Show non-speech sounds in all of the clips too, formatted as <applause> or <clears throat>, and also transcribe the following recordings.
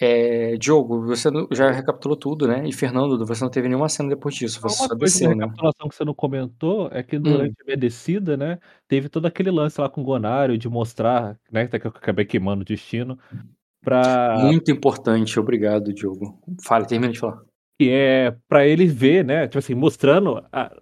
É, Diogo, você já recapitulou tudo, né? E Fernando, você não teve nenhuma cena depois disso, você Uma só coisa de desceu, né? recapitulação que você não comentou é que Hum. durante a minha descida, né, teve todo aquele lance lá com o Gonário de mostrar, né, até que eu acabei queimando o destino, pra Muito importante, obrigado, Diogo. Fale, termina de falar. que é pra ele ver, né, tipo assim, mostrando a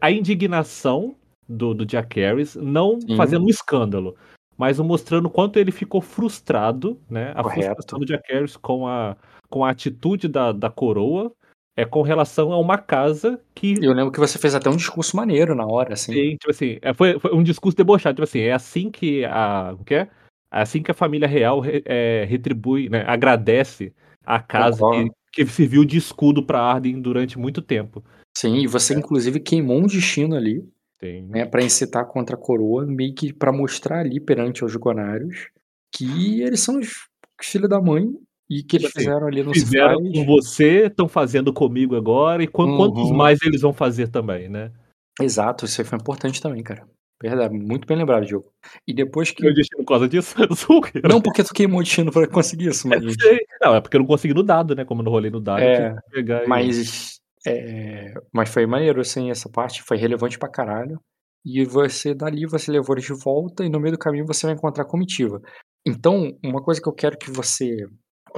a indignação do do Jack Harris, não Sim. fazendo um escândalo, mas mostrando o quanto ele ficou frustrado, né, a Correto. frustração do Jack Harris com a com a atitude da da coroa, é com relação a uma casa que Eu lembro que você fez até um discurso maneiro na hora, assim. Sim, tipo assim, é foi foi um discurso debochado, tipo assim, é assim que a como que é? É assim que a família real re eh, retribui, né, agradece a casa que Concordo. que serviu de escudo pra Arden durante muito tempo. Sim, e você É. inclusive queimou um destino ali, Sim. né, pra incitar contra a coroa, meio que pra mostrar ali perante os Gonários que eles são os filho da mãe e que eles fizeram ali se fizeram faz. com você, estão fazendo comigo agora e quan quantos Uhum. mais eles vão fazer também, né. Exato, isso aí foi importante também, cara. Verdade, muito bem lembrado, Diogo. E depois que Meu destino por causa disso? <laughs> Não, porque tu queimou o destino pra conseguir isso, <laughs> mas Eu. Não, é porque eu não consegui no dado, né, como eu não rolei no dado, eu É, mas, eh, mas foi maneiro, assim, essa parte, foi relevante pra caralho. E você dali, você levou eles de volta e no meio do caminho você vai encontrar a comitiva. Então, uma coisa que eu quero que você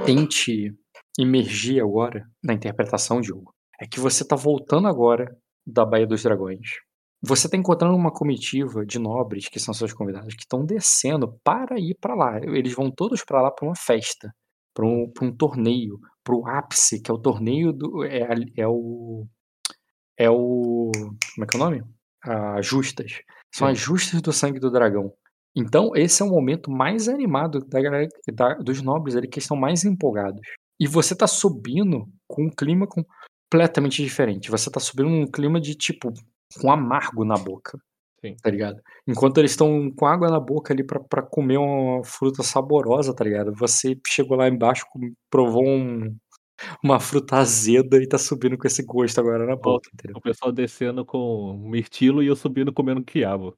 tente imergir agora na interpretação, Diogo, é que você tá voltando agora da Baía dos Dragões. Você tá encontrando uma comitiva de nobres, que são seus convidados, que estão descendo para ir pra lá. Eles vão todos pra lá pra uma festa, pra um um torneio, para o ápice, que é o torneio do é é o é o como é que é o nome? As justas. São as Sim. justas do sangue do dragão. Então esse é o momento mais animado da galera da dos nobres ali, que estão mais empolgados. E você tá subindo com um clima completamente diferente. Você tá subindo num clima de, tipo, com amargo na boca, Sim. tá ligado? Enquanto eles estão com água na boca ali pra pra comer uma fruta saborosa, tá ligado? Você chegou lá embaixo, provou um uma fruta azeda e tá subindo com esse gosto agora na boca, entendeu? o pessoal descendo com mirtilo e eu subindo comendo quiabo.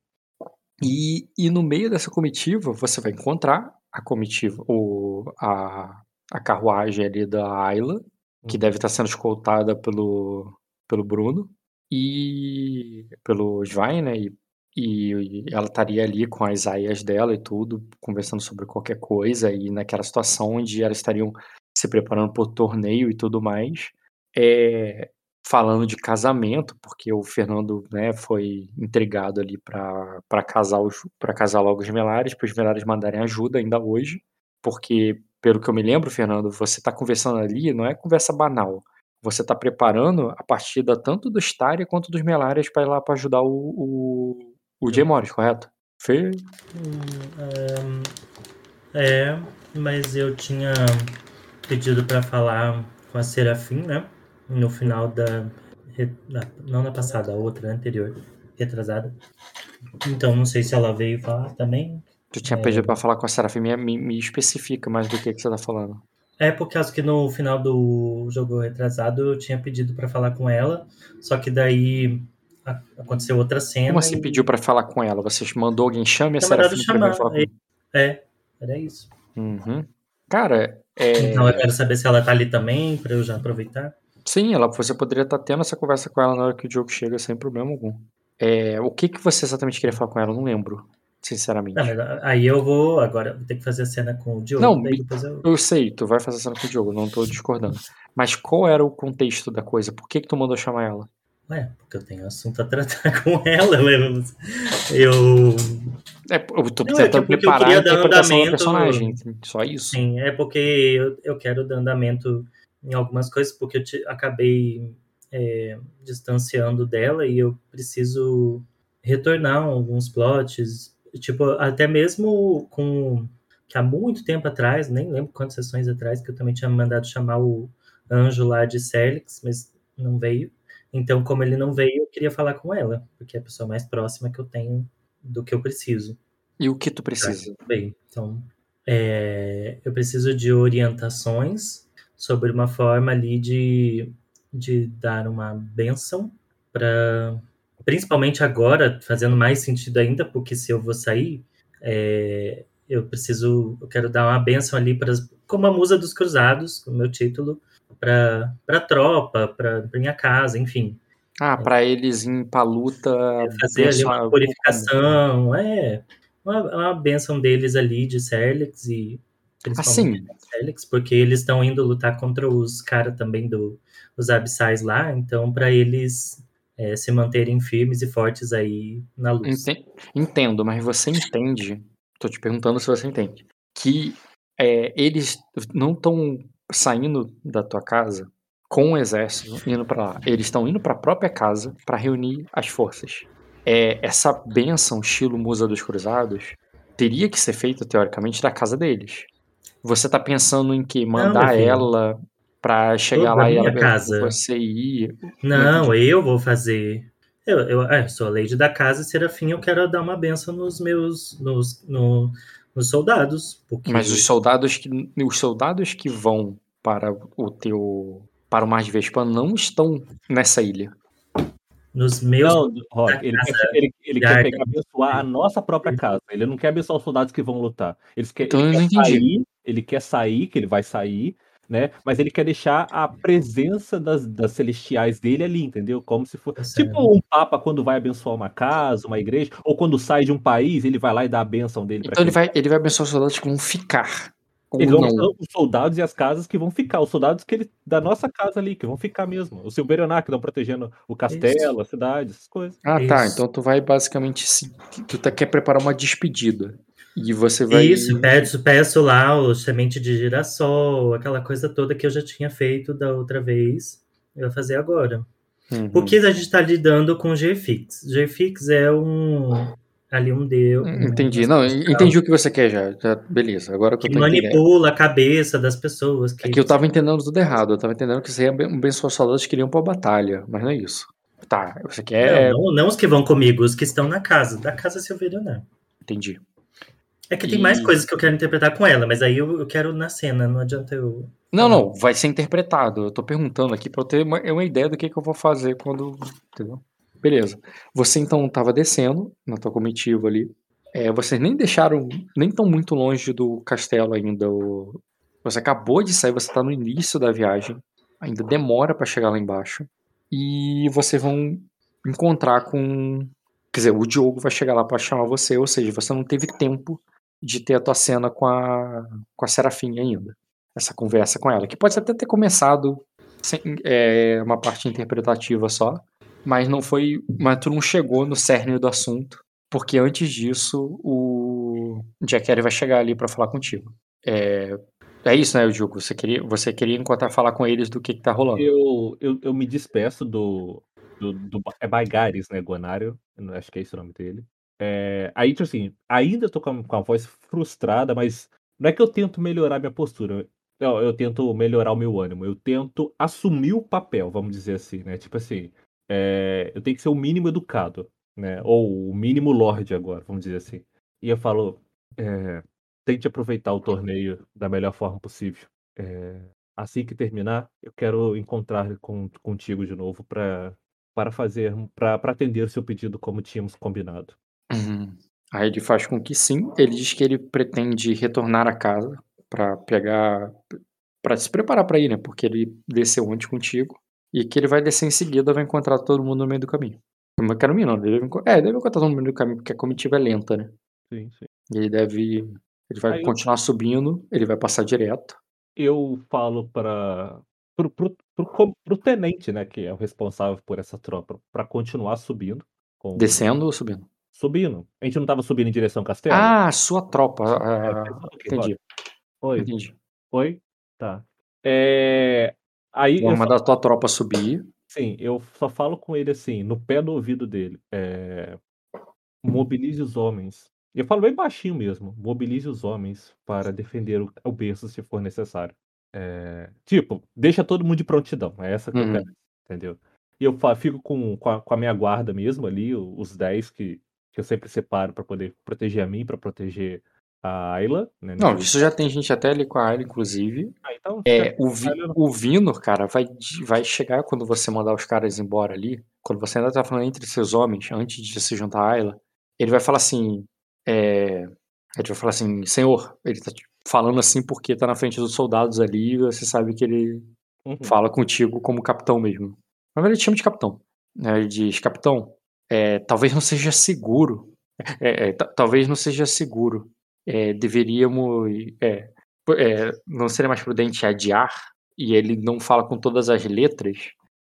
E e no meio dessa comitiva, você vai encontrar a comitiva o a a carruagem ali da Ayla, que Uhum. deve estar sendo escoltada pelo pelo Bruno, e pelo Svain, né, e e ela estaria ali com as aias dela e tudo, conversando sobre qualquer coisa, e naquela situação onde elas estariam se preparando para o torneio e tudo mais. Eh, falando de casamento, porque o Fernando, né, foi intrigado ali pra casar casar logo os Melares, para os Melares mandarem ajuda ainda hoje, porque, pelo que eu me lembro, Fernando, você tá conversando ali, não é conversa banal, você tá preparando a partida tanto do Staria quanto dos Melares pra ir lá pra ajudar o o Jay. Morris, correto? Fe Hum, hã, é, mas eu tinha pedido pra falar com a Serafim, né, no final da não na passada, a outra, a anterior, retrasada. Então não sei se ela veio falar também. Tu tinha Eh pedido pra falar com a Serafim, me me especifica mais do que que você tá falando. É por causa que no final do jogo retrasado eu tinha pedido pra falar com ela, só que daí aconteceu outra cena Como assim e pediu pra falar com ela? Você mandou alguém chame a pra vir chamar, falar é com é, era isso. Uhum. Cara, Então eu quero saber se ela tá ali também, pra eu já aproveitar. Sim, ela você poderia estar tendo essa conversa com ela na hora que o Diogo chega sem problema algum. Eh, o que que você exatamente queria falar com ela? Eu não lembro, sinceramente. Não, mas a aí eu vou agora vou ter que fazer a cena com o Diogo, Não, eu eu sei, tu vai fazer a cena com o Diogo, não tô discordando. Mas qual era o contexto da coisa? Por que que tu mandou chamar ela? Ué, porque eu tenho assunto a tratar <laughs> com ela, ué, eu É, eu tô Não, é é tentando porque eu preparar a queria da andamento personagem, só isso. Sim, é porque eu eu quero dar andamento em algumas coisas, porque eu ti acabei, eh, distanciando dela e eu preciso retornar alguns plots, tipo, até mesmo com que há muito tempo atrás, nem lembro quantas sessões atrás, que eu também tinha mandado chamar o anjo lá de Serlix, mas não veio. Então, como ele não veio, eu queria falar com ela, porque é a pessoa mais próxima que eu tenho do que eu preciso. E o que tu precisa? bem, então, eh, eu preciso de orientações sobre uma forma ali de de dar uma bênção pra principalmente agora, fazendo mais sentido ainda, porque se eu vou sair, eh, eu preciso, eu quero dar uma benção ali para como a musa dos cruzados, o meu título, para a tropa, para minha casa, enfim. Ah, para eles ir pra luta. Fazer ali uma purificação, é. Uma, uma benção deles ali de Serlex e assim, Serlex, porque eles estão indo lutar contra os caras também do os abissais lá, então para eles é, se manterem firmes e fortes aí na luz. Entendo, mas você entende? Tô te perguntando se você entende que é, eles não estão saindo da tua casa com o exército indo para lá. Eles estão indo para a própria casa para reunir as forças. É, essa benção estilo Musa dos Cruzados teria que ser feita teoricamente da casa deles. Você tá pensando em que mandar não, ela para chegar lá e ela casa. você ir? Não, eu vou fazer. Eu, eu é, sou a lady da casa, Serafim, eu quero dar uma benção nos meus nos, no, nos soldados. Porque... Mas os soldados que os soldados que vão para o teu para o Mar de Vespa não estão nessa ilha. Nos meus. Não, Rock, ele, quer, ele, ele quer pegar, abençoar a nossa própria casa. Ele não quer abençoar os soldados que vão lutar. Ele quer, então, ele quer sair, ele quer sair, que ele vai sair, né? Mas ele quer deixar a presença das, das celestiais dele ali, entendeu? Como se fosse. É tipo um papa quando vai abençoar uma casa, uma igreja, ou quando sai de um país, ele vai lá e dá a bênção dele. Então ele vai, ele vai abençoar os soldados que vão ficar. Eles vão os soldados e as casas que vão ficar, os soldados que ele, da nossa casa ali, que vão ficar mesmo. O Silverionar, que estão protegendo o castelo, Isso. a cidade, essas coisas. Ah, tá. Isso. tá. Então tu vai basicamente. Tu tá, quer preparar uma despedida. E você vai. Isso, peço, peço lá o semente de girassol, aquela coisa toda que eu já tinha feito da outra vez. Eu vou fazer agora. Uhum. Porque a gente está lidando com GFix. GFix é um ali um deus. Um entendi, não, entendi o que você quer já. já beleza, agora que, que manipula a cabeça das pessoas. Que... É que eu tava entendendo tudo errado. Eu tava entendendo que você ia abençoar os soldados que iriam pra batalha, mas não é isso. Tá, você quer. Não, não, não os que vão comigo, os que estão na casa, da casa Silveira, não. Entendi. É que tem mais coisas que eu quero interpretar com ela, mas aí eu, eu, quero na cena, não adianta eu. Não, não, vai ser interpretado. Eu tô perguntando aqui pra eu ter uma, uma ideia do que, que eu vou fazer quando. Entendeu? Beleza. Você então estava descendo na tua comitiva ali. É, vocês nem deixaram, nem tão muito longe do castelo ainda. O... Você acabou de sair, você está no início da viagem. Ainda demora para chegar lá embaixo. E vocês vão encontrar com. Quer dizer, o Diogo vai chegar lá para chamar você, ou seja, você não teve tempo de ter a tua cena com a, com a Serafim ainda. Essa conversa com ela. Que pode até ter começado sem, é, uma parte interpretativa só mas não foi. Mas tu não chegou no cerne do assunto, porque antes disso o Jack Harry vai chegar ali para falar contigo. É, é isso, né, Diogo? Você queria, você queria encontrar, falar com eles do que, que tá rolando. Eu, eu, eu me despeço do, do, do. é Baigares, né, Guanário? Acho que é esse o nome dele. É, aí, tipo assim, ainda tô com a, voz frustrada, mas não é que eu tento melhorar minha postura. Eu, eu tento melhorar o meu ânimo. Eu tento assumir o papel, vamos dizer assim, né? Tipo assim, é, eu tenho que ser o mínimo educado, né? Ou o mínimo lorde agora, vamos dizer assim. E eu falo, é, tente aproveitar o torneio da melhor forma possível. É, assim que terminar, eu quero encontrar com, contigo de novo para para fazer, para atender o seu pedido como tínhamos combinado. Uhum. Aí ele faz com que sim. Ele diz que ele pretende retornar à casa para pegar, para se preparar para ir, né? Porque ele desceu antes contigo. E que ele vai descer em seguida, vai encontrar todo mundo no meio do caminho. Não quero mim, não. Ele deve, é, deve encontrar todo mundo no meio do caminho, porque a comitiva é lenta, né? Sim, sim. E ele deve. Ele vai Aí continuar eu... subindo, ele vai passar direto. Eu falo para pro, pro, pro, pro, tenente, né, que é o responsável por essa tropa, para continuar subindo. Com... Descendo ou subindo? Subindo. A gente não tava subindo em direção ao castelo? Ah, sua tropa. Ah, é, entendi. Oi. Entendi. Oi? Tá. É, Aí Vamos mandar só... a tua tropa subir. Sim, eu só falo com ele assim, no pé do ouvido dele. É... Mobilize os homens. Eu falo bem baixinho mesmo. Mobilize os homens para defender o, o berço se for necessário. É... Tipo, deixa todo mundo de prontidão. É essa que uhum. eu quero, entendeu? E eu fico com, com a, com, a, minha guarda mesmo ali, os 10 que, que eu sempre separo para poder proteger a mim, para proteger a Ayla. Né, não, isso já tem gente até ali com a Ayla, inclusive. Ah, então, é, o, Vi, o Vinor, cara, vai, vai chegar quando você mandar os caras embora ali, quando você ainda tá falando entre seus homens, antes de se juntar a Ayla, ele vai falar assim, é, tu vai falar assim, senhor, ele tá te falando assim porque tá na frente dos soldados ali você sabe que ele Uhum. fala contigo como capitão mesmo. Mas ele te chama de capitão. Né? Ele diz, capitão, é, talvez não seja seguro. É, é, ta- talvez não seja seguro. É, deveríamos. é, não seria mais prudente adiar? E ele não fala com todas as letras.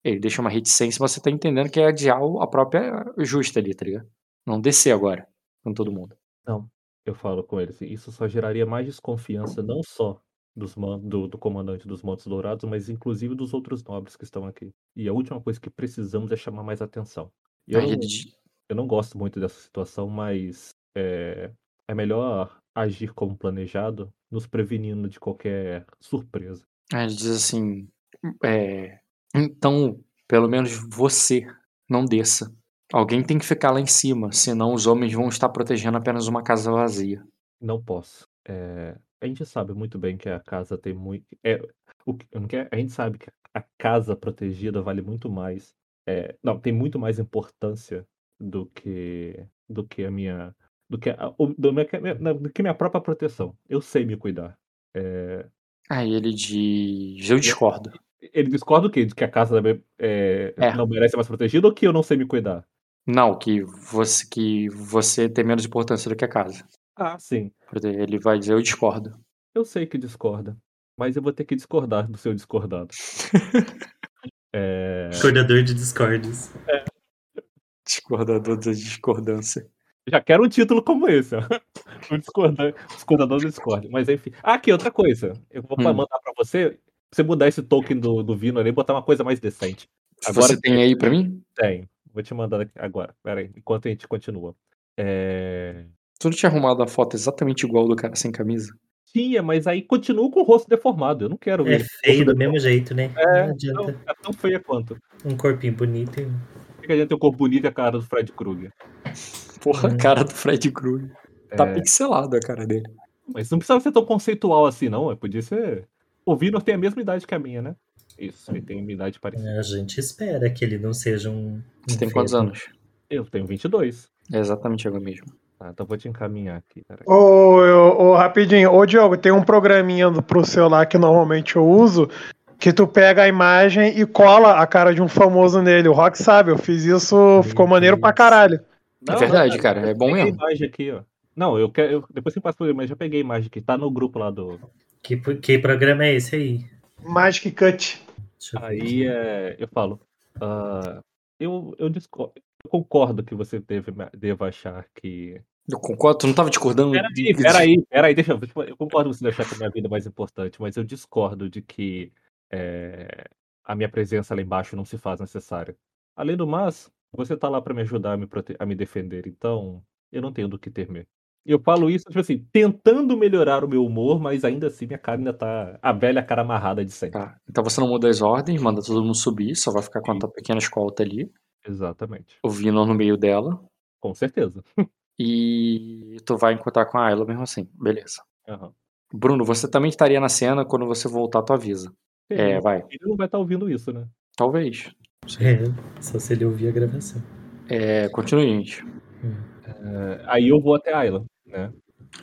Ele deixa uma reticência, mas você tá entendendo que é adiar a própria justa ali, tá ligado? Não descer agora com todo mundo. Não, eu falo com ele assim, isso só geraria mais desconfiança não só dos do do comandante dos Montes Dourados, mas inclusive dos outros nobres que estão aqui. E a última coisa que precisamos é chamar mais atenção. Eu ele diz, eu não gosto muito dessa situação, mas, eh, é melhor agir como planejado, nos prevenindo de qualquer surpresa. aí ele diz assim: é, então, pelo menos você não desça. Alguém tem que ficar lá em cima, senão os homens vão estar protegendo apenas uma casa vazia. Não posso. Eh, a gente sabe muito bem que a casa tem muito é o a gente sabe que a casa protegida vale muito mais, eh, não, tem muito mais importância do que do que a minha do que a do minha do que minha própria proteção. Eu sei me cuidar. Eh, Aí ele diz: Eu discordo. ele discorda o quê? De que a casa eh, É. não merece ser mais protegida ou que eu não sei me cuidar? Não, que você, que você tem menos importância do que a casa. Ah, sim. Ele vai dizer: Eu discordo. Eu sei que discorda, mas eu vou ter que discordar do seu discordado. <laughs> Eh Discordador de discordes. Discordador da discordância. Já quero um título como esse, ó. O <laughs> discorda discordador do Discord. Mas enfim. Ah, aqui, outra coisa. Eu vou Hum. mandar pra você, pra você mudar esse token do, do Vino ali e botar uma coisa mais decente. Você tem aí pra mim? Tem. Vou te mandar aqui agora. Pera aí, enquanto a gente continua. É... Tu não tinha arrumado a foto exatamente igual do cara sem camisa? Tinha, mas aí continua com o rosto deformado. Eu não quero ver. É com o feio do mesmo jeito, né? É, não adianta. Não, é tão feia quanto. Um corpinho bonito e Por que a gente tem o corpo bonito e a cara do Fred Krueger? Porra, Hum. a cara do Fred Krueger. Tá É, pixelado a cara dele. Mas não precisava ser tão conceitual assim, não. é, Podia ser. O Vino tem a mesma idade que a minha, né? Isso, ele tem uma idade parecida. a gente espera que ele não seja um. Você um tem quantos anos? Eu tenho 22. É exatamente agora mesmo. Tá, então vou te encaminhar aqui. Ô, ô, ô, rapidinho, ô Diogo, tem um programinha pro celular que normalmente eu uso, que tu pega a imagem e cola a cara de um famoso nele. O Rock sabe, eu fiz isso, Meu ficou maneiro pra Deus. caralho. Não, verdade, não, cara, é bom peguei a mesmo. imagem aqui, ó. Não, eu quero. eu- depois você passa por mas já peguei a imagem aqui. Tá no grupo lá do. Que, que programa é esse aí? Magic Cut. Aí é, eu falo. ah, eu, eu, discordo, eu concordo que você deve, deva achar que. Eu concordo, tu não tava discordando? Peraí, peraí, peraí, deixa eu. tipo, Eu concordo com você achar que a minha vida é mais importante, mas eu discordo de que é, a minha presença lá embaixo não se faz necessária. Além do mais, você tá lá pra me ajudar a me, prote- a me defender, então eu não tenho do que temer. Eu falo isso, tipo assim, tentando melhorar o meu humor, mas ainda assim minha cara ainda tá a velha cara amarrada de sempre. Tá. Então você não muda as ordens, manda todo mundo subir, só vai ficar com a tua pequena escolta ali, Exatamente. o Vino no meio dela, Com certeza. <laughs> e tu vai encontrar com a Ayla mesmo assim. Beleza. Aham. Bruno, você também estaria na cena, quando você voltar, tu avisa. É, Ele, vai. ele não vai estar ouvindo isso, né? Talvez. É, só se ele ouvir a gravação. É, continue, gente. É, aí eu vou até a Ayla, né?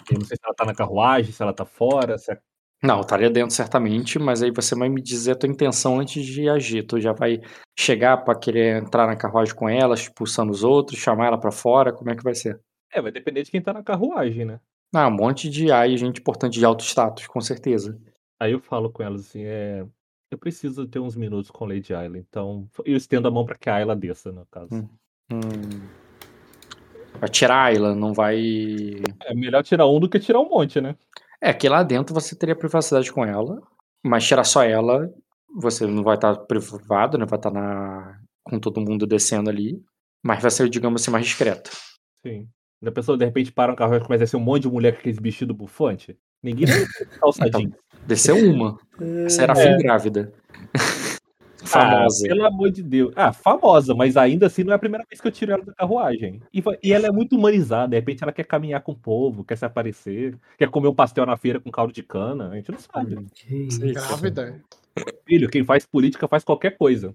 Eu não sei se ela tá na carruagem, se ela tá fora, se é Não, eu estaria dentro certamente, mas aí você vai me dizer a tua intenção antes de agir. Tu já vai chegar pra querer entrar na carruagem com ela, expulsando os outros, chamar ela pra fora, como é que vai ser? É, vai depender de quem tá na carruagem, né? Ah, um monte de AI, gente importante de alto status, com certeza. Aí eu falo com elas assim, é. Eu preciso ter uns minutos com Lady Ayla, então. Eu estendo a mão pra que a Ayla desça, no caso. Hum. Hum. Vai tirar a Ayla, não vai. É melhor tirar um do que tirar um monte, né? É que lá dentro você teria privacidade com ela, mas tirar só ela, você não vai estar privado, né? Vai estar na... com todo mundo descendo ali, mas vai ser, digamos assim, mais discreto. Sim. Da pessoa de repente para um carro e começa a ser um monte de mulher com aqueles vestidos bufante. Ninguém vai <laughs> calçadinho. Desceu uma. Serafim É. grávida. <laughs> Famosa. Ah, pelo amor de Deus. Ah, famosa, mas ainda assim não é a primeira vez que eu tiro ela da carruagem. E, e ela é muito humanizada. De repente ela quer caminhar com o povo, quer se aparecer, quer comer um pastel na feira com caldo de cana. A gente não sabe. Isso? Grávida. Filho, quem faz política faz qualquer coisa.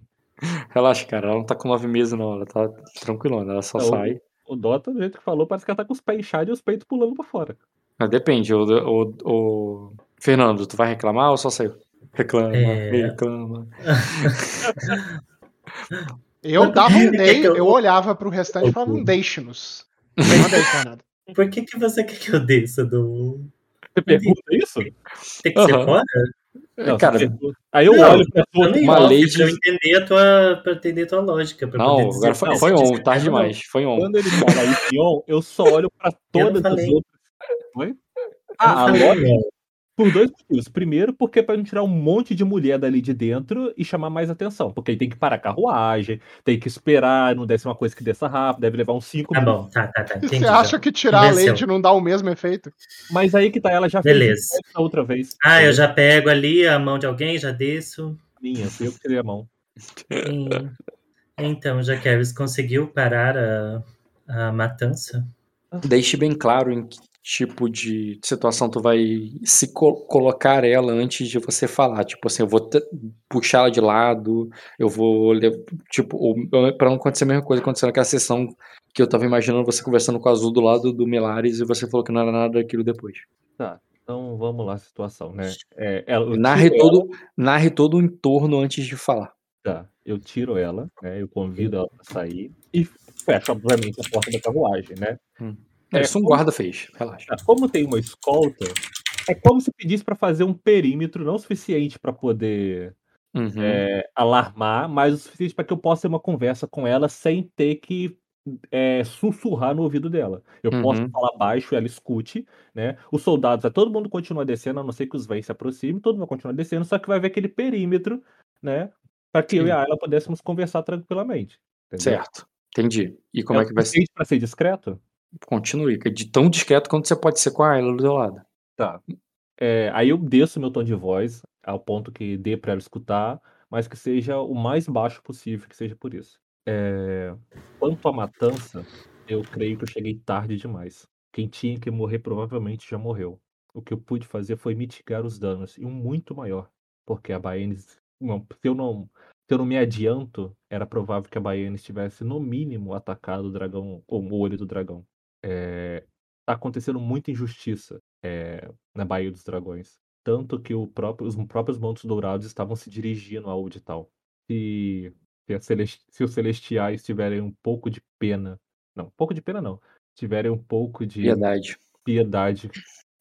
Relaxa, cara. Ela não tá com nove meses, não. Ela tá tranquilona. Ela só Não, sai. O Dota, do jeito que falou, parece que ela tá com os pés inchados e os peitos pulando pra fora. Mas depende, o, o, o... Fernando, tu vai reclamar ou só saiu? Reclama, É. reclama. <laughs> Eu dava um <laughs> dei, eu- eu olhava pro restante e falava um deixe-nos. <laughs> Por que, que você quer que eu desça do. Você pergunta isso? Tem que ser fora? Não, Cara, você. Aí eu Não, olho pra tua. Uma lei pra de- eu entender a tua, pra entender a tua lógica. Pra Não, poder dizer agora foi, foi on, disse tarde demais. Foi on. Quando ele fala isso em on, eu só olho pra todas as outras. Oi? Eu não Ah, a lógica. Por dois motivos. Primeiro, porque é pra não tirar um monte de mulher dali de dentro e chamar mais atenção. Porque aí tem que parar a carruagem, tem que esperar, não deve ser uma coisa que desça rápido, deve levar uns 5 Tá minutos. bom, tá, tá, tá. Entendi. Você já. acha que tirar a Convenceu. leite não dá o mesmo efeito? Mas aí que tá, ela já Beleza. fez isso da outra vez. Ah, eu já pego ali a mão de alguém, já desço. Minha, fui eu que tirei a mão. Então, já que Harris conseguiu parar a, a matança. Deixe bem claro em que tipo de situação tu vai se co- colocar ela antes de você falar. Tipo assim, eu vou puxar ela de lado, eu vou. Tipo, pra não acontecer a mesma coisa que aconteceu naquela sessão que eu tava imaginando você conversando com o Azul do lado do Melares e você falou que não era nada daquilo depois. Então vamos lá, a situação, né? É, ela, Narre tiro todo, narre todo o entorno antes de falar. Tá, eu tiro ela, né? Eu convido ela pra sair e fecho, obviamente, a porta da carruagem, né? É, Isso um como- guarda fez, relaxa. Como tem uma escolta, é como se pedisse pra fazer um perímetro não suficiente pra poder Uhum. é, alarmar, mas o suficiente para que eu possa ter uma conversa com ela sem ter que é, sussurrar no ouvido dela. Eu posso Uhum. falar baixo, ela escute, né? Os soldados, é, todo mundo continua descendo, a não ser que os vens se aproximem, todo mundo vai continuar descendo, só que vai ver aquele perímetro, né? Para que eu Sim. e a Ayla pudéssemos conversar tranquilamente. entendeu? Certo. Entendi. E como é, que vai ser? para ser discreto? Continue. é De tão discreto quanto você pode ser com a Ayla do teu lado. Tá. É, aí eu desço meu tom de voz ao ponto que dê para ela escutar, mas que seja o mais baixo possível, que seja por isso. É, quanto à matança, eu creio que eu cheguei tarde demais. Quem tinha que morrer provavelmente já morreu. O que eu pude fazer foi mitigar os danos, e um muito maior. Porque a Baenis. Não, se eu não. Se eu não me adianto, era provável que a Baenis tivesse, no mínimo, atacado o dragão, ou o olho do dragão. É, tá acontecendo muita injustiça é, na Baía dos Dragões. Tanto que o próprio- os próprios Montes Dourados estavam se dirigindo ao Audital. Se, se, se os Celestiais tiverem um pouco de pena. Não, um pouco de pena não. Tiverem um pouco de Piedade. piedade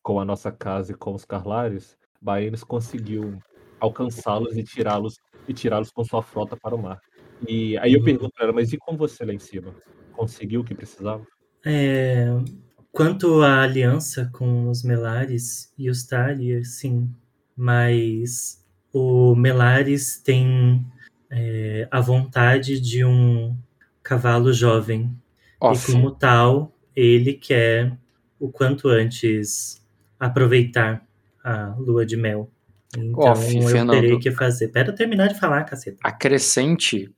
com a nossa casa e com os Carlares, Baenis conseguiu alcançá-los e tirá-los e tirá-los com sua frota para o mar. E aí eu Uhum. pergunto pra ela, mas e com você lá em cima? Conseguiu o que precisava? É, quanto à aliança com os Melares e os Talia, sim. Mas o Melares tem é, a vontade de um cavalo jovem. Off. E como tal, ele quer o quanto antes aproveitar a lua de mel. Então Off, eu Fernando. terei que fazer. Pera eu terminar de falar, caceta. Acrescente,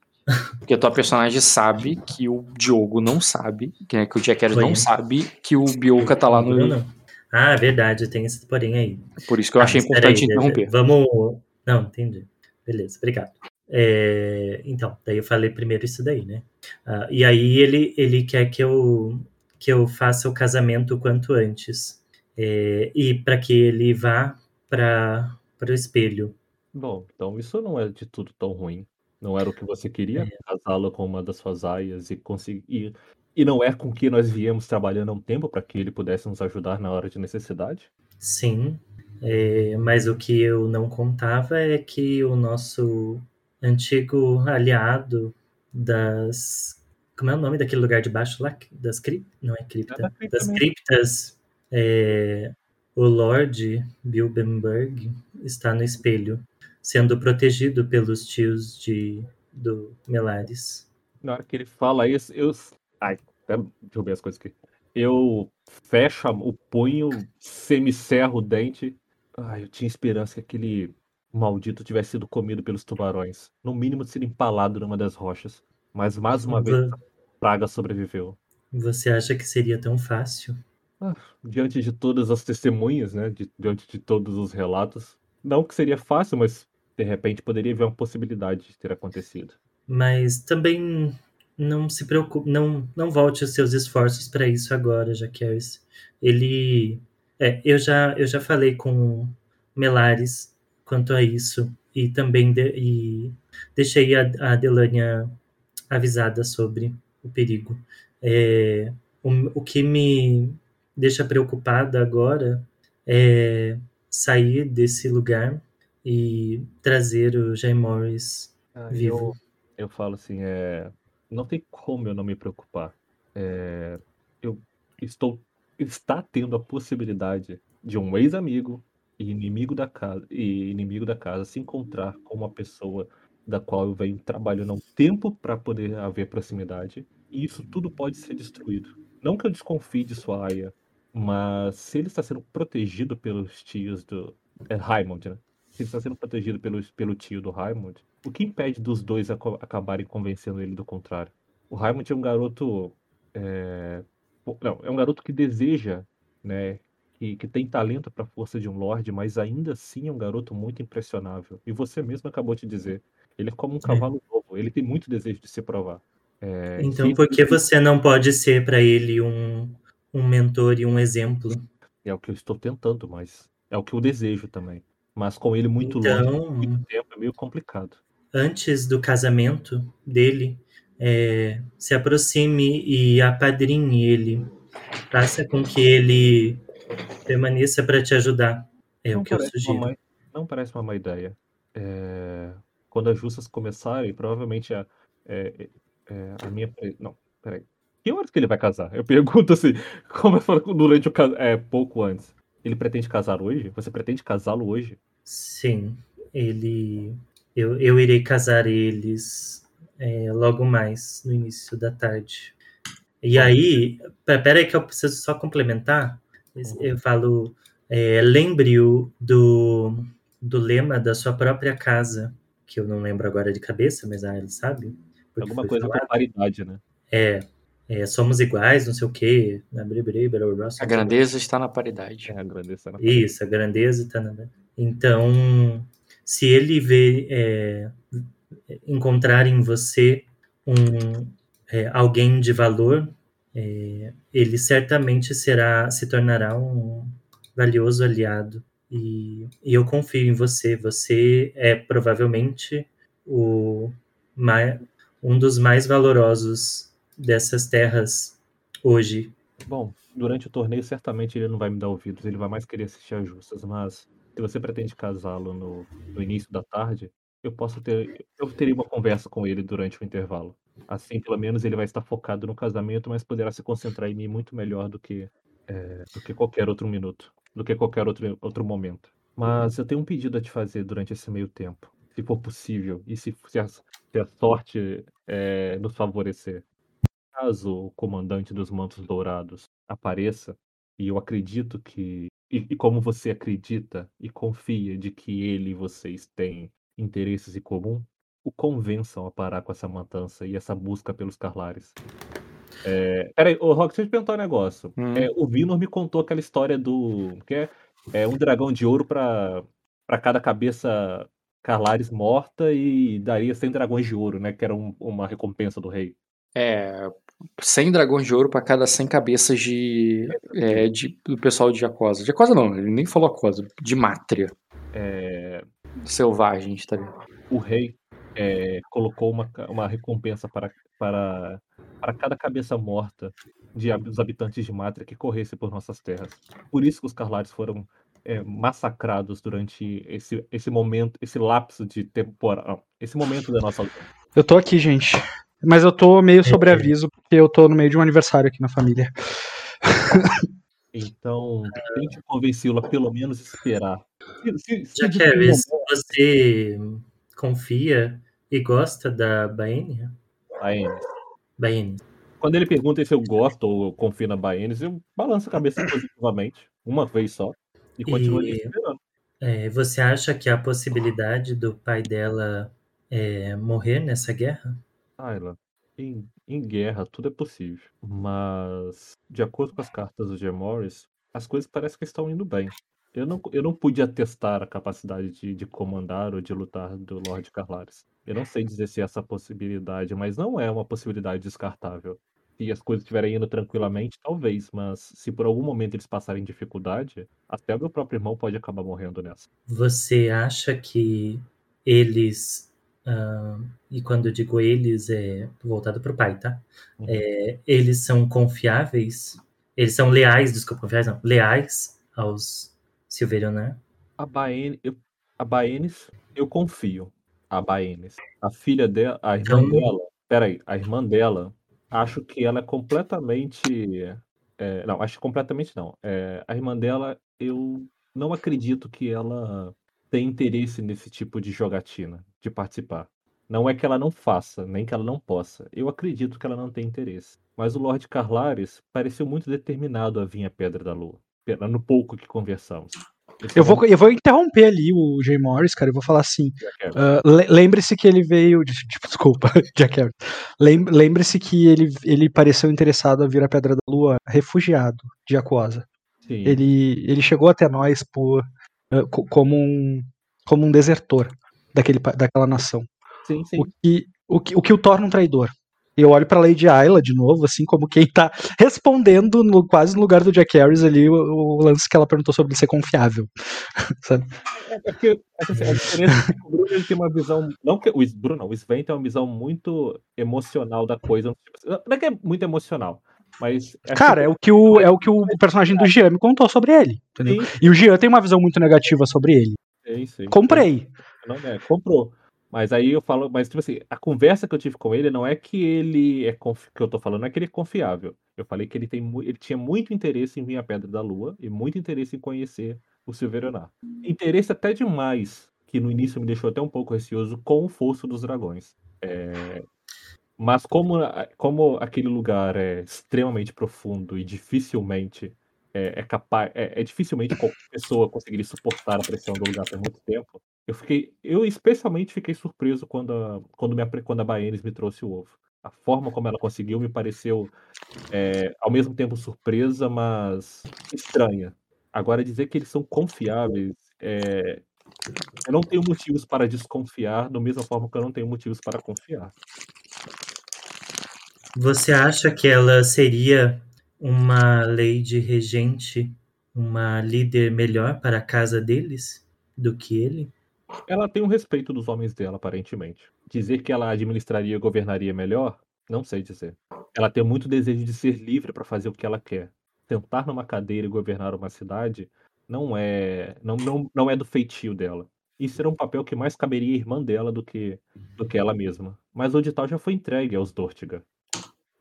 porque a tua personagem sabe que o Diogo não sabe, que, né, que o Jack Harris não sabe que o Bioka tá lá no. Não. Ah, verdade, tem esse porém aí. Por isso que eu achei Ah, peraí, importante interromper. Vamos. Não, entendi. Beleza, obrigado. É, então, daí eu falei primeiro isso daí, né? Ah, e aí ele, ele quer que eu, que eu faça o casamento o quanto antes. É, e para que ele vá para o espelho. Bom, então isso não é de tudo tão ruim. Não era o que você queria, É. casá-lo com uma das suas aias e conseguir. E não é com que nós viemos trabalhando há um tempo para que ele pudesse nos ajudar na hora de necessidade? Sim, é, mas o que eu não contava é que o nosso antigo aliado das. Como é o nome daquele lugar de baixo lá? Das criptas? Não é cripta. É da cripta Das mesmo. criptas. é, o Lord Bilbenberg está no espelho, sendo protegido pelos tios de, do Melares. Na hora que ele fala isso, eu. Ai, até derrubei as coisas aqui. Eu fecho a- o punho, semicerro o dente. Ai, eu tinha esperança que aquele maldito tivesse sido comido pelos tubarões. No mínimo, de ser empalado numa das rochas. Mas mais uma vez, essa praga sobreviveu. Você acha que seria tão fácil? diante de todas as testemunhas, né, de- diante de todos os relatos, não que seria fácil, mas de repente poderia haver uma possibilidade de ter acontecido. Mas também não se preocupe, não, não volte os seus esforços para isso agora, Jaqueris. Ele É, eu já, eu já falei com Melares quanto a isso e também de, e deixei a, a Delânia avisada sobre o perigo. É, o, o que me deixa preocupada agora é sair desse lugar e trazer o Jay Morris Ah, vivo. Eu, eu falo assim, é, não tem como eu não me preocupar. É, eu estou está tendo a possibilidade de um ex-amigo e inimigo da casa e inimigo da casa se encontrar com uma pessoa da qual eu venho trabalhando há um tempo para poder haver proximidade e isso tudo pode ser destruído. Não que eu desconfie de sua aia, mas se ele está sendo protegido pelos tios do é Raymond, né? Se ele está sendo protegido pelo, pelo tio do Raymond, o que impede dos dois aco- acabarem convencendo ele do contrário? O Raymond é um garoto. é, Não, é um garoto que deseja, né? Que, que tem talento para a força de um Lorde, mas ainda assim é um garoto muito impressionável. E você mesmo acabou de dizer. Ele é como um cavalo novo, ele tem muito desejo de se provar. É, Então, por que você não pode ser para ele um, um mentor e um exemplo? É o que eu estou tentando, mas é o que eu desejo também. Mas com ele muito longe, Então, muito tempo, é meio complicado. antes do casamento dele, é, se aproxime e apadrinhe ele. Faça com que ele permaneça para te ajudar. É não, o que eu sugiro. má, não parece uma má ideia. É, quando as justas começarem, provavelmente a, é, é, a minha. Não, peraí. Que horas que ele vai casar? Eu <laughs> pergunto assim, como eu falo durante o cas- é, pouco antes. Ele pretende casar hoje? Você pretende casá-lo hoje? Sim, ele. Eu, eu irei casar eles é, logo mais, no início da tarde. E Bom. aí, pe- pera aí que eu preciso só complementar. Eu falo, é, lembre-o do, do lema da sua própria casa, que eu não lembro agora de cabeça, mas ah, ele sabe. Alguma coisa falado. com paridade, né? É, é, somos iguais, não sei o quê. né, blá, blá, blá, blá, blá, A somos grandeza está na paridade. É, isso, a grandeza está na. Então, se ele vê é, encontrar em você um é, alguém de valor, é, ele certamente será se tornará um valioso aliado. E, e eu confio em você. Você é provavelmente o mai- um dos mais valorosos dessas terras hoje. Bom, durante o torneio, certamente ele não vai me dar ouvidos, ele vai mais querer assistir às justas, mas se você pretende casá-lo no, no início da tarde, eu posso ter. Eu teria uma conversa com ele durante o intervalo. Assim, pelo menos ele vai estar focado no casamento, mas poderá se concentrar em mim muito melhor do que, é, do que qualquer outro minuto, do que qualquer outro, outro momento. Mas eu tenho um pedido a te fazer durante esse meio tempo, se for possível, e se, se, a, se a sorte é, nos favorecer. Caso o comandante dos Mantos Dourados apareça, e eu acredito que. E, e como você acredita e confia de que ele e vocês têm interesses em comum, o convençam a parar com essa matança e essa busca pelos Carlares. É, peraí, ô Rock, deixa eu te perguntar um negócio. Hum. É, o Vinor me contou aquela história do. que é, é um dragão de ouro para cada cabeça Carlares morta e daria 100 dragões de ouro, né? Que era um- uma recompensa do rei. É, 100 dragões de ouro para cada 100 cabeças de, é, de- do pessoal de Jacosa. Jacosa não, ele nem falou Acosa, de Mátria. É, Selvagens, tá ligado? o rei é, colocou uma, uma recompensa para, para, para cada cabeça morta de, dos habitantes de Mátria que corresse por nossas terras. Por isso que os Carlares foram é, massacrados durante esse, esse momento, esse lapso de temporada, esse momento da nossa luta. Eu tô aqui, gente. Mas eu tô meio sobre aviso, porque eu tô no meio de um aniversário aqui na família. Então, tente convencê-lo a pelo menos esperar. Se, se, se Já que Eves, momento- você confia e gosta da Baenia? Baenis. Baenia. Quando ele pergunta se eu gosto ou eu confio na Baenis, eu balanço a cabeça positivamente, uma vez só, e continuo ali E- esperando. É, você acha que há possibilidade do pai dela é, morrer nessa guerra? Ayla, em, em guerra tudo é possível, mas de acordo com as cartas do Jim Morris, as coisas parecem que estão indo bem. Eu não, eu não pude atestar a capacidade de, de comandar ou de lutar do Lord Carlares. Eu não sei dizer se é essa possibilidade, mas não é uma possibilidade descartável. se as coisas estiverem indo tranquilamente, talvez, mas se por algum momento eles passarem dificuldade, até o meu próprio irmão pode acabar morrendo nessa. Você acha que eles, ah, e quando eu digo eles, é voltado para o pai, tá? Uhum. É, eles são confiáveis? Eles são leais, desculpa, confiáveis não, leais aos Silverionar? A Baene, eu, a Baenis, eu confio. A Baenis. A filha dela, a irmã Então- dela, peraí, a irmã dela, acho que ela é completamente. é, não, acho que completamente não. É, a irmã dela, eu não acredito que ela tem interesse nesse tipo de jogatina, de participar. Não é que ela não faça, nem que ela não possa. Eu acredito que ela não tem interesse. Mas o Lord Carlares pareceu muito determinado a vir à Pedra da Lua, no pouco que conversamos. É Eu o vou, eu vou interromper ali o Jay Morris, cara, e vou falar assim. Le- Lembre-se que ele veio. de- de- Desculpa, <laughs> Jack Harris. Lembre-se que ele, ele pareceu interessado a vir à Pedra da Lua refugiado de Aquosa. Sim. Ele, ele chegou até nós por, co- como, um, como um desertor daquele, daquela nação. Sim, sim. O que, o, que, o que o torna um traidor. Eu olho pra Lady Ayla de novo, assim, como quem tá <laughs> respondendo no, quase no lugar do Jack Harris ali o, o lance que ela perguntou sobre ele ser confiável. <laughs> Sabe? É porque assim, a diferença é que o Bruno tem uma visão. Não que o Bruno, não, o Sven tem uma visão muito emocional da coisa. Não é que é muito emocional, mas. é Cara, é o que o, é o que o personagem do Jean me contou sobre ele. Entendeu? Sim, E o Jean tem uma visão muito negativa sobre ele. sim, sim. Comprei. Não, é, comprou. Mas aí eu falo, mas tipo assim, a conversa que eu tive com ele não é que ele é confi- que eu tô falando, não é que ele é confiável. Eu falei que ele tem mu- ele tinha muito interesse em vir à Pedra da Lua e muito interesse em conhecer o Silverionar. Interesse até demais, que no início me deixou até um pouco receoso com o Fosso dos Dragões. É, Mas como, como aquele lugar é extremamente profundo e dificilmente é, é capaz, é, é dificilmente qualquer pessoa conseguiria suportar a pressão do lugar por muito tempo. Eu fiquei, eu especialmente fiquei surpreso quando a, quando, apre- quando a Baenis me trouxe o ovo. A forma como ela conseguiu me pareceu é, ao mesmo tempo surpresa, mas estranha. Agora dizer que eles são confiáveis, é, eu não tenho motivos para desconfiar, da mesma forma que eu não tenho motivos para confiar. Você acha que ela seria uma lady regente, uma líder melhor para a casa deles do que ele? Ela tem o respeito dos homens dela, aparentemente. Dizer que ela administraria e governaria melhor, não sei dizer. Ela tem muito desejo de ser livre para fazer o que ela quer. Sentar numa cadeira e governar uma cidade não é não, não, não é do feitio dela. Isso era um papel que mais caberia à irmã dela do que, do que ela mesma. Mas o Dital já foi entregue aos Dortiga.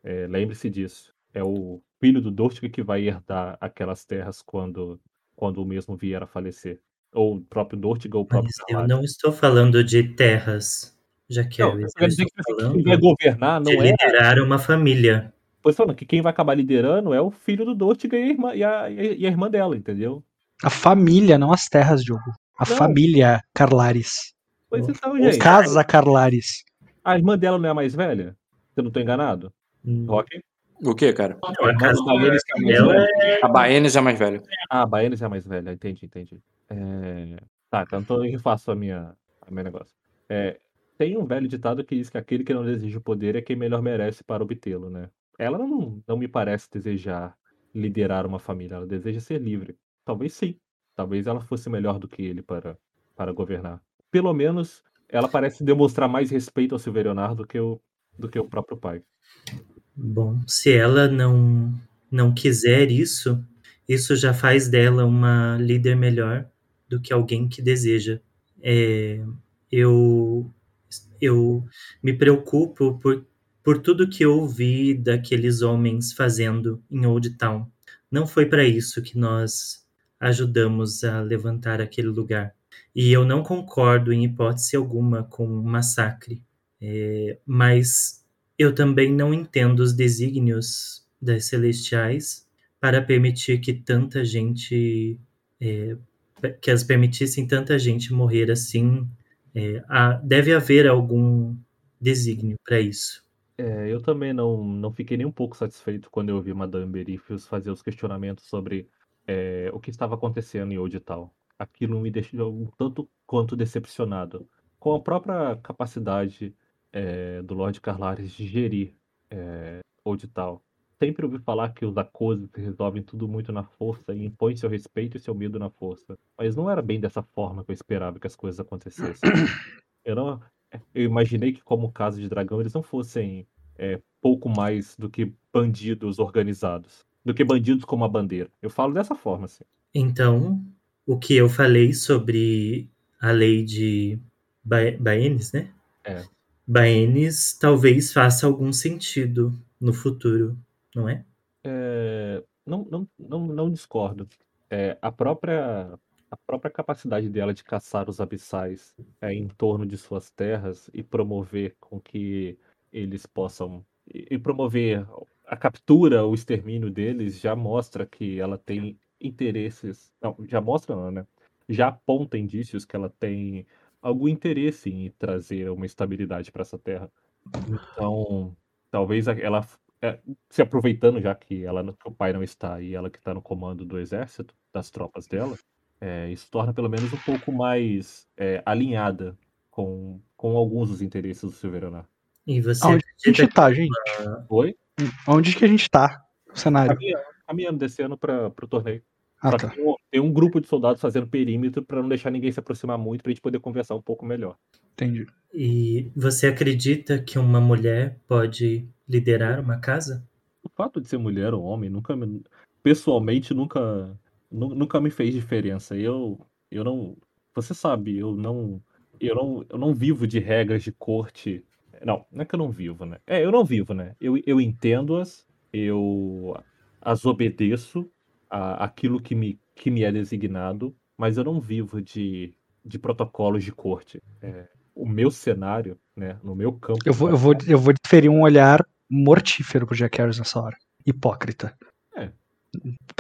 É, Lembre-se disso. É o filho do Dortiga que vai herdar aquelas terras quando, quando o mesmo vier a falecer. Ou o próprio Dortiga ou o próprio Mas eu não estou falando de terras, Jaqueline. Não, Eu quer dizer estou que assim, falando quem vai governar de não é. liderar uma família. Pois falando, que quem vai acabar liderando é o filho do Dortiga e a irmã, e a, e a irmã dela, entendeu? A família, não as terras, Diogo. A Não. família Carlares. Pois então, gente. Casa Carlares. A irmã dela não é a mais velha? Se eu não tô enganado? Hum, Rock? O que, cara? Não, A a irmã casa que é a mais velha? A Baenis é mais velha. Ah, a Baenis é a mais velha, entendi, entendi. É... Tá, então eu refaço a minha, a meu negócio. É, tem um velho ditado que diz que aquele que não deseja o poder é quem melhor merece para obtê-lo, né? Ela não, não me parece desejar liderar uma família, ela deseja ser livre. Talvez sim. Talvez ela fosse melhor do que ele para, para governar. Pelo menos ela parece demonstrar mais respeito ao Silverionar do que o, do que o próprio pai. Bom, se ela não não quiser isso, isso já faz dela uma líder melhor do que alguém que deseja. É, eu eu me preocupo por por tudo que eu ouvi daqueles homens fazendo em Old Town. Não foi para isso que nós ajudamos a levantar aquele lugar. E eu não concordo em hipótese alguma com o massacre. É, mas eu também não entendo os desígnios das celestiais para permitir que tanta gente é, que as permitissem tanta gente morrer assim. É, há- deve haver algum desígnio para isso. É, eu também não, não fiquei nem um pouco satisfeito quando eu ouvi Madame Berifius fazer os questionamentos sobre é, o que estava acontecendo em Town. Aquilo me deixou um tanto quanto decepcionado com a própria capacidade é, do Lord Carlares de gerir é, Old Town. sempre ouvi falar que os acordos resolvem tudo muito na força e impõem seu respeito e seu medo na força. Mas não era bem dessa forma que eu esperava que as coisas acontecessem. Eu não, eu imaginei que como caso de dragão eles não fossem é, pouco mais do que bandidos organizados, do que bandidos com uma bandeira. Eu falo dessa forma, assim. Então, o que eu falei sobre a lei de Ba- Baenis, né? É. Baenis talvez faça algum sentido no futuro, não é? É, não, não, não, não discordo. É, a própria a própria capacidade dela de caçar os abissais é, em torno de suas terras e promover com que eles possam e e promover a captura, o extermínio deles já mostra que ela tem interesses. Não, já mostra não, né? Já aponta indícios que ela tem algum interesse em trazer uma estabilidade para essa terra. Então, talvez ela é, se aproveitando já que ela não- que o pai não está e ela que está no comando do exército, das tropas dela, é, isso torna pelo menos um pouco mais é, alinhada com, com alguns dos interesses do Silveranar. E você Aonde a gente tá, gente? Oi? Onde que a gente tá? O cenário. Caminhando, caminhando desse ano para o torneio. Ah, tá. tem um- tem um grupo de soldados fazendo perímetro para não deixar ninguém se aproximar muito, para a gente poder conversar um pouco melhor. Entendi. E você acredita que uma mulher pode liderar uma casa? O fato de ser mulher ou homem nunca me, pessoalmente nunca nu- nunca me fez diferença. Eu eu não, você sabe, eu não eu não eu não vivo de regras de corte. Não, não é que eu não vivo, né? É, eu não vivo, né? Eu, eu entendo-as, eu as obedeço a, aquilo que me que me é designado, mas eu não vivo de de protocolos de corte. É, o meu cenário, né, no meu campo Eu vou, eu vou, eu vou desferir um olhar mortífero pro Jack Harris nessa hora. Hipócrita. É.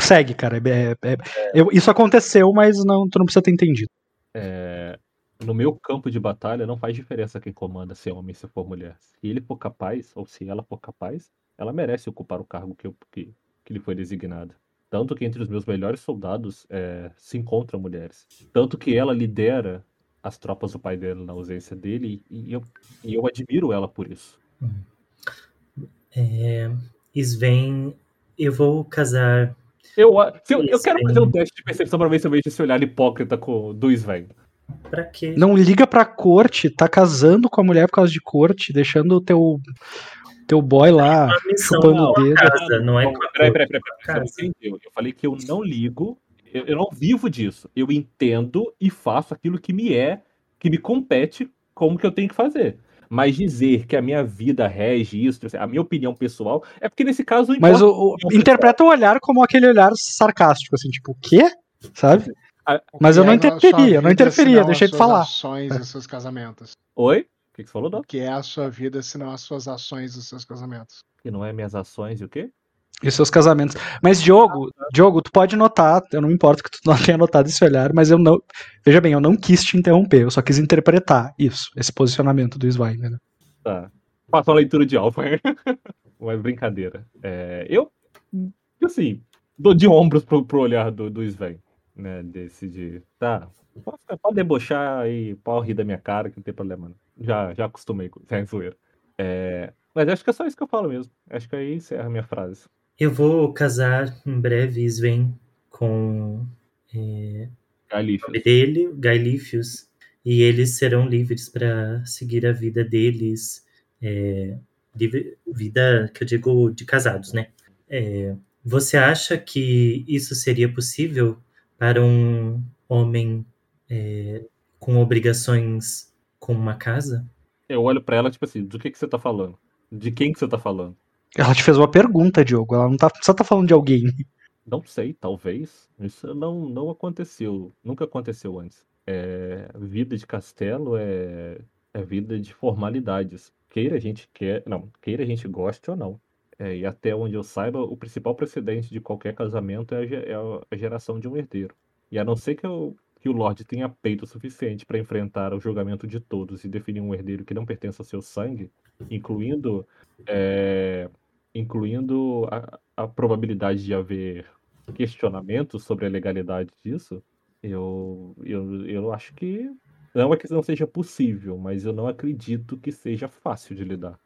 Segue, cara. É- é- eu- isso aconteceu, mas não, tu não precisa ter entendido. É, no meu campo de batalha não faz diferença quem comanda, se é homem se for mulher. Se ele for capaz, ou se ela for capaz, ela merece ocupar o cargo que, eu- que, que lhe foi designado. Tanto que entre os meus melhores soldados é, se encontram mulheres. Tanto que ela lidera as tropas do pai dela na ausência dele e eu, e eu admiro ela por isso. É, Sven, eu vou casar. Eu, eu, eu quero fazer um teste de percepção pra ver se eu vejo esse olhar hipócrita com, do Sven. Pra quê? Não liga pra corte, tá casando com a mulher por causa de corte, deixando o teu, teu boy lá missão chupando o a dedo. casa, não é peraí, peraí, peraí, peraí, você entendeu. Eu falei que eu não ligo, eu, eu não vivo disso. Eu entendo e faço aquilo que me é, que me compete, como que eu tenho que fazer. Mas dizer que a minha vida rege isso, a minha opinião pessoal, é porque nesse caso não Mas importa o, o- interpreta o olhar como aquele olhar sarcástico, assim, tipo, o quê? Sabe? Mas que eu não é interferia, eu não interferia, deixei de falar. ações e seus casamentos. Oi? O que, que você falou, O Dó? que é a sua vida, senão as suas ações e os seus casamentos. Que não é minhas ações e o quê? E os seus casamentos. Mas, Diogo, Diogo, tu pode notar, eu não me importo que tu não <laughs> tenha notado esse olhar, mas eu não. Veja bem, eu não quis te interromper, eu só quis interpretar isso, esse posicionamento do Svain, né? Tá. Faça uma leitura de alfa. <laughs> Uma brincadeira. É, eu, assim, dou de ombros pro, pro olhar do, do Sven, né? Desse de. Tá, pode, pode debochar e pode rir da minha cara, que não tem problema. Não. Já, já acostumei com sem <laughs> zoeira. É, mas acho que é só isso que eu falo mesmo. Acho que aí encerra a minha frase. Eu vou casar em breve, Sven, com é, o nome dele, Gailifius, e eles serão livres para seguir a vida deles, é, vida que eu digo de casados, né? É, você acha que isso seria possível para um homem é, com obrigações com uma casa? Eu olho pra ela, tipo assim, do que, que você tá falando? De quem que você tá falando? Ela te fez uma pergunta, Diogo. Ela não tá, só tá falando de alguém. Não sei, talvez. Isso não, não aconteceu. Nunca aconteceu antes. É, vida de castelo é, é vida de formalidades. Queira a gente quer, não, queira a gente goste ou não. É, e até onde eu saiba, o principal precedente de qualquer casamento é a, é a geração de um herdeiro. E a não ser que, o que o Lorde tenha peito suficiente para enfrentar o julgamento de todos e definir um herdeiro que não pertence ao seu sangue, incluindo, é, incluindo a, a probabilidade de haver questionamentos sobre a legalidade disso, eu, eu, eu acho que não é que não seja possível, mas eu não acredito que seja fácil de lidar.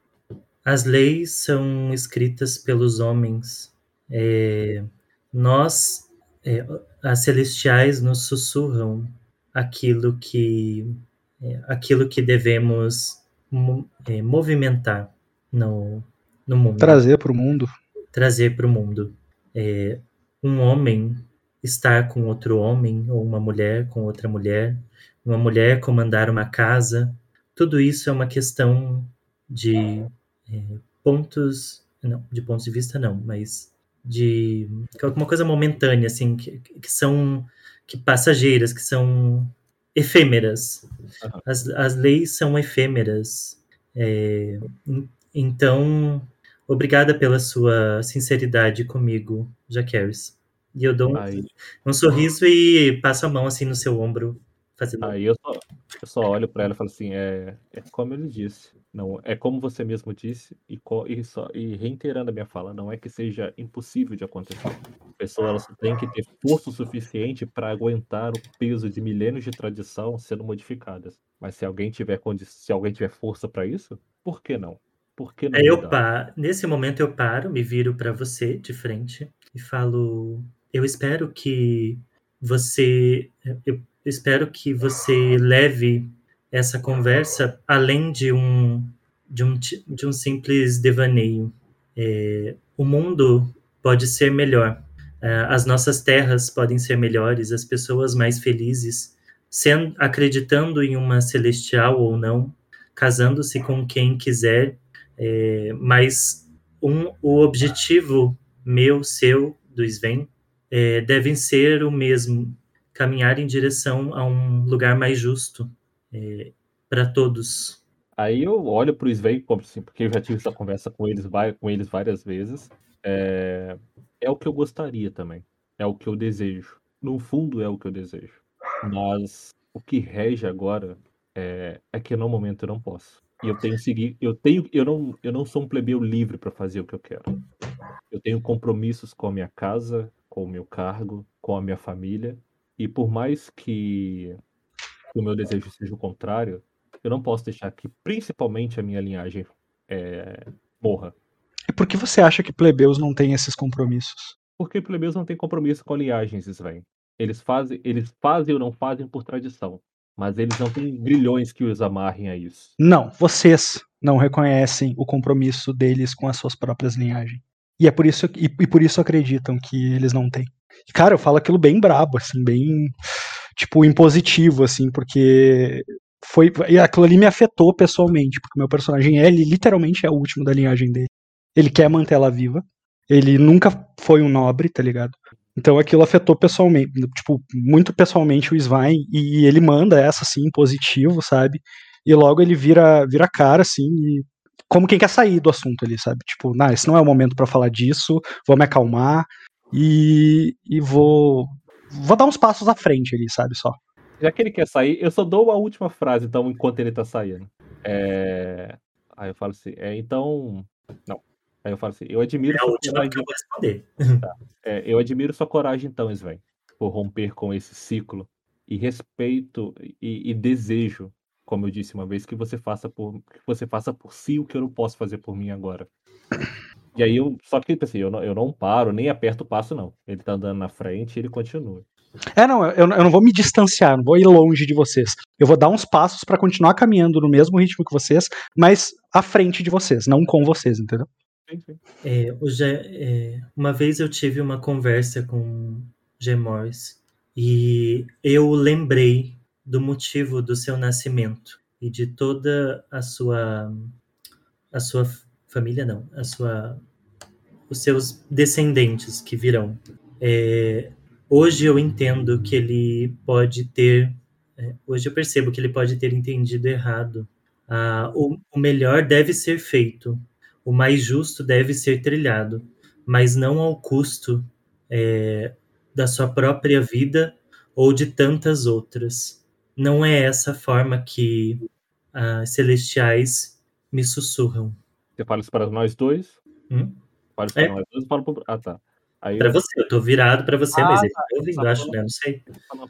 As leis são escritas pelos homens. É, nós, é, as celestiais, nos sussurram aquilo que, é, aquilo que devemos é, movimentar no, no mundo. Trazer para o mundo. Trazer para o mundo. É, um homem estar com outro homem, ou uma mulher com outra mulher, uma mulher comandar uma casa, tudo isso é uma questão de é, pontos, não, de pontos de vista não, mas de alguma coisa momentânea, assim, que, que são que passageiras, que são efêmeras. As, as leis são efêmeras. É, então, obrigada pela sua sinceridade comigo, Jaqueris. E eu dou um, um, sorriso e passo a mão assim no seu ombro. Fazendo... Aí eu só, eu só olho para ela e falo assim, é, é como ele disse. Não, é como você mesmo disse, e, e, só, e reiterando a minha fala, não é que seja impossível de acontecer. A pessoa ela tem que ter força suficiente para aguentar o peso de milênios de tradição sendo modificadas. Mas se alguém tiver se alguém tiver força para isso, por que não? Por que não? É, eu pa... Nesse momento eu paro, me viro para você de frente e falo: eu espero que você, eu espero que você leve essa conversa além de um, de um, de um simples devaneio. É, o mundo pode ser melhor, é, as nossas terras podem ser melhores, as pessoas mais felizes, sendo, acreditando em uma celestial ou não, casando-se com quem quiser, é, mas um, o objetivo meu, seu, do Sven, é, devem ser o mesmo, caminhar em direção a um lugar mais justo, é, para todos. Aí eu olho para o Sven, assim, porque eu já tive essa conversa com eles, com eles várias vezes. É, é o que eu gostaria também. É o que eu desejo. No fundo, é o que eu desejo. Mas o que rege agora é, é que no momento eu não posso. E eu tenho que seguir. Eu tenho. Eu não, eu não sou um plebeu livre para fazer o que eu quero. Eu tenho compromissos com a minha casa, com o meu cargo, com a minha família. E por mais que que o meu desejo seja o contrário, eu não posso deixar que principalmente a minha linhagem é, morra. E por que você acha que plebeus não têm esses compromissos? Porque plebeus não têm compromisso com linhagens, Sven. Eles fazem, eles fazem ou não fazem por tradição. Mas eles não têm grilhões que os amarrem a isso. Não, vocês não reconhecem o compromisso deles com as suas próprias linhagens. E é por isso e, e por isso acreditam que eles não têm. Cara, eu falo aquilo bem brabo, assim, bem tipo, impositivo, assim, porque foi. E aquilo ali me afetou pessoalmente, porque meu personagem, ele literalmente é o último da linhagem dele. Ele quer manter ela viva. Ele nunca foi um nobre, tá ligado? Então aquilo afetou pessoalmente, tipo, muito pessoalmente o Svein, e ele manda essa, assim, positivo, sabe? E logo ele vira, vira cara, assim, e como quem quer sair do assunto ali, sabe? Tipo, nah, esse não é o momento para falar disso, vou me acalmar e, e vou, vou dar uns passos à frente ali, sabe, só. Já que ele quer sair, eu só dou a última frase, então, enquanto ele tá saindo. É... Aí eu falo assim, é, então... Não. Aí eu falo assim, eu admiro... É a última coragem... que eu vou responder. Tá. É, eu admiro sua coragem, então, Sven, por romper com esse ciclo. E respeito e, e, desejo, como eu disse uma vez, que você faça por que você faça por si o que eu não posso fazer por mim agora. E aí eu. Só que assim, eu não, eu não paro, nem aperto o passo, não. Ele tá andando na frente e ele continua. É, não, eu, eu não vou me distanciar, não vou ir longe de vocês. Eu vou dar uns passos para continuar caminhando no mesmo ritmo que vocês, mas à frente de vocês, não com vocês, entendeu? É, é, uma vez eu tive uma conversa com G. Morris e eu lembrei do motivo do seu nascimento e de toda a sua a sua família não, a sua, os seus descendentes que virão. É, hoje eu entendo que ele pode ter, é, hoje eu percebo que ele pode ter entendido errado. Ah, o, o melhor deve ser feito, o mais justo deve ser trilhado, mas não ao custo é, da sua própria vida ou de tantas outras. Não é essa forma que as celestiais me sussurram. Você fala isso para nós dois? Hum? Para é. nós dois falo pro... Ah, tá. Aí pra eu... você, eu tô virado pra você, ah, mas ele tá ouvindo, tá acho, né? Não sei.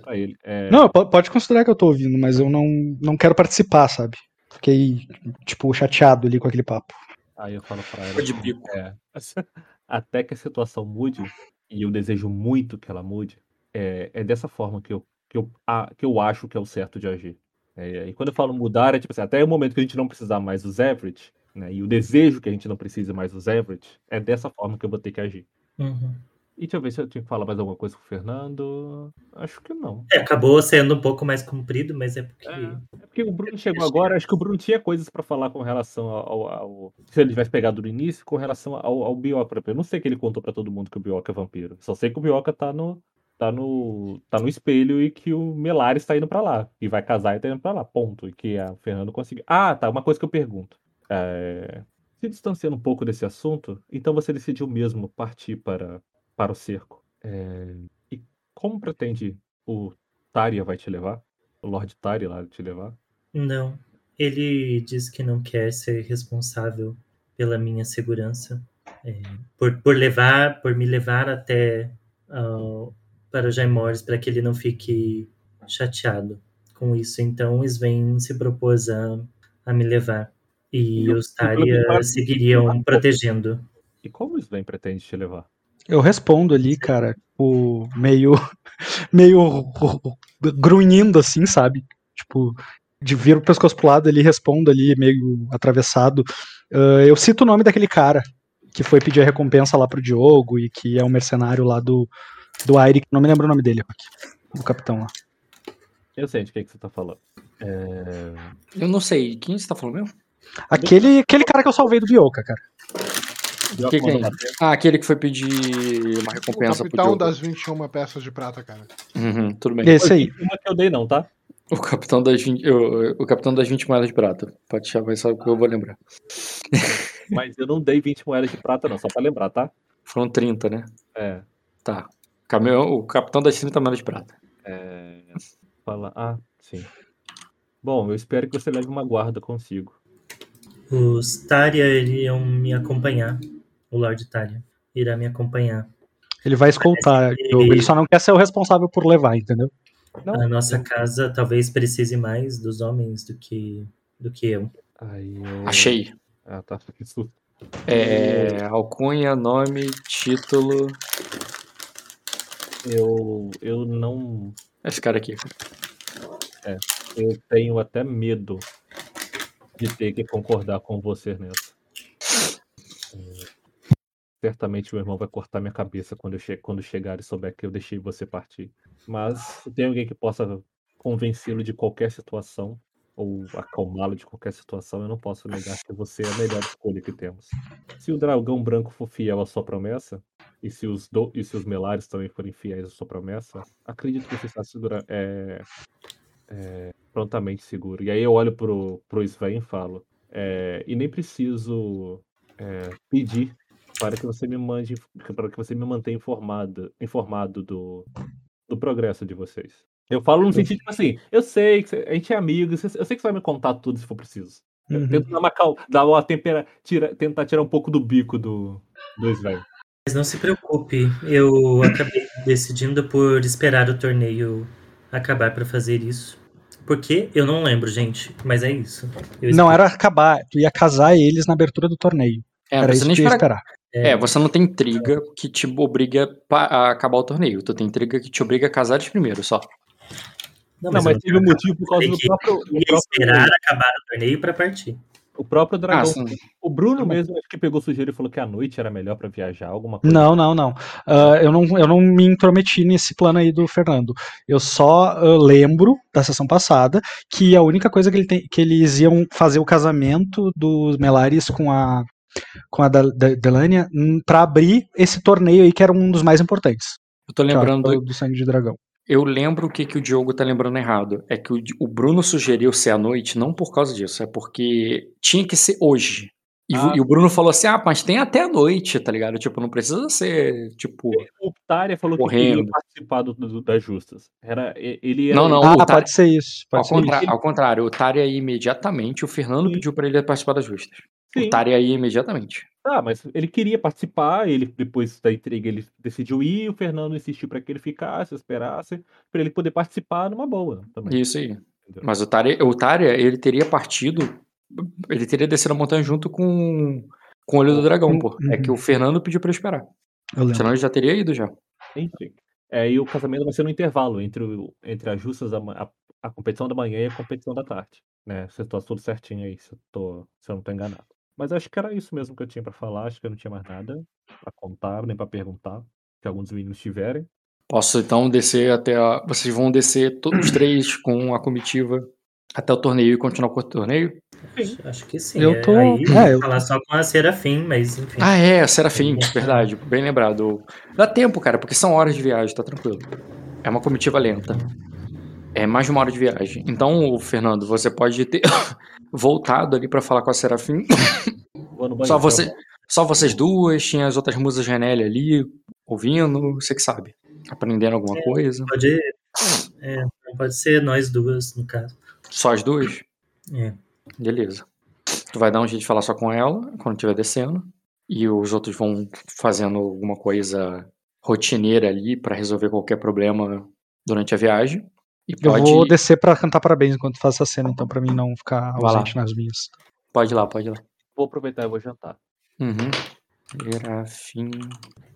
Pra ele. É... Não, pode considerar que eu tô ouvindo, mas eu não, não quero participar, sabe? Fiquei, tipo, chateado ali com aquele papo. Aí eu falo pra ela de assim, bico. é, <laughs> até que a situação mude, e eu desejo muito que ela mude, é, é dessa forma que eu, que, eu, a- que eu acho que é o certo de agir. É, e quando eu falo mudar, é tipo assim, até o momento que a gente não precisar mais dos average, né, e o desejo que a gente não precise mais dos average, é dessa forma que eu vou ter que agir. Uhum. E deixa eu ver se eu tinha que falar mais alguma coisa com o Fernando. Acho que não. É, acabou sendo um pouco mais comprido, mas é porque. É, é porque o Bruno chegou agora, acho que o Bruno tinha coisas pra falar com relação ao, ao- Se ele tivesse pegado no início, com relação ao, ao Bioca. Eu não sei que ele contou pra todo mundo que o Bioca é vampiro. Só sei que o Bioca tá no. Tá no, tá no espelho e que o Melares tá indo pra lá. E vai casar e tá indo pra lá. Ponto. E que a Fernando conseguiu. Ah, tá. Uma coisa que eu pergunto. É, se distanciando um pouco desse assunto, então você decidiu mesmo partir para, para o cerco. É, e como pretende o Tária vai te levar? O Lord Tária lá te levar? Não. Ele diz que não quer ser responsável pela minha segurança. é, por, por levar, por me levar até ah, para o Jaimores, para que ele não fique chateado com isso. Então, Sven se propôs a, a me levar. E E o- os Tária contrário, seguiriam ele- protegendo. E como o Sven pretende te levar? Eu respondo ali, cara, tipo, meio, <laughs> meio grunhindo assim, sabe? Tipo, de vir o pescoço pro lado ali, respondo ali, meio atravessado. Ah, eu cito o nome daquele cara que foi pedir a recompensa lá pro Diogo e que é um mercenário lá do, do Aire, que não me lembro o nome dele, do capitão lá. Eu sei de quem que você tá falando. É, Eu não sei, quem você tá falando mesmo? Aquele, aquele cara que eu salvei do Bioca, cara. Que que é. Ah, aquele que foi pedir uma O recompensa pro capitão das 21 peças de prata, cara. Uhum, tudo bem. Esse aí. Uma que eu dei não, tá? O capitão das 20, o, o capitão das 20 moedas de prata. Pode chamar isso que eu vou lembrar. <laughs> Mas eu não dei 20 moedas de prata não, só pra lembrar, tá? Foram 30, né? É. Tá. Caminhão, o capitão das 30 moedas de prata. é... Fala... Ah, sim. Bom, eu espero que você leve uma guarda consigo. Os Tária iriam me acompanhar. O Lord Tária irá me acompanhar. Ele vai escoltar, que-. Ele só não quer ser o responsável por levar, entendeu? Não, a nossa casa talvez precise mais dos homens do que, do que eu. Aí eu... Achei. Ah, tá. Que susto. É, alcunha, nome, título. Eu, eu não... Esse cara aqui. Eu tenho até medo de ter que concordar com você nessa. Certamente meu irmão vai cortar minha cabeça quando, eu che quando chegar e souber que eu deixei você partir. Mas se tem alguém que possa convencê-lo de qualquer situação, ou acalmá-lo de qualquer situação, eu não posso negar que você é a melhor escolha que temos. Se o dragão branco for fiel à sua promessa, e se os, do e se os melares também forem fiéis à sua promessa, acredito que você está segura é, é, prontamente seguro. E aí eu olho pro, pro Sven e falo, é, e nem preciso é, pedir para que você me mande, para que você me mantenha informado, informado do, do progresso de vocês. Eu falo no sentido tipo assim, eu sei que a gente é amigo, eu sei que você vai me contar tudo se for preciso. Eu Uhum. tento dar uma, cal- dar uma tempera, tira, tentar tirar um pouco do bico do, do Sven. Mas não se preocupe, eu acabei <laughs> decidindo por esperar o torneio acabar para fazer isso. Porque eu não lembro, gente, mas é isso. Eu Não era acabar, tu ia casar eles na abertura do torneio. É, era você isso que ia espera. esperar. É, você não tem intriga que te obriga a acabar o torneio. Tu tem intriga que te obriga a casar eles primeiro, só. Não, Não, mas, mas eu teve um motivo por causa do próprio, não o ia próprio, esperar acabar o torneio para partir. O próprio Ah, dragão. sim. O Bruno mesmo acho que pegou sujeira e falou que a noite era melhor pra viajar, alguma coisa. Não, não, não. Ah, eu não. Eu não me intrometi nesse plano aí do Fernando. Eu só ah, lembro da sessão passada que a única coisa que, ele tem, que eles iam fazer o casamento dos Melares com a com a Del- Del- Delania hum, pra abrir esse torneio aí que era um dos mais importantes. Eu tô é o lembrando. do Sangue de Dragão. Eu lembro o que, que o Diogo tá lembrando errado. É que o, o Bruno sugeriu ser à noite, não por causa disso, é porque tinha que ser hoje. E, o- Ah. e o Bruno falou assim: ah, mas tem até a noite, tá ligado? Tipo, não precisa ser, tipo. O Tária falou que Correndo. queria participar do, do- das justas. Era, ele era, Não, não, Ah, o Tária- pode ser isso. Ao, Pode ser contra- isso. ao contrário, o Tária ia imediatamente, o Fernando Sim. pediu pra ele participar das justas. Sim. O Tária ia imediatamente. Ah, mas ele queria participar, ele depois da intriga ele decidiu ir, o Fernando insistiu pra que ele ficasse, esperasse, pra ele poder participar numa boa também. Isso aí. entendeu? Mas o Tária, o Tária, ele teria partido, ele teria descido a montanha junto com, Com o olho do dragão, pô. É Uhum. que o Fernando pediu pra eu esperar. Eu. Senão ele já teria ido já. Enfim. É, e o casamento vai ser no intervalo entre, o, entre as justas da a, a competição da manhã e a competição da tarde. Né? Você tá tudo certinho aí, se eu, tô, se eu não tô enganado. Mas acho que era isso mesmo que eu tinha pra falar. Acho que eu não tinha mais nada pra contar, nem pra perguntar. Que alguns meninos tiverem. Posso então descer até a. Vocês vão descer todos os três com a comitiva até o torneio e continuar com o torneio? Acho, acho que sim. Eu É, tô- Aí, é, eu- falar só com a Serafim, mas enfim. Ah, é, Serafim, É. verdade. Bem lembrado. Dá tempo, cara, porque são horas de viagem, tá tranquilo. É uma comitiva lenta. É mais de uma hora de viagem. Então, Fernando, você pode ter <laughs> voltado ali pra falar com a Serafim. Só, você, bom? só vocês duas, tinha as outras musas Renelli ali, ouvindo, você que sabe. Aprendendo alguma coisa. Pode, é, pode ser nós duas, no caso. Só as duas? É. Beleza. Tu vai dar um jeito de falar só com ela quando estiver descendo. E os outros vão fazendo alguma coisa rotineira ali pra resolver qualquer problema durante a viagem. E Eu pode, vou descer pra cantar parabéns enquanto faço essa cena, então, pra mim não ficar Vai lá. ausente nas minhas. pode ir lá, pode ir lá. Vou aproveitar e vou jantar. Uhum.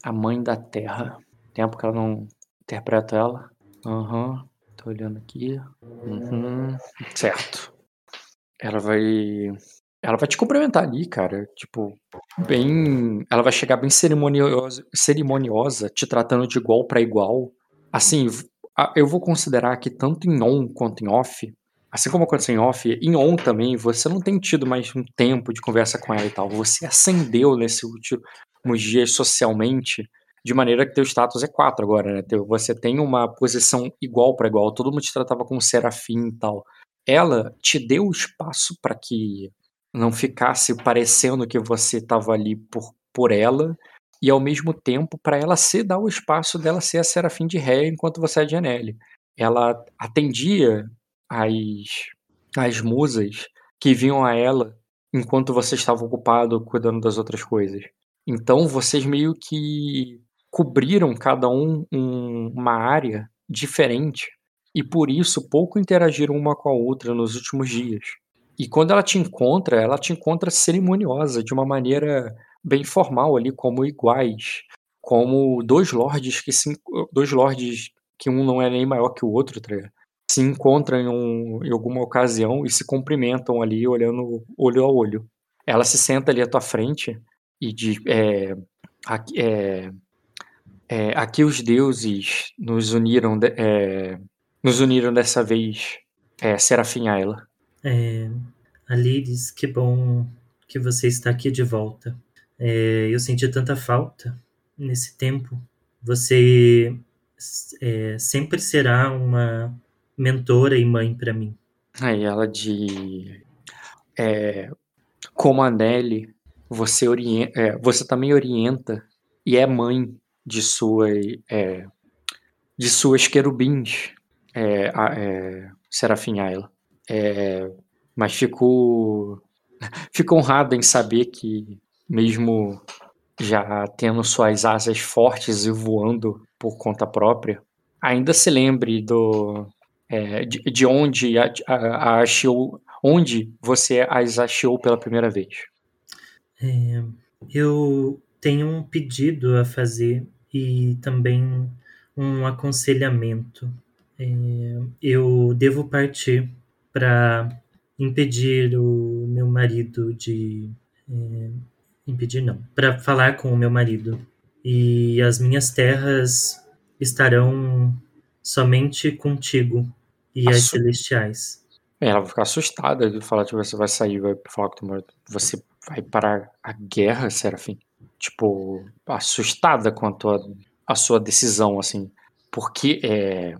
A mãe da terra. Tempo que ela não interpreta ela. Aham. Tô olhando aqui. Uhum. Certo. Ela vai. Ela vai te cumprimentar ali, cara. Tipo, bem. Ela vai chegar bem cerimoniosa, cerimoniosa te tratando de igual pra igual. Assim, eu vou considerar que tanto em on quanto em off, assim como aconteceu em off, em on também, você não tem tido mais um tempo de conversa com ela e tal. Você ascendeu nesses últimos dias socialmente, de maneira que teu status é 4 agora, né? Você tem uma posição igual pra igual, todo mundo te tratava como serafim e tal. Ela te deu espaço pra que não ficasse parecendo que você estava ali por, por ela, e ao mesmo tempo para ela se dar o espaço dela ser a Serafim de Ré enquanto você é de Anelli. Ela atendia as, as musas que vinham a ela enquanto você estava ocupado cuidando das outras coisas. Então vocês meio que cobriram cada um, um- uma área diferente e por isso pouco interagiram uma com a outra nos últimos dias. E quando ela te encontra, ela te encontra cerimoniosa, de uma maneira bem formal ali, como iguais, como dois lords que se, dois lords que um não é nem maior que o outro, tá se encontram em, um- em alguma ocasião e se cumprimentam ali, olhando olho a olho. Ela se senta ali à tua frente e diz: é, aqui, é, é, aqui os deuses nos uniram, de- é, nos uniram dessa vez, é, Serafim Ayla. É, que bom que você está aqui de volta. É, eu senti tanta falta nesse tempo. Você é, sempre será uma mentora e mãe para mim. Aí ela de. É, como a Nelly, você, orienta, é, você também orienta e é mãe de, sua, é, de suas querubins, é, a- é, Serafim Ayla. É, mas fico, <laughs> fico honrado em saber que, mesmo já tendo suas asas fortes e voando por conta própria, ainda se lembre do, é, de, de onde a, a, a achou, onde você as achou pela primeira vez. É, eu tenho um pedido a fazer e também um aconselhamento. É, eu devo partir para impedir o meu marido de. Impedir não, para falar com o meu marido. E as minhas terras estarão somente contigo e as Assu- celestiais. É, Ela vai ficar assustada de falar que você vai sair, vai falar com o teu marido. Você vai parar a guerra, Serafim? Tipo, assustada quanto a, a sua decisão, assim. Porque é,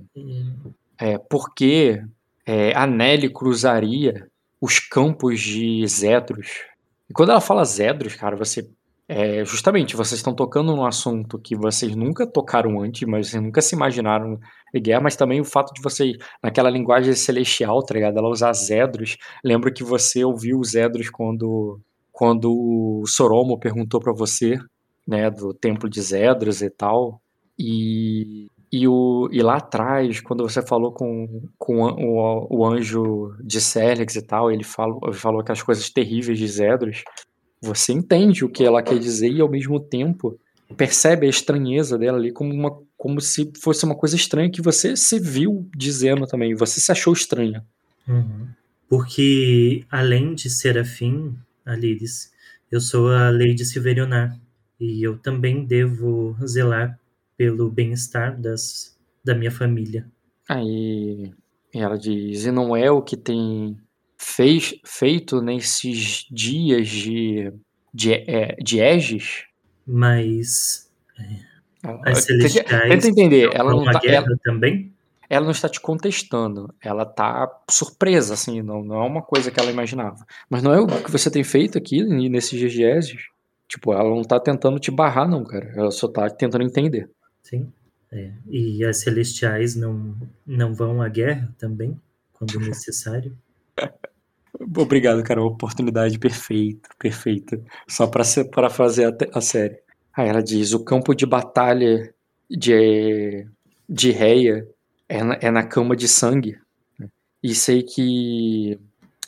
é, porque é, a Nelly cruzaria os campos de Zedros. E quando ela fala Zedros, cara, você. É, justamente, vocês estão tocando num assunto que vocês nunca tocaram antes, mas vocês nunca se imaginaram em guerra, mas também o fato de vocês, naquela linguagem celestial, tá ligado? Ela usar Zedros. Lembro que você ouviu os Zedros quando, quando o Soromo perguntou pra você, né, do templo de Zedros e tal. E, e, o, e lá atrás, quando você falou com, com o, o anjo de Célix e tal, ele falou, falou que as coisas terríveis de Zedros, você entende o que ela quer dizer e ao mesmo tempo percebe a estranheza dela ali como uma como se fosse uma coisa estranha que você se viu dizendo também, você se achou estranha. Uhum. Porque além de Serafim, Aliris, eu sou a Lady Silverionar e eu também devo zelar pelo bem-estar das da minha família. Aí ela diz, e não é o que tem fez, feito nesses dias de, de, é, de Aegis? Mas Ela- as tenta- celestiais Tenta entender, ela não, tá, guerra ela, também? ela não está te contestando, ela tá surpresa, assim, não, não é uma coisa que ela imaginava. Mas não é o que você tem feito aqui nesses dias de Aegis? Tipo, ela não tá tentando te barrar, não, cara. Ela só tá tentando entender. Sim. É. E as celestiais não, não vão à guerra também, quando necessário? <laughs> Obrigado, cara. Uma oportunidade perfeita, perfeita. Só pra fazer a, a série. Aí ela diz: o campo de batalha de, de Reia é na, é na cama de sangue. E sei que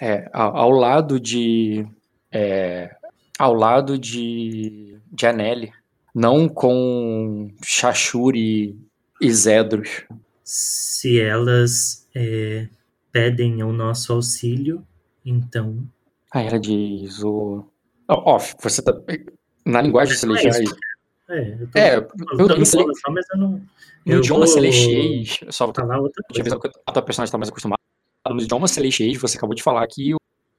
é, ao, ao lado de. é, ao lado de, de Anelli. Não com Shashuri e Zedros. Se elas é, pedem o nosso auxílio, então. Aí ela diz: o. Ó, você tá. Na linguagem é celestiais. É, eu tô, É, eu tô eu- só, mas eu não. No idioma vou celestiais, só falar outra coisa. a tua personagem tá mais acostumada. No idioma celestiais, você acabou de falar que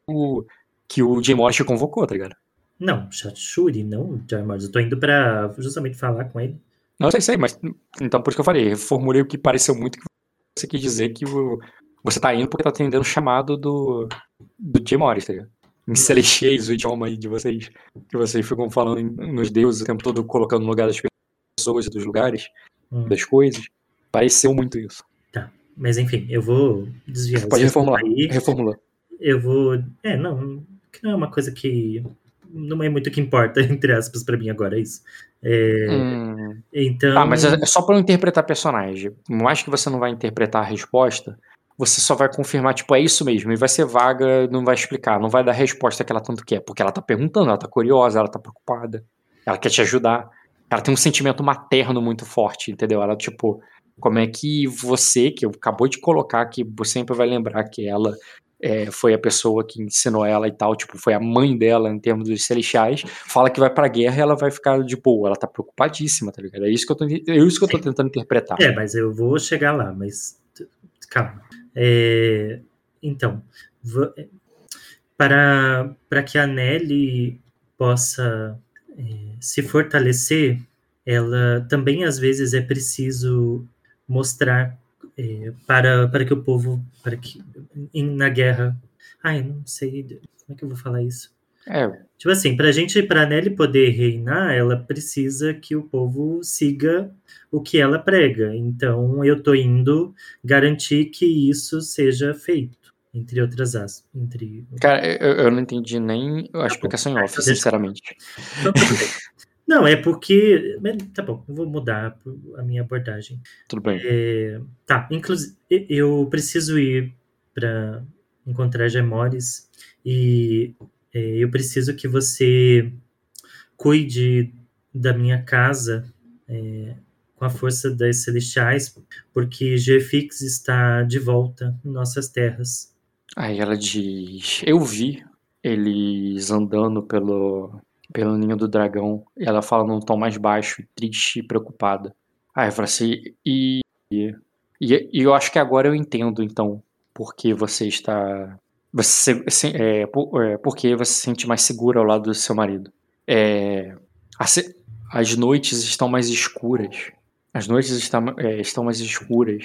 o, que o Jay Morris te convocou, tá ligado? Não, Shuri, não Jarmors. Eu tô indo pra justamente falar com ele. Não sei, sei, mas então por isso que eu falei, reformulei o que pareceu muito que você quis dizer que o- você tá indo porque tá atendendo o chamado do, do Jay Morris, tá ligado? Em celestiais, o idioma aí de vocês, que vocês ficam falando nos deuses o tempo todo, colocando no lugar das pessoas e dos lugares, Hum, das coisas. Pareceu muito isso. Mas enfim, eu vou desviar Pode reformular. aí. Reformula. Eu vou. É, não. Que não é uma coisa que. Não é muito que importa, <laughs> entre aspas, pra mim agora, é isso. É, Hum. Então. Tá, mas é é só pra eu interpretar personagem. Por mais que você não vai interpretar a resposta, você só vai confirmar, tipo, é isso mesmo. E vai ser vaga, não vai explicar, não vai dar a resposta que ela tanto quer. Porque ela tá perguntando, ela tá curiosa, ela tá preocupada. Ela quer te ajudar. Ela tem um sentimento materno muito forte, entendeu? Ela, tipo, como é que você, que eu acabou de colocar, que você sempre vai lembrar que ela é, foi a pessoa que ensinou ela e tal, tipo, foi a mãe dela em termos dos celestiais, fala que vai pra guerra e ela vai ficar de boa, ela tá preocupadíssima, tá ligado? É isso que eu tô, é isso que eu tô tentando interpretar. É, mas eu vou chegar lá, mas calma. É, então, va- para, para que a Nelly possa é, se fortalecer, ela também às vezes é preciso mostrar é, para, para que o povo, para que em- na guerra, ai, não sei como é que eu vou falar isso. É, Tipo assim, pra gente, pra Nelly poder reinar, ela precisa que o povo siga o que ela prega. Então, eu tô indo garantir que isso seja feito, entre outras aspas. Entre... cara, eu, eu não entendi nem a explicação em off, sinceramente. Então. <laughs> Não, é porque. Tá bom, eu vou mudar a minha abordagem. Tudo bem. É, tá, inclusive, eu preciso ir para encontrar Gemores e é, eu preciso que você cuide da minha casa é, com a força das celestiais, porque Jefix está de volta em nossas terras. Aí ela diz: Eu vi eles andando pelo, pelo ninho do dragão. Ela fala num tom mais baixo, triste e preocupada. Aí eu falo assim: e, e, e eu acho que agora eu entendo, então, por que você está. Você, é, por, é, porque você se sente mais segura ao lado do seu marido. É, a se- as noites estão mais escuras. As noites estão, é, estão mais escuras.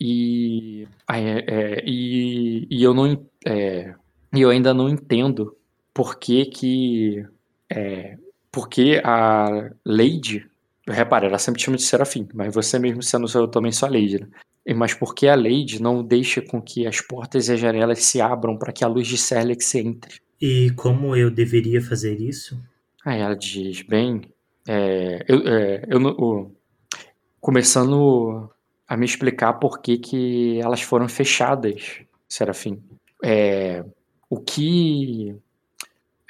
E, é, e, e eu não é, e eu ainda não entendo por que que é, por que a Lady repara, ela sempre chama de Serafim, mas você mesmo sendo eu também só Lady, né? Mas por que a Lady não deixa com que as portas e as janelas se abram para que a luz de Serlex entre? E como eu deveria fazer isso? Aí ela diz, bem, é, eu, é, eu não- o- começando a me explicar por que, que elas foram fechadas, Serafim. É, o que.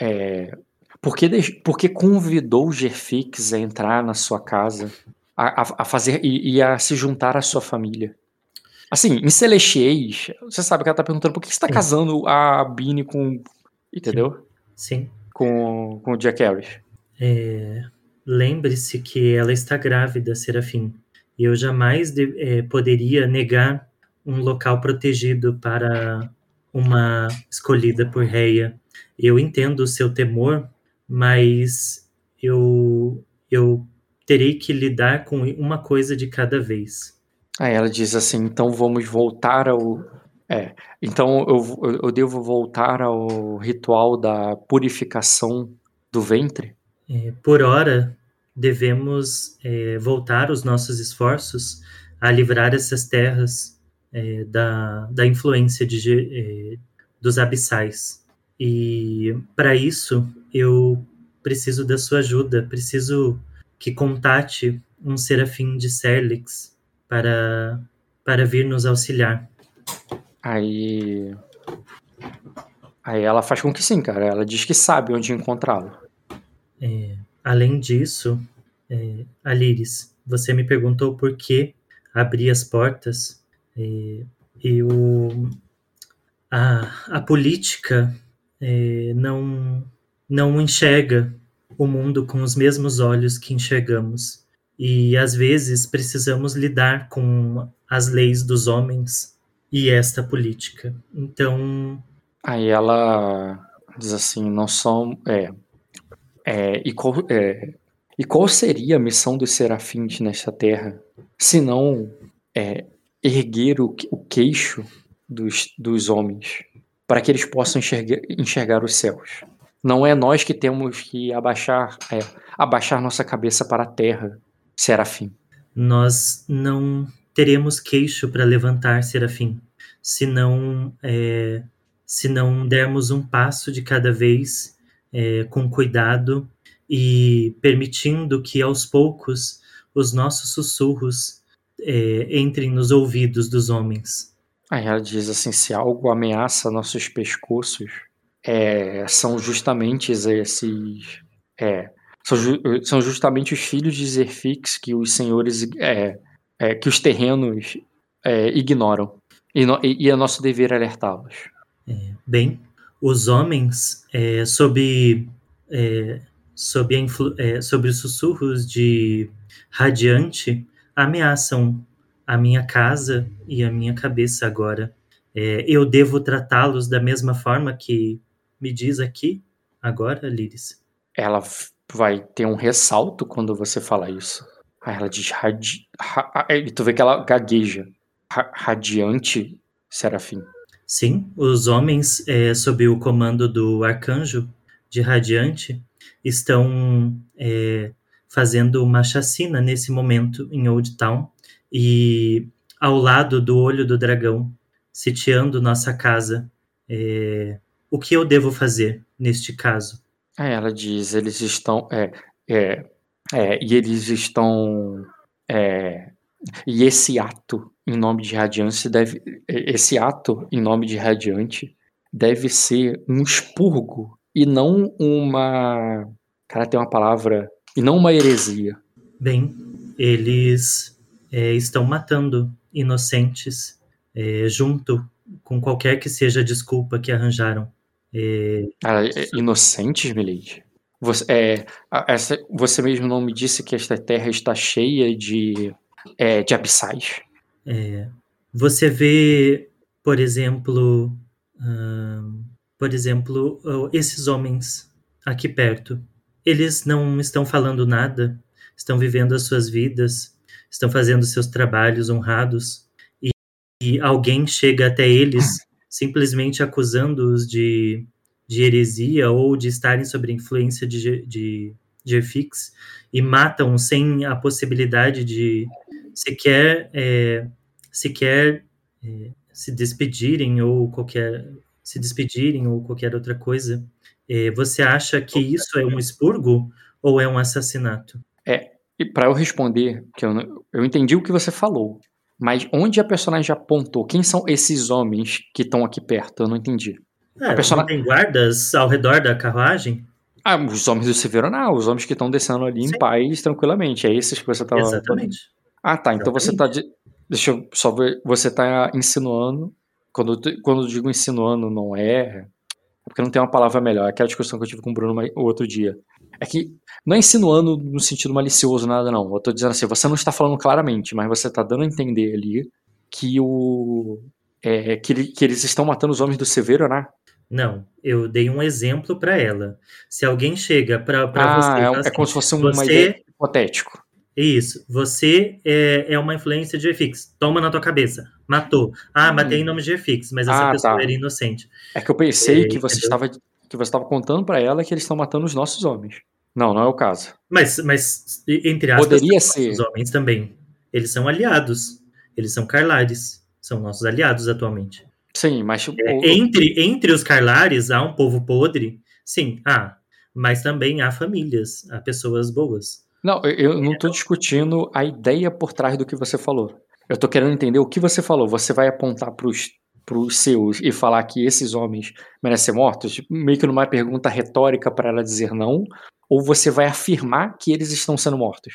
é, Por que, deix- por que convidou o Gerfix a entrar na sua casa, a, a- a fazer e, e a se juntar à sua família? Assim, em Celestiais, você sabe que ela tá perguntando por que você tá Sim. casando a Bini com. Entendeu? Sim. Com, com o Jack Harris. É, Lembre-se que ela está grávida, Serafim. E eu jamais de- é, poderia negar um local protegido para uma escolhida por Reia. Eu entendo o seu temor, mas eu, eu terei que lidar com uma coisa de cada vez. Aí ela diz assim: então vamos voltar ao. É, então eu, eu- devo voltar ao ritual da purificação do ventre? É, por hora, devemos é, voltar os nossos esforços a livrar essas terras é, da, da influência de, é, dos abissais. E para isso, eu preciso da sua ajuda, preciso que contate um serafim de Serlix para, para vir nos auxiliar. Aí. Aí ela faz com que sim, cara. Ela diz que sabe onde encontrá-lo. É, além disso, é, Aliris, você me perguntou por que abrir as portas. É, e o, a, a política é, não, não enxerga o mundo com os mesmos olhos que enxergamos. E às vezes precisamos lidar com as leis dos homens e esta política. Então, Aí ela diz assim: não são. É. é, e, qual, é, e qual seria a missão dos serafins nesta terra? Se não é, erguer o, o queixo dos, dos homens, para que eles possam enxergar, enxergar os céus. Não é nós que temos que abaixar, é, abaixar nossa cabeça para a terra, serafim. nós não teremos queixo para levantar, Serafim, se não, é, se não dermos um passo de cada vez é, com cuidado e permitindo que aos poucos os nossos sussurros é, entrem nos ouvidos dos homens. Aí ela diz assim: se algo ameaça nossos pescoços, é, são justamente esses. É, são, ju- são justamente os filhos de Zerfix que os senhores. É, é, que os terrenos é, ignoram. E, no- e- e é nosso dever alertá-los. Bem, os homens, sob, sob, a os sussurros de Radiante, ameaçam a minha casa e a minha cabeça agora. É, eu devo tratá-los da mesma forma que me diz aqui, agora, Liris? Ela vai ter um ressalto quando você fala isso. Aí ela diz: radi, tu vê que ela gagueja. Ra- radiante, Serafim. Sim, os homens, é, sob o comando do arcanjo de Radiante, estão é, fazendo uma chacina nesse momento em Old Town e ao lado do olho do dragão, sitiando nossa casa. É, o que eu devo fazer neste caso? Aí ela diz, eles estão. É, é, é, e eles estão. é, e esse ato em nome de Radiante deve. Esse ato em nome de Radiante deve ser um expurgo e não uma. Cara, tem uma palavra. E não uma heresia. Bem, eles é, estão matando inocentes é, junto com qualquer que seja a desculpa que arranjaram. É, Ah, é, inocentes, Milady? Você, é, essa, você mesmo não me disse que esta terra está cheia de, é, de abissais? É, você vê, por exemplo, ahn, por exemplo, esses homens aqui perto. Eles não estão falando nada, estão vivendo as suas vidas, estão fazendo seus trabalhos honrados, e, e alguém chega até eles simplesmente acusando-os de, de heresia ou de estarem sob a influência de, de Jefix e matam sem a possibilidade de sequer é, sequer é, se despedirem ou qualquer se despedirem ou qualquer outra coisa. É, você acha que isso é um expurgo ou é um assassinato? E para eu responder, que eu, eu entendi o que você falou, mas onde a personagem apontou? Quem são esses homens que estão aqui perto? Eu não entendi. Ah, persona- não tem guardas ao redor da carruagem? Ah, os homens do Severo não, os homens que estão descendo ali em Sim. paz, tranquilamente. É esses que você tava. Exatamente. Ah, tá. Então você tá. de- Deixa eu só ver. Você tá insinuando. Quando, quando eu digo insinuando, não é. Porque não tem uma palavra melhor. É aquela discussão que eu tive com o Bruno o outro dia. É que não é insinuando no sentido malicioso, nada, não. Eu tô dizendo assim, você não está falando claramente, mas você tá dando a entender ali que o. É, que, ele- que eles estão matando os homens do Severo, né? Não, eu dei um exemplo para ela. Se alguém chega para você Ah, e é, fala é assim, como se fosse uma você- ideia hipotético. Isso, você é, é uma influência de GFX. Toma na tua cabeça. Matou. Ah, matei em nome de GFX, mas essa Ah, pessoa tá. era inocente. É que eu pensei É, que você entendeu? estava que você estava contando pra ela que eles estão matando os nossos homens. Não, não é o caso. Mas, mas entre aspas, Poderia ser. nossos homens também. Eles são aliados. Eles são Carlares. São nossos aliados atualmente. Sim, mas É, entre, entre os Carlares há um povo podre, sim, há. Mas também há famílias, há pessoas boas. Não, eu- não estou discutindo a ideia por trás do que você falou. Eu estou querendo entender o que você falou. Você vai apontar pros pros seus e falar que esses homens merecem ser mortos, Tipo, meio que numa pergunta retórica para ela dizer não, ou você vai afirmar que eles estão sendo mortos?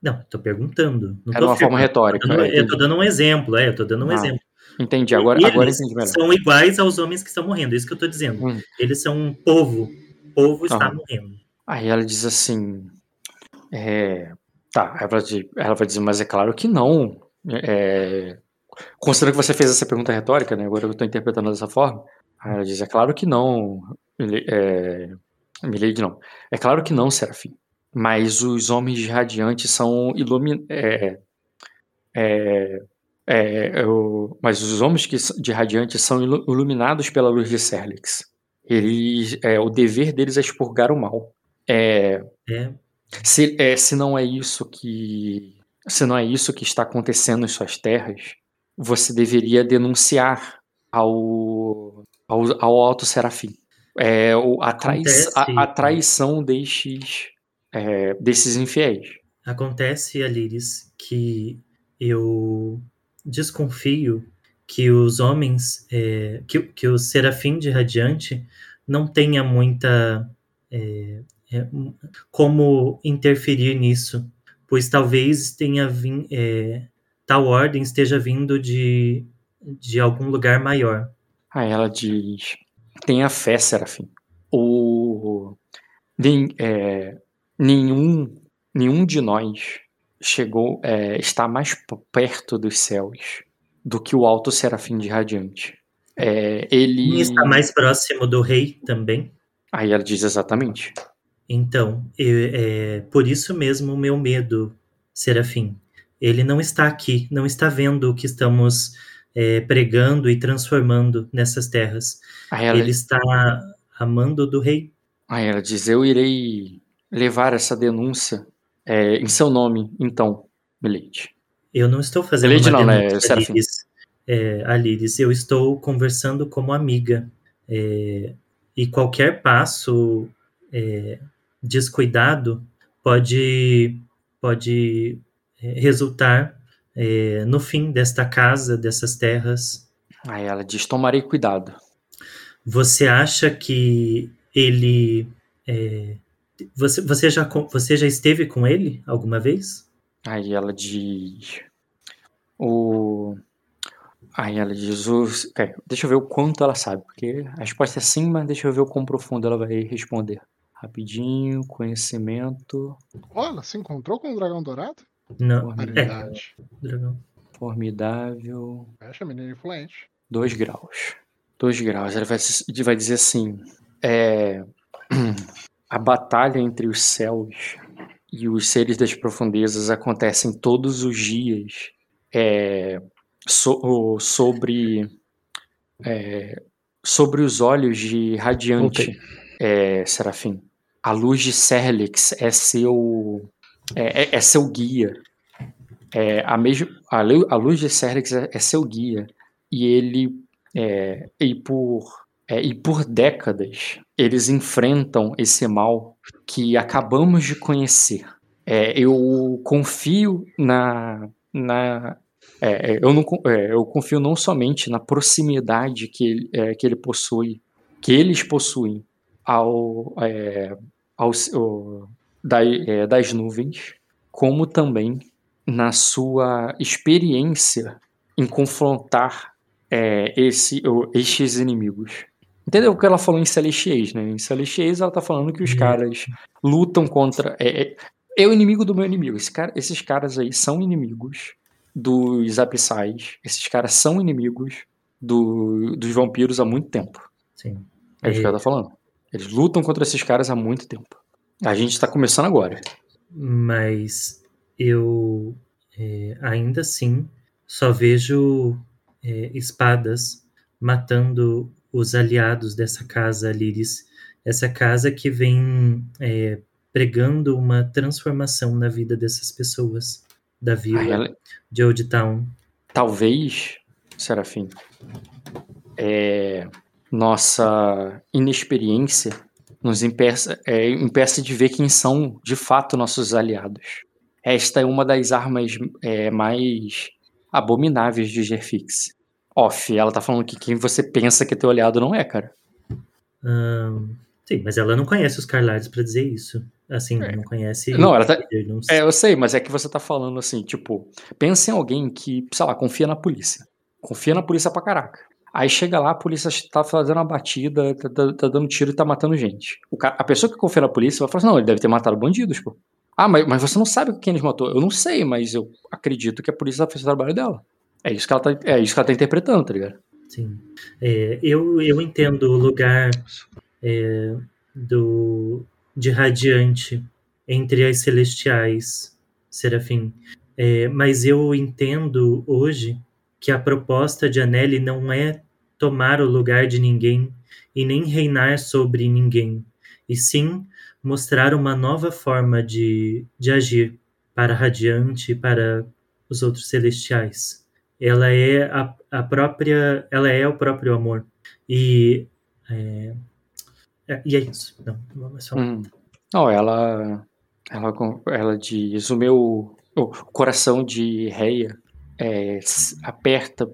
Não, tô perguntando. Não tô uma forma retórica. Eu tô dando- é, um exemplo, é, eu tô dando um Ah, exemplo. Entendi, agora, Eles agora entendi melhor. são iguais aos homens que estão morrendo, é isso que eu tô dizendo. Hum. Eles são um povo. O povo está Aham. morrendo. Aí ela diz assim. É, tá, ela vai, dizer, mas é claro que não. É, considerando que você fez essa pergunta retórica, né? Agora eu estou interpretando dessa forma. Ela diz, é claro que não. É, Milady não. É claro que não, Serafim. Mas os homens são iluminados. É, é, é, eu- mas os homens que, de radiante são ilu- iluminados pela luz de Serlix. Eles, é, o dever deles é expurgar o mal. É, É, se, é, se não é isso que se não é isso que está acontecendo em suas terras, você deveria denunciar ao ao, ao alto serafim. É, o, a, trai, a, a traição destes é, desses infiéis. Acontece, Aliris, que eu desconfio que os homens, é, que, que o serafim de radiante não tenha muita é, é, como interferir nisso, pois talvez tenha vim, é, tal ordem esteja vindo de, de algum lugar maior. Aí ela diz: tenha fé, serafim. O, nem- é, nenhum, nenhum de nós chegou é, está mais perto dos céus do que o alto serafim de radiante. É, ele E está mais próximo do rei também. Aí ela diz exatamente. Então, eu- é por isso mesmo o meu medo, Serafim. Ele não está aqui, não está vendo o que estamos é, pregando e transformando nessas terras. Ela, Ele está amando do rei. aí ela diz: Eu irei levar essa denúncia é, em seu nome, então, Milady. Eu não estou fazendo Lady uma não, né, denúncia, Serafim? Aliris. É, Aliris, eu estou conversando como amiga. É, e qualquer passo é, descuidado pode, pode é, resultar é, no fim desta casa, dessas terras. Aí ela diz: Tomarei cuidado. Você acha que ele. é, você, você, já, você já esteve com ele alguma vez? Aí ela diz. O. Aí ela diz. O... é, deixa eu ver o quanto ela sabe, porque a resposta é sim, mas deixa eu ver o quão profundo ela vai responder. Rapidinho, conhecimento, Olha, ela se encontrou com o dragão dourado? Não. É, Raridade. dragão. formidável. Fecha, menino influente. 2 graus. 2 graus. Ela vai, vai dizer assim: é, <clears throat> a batalha entre os céus e os seres das profundezas acontecem todos os dias é, so- sobre, é, sobre os olhos de Radiante, é, Serafim. A luz de Serlix é seu, é, é- é seu guia. É, a, mesma, a, a luz de Serlix é, é seu guia e ele é, e por é, e por décadas eles enfrentam esse mal que acabamos de conhecer. Eu confio na na eu não eu confio não somente na proximidade que ele, que ele possui que eles possuem ao é, aos, o- da- é, das nuvens, como também na sua experiência em confrontar é, esse, estes inimigos. Entendeu o que ela falou em Celestiais, né? Em Celestiais ela tá falando que os caras lutam contra. É, é, é o inimigo do meu inimigo. Esse cara- esses caras aí são inimigos dos abissais. Esses caras são inimigos do- dos vampiros há muito tempo. Sim. É isso que ela tá falando. Eles lutam contra esses caras há muito tempo. A gente tá começando agora. mas eu é, ainda assim só vejo é, espadas matando os aliados dessa casa, Liris. Essa casa que vem é, pregando uma transformação na vida dessas pessoas da vila Aí ela- de Old Town. talvez, Serafim, é, nossa inexperiência nos impeça, é, impeça de ver quem são de fato nossos aliados. Esta é uma das armas é, mais abomináveis de Gerfix. Off, ela tá falando que quem você pensa que é teu aliado não é, cara. Ahn, sim, mas ela não conhece os Carlares pra dizer isso. Assim, É. não conhece. Não, ela tá- não É, eu sei, mas é que você tá falando assim, tipo, pensa em alguém que, sei lá, confia na polícia. Confia na polícia pra caraca. Aí chega lá, a polícia tá fazendo uma batida, tá, tá- tá dando tiro e tá matando gente. O ca- a pessoa que confia na polícia vai falar assim, não, ele deve ter matado bandidos, pô. Ah, mas, mas você não sabe quem eles matou. Eu não sei, mas eu acredito que a polícia fez o trabalho dela. É isso que ela tá, é isso que ela tá interpretando, tá ligado? Sim. É, eu, eu entendo o lugar é, do, de Radiante entre as Celestiais, Serafim. É, mas eu entendo hoje que a proposta de Anneli não é tomar o lugar de ninguém e nem reinar sobre ninguém, e sim mostrar uma nova forma de, de agir para Radiante e para os outros Celestiais ela é a, a própria, ela é o próprio amor. E é, é- e é isso. Não, não falar. Hum. Não, ela, ela, ela diz: o meu o coração de Reia é, aperta,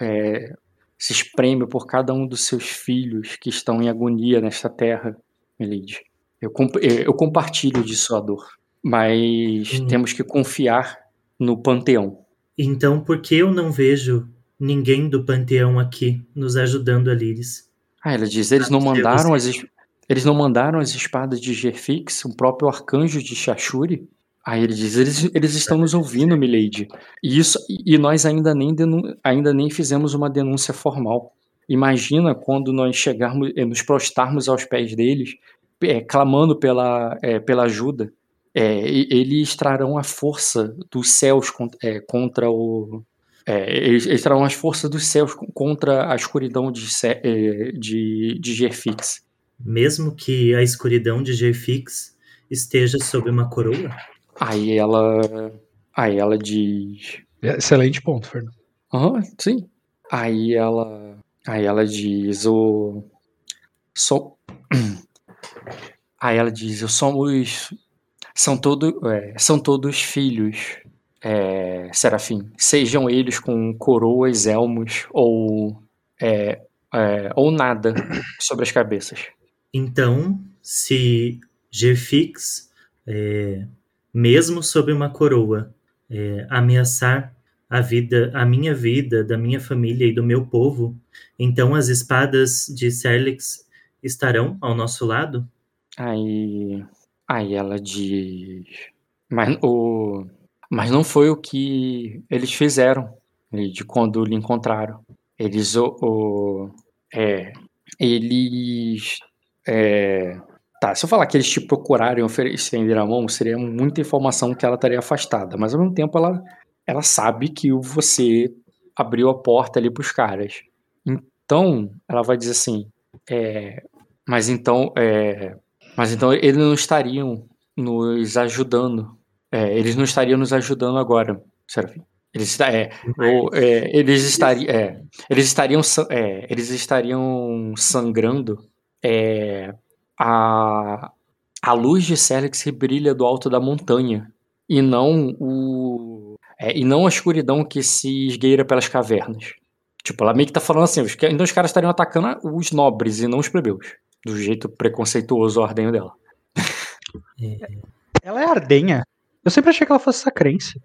é, se espreme por cada um dos seus filhos que estão em agonia nesta terra, Melide. Eu, comp- eu compartilho de sua dor, mas Hum. temos que confiar no panteão. Então, por que eu não vejo ninguém do panteão aqui nos ajudando a Liris? Ah, ela diz: eles não Não mandaram as es- eles não mandaram as espadas de Gerfix, o próprio arcanjo de Shashuri? Aí ele diz: eles, eles estão nos ouvindo, Milady. E isso e nós ainda nem ainda nem fizemos uma denúncia formal. Imagina quando nós chegarmos, eh, nos prostarmos aos pés deles, eh, clamando pela, eh, pela ajuda. E- eles trarão a força dos céus con- eh, contra o é, eles, eles trarão as forças dos céus con- contra a escuridão de, de, de Gerfix. Mesmo que a escuridão de Gerfix esteja sob uma coroa? Aí ela. Aí ela diz. Excelente ponto, Fernando. Aham, sim. Aí ela. Aí ela diz o. So... <clears throat> Aí ela diz, eu somos. São, todo, é, são todos filhos, é, Serafim. Sejam eles com coroas, elmos ou. é, é, ou nada sobre as cabeças. Então, se Gerfix, é, mesmo sob uma coroa, é, ameaçar a vida, a minha vida, da minha família e do meu povo, então as espadas de Serlix estarão ao nosso lado? Aí, aí ela diz, mas o, mas não foi o que eles fizeram né, de quando lhe encontraram. Eles o, o- é, eles é, tá. Se eu falar que eles te procuraram e ofer- estenderam a mão, seria muita informação que ela estaria afastada. Mas ao mesmo tempo ela, ela sabe que você abriu a porta ali para os caras. Então ela vai dizer assim, é, mas então é, mas então eles não estariam nos ajudando. É, eles não estariam nos ajudando agora, Serafim. Eles, é, ou, é, eles, estariam, é, eles, estariam, é, eles estariam sangrando é, a, a luz de Célix que brilha do alto da montanha e não o é, e não a escuridão que se esgueira pelas cavernas. Tipo, ela meio que tá falando assim, os, então os caras estariam atacando os nobres e não os plebeus do jeito preconceituoso ardenho dela. Ela é ardenha. Eu sempre achei que ela fosse sacrense.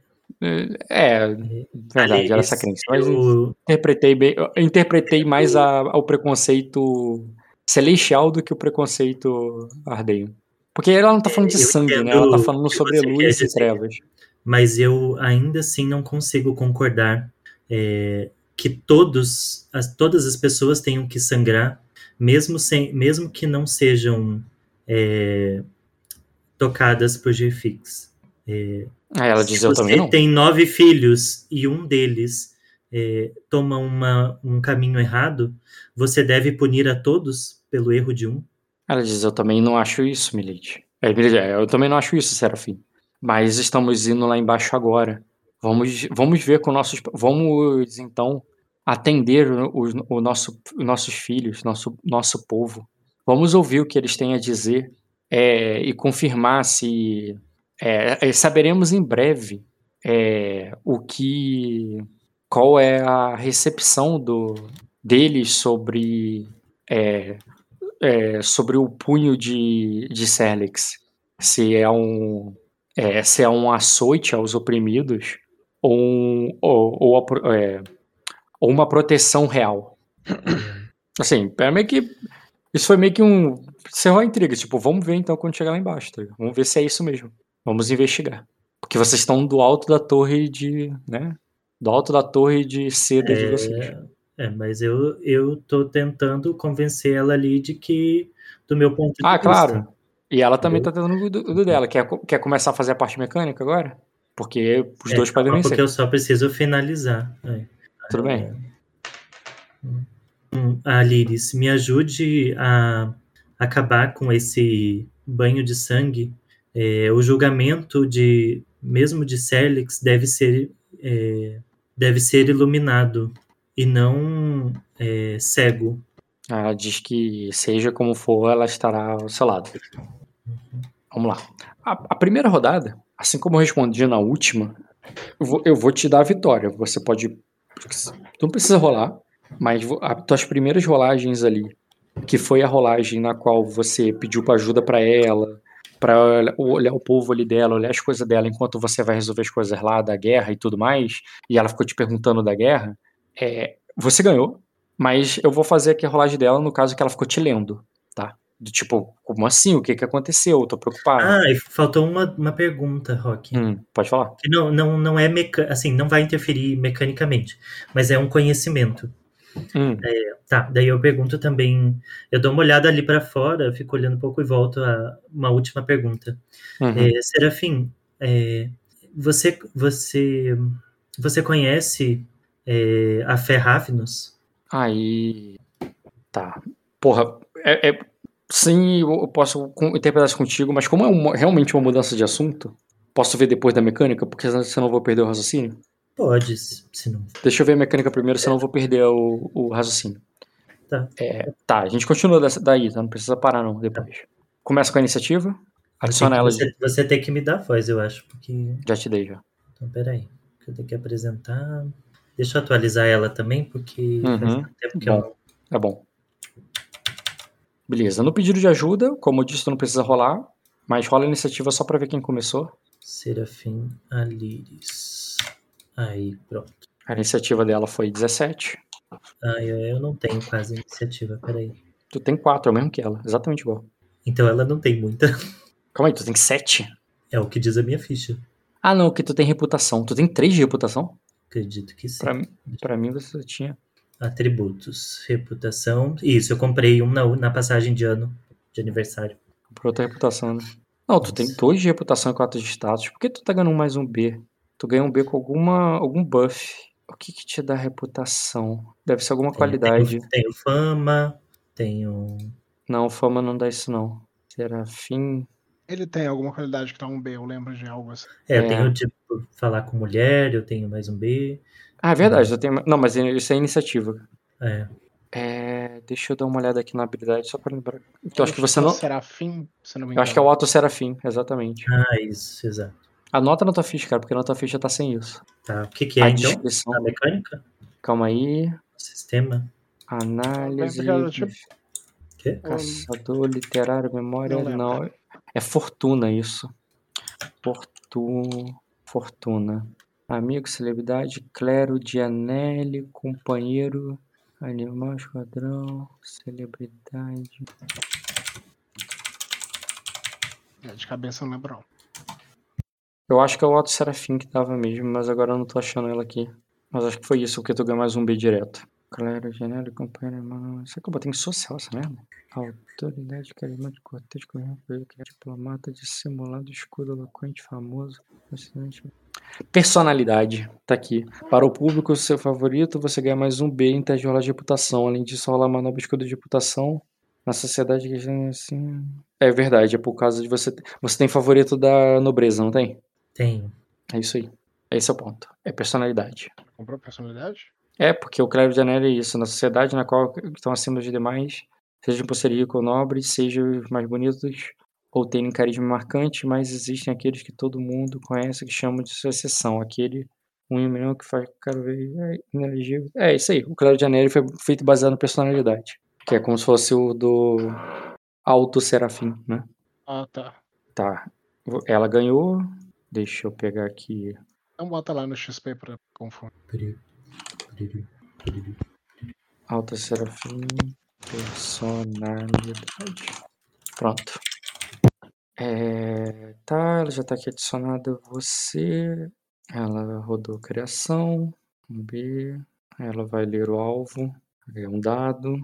É, verdade, era Aliás, essa crença. Mas eu- interpretei bem, eu interpretei mais a, ao preconceito celestial do que o preconceito ardenho. Porque ela não tá falando de eu sangue, né? entendo Ela tá falando sobre luz e trevas. mas eu ainda assim não consigo concordar é, que todos, as, todas as pessoas tenham que sangrar, mesmo, sem, mesmo que não sejam é, tocadas por GFix. É, Ah, ela se diz eu também não. tem nove filhos e um deles é, toma uma, um caminho errado, você deve punir a todos pelo erro de um? Ela diz eu também não acho isso, Milite. É, Milite, é, eu também não acho isso, Serafim. Mas estamos indo lá embaixo agora. Vamos, vamos ver com nossos. Vamos então atender os, o nosso, os nossos filhos, nosso, nosso povo. Vamos ouvir o que eles têm a dizer é, e confirmar se. é, é, saberemos em breve é, o que. qual é a recepção do, deles sobre. É, é, sobre o punho de, de Serlix. Se é um. é, se é um açoite aos oprimidos ou, um- ou, ou, a é, ou uma proteção real. <coughs> Assim, é meio que. Isso foi meio que um. Encerrou a intriga. Tipo, vamos ver então quando chegar lá embaixo. tá? Vamos ver se é isso mesmo. Vamos investigar. Porque vocês estão do alto da torre de. né? Do alto da torre de seda de vocês. É, mas eu, eu tô tentando convencer ela ali de que, do meu ponto de Ah, vista. claro. E ela também Entendeu? tá tentando o do, do dela. Quer, quer começar a fazer a parte mecânica agora? Porque os É, dois podem vencer. Porque eu só preciso finalizar. É. Tudo bem. Hum, A Liris, me ajude a acabar com esse banho de sangue. É, o julgamento de mesmo de Serlix deve ser é, deve ser iluminado e não é, cego. Ela diz que, seja como for, ela estará ao seu lado. Vamos lá. A, a primeira rodada, assim como eu respondi na última, eu vou, eu vou te dar a vitória. Você pode. Tu não precisa rolar, mas as tuas primeiras rolagens ali, que foi a rolagem na qual você pediu pra ajuda pra ela, olhar- olhar o povo ali dela, olhar as coisas dela enquanto você vai resolver as coisas lá da guerra e tudo mais, e ela ficou te perguntando da guerra, é, você ganhou, mas eu vou fazer aqui a rolagem dela no caso que ela ficou te lendo, tá? Do tipo, como assim? O que que aconteceu? Eu tô preocupado. Ah, e faltou uma, uma pergunta, Rock. Hum, pode falar. Que não, não, não é meca... assim, não vai interferir mecanicamente, mas é um conhecimento. Hum, Tá, daí eu pergunto também, eu dou uma olhada ali pra fora, fico olhando um pouco e volto a uma última pergunta. uhum. É, Serafim, é, você, você, você conhece é, a fé Ravnus? Aí. Tá. Porra, é, é- sim, eu posso interpretar isso contigo, mas como é uma- realmente uma mudança de assunto, posso ver depois da mecânica, porque senão eu vou perder o raciocínio. Pode, se não. Deixa eu ver a mecânica primeiro, senão eu vou perder o, o raciocínio. Tá. É, tá, a gente continua dessa, daí, tá? Não precisa parar não, depois. Começa com a iniciativa, adiciona ela, Você, você tem que me dar voz, eu acho, porque. já te dei já. Então, peraí. Eu tenho que apresentar. Deixa eu atualizar ela também, porque faz Uhum, tanto tempo que eu bom. não. Tá bom. Beleza, no pedido de ajuda, como eu disse, tu não precisa rolar, mas rola a iniciativa só pra ver quem começou. Serafim Aliris. Aí, pronto. A iniciativa dela foi 17. Ah, eu, eu não tenho quase iniciativa, peraí. Tu tem 4, é o mesmo que ela, exatamente igual. Então ela não tem muita. Calma aí, tu tem 7? É o que diz a minha ficha. Ah, não, que tu tem reputação. Tu tem 3 de reputação? Acredito que sim. Pra, mim- você tinha. Atributos, reputação. Isso, eu comprei um na, na passagem de ano, de aniversário. Por outra reputação, né? Não, tu tem 2 de reputação e 4 de status. Por que tu tá ganhando mais um B? Tu ganha um B com alguma, algum buff. O que que te dá reputação? Deve ser alguma qualidade. Tenho, tenho fama, tenho. Não, fama não dá isso não. Serafim. Ele tem alguma qualidade que tá um B, eu lembro de algo assim. É, eu É. tenho tipo falar com mulher, eu tenho mais um B. Ah, é verdade, eu tenho. Não, mas isso é iniciativa. É. É, deixa eu dar uma olhada aqui na habilidade só pra lembrar. Então, acho que você não. Serafim, se não me engano. Eu acho que é o Auto Serafim, exatamente. Ah, isso, exato. Anota na tua ficha, cara, porque na tua ficha tá sem isso. Tá. O que, que é a então? descrição. A mecânica? Calma aí. Sistema? Análise. Tipo, Quê? Caçador, literário, memória. Não. Não. É fortuna isso. Fortu... Fortuna. Amigo, celebridade, clero, Dianelli, companheiro, animal, esquadrão, celebridade. É, de cabeça não lembro. Eu acho que é o Otto Serafim que tava mesmo, mas agora eu não tô achando ela aqui. Mas acho que foi isso, porque tu ganha mais um B direto. Clero, Dianelli, companheiro, animal... Será que eu botei em social essa merda? Autoridade, carismático, cortês, corrente, diplomata, dissimulado, escudo, eloquente, famoso, fascinante. Personalidade, tá aqui. Para o público, seu favorito, você ganha mais um B em teste de rolar de reputação. Além disso, rolar uma nova escudo de reputação na sociedade que já é assim. É verdade, é por causa de você. Você tem favorito da nobreza, não tem? Tenho. É isso aí. Esse é o ponto. É personalidade. Comprou personalidade? É, porque o Clero de Anel é isso. Na sociedade na qual estão acima dos demais, sejam por ser rico ou nobre, sejam os mais bonitos ou terem carisma marcante, mas existem aqueles que todo mundo conhece que chamam de sua exceção. Aquele um em milhão que faz quero ver é, inelegível. É isso aí. O Clero de Anel foi feito baseado na personalidade. Que é como se fosse o do Alto Serafim, né? Ah, tá. Tá. Ela ganhou. Deixa eu pegar aqui. Então bota lá no XP pra confundir. Alta Serafim, personalidade. Pronto. É, tá, ela já tá aqui adicionada você. Ela rodou criação. Um B. Ela vai ler o alvo. É um dado.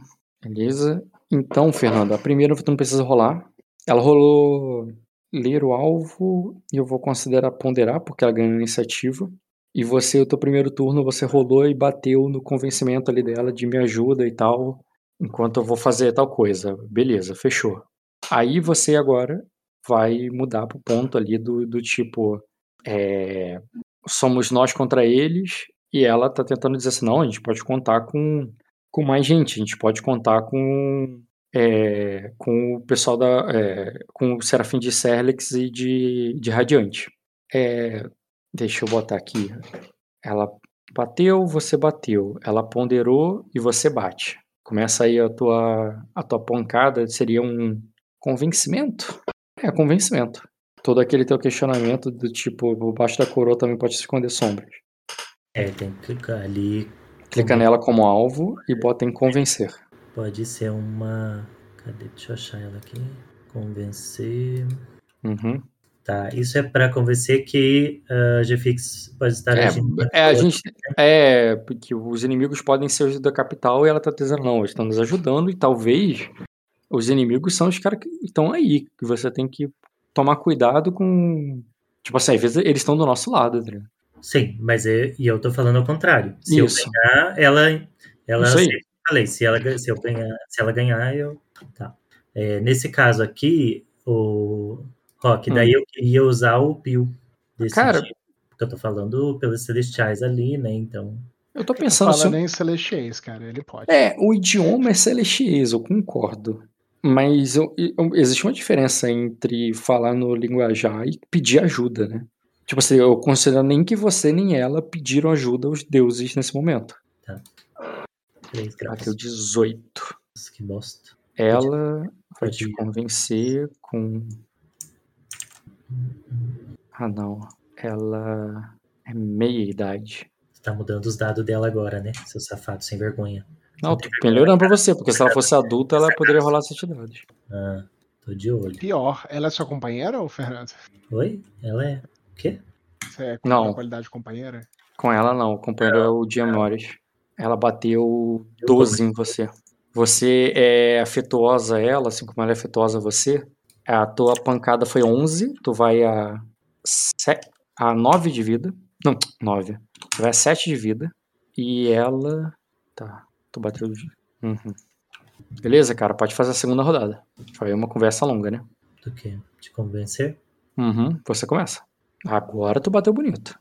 Beleza. Então, Fernando, a primeira você não precisa rolar. Ela rolou ler o alvo e eu vou considerar ponderar, porque ela ganhou iniciativa. E você, o teu primeiro turno, você rolou e bateu no convencimento ali dela de me ajuda e tal, enquanto eu vou fazer tal coisa. Beleza, fechou. Aí você agora vai mudar pro ponto ali do, do tipo, é, somos nós contra eles, e ela tá tentando dizer assim, não, a gente pode contar com, com mais gente, a gente pode contar com, é, com o pessoal da, é, com o Serafim de Serlex e de, de Radiante. É, Deixa eu botar aqui. Ela bateu, você bateu. Ela ponderou e você bate. Começa aí a tua, a tua pancada, seria um convencimento? É, convencimento. Todo aquele teu questionamento do tipo, baixo da coroa também pode se esconder sombras. É, tem que clicar ali. Clica nela como alvo e bota em convencer. Pode ser uma. Cadê? Deixa eu achar ela aqui. Convencer. Uhum. Tá, isso é para convencer que a uh, GFix pode estar É, agindo. é, a gente, é, porque os inimigos podem ser os da capital e ela tá dizendo, não, eles estão nos ajudando e talvez os inimigos são os caras que estão aí, que você tem que tomar cuidado com. Tipo assim, às vezes eles estão do nosso lado, tá ligado? Sim, mas eu, e eu tô falando ao contrário. Se Isso. eu ganhar, ela. ela Isso aí. falei, se ela, se, eu ganhar, se ela ganhar, eu. Tá. É, nesse caso aqui, o Rock, daí eu queria usar o Pio desse Hum. Cara- tipo, porque eu tô falando pelos celestiais ali, né? Então. Eu tô pensando Fala se. nem celestiais, cara. Ele pode. É, o idioma é celestiais, eu concordo. Mas eu- eu- existe uma diferença entre falar no linguajar e pedir ajuda, né? Tipo assim, eu considero nem que você nem ela pediram ajuda aos deuses nesse momento. 3 graus. Bateu 18. Nossa, que bosta. Ela vai Pode te ir. convencer com. Ah, não. Ela é meia idade. Você tá mudando os dados dela agora, né? Seu safado sem vergonha. Não, tô melhorando pra você, porque se ela fosse adulta, ela poderia rolar sete dados. Ah, tô de olho. Pior, ela é sua companheira ou Fernando? Oi? Ela é. O quê? Você é com Não. a qualidade de companheira? Com ela, não. O companheiro é o Dia Norris. Ela bateu 12 em você. Você é afetuosa a ela, assim como ela é afetuosa a você. A tua pancada foi 11, tu vai a, se- a 9 de vida. Não, 9. Tu vai a 7 de vida. E ela. Tá. Tu bateu. de- Uhum. Beleza, cara, pode fazer a segunda rodada. Foi uma conversa longa, né? Do quê? Te convencer? Uhum, você começa. Agora tu bateu bonito.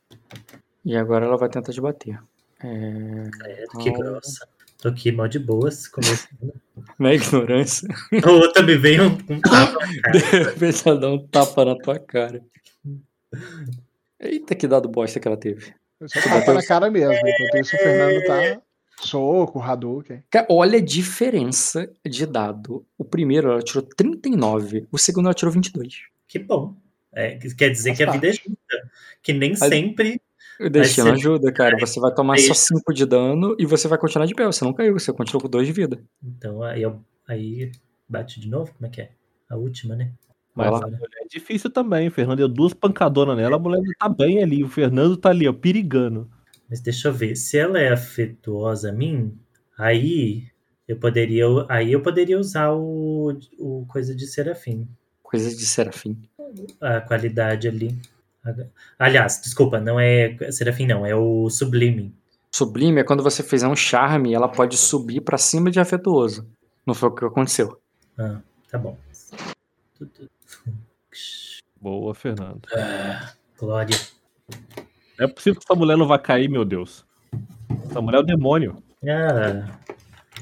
E agora ela vai tentar te bater. É... Credo, que Ah. grossa. Tô aqui mal de boas, conversando. <laughs> Na ignorância. A outra me veio um, um tapa na <laughs> cara. Um tapa na tua cara. Eita, que dado bosta que ela teve. Eu só tapa na cara mesmo. Enquanto isso, o Fernando tá. Soco, Hadouken. Olha a diferença de dado. O primeiro ela tirou 39, o segundo ela tirou 22. Que bom. É, que quer dizer Faz que a vida é justa. Que nem sempre. O destino ser- ajuda, cara. Você vai tomar só Deixa. 5 de dano e você vai continuar de pé. Você não caiu, você continuou com 2 de vida. Então aí, eu- aí bate de novo? Como é que é? A última, né? Vai Mas lá. a mulher é difícil também. O Fernando deu duas pancadonas nela, a mulher tá bem ali. O Fernando tá ali, ó, perigando. Mas deixa eu ver. Se ela é afetuosa a mim, aí eu poderia. Aí eu poderia usar o, o coisa de serafim. Coisa de serafim. A qualidade ali. Aliás, desculpa, não é serafim, não, é o sublime. Sublime é quando você fizer um charme, ela pode subir pra cima de afetuoso. Não foi o que aconteceu. Ah, tá bom. Boa, Fernando. Ah, Glória. Não é possível que essa mulher não vai cair, meu Deus. Essa mulher é o demônio. Ah,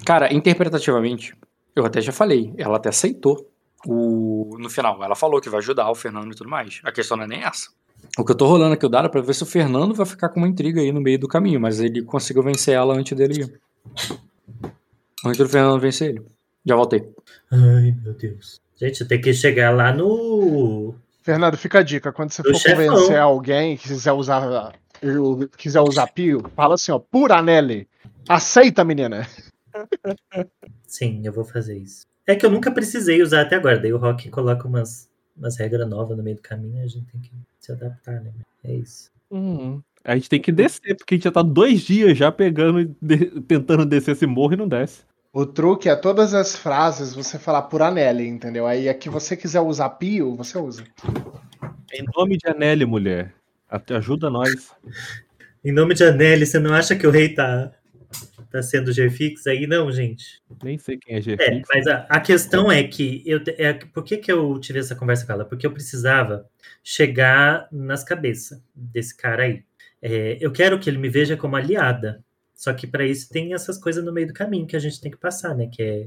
Cara, interpretativamente, eu até já falei, ela até aceitou o no final. Ela falou que vai ajudar o Fernando e tudo mais. A questão não é nem essa. O que eu tô rolando aqui o dado é pra ver se o Fernando vai ficar com uma intriga aí no meio do caminho, mas ele conseguiu vencer ela antes dele ir. Antes do Fernando vencer ele. Já voltei. ai, meu Deus. Gente, eu tenho que chegar lá no. Fernando, fica a dica. Quando você Do for chefão. convencer alguém que quiser usar, quiser usar pio, fala assim, ó, por Anelli. Aceita, menina. Sim, eu vou fazer isso. É que eu nunca precisei usar até agora. Daí o Rock coloca umas, umas regras novas no meio do caminho e a gente tem que se adaptar, né? É isso. Uhum. A gente tem que descer, porque a gente já tá dois dias já pegando e de- tentando descer esse morro e não desce. O truque é todas as frases você falar por Anelli, entendeu? Aí a que você quiser usar pio, você usa. Em nome de Anelli, mulher. Até ajuda nós. Em nome de Anelli, você não acha que o rei tá, tá sendo G-Fix aí? Não, gente. Nem sei quem é É, G-Fix. mas a, a questão é que eu te- é, por que, que eu tive essa conversa com ela? Porque eu precisava chegar nas cabeças desse cara aí. É, eu quero que ele me veja como aliada. Só que para isso tem essas coisas no meio do caminho que a gente tem que passar, né? Que é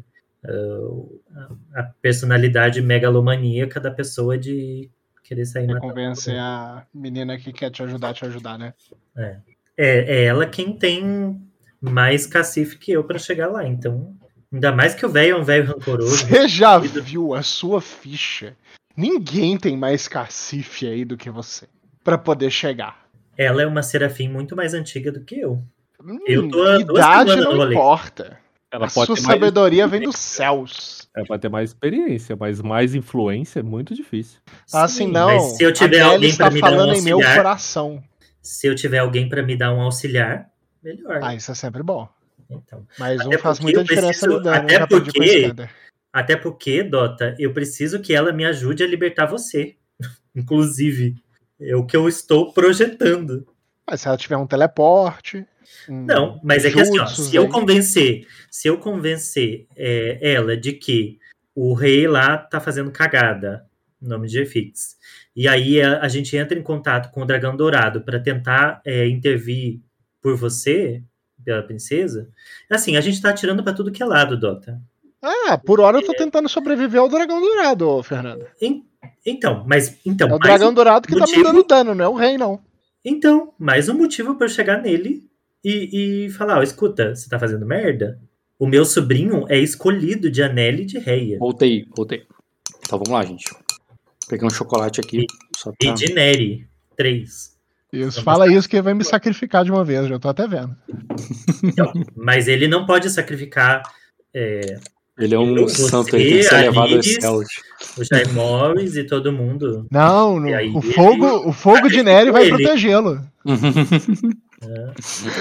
ah, a, personalidade megalomaníaca da pessoa de querer sair Pra matando convencer a menina que quer te ajudar a te ajudar, né? É, é ela quem tem mais cacife que eu para chegar lá. Então, ainda mais que o velho é um velho rancoroso. Você já viu a sua ficha? Ninguém tem mais cacife aí do que você. Pra poder chegar. Ela é uma serafim muito mais antiga do que eu. Hum, Eu tô há duas idade não importa. Ela a pode sua ter mais, sabedoria vem dos céus. ela pode ter mais experiência, mas mais influência é muito difícil. Assim Sim, não. Mas se eu tiver a alguém para me dar um falando em meu auxiliar, coração. se eu tiver alguém para me dar um auxiliar, melhor. Ah, isso é sempre bom. Então, Mas um faz muita diferença preciso- no dano. até a porque- até porque, Dota, eu preciso que ela me ajude a libertar você. <laughs> Inclusive, é o que eu estou projetando. Mas se ela tiver um teleporte. um Não, mas é que assim, ó, se eu convencer, se eu convencer é, ela de que o rei lá tá fazendo cagada, nome de Fix, e aí a, a gente entra em contato com o dragão dourado para tentar é, intervir por você, pela princesa, assim, a gente tá atirando para tudo que é lado, Dota. Ah, por hora eu tô tentando sobreviver ao dragão dourado, Fernando. Então, mas então, É o dragão dourado que tá me motivo- dando dano, não é o rei, não. Então, mais um motivo para eu chegar nele e, e falar: ó, escuta, você tá fazendo merda? O meu sobrinho é escolhido de Anel e de Reia. Voltei, voltei. Então vamos lá, gente. Peguei um chocolate aqui. Só E pra... de Neri. Três. Isso, fala isso que vai me sacrificar de uma vez, já tô até vendo. Então, mas ele não pode sacrificar é, Ele é um Você, santo, ele tem que ser levado aos céus. o Jai Morris e todo mundo. Não, no- aí o ele- fogo, o fogo de Nery vai ele. protegê-lo. né?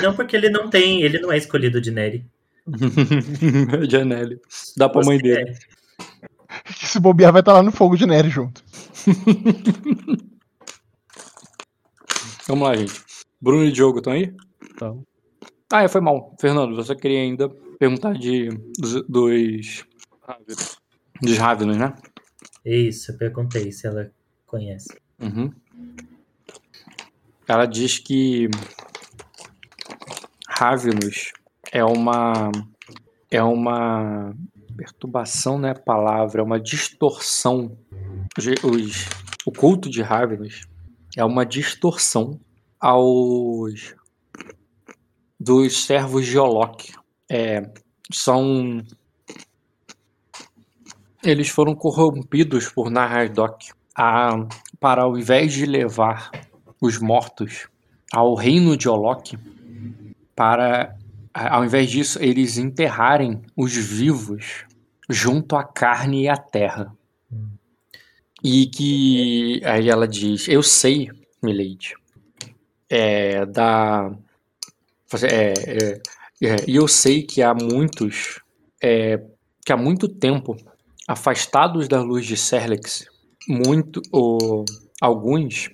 Não, porque ele não tem, ele não é escolhido de Neri. <laughs> Janelle. Dá pra mãe Você dele. é. <laughs> Se bobear vai estar lá no fogo de Nery junto. <laughs> Vamos lá, gente. Bruno e Diogo estão aí? Então, Ah, é, foi mal. Fernando, você queria ainda perguntar de, dos, dos, dos Ravenous, né? Isso, eu perguntei se ela conhece. Uhum. Ela diz que Ravenous é uma é uma perturbação, é a palavra, é uma distorção. Os, os- o culto de Ravenous é uma distorção aos dos servos de Olok. É, são. Eles foram corrompidos por Nahardok a, para, ao invés de levar os mortos ao reino de Olok, para, ao invés disso, eles enterrarem os vivos junto à carne e à terra. E que aí ela diz: Eu sei, Milady, é, da. É, é, é, e eu sei que há muitos. É, que há muito tempo, afastados da luz de Serlex, muito. Ou, alguns.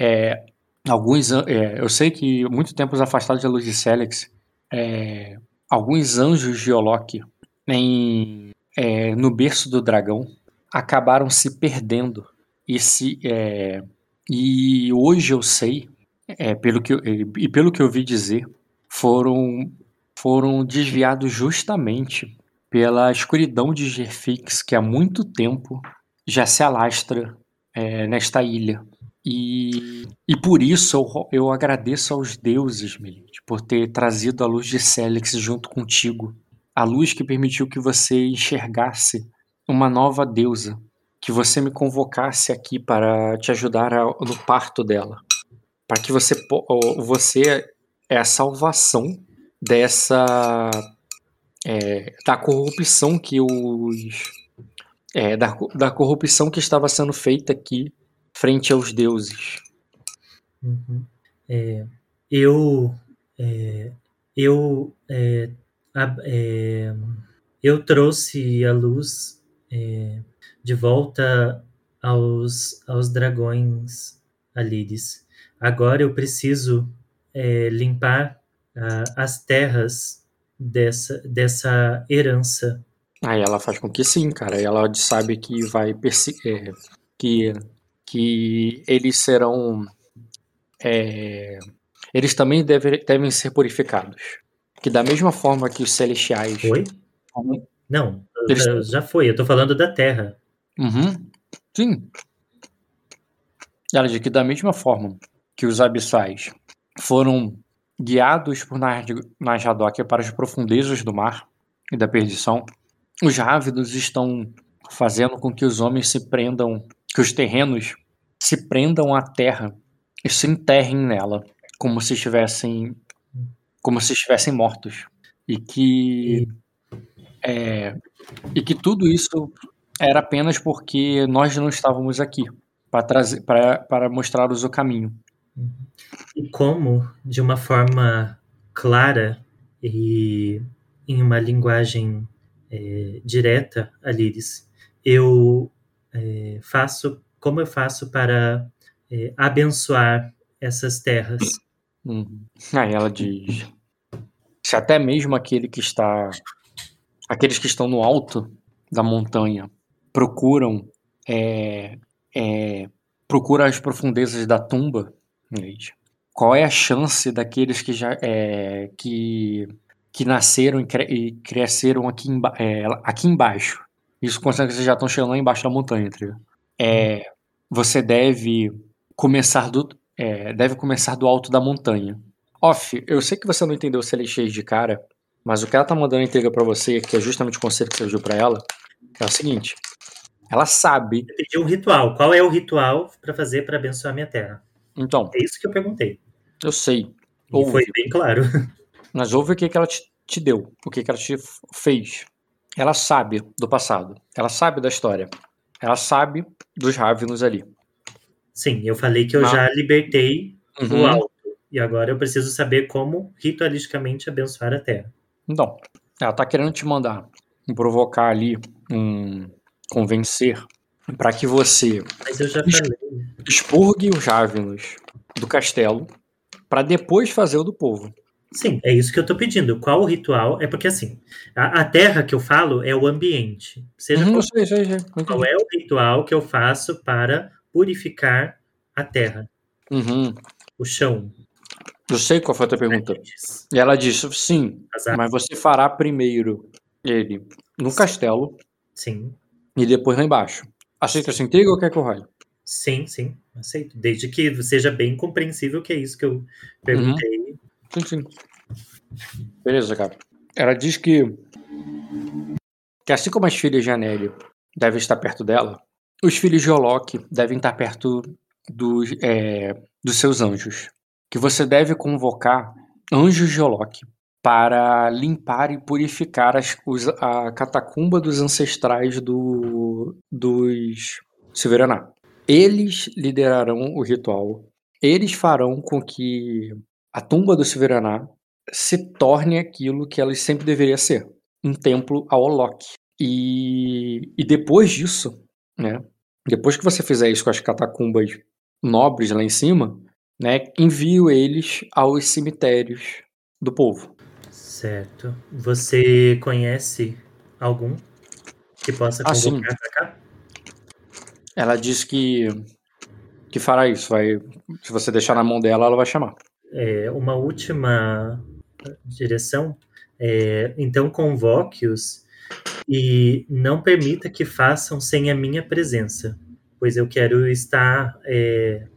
É, alguns. Eu sei que muito tempo afastados da luz de Serlex, alguns anjos de Olok em, no berço do dragão acabaram se perdendo. E se é, e hoje eu sei é, pelo que eu, e pelo que eu vi dizer foram foram desviados justamente pela escuridão de Gerfix que há muito tempo já se alastra é, nesta ilha. E, e por isso eu, eu agradeço aos deuses, Melite, por ter trazido a luz de Célix junto contigo. A luz que permitiu que você enxergasse uma nova deusa, que você me convocasse aqui para te ajudar no parto dela, para que você você é a salvação dessa é, da corrupção que os é, da, da corrupção que estava sendo feita aqui frente aos deuses. Uhum. É, eu é, eu é, a, é, eu trouxe a luz é, de volta aos, aos dragões Alides. Agora eu preciso é, limpar uh, as terras dessa, dessa herança. Aí ela faz com que sim, cara. E ela sabe que vai perseguir. É, que, que eles serão. É, eles também deve, devem ser purificados que da mesma forma que os celestiais. Foi? Não, Eles... já foi. Eu tô falando da Terra. Uhum. Sim. Ela diz que da mesma forma que os abissais foram guiados por Najadok para as profundezas do mar e da perdição, os rávidos estão fazendo com que os homens se prendam, que os terrenos se prendam à terra e se enterrem nela, como se estivessem como se estivessem mortos. E que. É, e que tudo isso era apenas porque nós não estávamos aqui para trazer para mostrar-os o caminho. E como, de uma forma clara e em uma linguagem é, direta, Aliris, eu é, faço como eu faço para é, abençoar essas terras. Uhum. Aí ela diz: se até mesmo aquele que está, aqueles que estão no alto da montanha procuram é, é, procura as profundezas da tumba, qual é a chance daqueles que já é, que, que nasceram e, cre e cresceram aqui, é, aqui embaixo? Isso considerando que vocês já estão chegando lá embaixo da montanha, tá é, Você deve começar do é, deve começar do alto da montanha. Off, eu sei que você não entendeu se ele é de cara, mas o que ela tá mandando entrega para você, que é justamente o conselho que você deu para ela, é o seguinte: ela sabe. Eu pedi um ritual. Qual é o ritual para fazer para abençoar minha terra? Então. É isso que eu perguntei. Eu sei. E foi bem claro. <laughs> Mas ouve o que, que ela te, te deu, o que, que ela te fez. Ela sabe do passado. Ela sabe da história. Ela sabe dos Ravenos ali. Sim, eu falei que eu já libertei uhum. o alto. E agora eu preciso saber como ritualisticamente abençoar a terra. Então, ela tá querendo te mandar provocar ali um convencer para que você Mas eu já falei. expurgue os Ravenos do castelo para depois fazer o do povo. Sim, é isso que eu tô pedindo. Qual o ritual? É porque assim, a, a terra que eu falo é o ambiente. Seja uhum, qual, sei, sei, sei. qual é o ritual que eu faço para purificar a terra? Uhum. O chão, eu sei qual foi a tua pergunta. E ela disse, sim, mas você fará primeiro ele no castelo. Sim. E depois lá embaixo. Aceita essa intriga ou quer que eu role? Sim, sim, aceito. Desde que seja bem compreensível que é isso que eu perguntei. Uhum. Sim, sim. Beleza, cara. Ela diz que. Que assim como as filhas de Anelli devem estar perto dela, os filhos de Olok devem estar perto dos, é, dos seus anjos. Que você deve convocar anjos de Olok para limpar e purificar as, os, a catacumba dos ancestrais do, dos Silveraná. Eles liderarão o ritual. Eles farão com que a tumba do Silveraná se torne aquilo que ela sempre deveria ser, um templo a Olok. E, e depois disso, né, depois que você fizer isso com as catacumbas nobres lá em cima, né, envio eles aos cemitérios do povo. Certo. Você conhece algum que possa Ah, convocar pra cá? Ela diz que que fará isso, vai, se você deixar na mão dela, ela vai chamar. É, uma última direção. É, então convoque-os e não permita que façam sem a minha presença, pois eu quero estar. é,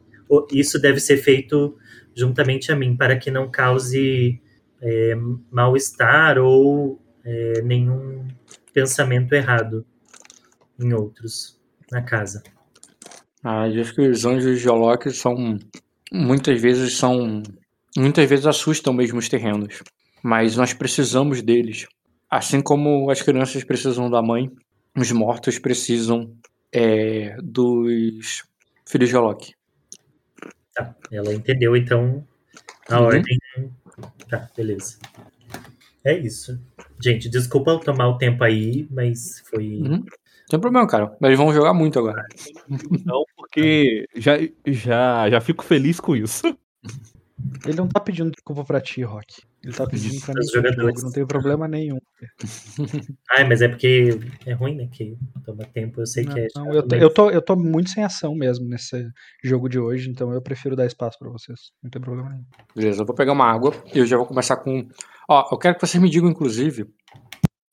isso deve ser feito juntamente a mim, para que não cause é, mal-estar ou é, nenhum pensamento errado em outros na casa. Ah, diz que os anjos de Olok são muitas vezes são muitas vezes assustam mesmo os terrenos, mas nós precisamos deles. Assim como as crianças precisam da mãe, os mortos precisam é, dos filhos de Olok. Tá, ela entendeu então a Uhum. ordem. Tá, beleza. É isso. Gente, desculpa eu tomar o tempo aí, mas foi. Uhum. Sem problema, cara. Mas eles vão jogar muito agora. Não, porque já, já, já fico feliz com isso. Ele não tá pedindo desculpa pra ti, Rock. Ele tá pedindo pra mim jogo, não tem problema nenhum. <laughs> Ah, mas é porque é ruim, né? Que toma tempo, eu sei que é. Não, eu, tô, eu, tô, eu tô muito sem ação mesmo nesse jogo de hoje, então eu prefiro dar espaço pra vocês. Não tem problema nenhum. Beleza, eu vou pegar uma água e eu já vou começar com. Ó, eu quero que vocês me digam, inclusive.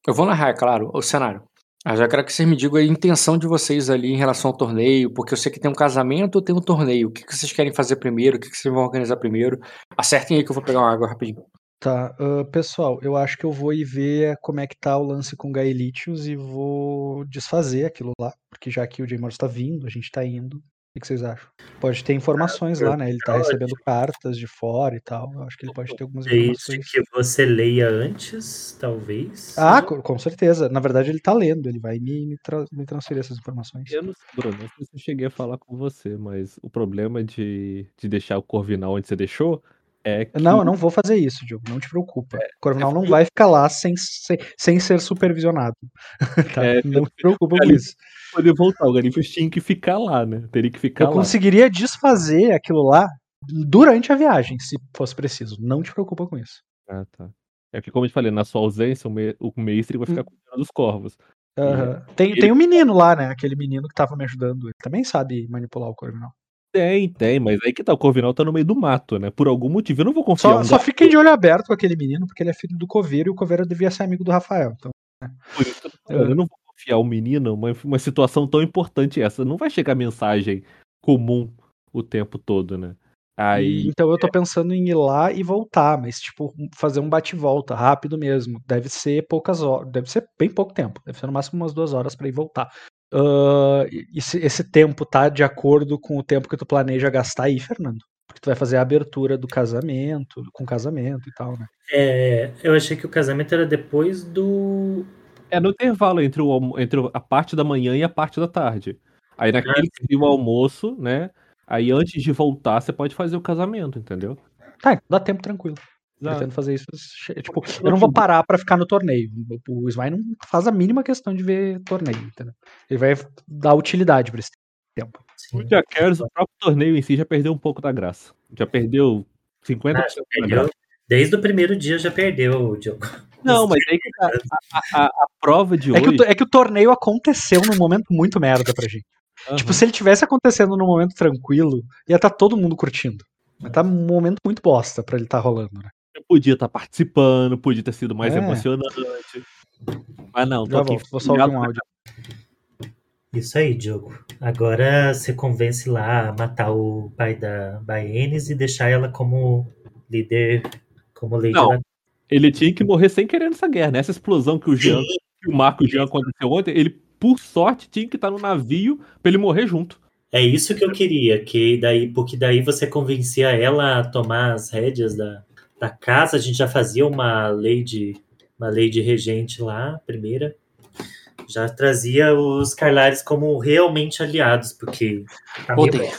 Eu vou narrar, é claro, o cenário. Mas eu quero que vocês me digam a intenção de vocês ali em relação ao torneio, porque eu sei que tem um casamento tem um torneio. O que, que vocês querem fazer primeiro? O que, que vocês vão organizar primeiro? Acertem aí que eu vou pegar uma água rapidinho. Tá, ah, pessoal, eu acho que eu vou ir ver como é que tá o lance com Gaelitius e vou desfazer aquilo lá, porque já que o J. Morris tá vindo, a gente tá indo. O que vocês acham? Pode ter informações lá, né? Ele tá recebendo cartas de fora e tal. Eu acho que ele pode ter algumas Desde informações. que você leia antes, talvez. Ah, co- com certeza. Na verdade, ele tá lendo, ele vai me, me, tra- me transferir essas informações. Eu não sei, Bruno, não sei se eu cheguei a falar com você, mas o problema de, de deixar o Corvinal onde você deixou é que. Não, eu não vou fazer isso, Diogo. Não te preocupa. O Corvinal não porque- vai ficar lá sem, sem, sem ser supervisionado. <laughs> Tá? É, não te preocupa com isso. poder voltar. O Garifias tinha que ficar lá, né? Teria que ficar Eu lá. conseguiria desfazer aquilo lá durante a viagem, se fosse preciso. Não te preocupa com isso. Ah, tá. É que, como eu te falei, na sua ausência, o, me... o mestre vai ficar Hum. cuidando dos corvos. Aham. Tem, ele- tem um menino lá, né? Aquele menino que tava me ajudando. Ele também sabe manipular o Corvinal. Tem, tem, mas aí que tá, o Corvinal tá no meio do mato, né? Por algum motivo, eu não vou confiar Só, um só gato fiquem de olho aberto com aquele menino, porque ele é filho do Coveiro e o Coveiro devia ser amigo do Rafael. Então, que eu. Eu não vou confiar o menino uma, uma situação tão importante essa. Não vai chegar mensagem comum o tempo todo, né? Aí. então eu tô pensando em ir lá e voltar, mas tipo, fazer um bate-volta rápido mesmo. Deve ser poucas horas, deve ser bem pouco tempo. Deve ser no máximo umas duas horas pra ir voltar. Ah, e- esse, esse tempo tá de acordo com o tempo que tu planeja gastar aí, Fernando? Porque tu vai fazer a abertura do casamento, com casamento e tal, né? É, eu achei que o casamento era depois do. É no intervalo entre, o, entre a parte da manhã e a parte da tarde. Aí naquele que o almoço, né? Aí antes de voltar, você pode fazer o casamento, entendeu? Tá, então dá tempo tranquilo. Exato. Pretendo fazer isso. Tipo, eu não vou assim, parar pra ficar no torneio. O Sly não faz a mínima questão de ver torneio, entendeu? Ele vai dar utilidade pra esse tempo. Sim. O Jackers, o próprio torneio em si já perdeu um pouco da graça. Já perdeu 50% Ah, já perdeu. Desde o primeiro dia já perdeu, Diogo. Não, mas aí que tá. A, a- a prova de É que, o, hoje. é que o torneio aconteceu num momento muito merda pra gente. Aham. Tipo, se ele tivesse acontecendo num momento tranquilo, ia estar todo mundo curtindo. Mas tá um momento muito bosta pra ele tá rolando, né? Podia estar participando, podia ter sido mais É. emocionante. Mas não, tô Já aqui volto, vou só ouvir um áudio. Isso aí, Diogo. Agora você convence lá a matar o pai da Baenis e deixar ela como líder Como Lady Não. da- Ele tinha que morrer sem querer nessa guerra, né? Essa explosão que o Jean, que o Marco Jean aconteceu ontem, ele, por sorte, tinha que estar no navio pra ele morrer junto. É isso que eu queria, que daí, porque daí você convencia ela a tomar as rédeas da, da casa. A gente já fazia uma lei de uma lei de regente lá, primeira. Já trazia os Carlares como realmente aliados, porque tá Ontem.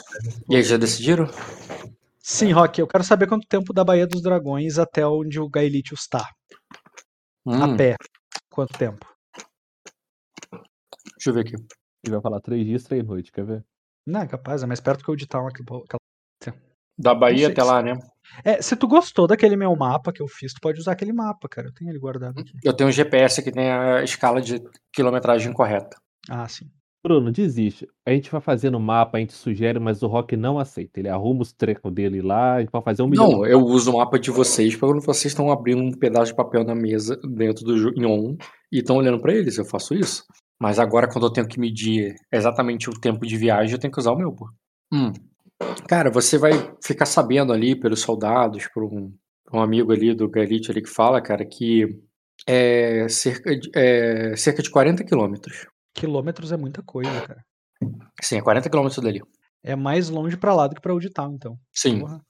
E aí, já decidiram? Sim, Rock, eu quero saber quanto tempo da Baía dos Dragões até onde o Gaelitius está. Hum, A pé. Quanto tempo? Deixa eu ver aqui. Ele vai falar três dias, três noites, quer ver? Não, é capaz, é mais perto que o de Town. aquela- Da Bahia até lá, né? É, se tu gostou daquele meu mapa que eu fiz, tu pode usar aquele mapa, cara. Eu tenho ele guardado aqui. Eu tenho um GPS que tem a escala de quilometragem correta. Ah, sim. Bruno, desiste. A gente vai fazendo mapa, a gente sugere, mas o Rock não aceita. Ele arruma os trecos dele lá, a gente vai fazer um milhão. Não, eu uso o mapa de vocês para quando vocês estão abrindo um pedaço de papel na mesa dentro do jo- em on e estão olhando para eles. Eu faço isso. Mas agora, quando eu tenho que medir exatamente o tempo de viagem, eu tenho que usar o meu, pô. Hum. Cara, você vai ficar sabendo ali pelos soldados, por um, um amigo ali do Gaelite ali que fala, cara, que é cerca de, é cerca de 40 quilômetros. Quilômetros é muita coisa, cara. Sim, é 40 quilômetros dali. É mais longe pra lá do que pra Old Town, então. Sim. Porra.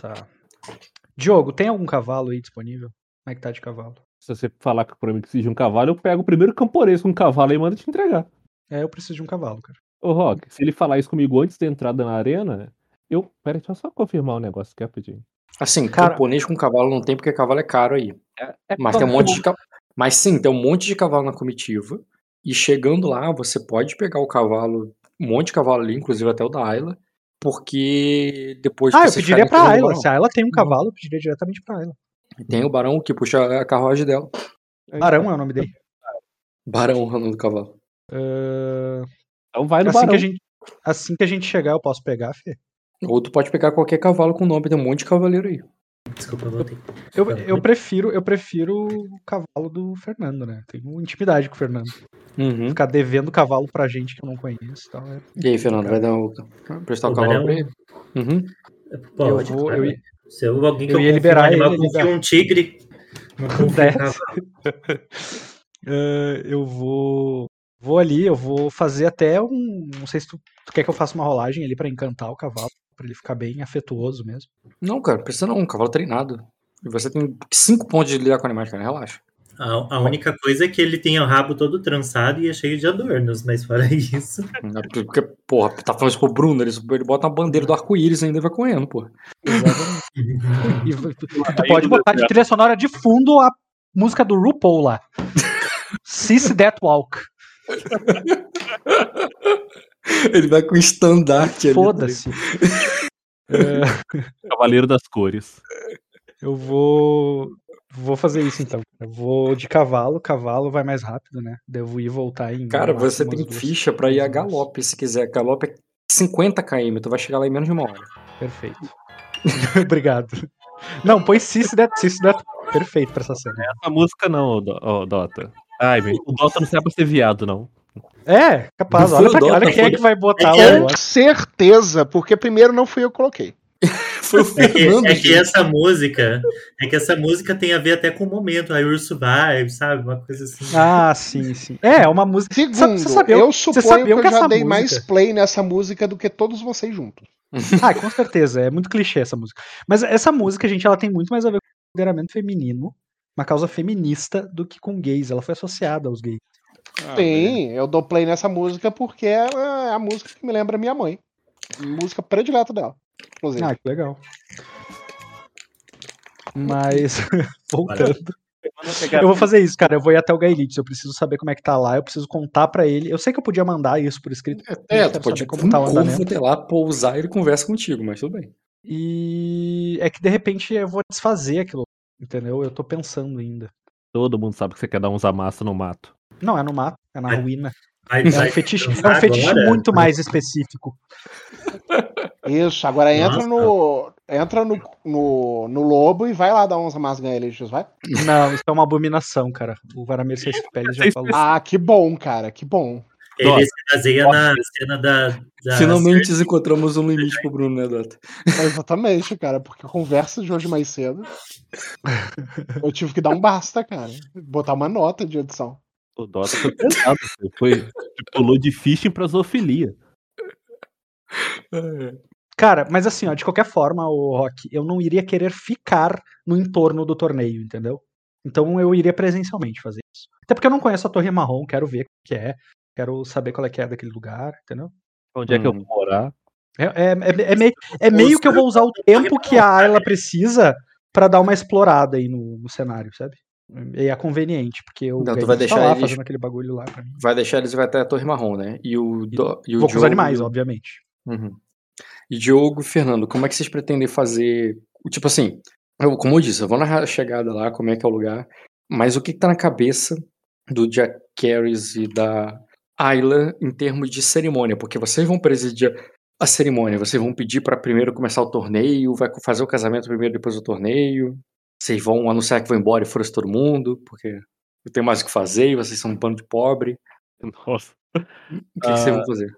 Tá. Diogo, tem algum cavalo aí disponível? Como é que tá de cavalo? Se você falar que pra mim precisa de um cavalo, eu pego o primeiro camponês com um cavalo e mando te entregar. É, eu preciso de um cavalo, cara. Ô, Rock, se ele falar isso comigo antes da entrada na arena, eu. Pera deixa eu só confirmar um negócio aqui rapidinho. Assim, Cara- camponês com cavalo não tem porque cavalo é caro aí. Mas tem um monte de cavalo. Mas sim, tem um monte de cavalo na comitiva. E chegando lá, você pode pegar o cavalo, um monte de cavalo ali, inclusive até o da Ayla, porque depois Ah, que eu pediria pra o Ayla. barão, Se a Ayla tem um cavalo, eu pediria diretamente pra Ayla. Tem o barão que puxa a carruagem dela. Barão é o nome dele. Barão é o nome do cavalo. Ah, Então vai no assim, barão. que a gente, assim que a gente chegar, eu posso pegar, Fê? Ou tu pode pegar qualquer cavalo com nome, tem um monte de cavaleiro aí. Desculpa, eu. Eu, eu prefiro, eu prefiro o cavalo do Fernando, né? Tenho intimidade com o Fernando. Uhum. Ficar devendo cavalo pra gente que eu não conheço. e Tal, é- E aí, Fernando, vai dar o... prestar o O cavalo barão- pra ele? Uhum. Pode, eu vou, eu, ia- Se eu, alguém que eu eu, ia confio liberar um animal, ele, confio um tigre. Não <laughs> confio um cavalo. Eh, <laughs> eu vou. Vou ali, eu vou fazer até um. Não sei se tu, tu quer que eu faça uma rolagem ali pra encantar o cavalo, pra ele ficar bem afetuoso mesmo. Não, cara, precisa não, um cavalo treinado. E você tem cinco pontos de lidar com animais, cara, relaxa. A, a única coisa é que ele tem o rabo todo trançado e é cheio de adornos, mas fora <laughs> isso. Porque, porra, tá falando isso pro Bruno, ele, ele bota uma bandeira do arco-íris ainda e vai correndo, porra. Exatamente. <laughs> E tu, tu- pode botar de trilha sonora de fundo a música do RuPaul lá. <laughs> Sis That Walk. <laughs> Ele vai com estandarte ali. tá Foda-se. <laughs> Cavaleiro das Cores. Eu vou. Vou fazer isso então. Eu vou de cavalo, cavalo vai mais rápido, né? Devo ir e voltar em. Cara, você tem duas- ficha pra ir a galope, se quiser. Galope é 50 km, tu vai chegar lá em menos de uma hora. Perfeito. <laughs> Obrigado. Não, põe Sis That, Sis That. Perfeito pra essa cena. Essa música não, Dota. Ai, o Dota não serve pra ser viado, não. É, capaz. Olha, pra, olha quem é que vai botar o É, Com negócio. certeza, porque primeiro não fui eu que coloquei. <laughs> Foi o É que, Fernando. é que gente. essa música. É que essa música tem a ver até com o momento. Aí Urso Vibe, sabe? Uma coisa assim. Ah, sim, sim. É, é uma música. Segundo, você sabia- eu você suponho sabia que eu que já essa dei música- mais play nessa música do que todos vocês juntos. <laughs> Ah, com certeza. É muito clichê essa música. Mas essa música, gente, ela tem muito mais a ver com o empoderamento feminino, uma causa feminista, do que com gays. Ela foi associada aos gays. Ah, Sim, eu dou play nessa música porque é a música que me lembra minha mãe. Música predileta dela. Inclusive. Ah, que legal. Mas, <laughs> voltando. Eu vou fazer isso, cara. Eu vou ir até o Gaelitz. Eu preciso saber como é que tá lá. Eu preciso contar pra ele. Eu sei que eu podia mandar isso por escrito. É, tu quero pode como tá o andamento. até lá, pousar e ele conversa contigo, mas tudo bem. E é que de repente eu vou desfazer aquilo. Entendeu? Eu tô pensando ainda. Todo mundo sabe que você quer dar uns amassos no mato. Não, é no mato, é na ruína. É um fetiche, é um fetiche agora? muito mais específico. Isso, agora entra Nossa. no. Entra no, no, no lobo e vai lá dar uns amasganhas, vai? Não, isso é uma abominação, cara. O Varamir Seis Peles já falou. Ah, que bom, cara, que bom. Ele se baseia na cena da. da Finalmente encontramos um limite pro Bruno, né, Dota? É, exatamente, cara, porque a conversa de hoje mais cedo. eu tive que dar um basta, cara. Botar uma nota de edição. O Dota foi pesado, foi pulou de phishing pra zoofilia. Cara, mas assim, ó, de qualquer forma, o Rock, eu não iria querer ficar no entorno do torneio, entendeu? Então eu iria presencialmente fazer isso. Até porque eu não conheço a Torre Marrom, quero ver o que é, quero saber qual é que é daquele lugar, entendeu? Onde é que eu Hum. vou morar? É, é, é, é meio, é meio que eu vou usar o tempo que a Ayla precisa pra dar uma explorada aí no, no cenário, sabe? E é conveniente, porque o Não, tu vai deixar lá eles- fazendo aquele bagulho lá pra mim. Vai deixar eles e vai até a Torre Marrom, né? E o, do, e o Vou com os Diogo- animais, obviamente. Uhum. E Diogo e Fernando, como é que vocês pretendem fazer? Tipo assim, eu, como eu disse, eu vou na chegada lá, como é que é o lugar, mas o que, que tá na cabeça do Jack Carries e da Ayla em termos de cerimônia? Porque vocês vão presidir a cerimônia, vocês vão pedir pra primeiro começar o torneio, vai fazer o casamento primeiro, depois o torneio, vocês vão anunciar que vão embora e foda todo mundo, porque eu tenho mais o que fazer e vocês são um bando de pobre. Nossa. O que, que vocês vão fazer?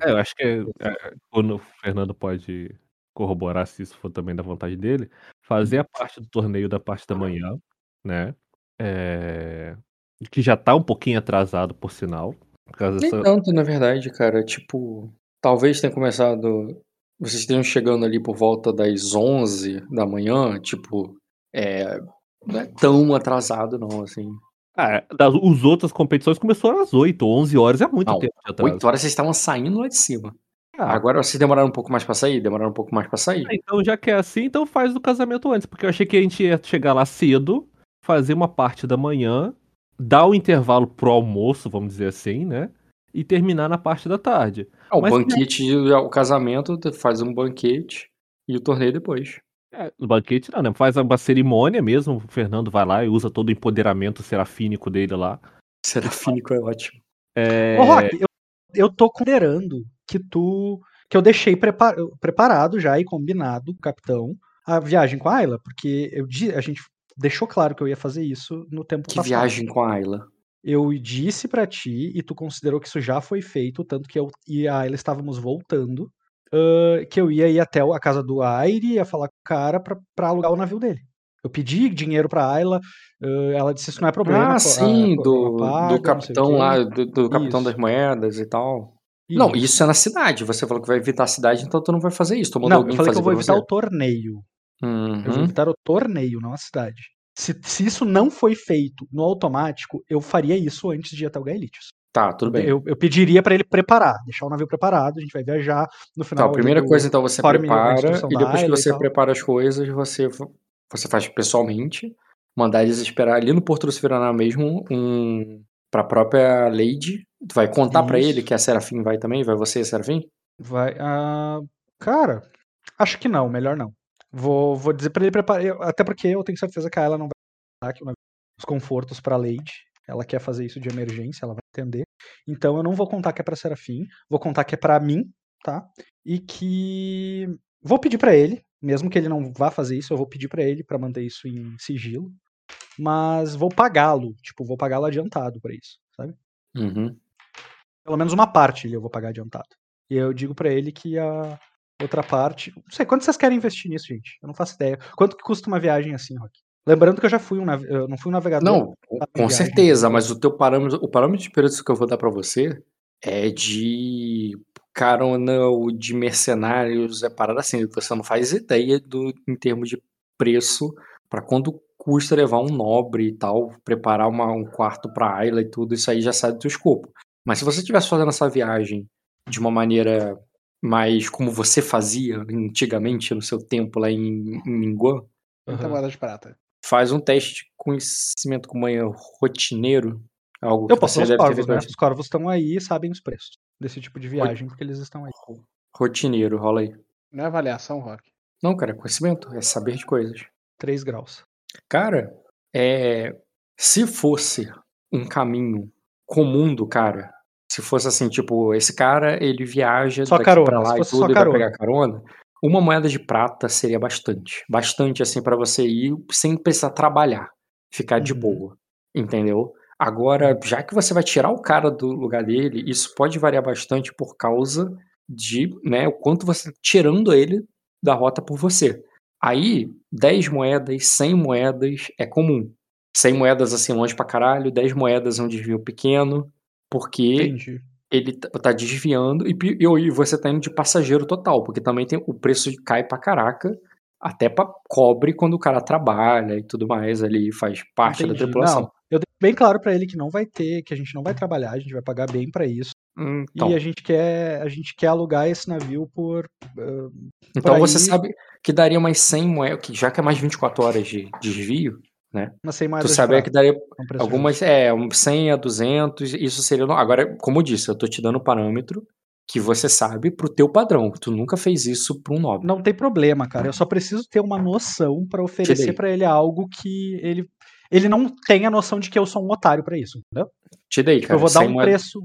É, eu acho que é, quando o Fernando pode corroborar se isso for também da vontade dele, fazer a parte do torneio da parte da manhã, né? É, que já tá um pouquinho atrasado, por sinal. Por causa Nem dessa... tanto, na verdade, cara. Tipo, talvez tenha começado. Vocês estejam chegando ali por volta das 11 da manhã. Tipo, é. Não é tão atrasado, não, assim. Ah, das, os outras competições começaram às 8, 11 horas, é muito Não, tempo de atraso. 8 horas vocês estavam saindo lá de cima. Ah, Agora vocês demoraram um pouco mais pra sair? Demoraram um pouco mais pra sair? Então, já que é assim, então faz o casamento antes, porque eu achei que a gente ia chegar lá cedo, fazer uma parte da manhã, dar o intervalo pro almoço, vamos dizer assim, né? E terminar na parte da tarde. Ah, o Mas- banquete, o casamento, faz um banquete e o torneio depois. É, no banquete não, né? Faz uma cerimônia mesmo, o Fernando vai lá e usa todo o empoderamento serafínico dele lá. Serafínico é ótimo. É, Ô, Rock, eu, eu tô considerando que tu. que eu deixei prepa- preparado já e combinado com o capitão a viagem com a Ayla, porque eu, a gente deixou claro que eu ia fazer isso no tempo Que passado. viagem com a Ayla. Eu disse pra ti e tu considerou que isso já foi feito, tanto que eu e a Ayla estávamos voltando, ah, que eu ia ir até a casa do Aire, ia falar com o cara pra, pra alugar o navio dele. Eu pedi dinheiro pra Ayla, ah, ela disse isso não é problema. Ah, a sim, coroa do, paga, do capitão lá, do, do capitão Isso. das moedas e tal. Não, isso é na cidade. Você falou que vai evitar a cidade, então tu não vai fazer isso. Tu mandou Não, eu falei que eu vou evitar você. o torneio. Eu vou Uhum. evitar o torneio, não a cidade. Se, se isso não foi feito no automático, eu faria isso antes de ir até o Gaelitius. Tá, tudo bem. Eu, eu pediria pra ele preparar, deixar o navio preparado, a gente vai viajar no Tá, final. a ali primeira coisa, então, você a prepara, e depois que você prepara as coisas, você, você faz pessoalmente, mandar eles esperar ali no Porto do Severaná mesmo, um, pra própria Lady. Tu vai contar pra Isso. ele que a Serafim vai também? Vai você a Serafim? Vai. ah, cara, acho que não, melhor não. Vou, vou dizer pra ele preparar. Até porque eu tenho certeza que ela não vai dar os confortos pra Lady. Ela quer fazer isso de emergência, ela vai entender. Então eu não vou contar que é pra Serafim, vou contar que é pra mim, tá? E que vou pedir pra ele, mesmo que ele não vá fazer isso, eu vou pedir pra ele pra manter isso em sigilo, mas vou pagá-lo, tipo, vou pagá-lo adiantado pra isso, sabe? Uhum. Pelo menos uma parte eu vou pagar adiantado. E eu digo pra ele que a outra parte, não sei, quanto vocês querem investir nisso, gente? Eu não faço ideia. Quanto que custa uma viagem assim, Rock? Lembrando que eu já fui um, nave- eu não fui um navegador. Não, com certeza, mas o teu parâmetro, o parâmetro de preço que eu vou dar pra você é de carona ou de mercenários, é parada assim, você não faz ideia do em termos de preço pra quando custa levar um nobre e tal, preparar uma- um quarto pra Ayla e tudo, isso aí já sai do teu escopo. Mas se você estivesse fazendo essa viagem de uma maneira mais como você fazia antigamente no seu tempo lá em, em 30 Aham. moedas de prata. faz um teste de conhecimento como é rotineiro, algo Eu que posso você ver os corvos, né? Os corvos estão aí e sabem os preços desse tipo de viagem, porque eles estão aí. Rotineiro, rola aí. Não é avaliação, Rock. Não, cara, é conhecimento, é saber de coisas. 3 graus. Cara, é, se fosse um caminho comum do cara, se fosse assim, tipo, esse cara, ele viaja Só daqui carona, pra lá e tudo, e vai carona. pegar carona, uma moeda de prata seria bastante. Bastante, assim, pra você ir sem precisar trabalhar. Ficar de Uhum. boa. Entendeu? Agora, já que você vai tirar o cara do lugar dele, isso pode variar bastante por causa de, né, o quanto você tá tirando ele da rota por você. Aí, 10 moedas, 100 moedas é comum. 100 moedas assim longe pra caralho, 10 moedas é um desvio pequeno, porque Entendi. ele tá tá desviando e, e você tá indo de passageiro total, porque também tem o preço cai pra caraca, até pra cobre quando o cara trabalha e tudo mais ali, faz parte da Entendi. tripulação. Não, eu dei bem claro pra ele que não vai ter, que a gente não vai trabalhar, a gente vai pagar bem pra isso. Então, E a gente quer, a gente quer alugar esse navio por ah, então por você sabe que daria umas 100 moedas, que já que é mais 24 horas de desvio, umas 100 tu moedas de sabia que daria é um algumas, é, um 100 a 200, isso seria... Agora, como eu disse, eu tô te dando o parâmetro que você sabe pro teu padrão, tu nunca fez isso pra um nobre. Não tem problema, cara. Eu só preciso ter uma noção pra oferecer pra ele algo que ele ele não tem a noção de que eu sou um otário pra isso, entendeu? Te dei, Tipo, cara, eu vou dar 100 um moedas- preço,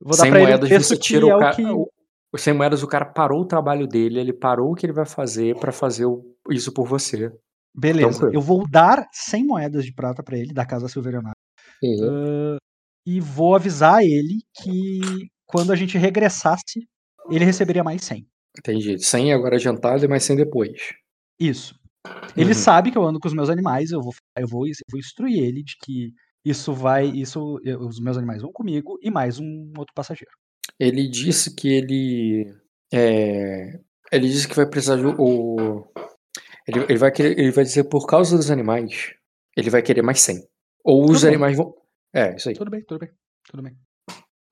vou dar 100 pra ele um moedas preço você que tira é o o cara. que o- Os 100 moedas, o cara parou o trabalho dele, ele parou o que ele vai fazer pra fazer o- isso por você. Beleza. tranquilo. Eu vou dar 100 moedas de prata pra ele da casa Silverionária ah, e vou avisar ele que quando a gente regressasse, ele receberia mais 100. Entendi. 100 agora adiantado e mais 100 depois. Isso. Ele Uhum. sabe que eu ando com os meus animais, eu vou, eu vou, eu vou instruir ele de que isso vai, isso, eu- os meus animais vão comigo e mais um outro passageiro. Ele disse que ele. é, ele disse que vai precisar de. O, ele, ele, vai querer, ele vai dizer por causa dos animais, ele vai querer mais 100. Ou os Tudo bem. animais vão. É, isso aí. Tudo bem, tudo bem, tudo bem.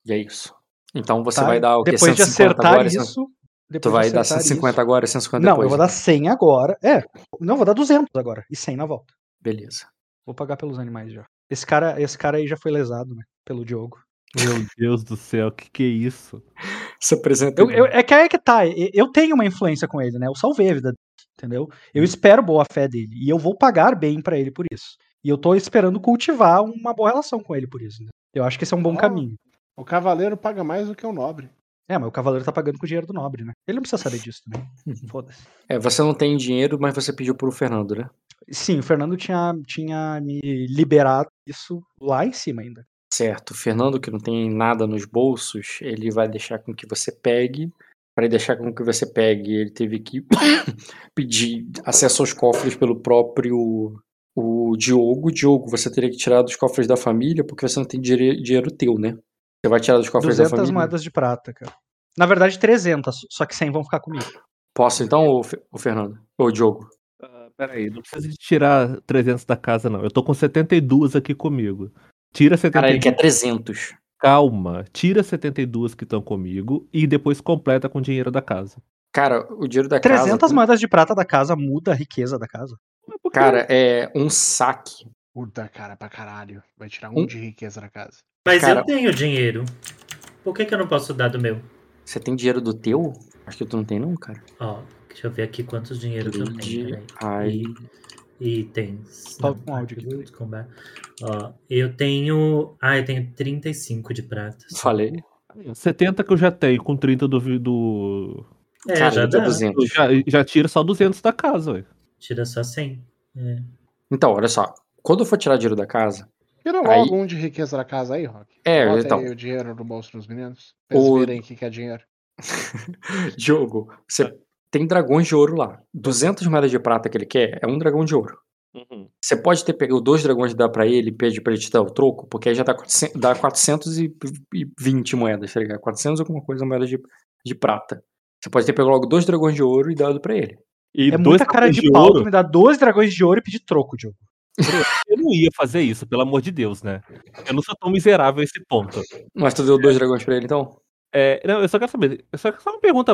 E é isso. Então você Tá? vai dar o quê? depois de 150 acertar agora? isso, depois Tu vai dar acertar 150 isso- agora e 150 Não, depois. eu vou dar então. 100 agora. É, não, eu vou dar 200 agora e 100 na volta. Beleza. Vou pagar pelos animais já. Esse cara, esse cara aí já foi lesado, né? Pelo Diogo. Meu Deus do céu, que que é isso? <laughs> Se apresenta. Eu, eu- é que é que tá. Eu tenho uma influência com ele, né? Eu salvei a vida dele, entendeu? Eu espero boa fé dele. E eu vou pagar bem pra ele por isso. E eu tô esperando cultivar uma boa relação com ele por isso. né? Eu acho que esse é um bom Oh. caminho. O cavaleiro paga mais do que o nobre. É, mas o cavaleiro tá pagando com o dinheiro do nobre, né? Ele não precisa saber disso também. <laughs> Foda-se. É, você não tem dinheiro, mas você pediu pro Fernando, né? Sim, o Fernando tinha, tinha me liberado isso lá em cima ainda. Certo. O Fernando, que não tem nada nos bolsos, ele vai deixar com que você pegue. Para ele deixar com que você pegue, ele teve que <coughs> pedir acesso aos cofres pelo próprio o Diogo. Diogo, você teria que tirar dos cofres da família, porque você não tem dinheiro, dinheiro teu, né? Você vai tirar dos cofres da 200 família. moedas de prata, cara. Na verdade, 300, só que 100 vão ficar comigo. Posso então, ô, ô Fernando? Ô, Diogo? Ah, peraí, não precisa de tirar 300 da casa, não. Eu tô com 72 aqui comigo. Tira 72. Cara, ele quer 300. Calma. Tira 72 que estão comigo e depois completa com o dinheiro da casa. Cara, o dinheiro da 300 casa... moedas de prata da casa muda a riqueza da casa. Cara, é um saque. Puta, cara, pra caralho. Vai tirar Um- um de riqueza da casa. Mas Cara- eu tenho dinheiro. Por que, que eu não posso dar do meu? Você tem dinheiro do teu? Acho que tu não tem não, cara. Ó, deixa eu ver aqui quantos dinheiro que eu tenho. Ai. E, itens. Sobe Não, um áudio aqui. atributos, combat. Ó, eu tenho. Ah, eu tenho 35 de prata. Falei. 70 que eu já tenho, com 30 do. do... É, Cara, já dá. 200. Já, já tira só 200 da casa, ué. Tira só 100. É. Então, olha só. Quando eu for tirar dinheiro da casa, Tira Aí- logo um de riqueza da casa aí, Rock. É, Bota então. aí o dinheiro no bolso dos meninos. Pra eles O- verem o que que é dinheiro. <laughs> Diogo, você tem dragões de ouro lá. 200 moedas de prata que ele quer é um dragão de ouro. Você pode ter pegado dois dragões e dar pra ele e pedir pra ele te dar o troco, porque aí já dá 400, dá 420 moedas, tá ligado? 400 alguma coisa moedas de, de prata. Você pode ter pego logo dois dragões de ouro e dado pra ele. E É dois muita cara dragões de pau ouro. me dar dois dragões de ouro e pedir troco, Diogo. Eu não ia fazer isso, pelo amor de Deus, né? Eu não sou tão miserável a esse ponto. Mas tu deu dois dragões pra ele então? É, não, eu só quero saber. Eu só, só uma pergunta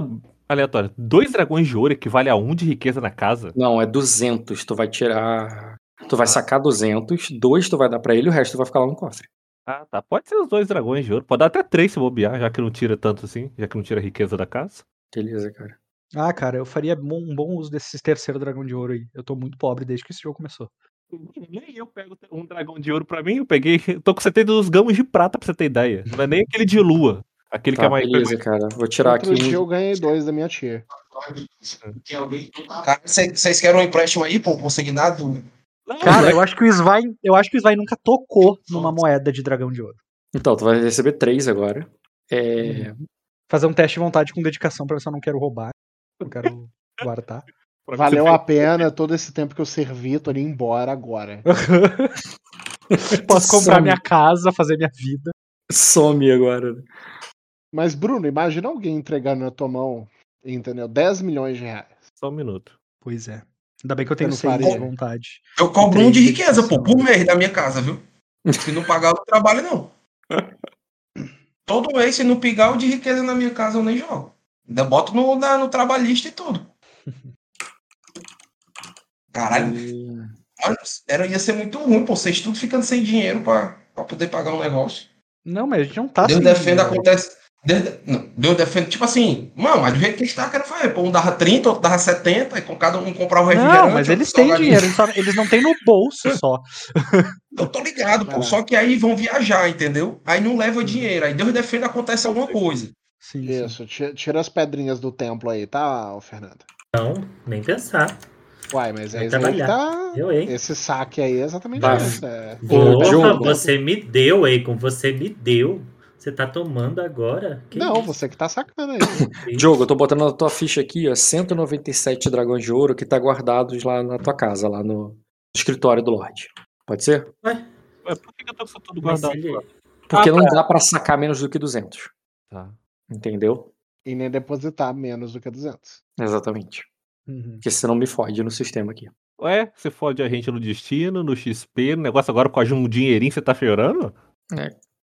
aleatória. Dois dragões de ouro equivale a um de riqueza na casa? Não, é 200. Tu vai tirar. Tu vai sacar 200, dois tu vai dar pra ele e o resto vai ficar lá no cofre. Ah, tá. Pode ser os dois dragões de ouro. Pode dar até três se bobear, já que não tira tanto assim, já que não tira a riqueza da casa. Beleza, cara. Ah, cara, eu faria bom- um bom uso desse terceiro dragão de ouro aí. Eu tô muito pobre desde que esse jogo começou. Nem eu pego um dragão de ouro pra mim, eu peguei. <laughs> Tô com 72 gamos de prata pra você ter ideia. Não é nem aquele de lua. Aquele que Tá, é mais. beleza, cara. Vou tirar aqui Outro dia um. eu ganhei dois da minha tia. Cara, Vocês querem um empréstimo aí, pô, consignado? Cara, eu acho que o Svai, eu acho que o Svai nunca tocou numa moeda de dragão de ouro. Então, tu vai receber três agora. É, Fazer um teste de vontade com dedicação pra ver se eu não quero roubar. Eu quero <laughs> guardar. Valeu a pena todo esse tempo que eu servi, tô indo embora agora. <laughs> Posso comprar Some. minha casa, fazer minha vida. Some agora. Mas, Bruno, imagina alguém entregando na tua mão, entendeu? 10 milhões de reais. Só um minuto. Pois é. Ainda bem que eu tenho não seis de vontade. Eu cobro um de riqueza, pô, por mês da minha casa, viu? Se não pagar, eu não trabalho, não. <laughs> Todo mês, se não pigar o de riqueza na minha casa, eu nem jogo. Ainda boto no, na- no trabalhista e tudo. <laughs> Caralho, E- mano, era, ia ser muito ruim, pô. Vocês tudo ficando sem dinheiro pra, pra poder pagar um negócio. Não, mas a gente não tá Deus sem defenda, dinheiro. acontece. Deus, de- não, Deus defenda, tipo assim, mano, mas do jeito que a gente tá querendo fazer, pô, um dava 30, outro dava 70, e com cada um comprava um refrigerante. Não, mas eles têm dinheiro, eles, só- eles não têm no bolso só. <laughs> Eu tô ligado, pô. Só que aí vão viajar, entendeu? Aí não leva dinheiro. Aí Deus defenda, acontece alguma coisa. Sim, sim. Isso, ti- tira as pedrinhas do templo aí, tá, Fernando? Não, nem pensar. Uai, mas é isso aí que trabalhar. tá. Eu, hein? Esse saque aí é exatamente Vai. isso. É. Diogo. você me deu, Eikon. Você me deu. Você tá tomando agora? Que Não, isso? você que tá sacando aí. <laughs> Diogo, eu tô botando na tua ficha aqui, ó, 197 dragões de ouro que tá guardados lá na tua casa, lá no escritório do Lorde. Pode ser? Mas por que que eu tô com tudo guardado? ele-? Porque Ah, não dá pra sacar menos do que 200. Tá. Entendeu? E nem depositar menos do que 200. Exatamente. Uhum. Porque senão me fode no sistema aqui. Ué, você fode a gente no destino, no XP, no negócio agora com a um dinheirinho você tá chorando?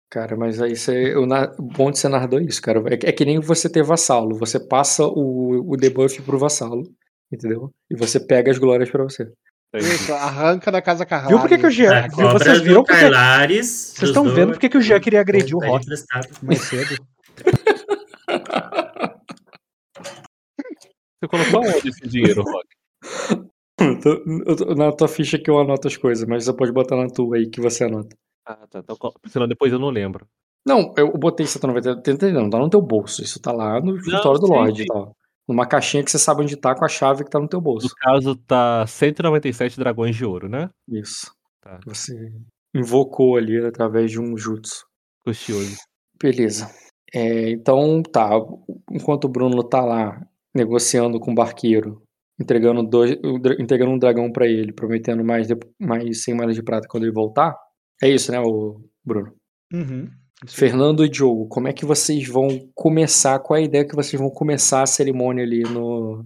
Cara, mas aí você. O na- o bom de ser narrador é isso, cara. É, que- é que nem você ter vassalo. Você passa o, o debuff pro vassalo. Entendeu? E você pega as glórias pra você. Isso, arranca da casa Carlari. Viu por que, que o Jean. A Viu, vocês viram porque. Carlares. Vocês estão vendo por que que o Jean queria agredir o Rock mais cedo? Você colocou onde esse dinheiro, Rock? <laughs> Eu tô- eu tô- na tua ficha que eu anoto as coisas, mas você pode botar na tua aí que você anota. Ah, tá. Então, senão depois eu não lembro. Não, eu botei 190. Não, tá no teu bolso. Isso tá lá no escritório do Lorde. Tá. Numa caixinha que você sabe onde tá com a chave que tá no teu No bolso. caso, tá 197 dragões de ouro, né? Isso. Tá. Você invocou ali através de um jutsu. Custoso. Beleza. É, então, tá. Enquanto o Bruno tá lá negociando com o barqueiro, entregando, dois, entregando um dragão pra ele, prometendo mais, mais 100 moedas de prata quando ele voltar. É isso, né, o Bruno? Uhum. Fernando e Diogo, como é que vocês vão começar? Qual é a ideia que vocês vão começar a cerimônia ali no.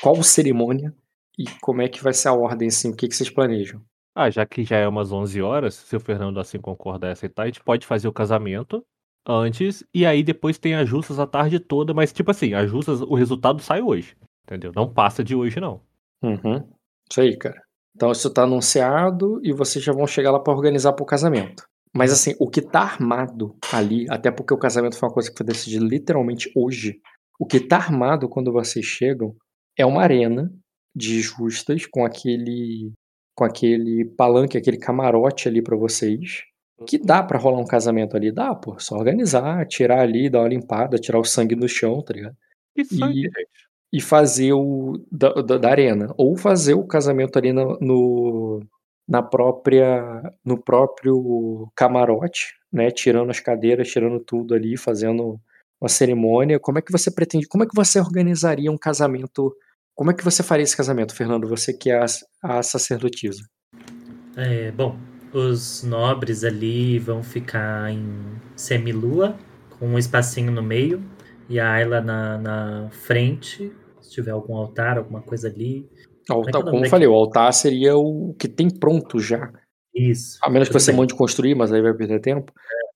Qual cerimônia? E como é que vai ser a ordem, assim? O que, que vocês planejam? Ah, já que já é umas 11 horas, se o Fernando assim concordar e aceitar, a gente pode fazer o casamento antes e aí depois tem as justas a tarde toda, mas tipo assim, as justas, o resultado sai hoje, entendeu? Não passa de hoje não. Uhum. Isso aí, cara. Então isso tá anunciado e vocês já vão chegar lá pra organizar pro casamento. Mas assim, o que tá armado ali, até porque o casamento foi uma coisa que foi decidida literalmente hoje. O que tá armado quando vocês chegam é uma arena de justas com aquele com aquele palanque, aquele camarote ali pra vocês. Que dá pra rolar um casamento ali, dá, pô, só organizar, tirar ali, dar uma limpada, tirar o sangue do chão, tá ligado? Que sangue, E- gente. E fazer o da, da, da arena ou fazer o casamento ali no, na própria no próprio camarote, né, tirando as cadeiras, tirando tudo ali, fazendo uma cerimônia. Como é que você pretende? Como é que você organizaria um casamento? Como é que você faria esse casamento, Fernando? Você que é a, a sacerdotisa. É, bom, os nobres ali vão ficar em semilua, com um espacinho no meio, e a Ayla na, na frente, tiver algum altar, alguma coisa ali. O altar, que é nome como eu falei, o altar seria o que tem pronto já. Isso. A menos que você bem. mande construir, mas aí vai perder tempo.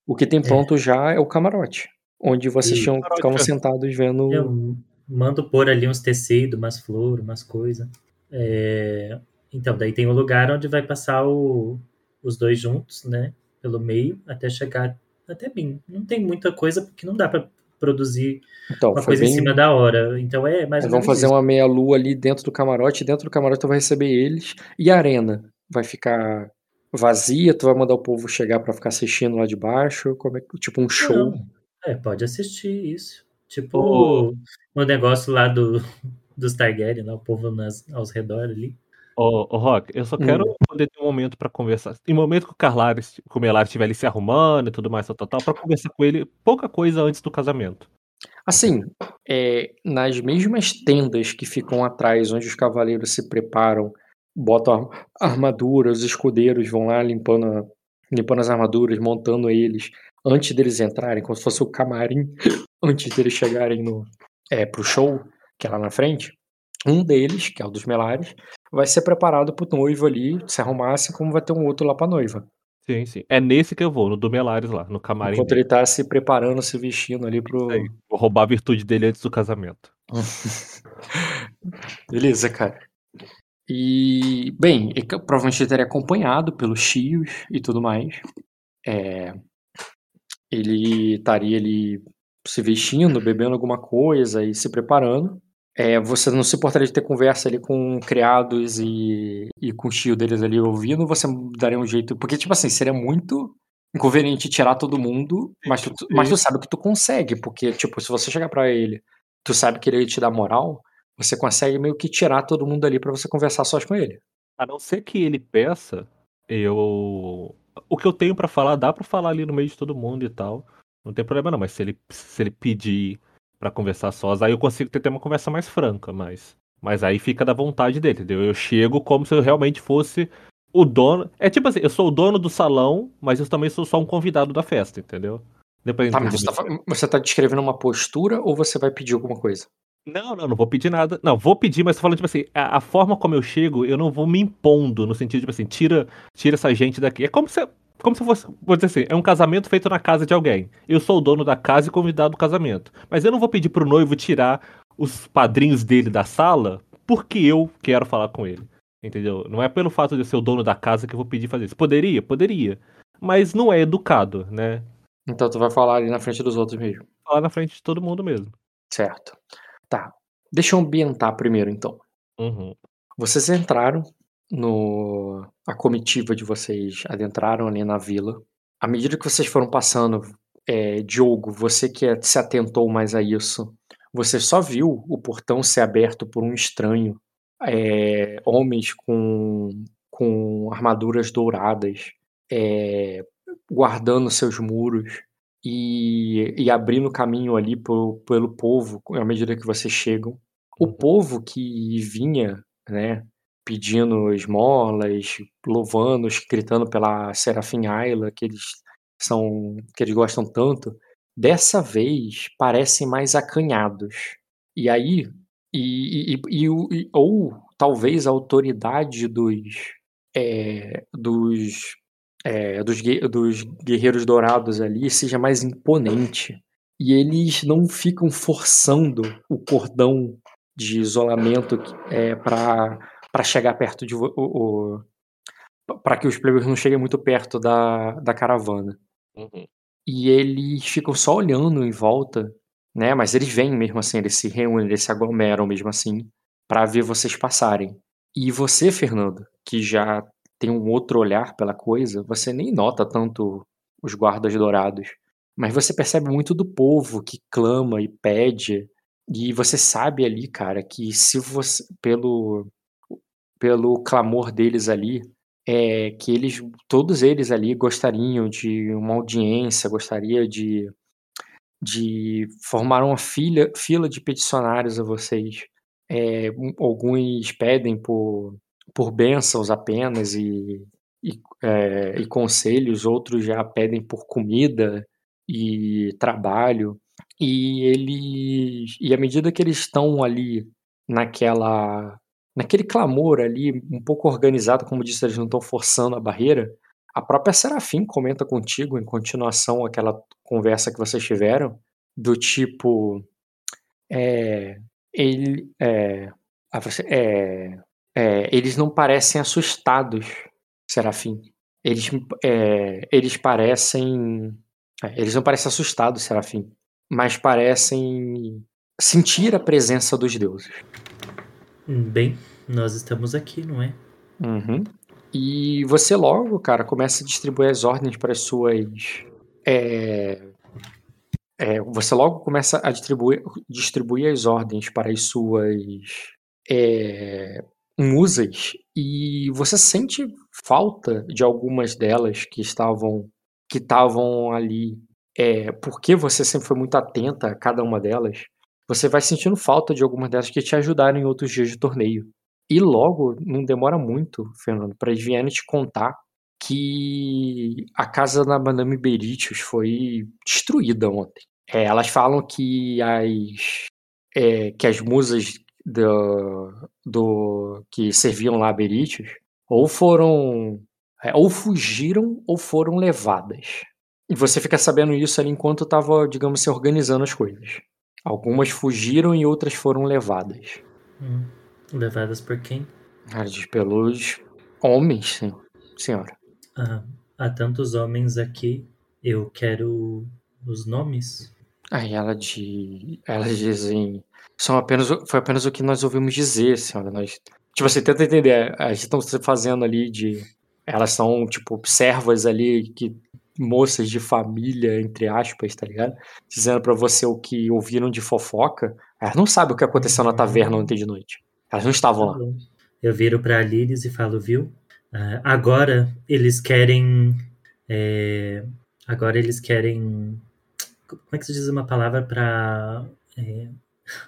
O que tem pronto já é o camarote, onde vocês tinham, ficavam é. sentados vendo. Eu mando pôr ali uns tecidos, umas flores, umas coisas. É, Então, daí tem o lugar onde vai passar o- os dois juntos, né? Pelo meio, até chegar até mim. Não tem muita coisa, porque não dá pra produzir Então, uma coisa bem. em cima da hora. Então é mais ou vão fazer isso. uma meia-lua ali dentro do camarote, e dentro do camarote tu vai receber eles. E a arena vai ficar vazia, tu vai mandar o povo chegar pra ficar assistindo lá de baixo, como é que, tipo um show. Não. É, pode assistir isso. Tipo o negócio lá do, <laughs> dos Targaryen, lá, o povo nas, aos redores ali. Ô, ô Rock, eu só Hum. quero poder ter um momento pra conversar. Em momento que o Carlares, que o Melares estiver ali se arrumando e tudo mais, tal, tal, tal, pra conversar com ele pouca coisa antes do casamento. Assim, é, nas mesmas tendas que ficam atrás, onde os cavaleiros se preparam, botam armadura, os escudeiros vão lá limpando, a- limpando as armaduras, montando eles, antes deles entrarem, como se fosse o camarim, <laughs> antes deles chegarem no, é, pro show, que é lá na frente. Um deles, que é o dos Melares, vai ser preparado pro noivo ali, se arrumar, assim como vai ter um outro lá pra noiva. Sim, sim. É nesse que eu vou, no do Melares lá, no camarim Enquanto dele. ele tá se preparando, se vestindo ali pro. aí. Vou roubar a virtude dele antes do casamento. <laughs> Beleza, cara. E, bem, ele ca- provavelmente ele teria acompanhado pelos chios e tudo mais. É, ele estaria ali se vestindo, bebendo alguma coisa e se preparando. É, você não se importaria de ter conversa ali com criados e, e com o tio deles ali ouvindo, você daria um jeito. Porque, tipo assim, seria muito inconveniente tirar todo mundo, mas tu, mas tu sabe que tu consegue, porque, tipo, se você chegar pra ele, tu sabe que ele te dá moral, você consegue meio que tirar todo mundo ali pra você conversar sós com ele. A não ser que ele peça, eu. O que eu tenho pra falar, dá pra falar ali no meio de todo mundo e tal. Não tem problema não, mas se ele, se ele pedir pra conversar sós, aí eu consigo ter, ter uma conversa mais franca, mas. Mas aí fica da vontade dele, entendeu? Eu chego como se eu realmente fosse o dono. É tipo assim, eu sou o dono do salão, mas eu também sou só um convidado da festa, entendeu? Depois Tá, mas você tá, você tá descrevendo uma postura ou você vai pedir alguma coisa? Não, não, não vou pedir nada. Não, vou pedir, mas tô falando, tipo assim, a, a forma como eu chego, eu não vou me impondo, no sentido, tipo assim, tira, tira essa gente daqui. É como se, como se fosse, vou dizer assim, é um casamento feito na casa de alguém. Eu sou o dono da casa e convidado do casamento. Mas eu não vou pedir pro noivo tirar os padrinhos dele da sala porque eu quero falar com ele. Entendeu? Não é pelo fato de eu ser o dono da casa que eu vou pedir fazer isso. Poderia? Poderia. Mas não é educado, né? Então tu vai falar ali na frente dos outros mesmo. Falar na frente de todo mundo mesmo. Certo. Tá. Deixa eu ambientar primeiro, então. Uhum. Vocês entraram no. A comitiva de vocês adentraram ali na vila. À medida que vocês foram passando, é, Diogo, você que é- se atentou mais a isso, você só viu o portão ser aberto por um estranho. É, homens com, com armaduras douradas, é, guardando seus muros e, e abrindo caminho ali po- pelo povo à medida que vocês chegam. O povo que vinha, né, pedindo esmolas, louvando, gritando pela Serafim Ayla, que eles são, que eles gostam tanto, dessa vez parecem mais acanhados. E aí, e, e- e e- ou talvez a autoridade dos, é, dos, é, dos, dos guerreiros dourados ali seja mais imponente. E eles não ficam forçando o cordão de isolamento é, para para chegar perto de para que os plebeiros não cheguem muito perto da, da caravana. Uhum. E eles ficam só olhando em volta, né? Mas eles vêm mesmo assim, eles se reúnem, eles se aglomeram mesmo assim, para ver vocês passarem. E você, Fernando, que já tem um outro olhar pela coisa, você nem nota tanto os guardas dourados, mas você percebe muito do povo que clama e pede, e você sabe ali, cara, que se você pelo pelo clamor deles ali, é que eles todos eles ali gostariam de uma audiência, gostaria de de formar uma filha, fila de peticionários a vocês. É, alguns pedem por, por bênçãos apenas e, e, é, e conselhos, outros já pedem por comida e trabalho. E eles, e à medida que eles estão ali naquela, naquele clamor ali, um pouco organizado, como disse, eles não estão forçando a barreira. A própria Serafim comenta contigo em continuação aquela conversa que vocês tiveram, do tipo, é, ele, é, é, é, eles não parecem assustados, Serafim. Eles, é, eles parecem, é, eles não parecem assustados, Serafim, mas parecem sentir a presença dos deuses. Bem, nós estamos aqui, não é? Uhum. E você logo, cara, começa a distribuir as ordens para as suas. é, é, você logo começa a distribuir, distribuir as ordens para as suas. é, musas e você sente falta de algumas delas que estavam que estavam ali é, porque você sempre foi muito atenta a cada uma delas, você vai sentindo falta de algumas delas que te ajudaram em outros dias de torneio. E logo, não demora muito, Fernando, para eles vierem te contar que a casa da Madame Beritius foi destruída ontem. É, elas falam que as, é, que as musas do, do que serviam lá a Beritius ou foram é, ou fugiram ou foram levadas. E você fica sabendo isso ali enquanto estava, digamos, se organizando as coisas. Algumas fugiram e outras foram levadas. Hum. Levadas por quem? Diz pelos homens, sim, senhora. Ah, há tantos homens aqui. Eu quero os nomes. Aí ela de, elas dizem, são apenas, foi apenas o que nós ouvimos dizer, senhora. Nós, tipo, você tenta entender. Elas estão se fazendo ali de, elas são tipo servas ali que moças de família entre aspas, tá ligado? Dizendo pra você o que ouviram de fofoca. Elas não sabem o que aconteceu na taverna ontem de noite. Elas não estavam lá. Eu viro pra Liris e falo, viu? Ah, agora eles querem. é, agora eles querem. Como é que se diz uma palavra pra. é,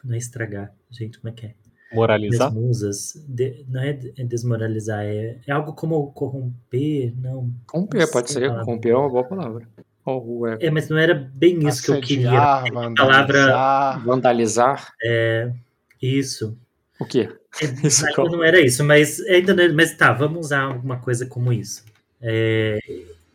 não é estragar, gente, como é que é? Moralizar? Desmusas. De- não é é desmoralizar, é, é algo como corromper, não. Corromper, não pode ser. palavra. Corromper é uma boa palavra. Ou é É, mas não era bem isso que eu queria. Assediar, A palavra. vandalizar. vandalizar. Isso. O quê? É, <laughs> Isso qual? não era isso, mas ainda não, mas tá, vamos usar alguma coisa como isso. É,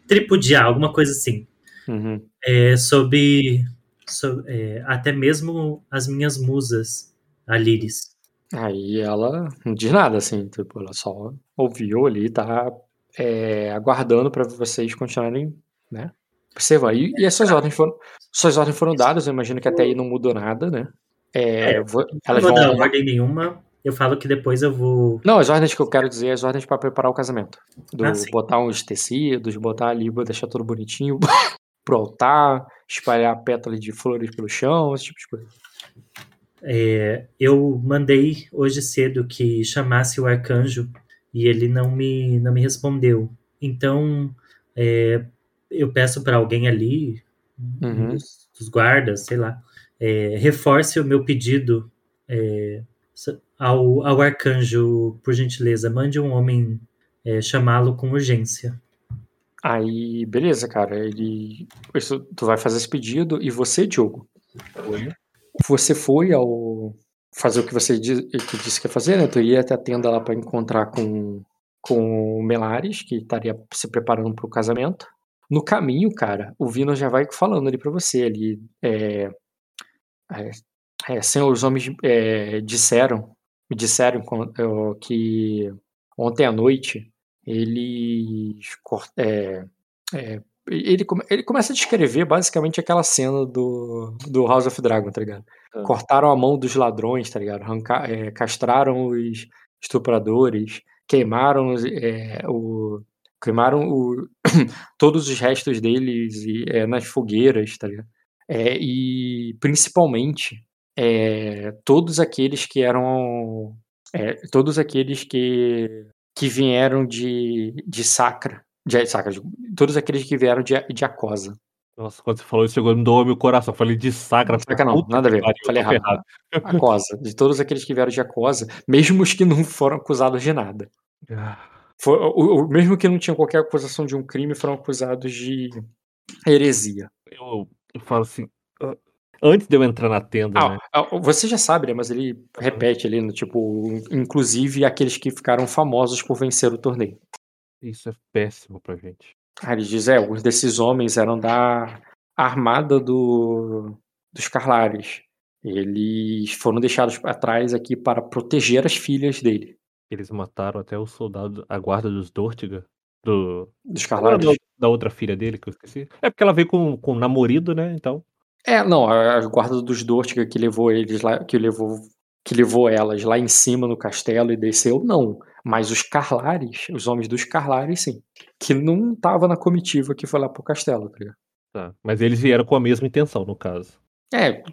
tripudiar, alguma coisa assim. Uhum. É, sobre, so- é, até mesmo as minhas musas, a Liris. Aí ela não diz nada, assim, tipo, ela só ouviu ali, tá é, aguardando pra vocês continuarem, né? Observar. E, e as suas ordens foram. Suas ordens foram dadas, eu imagino que até aí não mudou nada, né? É, É, vo- Não vou vão. dar ordem nenhuma. Eu falo que depois eu vou. Não, as ordens que eu quero dizer, as ordens pra preparar o casamento. Do Ah, botar uns tecidos, botar ali, deixar tudo bonitinho <laughs> pro altar, espalhar pétalas de flores pelo chão, esse tipo de coisa. É, eu mandei hoje cedo que chamasse o arcanjo e ele não me, não me respondeu. Então, é, eu peço para alguém ali, um Uhum. dos, dos guardas, sei lá, é, reforce o meu pedido é, ao, ao arcanjo, por gentileza. Mande um homem é, chamá-lo com urgência. Aí, beleza, cara. Ele. Isso, tu vai fazer esse pedido e você, Diogo, você foi ao fazer o que você di- que disse que ia fazer, né? Tu ia até a tenda lá pra encontrar com, com o Melares, que estaria se preparando pro casamento. No caminho, cara, o Vino já vai falando ali pra você ali. É, é, é, senhor, os homens é, disseram, me disseram é, que ontem à noite eles é, é, ele, ele começa a descrever basicamente aquela cena do, do House of Dragon, tá ligado? Ah. Cortaram a mão dos ladrões, tá ligado? Arranca- é, castraram os estupradores, queimaram é, o queimaram o, <coughs> todos os restos deles e, é, nas fogueiras, tá ligado? É, e principalmente é, todos aqueles que eram é, todos aqueles que que vieram de, de Sacra, de Sacra, digo, todos aqueles que vieram de, de Acosa. Nossa, quando você falou isso, chegou, me doou meu coração. Falei de sacra. Saca não, nada a ver, pariu, falei tô errado. <laughs> Acosa, de todos aqueles que vieram de Acosa, mesmo os que não foram acusados de nada. For- o, o- mesmo que não tinham qualquer acusação de um crime, foram acusados de heresia. Eu, eu falo assim. ah, Antes de eu entrar na tenda, Ah, né? ah, você já sabe, né? Mas ele repete ali, no tipo, inclusive aqueles que ficaram famosos por vencer o torneio. Isso é péssimo pra gente. Aí ele diz, é, alguns desses homens eram da armada do, dos Carlares. Eles foram deixados para trás aqui para proteger as filhas dele, Eles mataram até o soldado, a guarda dos Dortiga. Do, dos era Carlares. da, da outra filha dele que eu esqueci. É porque ela veio com, com o namorado, né? Então. É, não, a, a guarda dos Dortiga que levou eles lá, que levou, que levou elas lá em cima no castelo e desceu, não. Mas os Carlares, os homens dos Carlares, sim. Que não tava na comitiva que foi lá pro castelo, tá ligado? Tá. Mas eles vieram com a mesma intenção, no caso. É,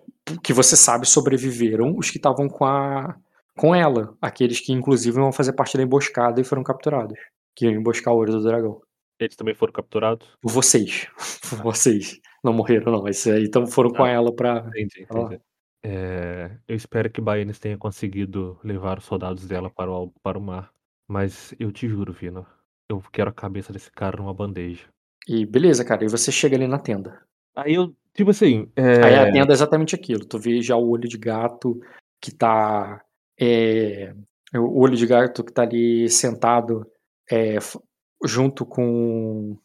que você sabe sobreviveram os que estavam com a com ela, aqueles que inclusive vão fazer parte da emboscada e foram capturados, que iam emboscar o olho do dragão. Eles também foram capturados? Vocês, <laughs> vocês não morreram não, esses aí então foram com Ah, ela pra Entendi, entendi. Eh, eu espero que Baianes tenha conseguido levar os soldados dela para o para o mar, mas eu te juro, Vino, eu quero a cabeça desse cara numa bandeja. E beleza, cara, e você chega ali na tenda. Aí eu, tipo assim, Aí a eh tenda é exatamente aquilo, tu vê já o olho de gato que tá, eh, o olho de gato que tá ali sentado, f junto com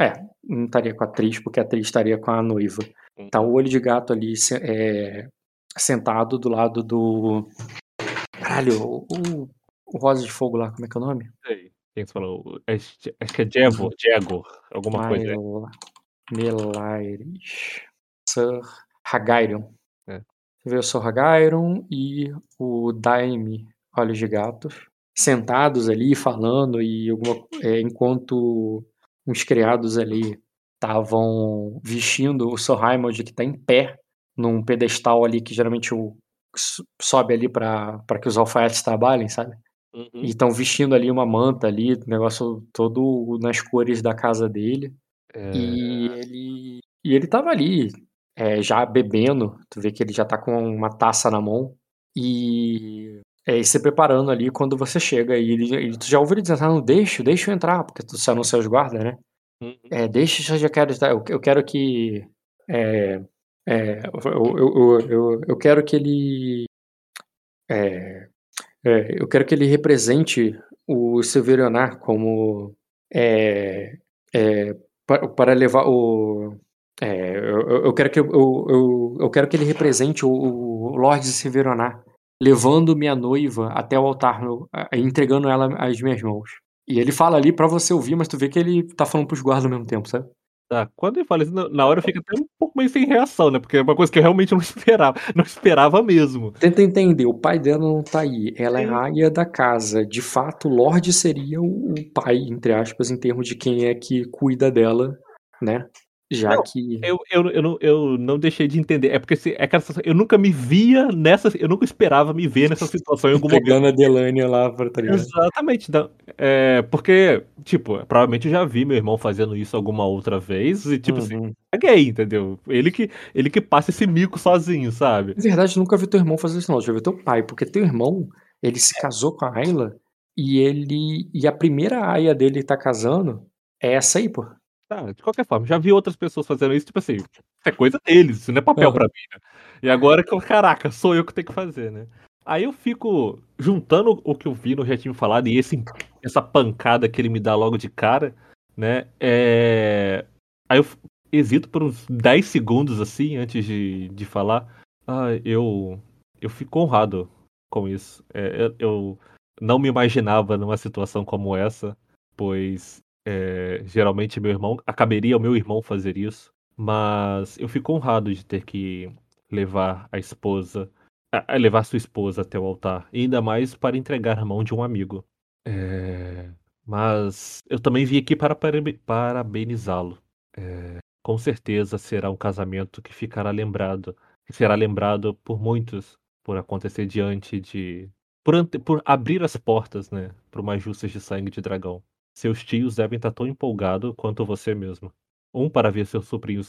é, não estaria com a atriz, porque a atriz estaria com a noiva. Tá o olho de gato ali eh, sentado do lado do caralho, o o rosa de fogo lá, como é que é o nome? Sei, quem que você falou? Acho que é Jevor, Jegor, alguma coisa, é. Mael Melaires, Sir Hagairon. É. Vê o Sir Hagairon e o Daime Olhos de Gato sentados ali falando e alguma eh, enquanto uns criados ali estavam vestindo o Sir Raimund que tá em pé num pedestal ali que geralmente o so sobe ali pra que os alfaiates trabalhem, sabe. Uhum. E estão vestindo ali uma manta ali, negócio todo nas cores da casa dele. E Eh ele e ele estava ali, eh, já bebendo, tu vê que ele já tá com uma taça na mão, e, eh, se preparando ali quando você chega e ele e tu já ouviu ele dizer: "Não, deixa deixa eu entrar", porque tu você anuncia os guardas, né. Uhum. É, "Deixa eu já quero estar eu eu quero que, eh eh, eu eu eu eu quero que ele, eh eh, eu quero que ele represente o Silverionar como, eh eh, pa para levar o eh, eu eu quero que eu eu eu quero que ele represente o o Lorde Silverionar, levando minha noiva até o altar entregando ela às minhas mãos". E ele fala ali pra você ouvir, mas tu vê que ele tá falando para os guardas ao mesmo tempo, sabe. Tá, quando ele fala isso, na hora eu fico até um pouco meio sem reação, né, porque é uma coisa que eu realmente não <laughs> esperava, não esperava mesmo. Tenta entender, o pai dela não tá aí, ela é Sim. rainha da casa, de fato o Lorde seria o pai, entre aspas, em termos de quem é que cuida dela, né, já Não, que eu eu eu não eu não deixei de entender, é porque se é aquela situação, eu nunca me via nessa eu nunca esperava me ver nessa situação em algum momento. Pegando a Delania lá pra ligado. Exatamente, então, eh, porque, tipo, provavelmente eu já vi meu irmão fazendo isso alguma outra vez e, tipo assim, Uhum. caguei, entendeu. Ele que ele que passa esse mico sozinho, sabe. Na verdade, nunca vi teu irmão fazer isso não, já vi teu pai, porque teu irmão, ele se casou com a Ayla, e ele e a primeira aia dele tá casando é essa aí, pô. Tá, de qualquer forma, já vi outras pessoas fazendo isso, tipo assim, isso é coisa deles, isso não é papel Aham. pra mim, né. E agora que eu caraca, sou eu que tenho que fazer, né. Aí eu fico juntando o que o Vino já tinha falado e esse essa pancada que ele me dá logo de cara, né, eh, aí eu hesito por uns 10 segundos, assim, antes de de falar. Ah, eu eu fico honrado com isso. Eh, eu eu não me imaginava numa situação como essa, pois, eh, geralmente meu irmão caberia ao meu irmão fazer isso, mas eu fico honrado de ter que levar a esposa a a levar sua esposa até o altar, ainda mais para entregar na mão de um amigo. Eh, mas eu também vim aqui para parabe parabenizá-lo. Eh, com certeza será um casamento que ficará lembrado que será lembrado por muitos, por acontecer diante de por ante por abrir as portas, né, para uma justas de sangue de dragão. Seus tios devem estar tão empolgado quanto você mesmo. Um para ver seus sobrinhos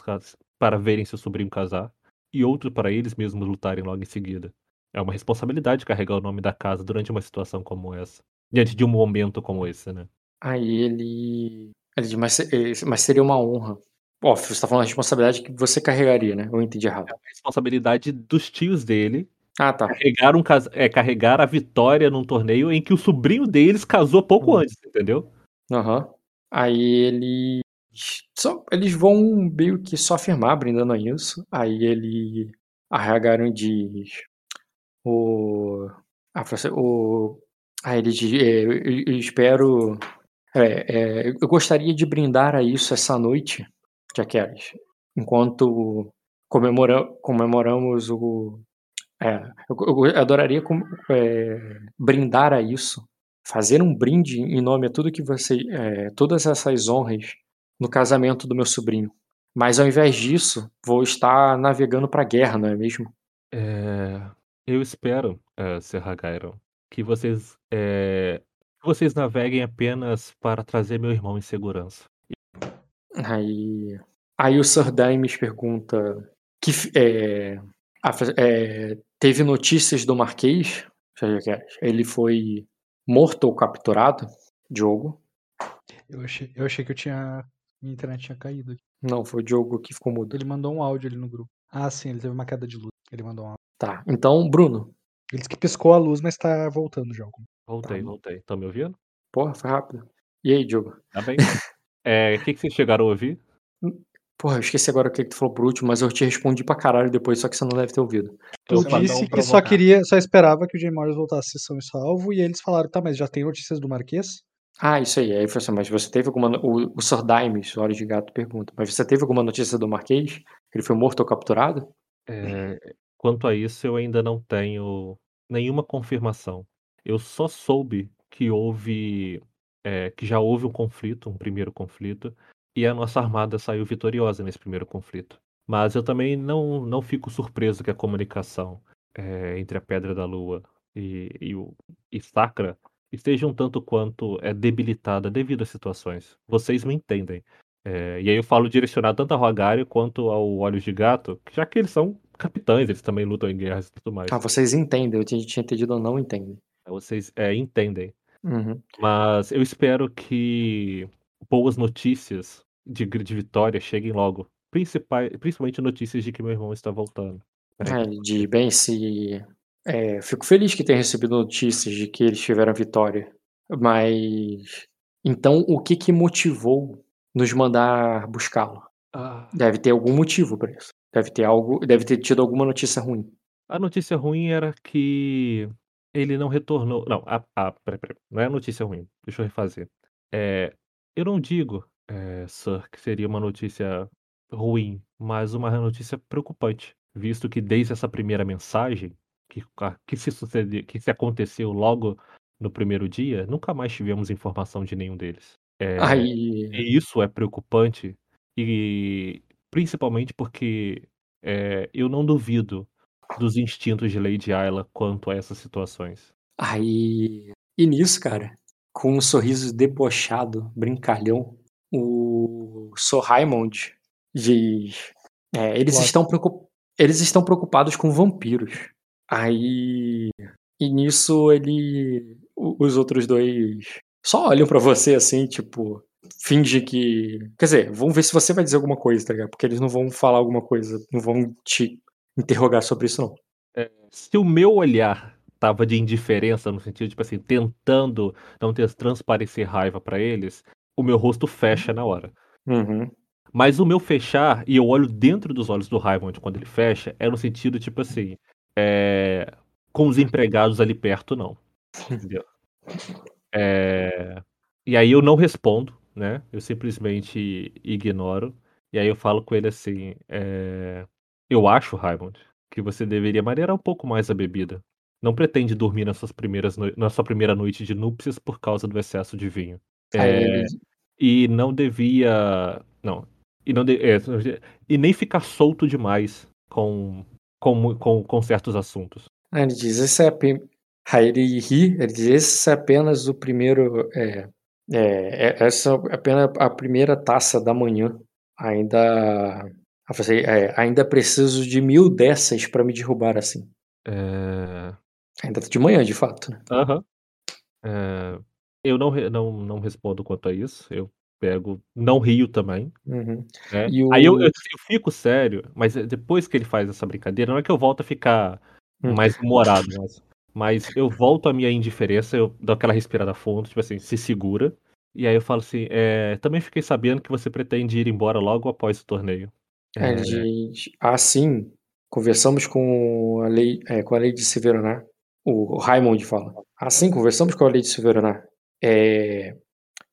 para verem seu sobrinho casar, e outro para eles mesmos lutarem logo em seguida. É uma responsabilidade carregar o nome da casa durante uma situação como essa, diante de um momento como esse, né. Aí ele ele diz: "Mas mas seria uma honra". Ó, você tá falando a responsabilidade que você carregaria, né, ou eu entendi errado? É uma responsabilidade dos tios dele, Ah, tá. carregar um é, carregar a vitória num torneio em que o sobrinho deles casou pouco Hum. antes, entendeu. Aham. Aí eles só eles vão meio que só afirmar, brindando a isso, aí ele a Hagaren diz o assim, o aí ele diz: "Eh, eu eu espero é é, eu gostaria de brindar a isso essa noite, Jaqueline, enquanto comemora comemoramos o" é, eu eu adoraria com eh, brindar a isso, fazer um brinde em nome a tudo que você eh, todas essas honras no casamento do meu sobrinho. Mas ao invés disso, vou estar navegando pra guerra, não é mesmo? Eh, Eu espero, eh, Serra Gyron, que vocês, que vocês naveguem apenas para trazer meu irmão em segurança. Aí, aí o Sir Dimes pergunta que é, a é, teve notícias do Marquês? Que Ele foi morto ou capturado? Diogo? Eu achei, eu achei que eu tinha. Minha internet tinha caído aqui. Não, foi o Diogo que ficou mudo. Ele mandou um áudio ali no grupo. Ah, sim, ele teve uma queda de luz. Ele mandou um áudio. Tá, então, Bruno. Ele disse que piscou a luz, mas tá voltando já. Voltei, Tá. voltei. Estão me ouvindo? Porra, foi rápido. E aí, Diogo? Tá bem? Eh, <laughs> O que, que vocês chegaram a ouvir? Porra, eu esqueci agora o que, que tu falou por último, mas eu te respondi pra caralho depois, só que você não deve ter ouvido. Tu Eu Você disse um que só queria, só esperava que o Jay Morris voltasse são e salvo, e eles falaram, tá, mas já tem notícias do Marquês? Ah, isso aí. Aí foi assim, mas você teve alguma. no- O, o Sir Dimes, Olhos de Gato, pergunta. Mas você teve alguma notícia do Marquês? Que ele foi morto ou capturado? Eh, quanto a isso, eu ainda não tenho nenhuma confirmação. Eu só soube que houve, eh, que já houve um conflito, um primeiro conflito, e a nossa armada saiu vitoriosa nesse primeiro conflito. Mas eu também não, não fico surpreso que a comunicação eh, entre a Pedra da Lua e, e, o, e Sacra esteja um tanto quanto é debilitada devido às situações. Vocês me entendem. É, e aí eu falo direcionado tanto a Rogário quanto ao Olhos de Gato, já que eles são capitães, eles também lutam em guerras e tudo mais. Ah, vocês entendem. Eu tinha, tinha entendido ou não entendem. Vocês é, entendem. Uhum. Mas eu espero que boas notícias de, de vitória cheguem logo. Principal, principalmente notícias de que meu irmão está voltando. É, de bem, se. é, fico feliz que tenha recebido notícias de que eles tiveram vitória. Mas. Então, o que que motivou nos mandar buscá-lo? Ah, Deve ter algum motivo para isso. Deve ter algo. Deve ter tido alguma notícia ruim. a notícia ruim era que ele não retornou. Não, a, a, peraí, peraí. não é a notícia ruim. Deixa eu refazer. É, eu não digo, é, Sir, que seria uma notícia ruim, mas uma notícia preocupante, visto que desde essa primeira mensagem que, que se sucedeu, que se aconteceu logo no primeiro dia, nunca mais tivemos informação de nenhum deles. É, e isso é preocupante, e principalmente porque é, eu não duvido dos instintos de Lady Ayla quanto a essas situações. Aí. E nisso, cara, com um sorriso debochado, brincalhão, o Sir Raymond diz: é, eles, estão preocup... eles estão preocupados com vampiros. Aí. E nisso ele. Os outros dois só olham pra você assim, tipo. Finge que. Quer dizer, vamos ver se você vai dizer alguma coisa, tá ligado? Porque eles não vão falar alguma coisa, não vão te interrogar sobre isso, não. Se o meu olhar tava de indiferença, no sentido, tipo assim, tentando não ter transparecer raiva pra eles, o meu rosto fecha na hora. Uhum. Mas o meu fechar, e eu olho dentro dos olhos do Raymond quando ele fecha, é no sentido, tipo assim, é, com os empregados ali perto, não. <laughs> Entendeu? É, e aí eu não respondo, né? Eu simplesmente ignoro. E aí eu falo com ele assim: é, Eu acho, Raymond, que você deveria maneirar um pouco mais a bebida. Não pretende dormir primeiras noi- na sua primeira noite de núpcias por causa do excesso de vinho. Aí É, ele. e não devia. Não. E, não de- é, e nem ficar solto demais com, com, com, com certos assuntos. Aí ele diz, esse é Aí ele ri, ele diz, esse é apenas o primeiro. É, é, é- essa é apenas a primeira taça da manhã. Ainda. ah, você- é, ainda preciso de mil dessas para me derrubar assim. É, Ainda de manhã, de fato, né? Aham. É, eu não, não, não respondo quanto a isso. Eu pego. Não rio também. Uhum. né? E Aí eu, o- eu, eu fico sério, mas é depois que ele faz essa brincadeira, não é que eu volto a ficar Hum. mais humorado, mas, mas eu volto à minha indiferença, eu dou aquela respirada fundo, tipo assim, se segura. E aí eu falo assim, é, também fiquei sabendo que você pretende ir embora logo após o torneio. Aí ele diz, assim, conversamos com a lei, é, com a lei de Severonar. O Raimond fala, assim, conversamos com a lei de Severonar. É,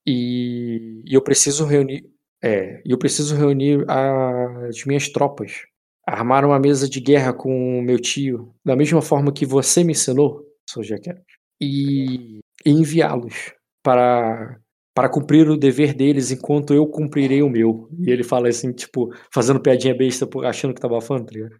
e, e eu preciso reunir, é, eu preciso reunir as minhas tropas. Armar uma mesa de guerra com o meu tio, da mesma forma que você me ensinou, Sr. Jaquet, e, e enviá-los para para cumprir o dever deles enquanto eu cumprirei o meu. E ele fala assim, tipo, fazendo piadinha besta, por- achando que tá bafando, tá ligado?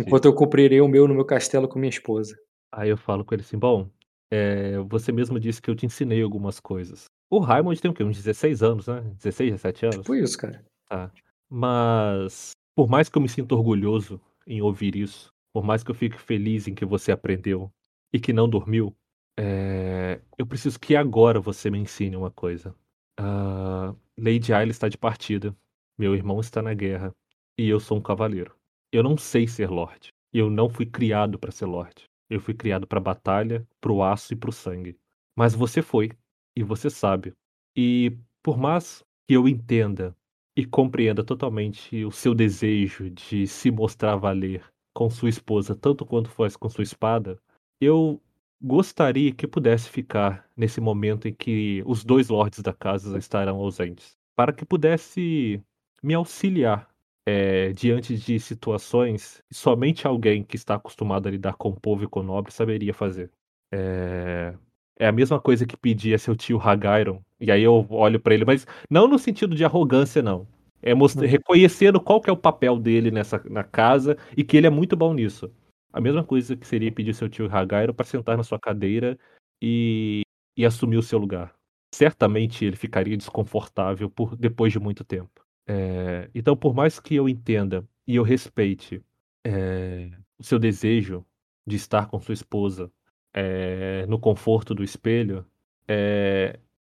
Enquanto eu cumprirei o meu no meu castelo com minha esposa. Aí eu falo com ele assim: "Bom, eh, você mesmo disse que eu te ensinei algumas coisas". O Raimund tem o quê? Uns 16 anos, né? 16, 17 anos? Tipo isso, cara. Tá. Mas, por mais que eu me sinta orgulhoso em ouvir isso, por mais que eu fique feliz em que você aprendeu e que não dormiu, eh, eu preciso que agora você me ensine uma coisa. Ah, Lady Ayla está de partida, meu irmão está na guerra e eu sou um cavaleiro. Eu não sei ser lorde. Eu não fui criado para ser lorde. Eu fui criado para batalha, pro aço e pro sangue. Mas você foi e você sabe. E por mais que eu entenda e compreenda totalmente o seu desejo de se mostrar valer com sua esposa, tanto quanto faz com sua espada, eu gostaria que pudesse ficar nesse momento em que os dois lordes da casa estarão ausentes, para que pudesse me auxiliar eh, diante de situações que somente alguém que está acostumado a lidar com o povo e com o nobre saberia fazer. Eh, é a mesma coisa que pedir a seu tio Hagairon, e aí eu olho pra ele, mas não no sentido de arrogância, não. É mostra- Hum. reconhecendo qual que é o papel dele nessa na casa e que ele é muito bom nisso. A mesma coisa que seria pedir seu tio Hagairon para sentar na sua cadeira e, e assumir o seu lugar. Certamente ele ficaria desconfortável por depois de muito tempo. É, então, por mais que eu entenda e eu respeite é, o seu desejo de estar com sua esposa é, no conforto do espelho,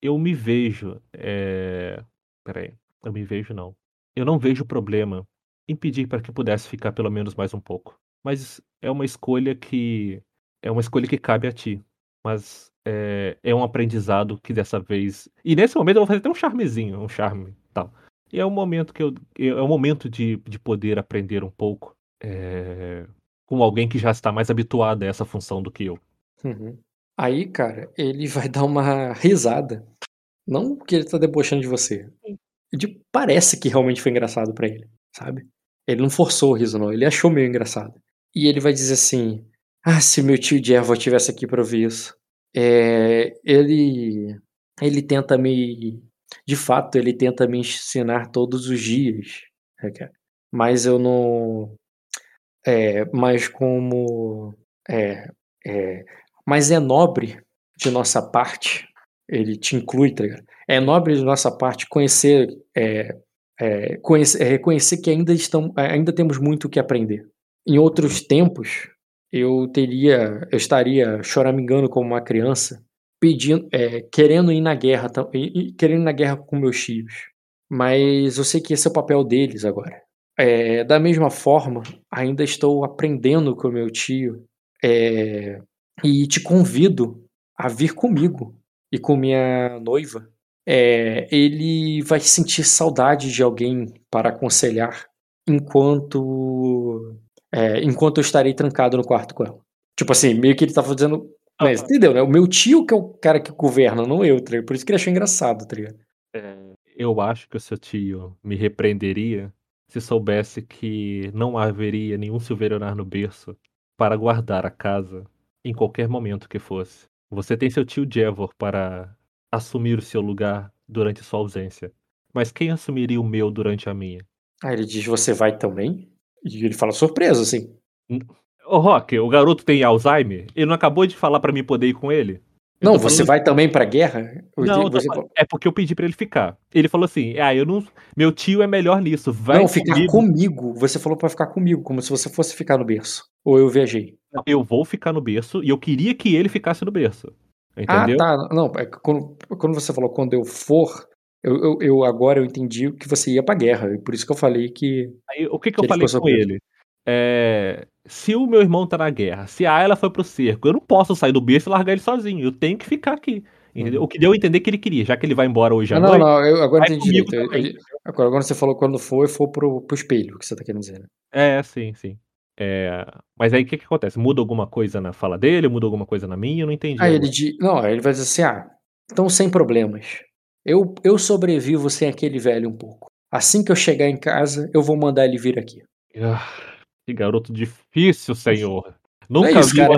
eu me vejo. Peraí, eu me vejo não. Eu não vejo problema em pedir para que pudesse ficar pelo menos mais um pouco. Mas é uma escolha que é uma escolha que cabe a ti. Mas é, um aprendizado que dessa vez. E nesse momento eu vou fazer até um charmezinho, um charme tal. E é um momento que eu. É um momento de, de poder aprender um pouco é, com alguém que já está mais habituado a essa função do que eu. Uhum. Aí, cara, ele <laughs> vai dar uma risada. Não porque ele tá debochando de você. De, parece que realmente foi engraçado pra ele, sabe? Ele não forçou o riso, não. Ele achou meio engraçado. E ele vai dizer assim: Ah, se meu tio Jervo estivesse aqui pra ouvir isso. É, ele. Ele tenta me. De fato, ele tenta me ensinar todos os dias. né? Mas eu não. É, mas como. É, é, mas é nobre de nossa parte. Ele te inclui, tá ligado? É nobre de nossa parte conhecer, é, é, conhecer, é, reconhecer que ainda, estão, ainda temos muito o que aprender. Em outros tempos, eu teria, eu estaria choramingando como uma criança, pedindo, é, querendo ir na guerra, querendo ir na guerra com meus tios. Mas eu sei que esse é o papel deles agora. É, da mesma forma, ainda estou aprendendo com meu tio é, e te convido a vir comigo e com minha noiva. É, ele vai sentir saudade de alguém para aconselhar enquanto é, enquanto eu estarei trancado no quarto com ela. Tipo assim, meio que ele tá fazendo. Mas, entendeu, né? O meu tio que é o cara que governa, não eu, tá ligado? Por isso que ele achou engraçado, tá ligado? Eu acho que o seu tio me repreenderia se soubesse que não haveria nenhum Silverionar no berço para guardar a casa em qualquer momento que fosse. Você tem seu tio Jevor para assumir o seu lugar durante sua ausência. Mas quem assumiria o meu durante a minha? Aí ele diz: Você vai também? E ele fala surpreso, assim. Ô, Rock, o garoto tem Alzheimer? Ele não acabou de falar para mim poder ir com ele? Eu Não, você falando- vai também pra guerra? Eu Não, você é porque eu pedi pra ele ficar. Ele falou assim: "Ah, eu não, meu tio é melhor nisso. Vai não, ficar comigo. comigo. Você falou pra ficar comigo, como se você fosse ficar no berço. Ou eu viajei. Eu vou ficar no berço e eu queria que ele ficasse no berço. Entendeu? Ah, tá. Não, é quando, quando você falou quando eu for, eu, eu, eu agora eu entendi que você ia pra guerra. E por isso que eu falei que. Aí, o que, que que eu falei com ele? É, se o meu irmão tá na guerra, se a Ayla foi pro cerco, eu não posso sair do berço e largar ele sozinho. Eu tenho que ficar aqui. Entendeu? O que deu a entender que ele queria, já que ele vai embora hoje à Ah, não, noite. não, eu agora entendi. Eu- eu- agora, agora você falou quando for, eu for pro, pro espelho, que você tá querendo dizer, né? É, sim, sim. É, mas aí o que, que acontece? Muda alguma coisa na fala dele? Muda alguma coisa na minha? Eu não entendi. Aí agora. ele diz. Não, ele vai dizer assim: ah, então sem problemas. Eu, eu sobrevivo sem aquele velho um pouco. Assim que eu chegar em casa, eu vou mandar ele vir aqui. Ah, que garoto difícil, senhor. Não Nunca é isso, vi cara.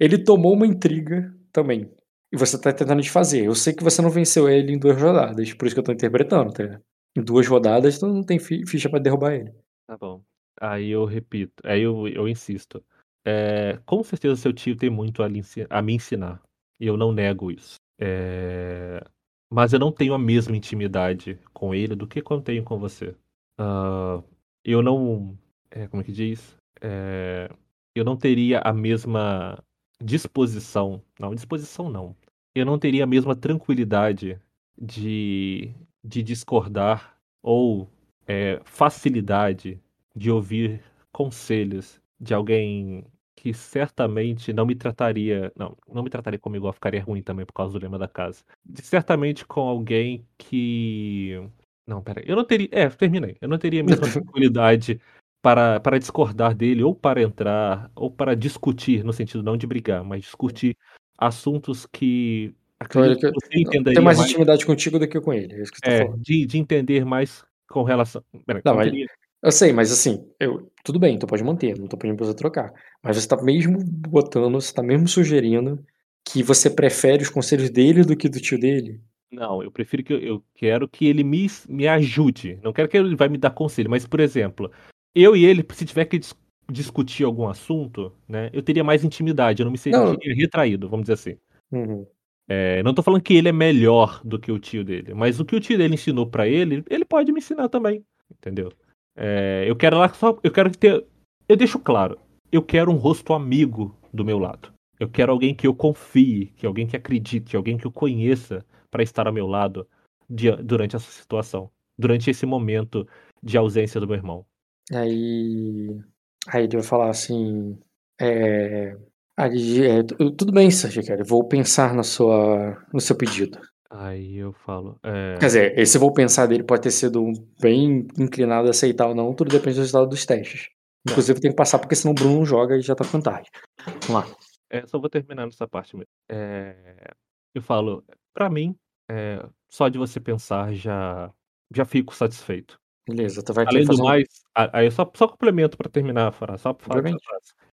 Ele tomou uma intriga também. E você tá tentando desfazer. Eu sei que você não venceu ele em duas rodadas. Por isso que eu tô interpretando, tá ligado? Em duas rodadas, tu não tem fi- ficha pra derrubar ele. Tá bom. Aí eu repito, aí eu, eu insisto. É, com certeza seu tio tem muito a, a me ensinar. E eu não nego isso. É, mas eu não tenho a mesma intimidade com ele do que quando tenho com você. Ah, eu não. É, como é que diz? É, eu não teria a mesma disposição. Não, disposição não. Eu não teria a mesma tranquilidade de, de discordar ou é, facilidade de ouvir conselhos de alguém que certamente não me trataria. Não, não me trataria como igual, ficaria ruim também por causa do lema da casa. De, certamente com alguém que. Não, peraí. Eu não teria. É, terminei. Eu não teria a mesma <laughs> tranquilidade para, para discordar dele, ou para entrar, ou para discutir, no sentido não de brigar, mas discutir assuntos que. Então, Acredito que você entenderia tem mais mais. intimidade contigo do que com ele. É isso que você tá É, falando. de, de entender mais com relação. Peraí, Não, mas- Eu sei, mas assim, eu, tudo bem, tu pode manter, não tô pedindo pra você trocar. Mas você tá mesmo botando, você tá mesmo sugerindo que você prefere os conselhos dele do que do tio dele? Não, eu prefiro que eu, eu quero que ele me, me ajude. Não quero que ele vai me dar conselho, mas, por exemplo, eu e ele, se tiver que dis- discutir algum assunto, né, eu teria mais intimidade, eu não me Não. sentiria retraído, vamos dizer assim. Uhum. É, não tô falando que ele é melhor do que o tio dele, mas o que o tio dele ensinou pra ele, ele pode me ensinar também, entendeu? É, eu quero lá só, eu quero ter, eu deixo claro, eu quero um rosto amigo do meu lado. Eu quero alguém que eu confie, que alguém que acredite, alguém que eu conheça pra estar ao meu lado durante essa situação, durante esse momento de ausência do meu irmão. Aí, aí ele vai falar assim, é, aí, é, tu- tudo bem, Sérgio, cara, vou pensar na sua, no seu pedido. Aí eu falo, é, Quer dizer, esse vou pensar dele pode ter sido bem inclinado a aceitar ou não, tudo depende do resultado dos testes. Inclusive tem que passar porque senão o Bruno não joga e já tá ficando tarde. Vamos lá. É, só vou terminar nessa parte mesmo. É, eu falo, pra mim, é, só de você pensar já já fico satisfeito. Beleza, tu vai Além do um... mais, a- aí eu só, só complemento pra terminar a frase, só pra falar.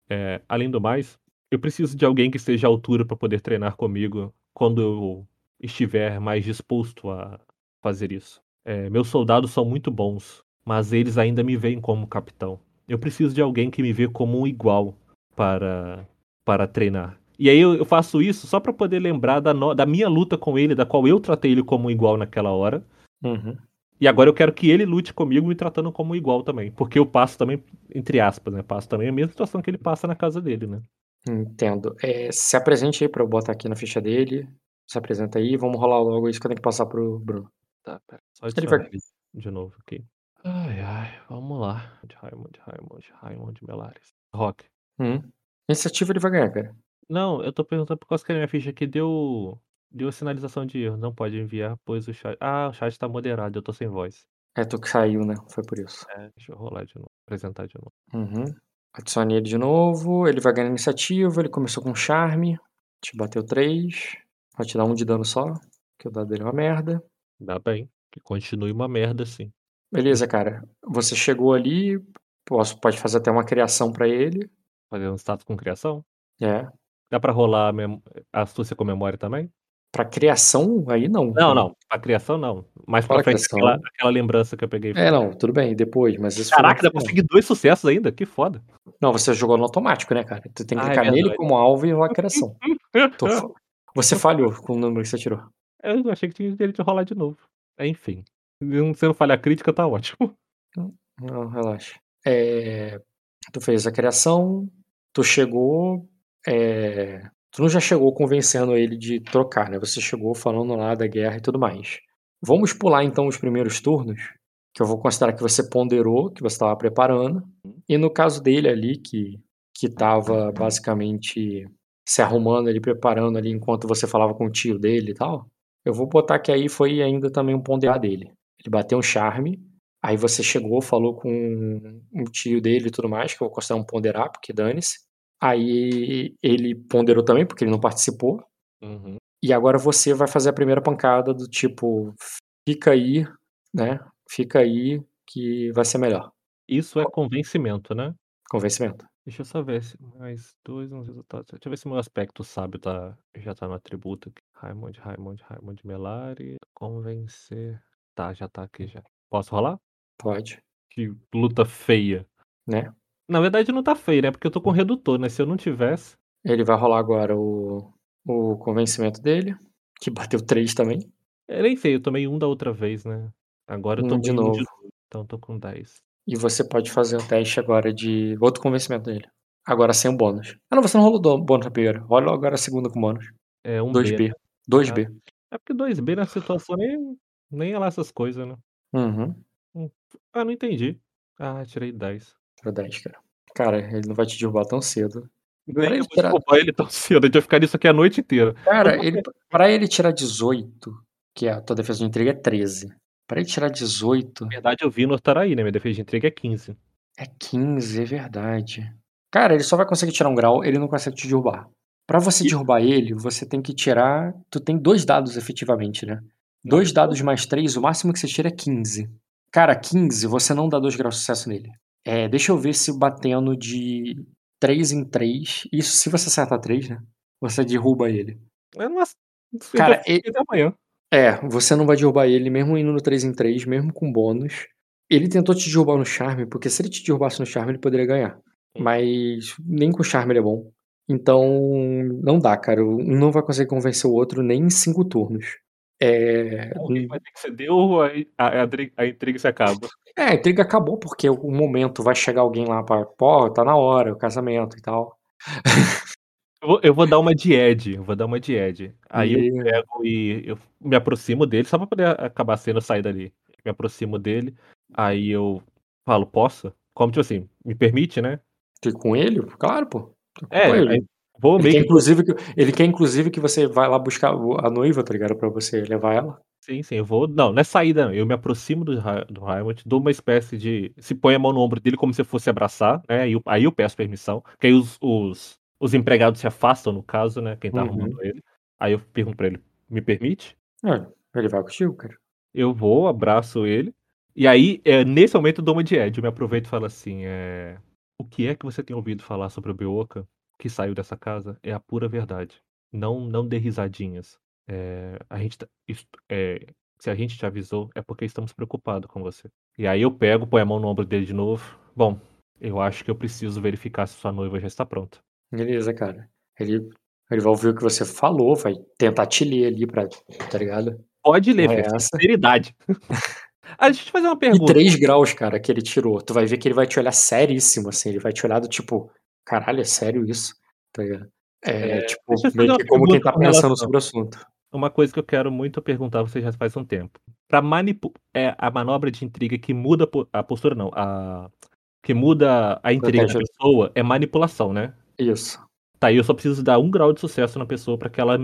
É, além do mais, eu preciso de alguém que esteja à altura pra poder treinar comigo quando eu estiver mais disposto a fazer isso. É, meus soldados são muito bons, mas eles ainda me veem como capitão. Eu preciso de alguém que me vê como um igual para para treinar. E aí eu, eu faço isso só pra poder lembrar da, no- da minha luta com ele, da qual eu tratei ele como um igual naquela hora. Uhum. E agora eu quero que ele lute comigo me tratando como igual também. Porque eu passo também, entre aspas, né? Passo também a mesma situação que ele passa na casa dele, né? Entendo. É, se apresente aí pra eu botar aqui na ficha dele. Se apresenta aí, vamos rolar logo isso que eu tenho que passar pro Bruno. Tá, pera. Só Ele adicionar vai- ele de novo aqui. Ai, ai, vamos lá. De Raimond, Raimond, Raimond Melares. Rock. Hum. Iniciativa ele vai ganhar, cara. Não, eu tô perguntando por causa que a minha ficha aqui deu, deu sinalização de erro. Não pode enviar, pois o chat. Ah, o chat tá moderado, eu tô sem voz. É tu que saiu, né? Foi por isso. É, deixa eu rolar de novo. Apresentar de novo. Uhum. Adicione ele de novo. Ele vai ganhar iniciativa. Ele começou com charme. Te bateu 3. Vai te dar um de dano só. Que o dado dele é uma merda. Dá bem. Que continue uma merda assim. Beleza, cara. Você chegou ali. Posso, pode fazer até uma criação pra ele. Fazer um status com criação. É. Dá pra rolar a, mem... a astúcia com memória também? Pra criação, aí não. Não, não. A criação não. Mais pra Fala frente, criação. aquela, aquela lembrança que eu peguei. É, não, tudo bem, depois, mas isso Caraca, dá pra final. conseguir dois sucessos ainda? Que foda. Não, você jogou no automático, né, cara? Tu tem que Ah, é clicar nele como alvo e rolar a criação. Tô <laughs> Você falhou com o número que você tirou. Eu achei que tinha direito de rolar de novo. Enfim. Não sendo falha crítica, tá ótimo. Não, relaxa. É, Tu fez a criação, tu chegou. é, Tu não já chegou convencendo ele de trocar, né? Você chegou falando lá da guerra e tudo mais. Vamos pular então os primeiros turnos, que eu vou considerar que você ponderou, que você estava preparando. E no caso dele ali, que que estava basicamente se arrumando ali, preparando ali enquanto você falava com o tio dele e tal, eu vou botar que aí foi ainda também um ponderar dele. Ele bateu um charme, aí você chegou, falou com o tio dele e tudo mais, que eu vou considerar um ponderar, porque dane-se. Aí ele ponderou também, porque ele não participou. Uhum. E agora você vai fazer a primeira pancada do tipo, fica aí, né? Fica aí que vai ser melhor. Isso é convencimento, né? Convencimento. Deixa eu só ver se mais dois nos resultados. Deixa eu ver se meu aspecto sábio tá, já tá no atributo aqui. Raimond, Raimond, Raimond Melari. Convencer. Tá, já tá aqui já. Posso rolar? Pode. Que luta feia. né? Na verdade não tá feio, né? Porque eu tô com redutor, né? Se eu não tivesse. Ele vai rolar agora o, o convencimento dele, que bateu 3 também. Eu nem sei, eu tomei um da outra vez, né? Agora eu Um tomei de um novo. Então eu tô com 10. E você pode fazer o teste agora de outro convencimento dele. Agora sem o bônus. Ah, não, você não rolou bônus na primeira. Rola agora a segunda com bônus. É um B. 2B. né? 2B. É porque 2B na situação nem, nem é lá essas coisas, né? Uhum. Ah, não entendi. Ah, tirei 10. Tirou 10, cara. Cara, ele não vai te derrubar tão cedo. Nem ele tirar- derrubar ele tão cedo, a gente vai ficar nisso aqui a noite inteira. Cara, ele, pra ele tirar 18, que é a tua defesa de intriga é 13. Pra ele tirar 18, Na verdade, eu vi no Taraí, né? Minha defesa de entrega é 15. é 15, é verdade. Cara, ele só vai conseguir tirar um grau, ele não consegue te derrubar. Pra você E- derrubar ele, você tem que tirar. Tu tem dois dados efetivamente, né? Dois dados mais três, o máximo que você tira é 15. Cara, 15, você não dá dois graus de sucesso nele. É, deixa eu ver se batendo de 3 em 3. Isso se você acertar 3, né? Você derruba ele. É umas... Cara, eu já- até amanhã. É, você não vai derrubar ele mesmo indo no 3 em 3, mesmo com bônus. Ele tentou te derrubar no charme, porque se ele te derrubasse no charme, ele poderia ganhar. Mas nem com charme ele é bom. Então, não dá, cara. Um não vai conseguir convencer o outro nem em 5 turnos. É, Alguém vai ter que ceder ou a, a, a, intriga se acaba. é, a intriga acabou porque o momento vai chegar alguém lá pra. Pô, tá na hora, o casamento e tal. Eu vou, eu vou dar uma de Ed. Eu vou dar uma de Ed. Aí eu E- pego e eu me aproximo dele, só pra poder acabar sendo sair dali. Me aproximo dele, aí eu falo, posso? Como, tipo assim, me permite, né? que com ele? Claro, pô. É, Com ele. Vou Ele quer, que. inclusive, que, ele quer, inclusive, que você vá lá buscar a noiva, tá ligado? Pra você levar ela. Sim, sim, eu vou. Não, não é saída, não. Eu me aproximo do, do Raimond, dou uma espécie de. Se põe a mão no ombro dele como se fosse abraçar, né? Aí eu, aí eu peço permissão. Que aí os, os, os empregados se afastam, no caso, né? Quem tá Uhum. arrumando ele. Aí eu pergunto pra ele: me permite? É, ele vai contigo, cara. Eu vou, abraço ele. E aí, é, nesse momento, eu dou uma de Ed. Eu me aproveito e falo assim: é, O que é que você tem ouvido falar sobre o Beoka que saiu dessa casa é a pura verdade. Não, não dê risadinhas. É, a gente tá- é, se a gente te avisou, é porque estamos preocupados com você. E aí eu pego, põe a mão no ombro dele de novo. Bom, eu acho que eu preciso verificar se sua noiva já está pronta. Beleza, cara. Ele, ele vai ouvir o que você falou, vai tentar te ler ali pra. Tá ligado? Pode ler, Não é essa? sinceridade. <laughs> ah, deixa eu te fazer uma E pergunta. 3 graus, cara, que ele tirou. Tu vai ver que ele vai te olhar seríssimo, assim. Ele vai te olhar do tipo, caralho, é sério isso? Tá? É, É, tipo, fazer meio que como quem tá pensando sobre o assunto. Uma coisa que eu quero muito perguntar a você já faz um tempo. Pra manipu é a manobra de intriga que muda a postura, não. A que muda a intriga da pessoa é manipulação, né? Isso. Tá, e eu só preciso dar um grau de sucesso na pessoa pra que ela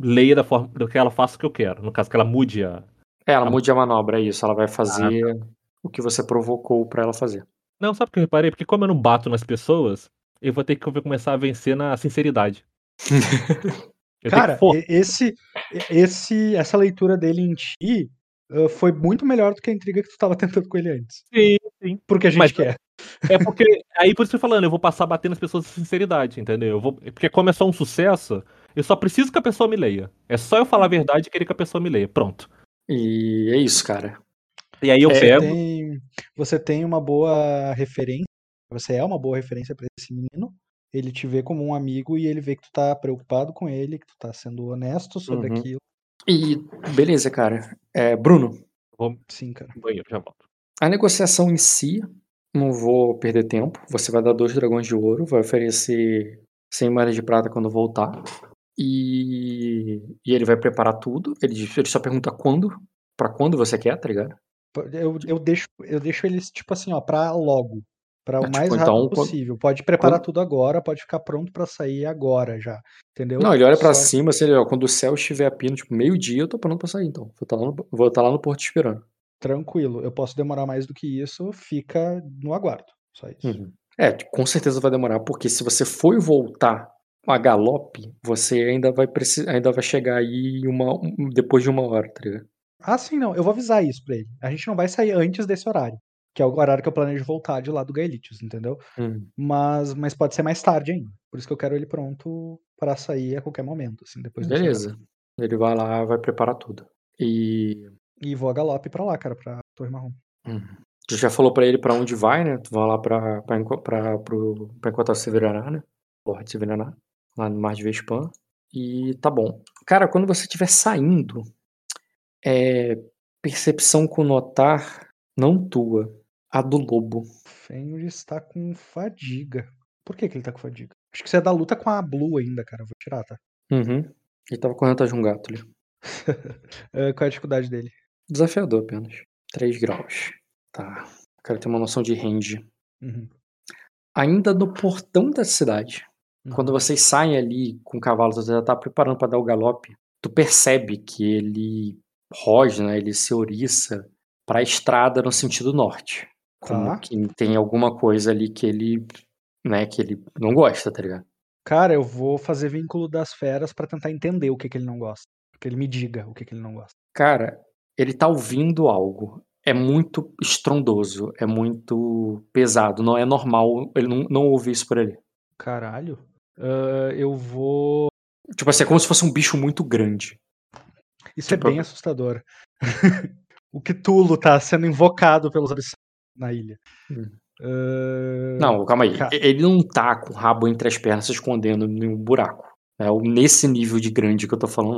leia da forma que ela faça o que eu quero. No caso, que ela mude a. É, ela A- mude a manobra, é isso. Ela vai Ah, fazer o que você provocou pra ela fazer. Não, sabe o que eu reparei? Porque como eu não bato nas pessoas, eu vou ter que começar a vencer na sinceridade. <laughs> Cara, esse, esse, essa leitura dele em ti uh, foi muito melhor do que a intriga que tu tava tentando com ele antes. Sim, sim. Porque a gente Mas- quer. É porque. Aí por isso que eu tô falando, eu vou passar a bater nas pessoas com sinceridade, entendeu? Eu vou, porque como é só um sucesso, eu só preciso que a pessoa me leia. É só eu falar a verdade e querer que a pessoa me leia. Pronto. E é isso, cara. E aí eu Você pego. tem, você tem uma boa referência. Você é uma boa referência pra esse menino. Ele te vê como um amigo e ele vê que tu tá preocupado com ele, que tu tá sendo honesto sobre Uhum. aquilo. E beleza, cara. É, Bruno, Vou Sim, cara. banheiro, já volto. a negociação em si, não vou perder tempo. Você vai dar dois dragões de ouro, vai oferecer 100 moedas de prata quando voltar. E, e ele vai preparar tudo. Ele, ele só pergunta quando, pra quando você quer, tá ligado? Eu, eu, deixo, eu deixo eles, tipo assim, ó, pra logo. Pra É, o tipo, mais rápido então, quando- possível. Pode preparar quando- tudo agora, pode ficar pronto pra sair agora já. Entendeu? Não, ele olha Só- cima, assim, ele, ó, quando o céu estiver a pino, tipo, meio-dia, eu tô pronto pra sair, então. Vou estar lá, no- tá lá no porto esperando. Tranquilo. Eu posso demorar mais do que isso, fica no aguardo. Só isso. Uhum. É, com certeza vai demorar, porque se você for voltar a galope, você ainda vai precisar, ainda vai chegar aí uma, um- depois de uma hora, tá ligado? Ah, sim, não. Eu vou avisar isso pra ele. A gente não vai sair antes desse horário. Que é o horário que eu planejo voltar de lá do Gaelitius, entendeu? Uhum. Mas, mas pode ser mais tarde ainda. Por isso que eu quero ele pronto pra sair a qualquer momento, assim, depois. Beleza. Ele vai lá, vai preparar tudo. E, E vou a galope pra lá, cara, pra Torre Marrom. Uhum. Tu já falou pra ele pra onde vai, né? Tu vai lá pra, pra, pra, pro, pra encontrar o Severaná, né? Lord Severaná, lá no Mar de Vespan. E tá bom. Cara, quando você estiver saindo, é percepção com notar, não tua, a do lobo. Fenrir está com fadiga. Por que, que ele tá com fadiga? Acho que você é da luta com a Blue ainda, cara. Vou tirar, tá? Uhum. Ele tava correndo atrás de um gato ali. <laughs> É, qual é a dificuldade dele? Desafiador apenas. 3 graus. Tá. Quero ter uma noção de range. Uhum. Ainda no portão da cidade, Uhum. quando vocês saem ali com o cavalo, você já tá preparando pra dar o galope, tu percebe que ele rosna, ele se ouriça pra estrada no sentido norte. Como Tá. que tem alguma coisa ali que ele, né, que ele não gosta, tá ligado? Cara, eu vou fazer vínculo das feras pra tentar entender o que, que ele não gosta. Que ele me diga o que, que ele não gosta. Cara, ele tá ouvindo algo. É muito estrondoso, é muito pesado, não é normal, ele não, não ouve isso por ali. Caralho. Ah, eu vou. Tipo assim, é como se fosse um bicho muito grande. Isso é Tipo, bem assustador. <laughs> o Cthulhu tá sendo invocado pelos abissais na ilha. Hum. Ah, Não, calma aí. Ca- Ele não tá com o rabo entre as pernas se escondendo em um buraco. É nesse nível de grande que eu tô falando,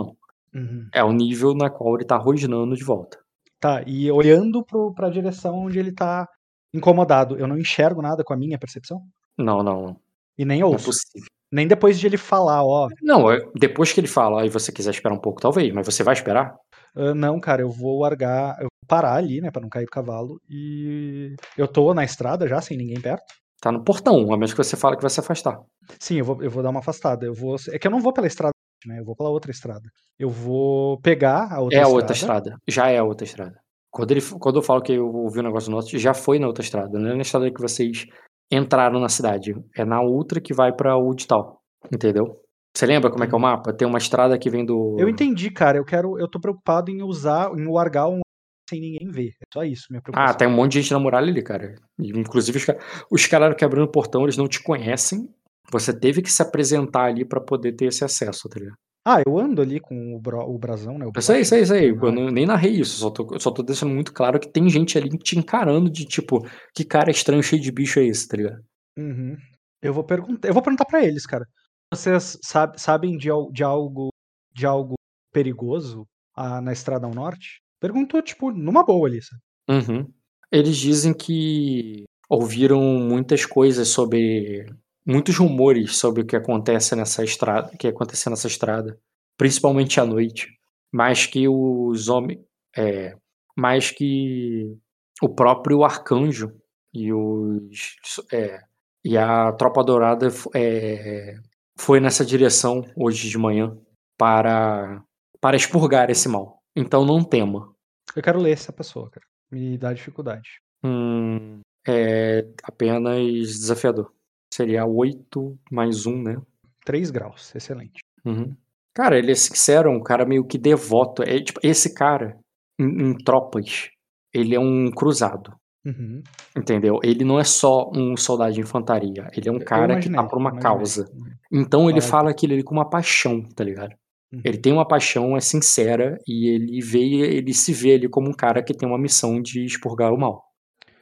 não. uhum. É o nível na qual ele tá rosnando de volta. Tá, e olhando pro, pra direção onde ele tá incomodado, eu não enxergo nada com a minha percepção? Não, não, não. E nem Não é ouço. possível. nem depois de ele falar, ó. Não, é- depois que ele fala e você quiser esperar um pouco, talvez, mas você vai esperar? "Ah, não, cara, eu vou largar, parar ali, né, pra não cair do cavalo. E eu tô na estrada já, sem ninguém perto. Tá no portão, a menos que você fale que vai se afastar. Sim, eu vou, eu vou dar uma afastada. Eu vou, é que eu não vou pela estrada, né? Eu vou pela outra estrada. Eu vou pegar a outra é a estrada. outra estrada. Já é a outra estrada. Quando, ele, quando eu falo que eu ouvi um negócio nosso, já foi na outra estrada. Não é na estrada que vocês entraram na cidade. É na outra que vai pra Woodtown. Entendeu? Você lembra como é que é o mapa? Tem uma estrada que vem do. Eu entendi, cara. Eu quero, eu tô preocupado em usar, em largar um sem ninguém ver. É só isso, minha preocupação. Ah, tem um monte de gente na muralha ali, cara. Inclusive, os, os caras quebrando o portão, eles não te conhecem. Você teve que se apresentar ali pra poder ter esse acesso, tá ligado? Ah, eu ando ali com o, bro, o brasão, né? O Eu sei, broche. sei, sei. Eu Ah, não- nem narrei isso. Só tô, só tô deixando muito claro que tem gente ali te encarando de tipo, que cara estranho cheio de bicho é esse, tá ligado? Uhum. Eu vou perguntar, eu vou perguntar para eles, cara. Vocês sab- sabem de, de algo de algo perigoso ah, na estrada ao norte? Perguntou tipo numa boa ali, sabe? Uhum. Eles dizem que ouviram muitas coisas sobre. muitos rumores sobre o que acontece nessa estrada, que acontece nessa estrada, principalmente à noite. Mas que os homens. É, mais que o próprio arcanjo e os. é, e a tropa dourada é, foi nessa direção hoje de manhã para, para expurgar esse mal. Então não tema. Eu quero ler essa pessoa, cara. Me dá dificuldade. Hum, é apenas desafiador. Seria 8 mais 1, né? 3 graus, excelente. Uhum. Cara, ele é sincero, um cara meio que devoto. É, tipo, esse cara, em, em tropas, ele é um cruzado. Uhum. Entendeu? Ele não é só um soldado de infantaria. Ele é um cara que imaginei, tá por uma causa. Então ele Claro. fala aquilo ali com uma paixão, tá ligado? Uhum. Ele tem uma paixão, é sincera, e ele vê, ele se vê ali como um cara que tem uma missão de expurgar o mal.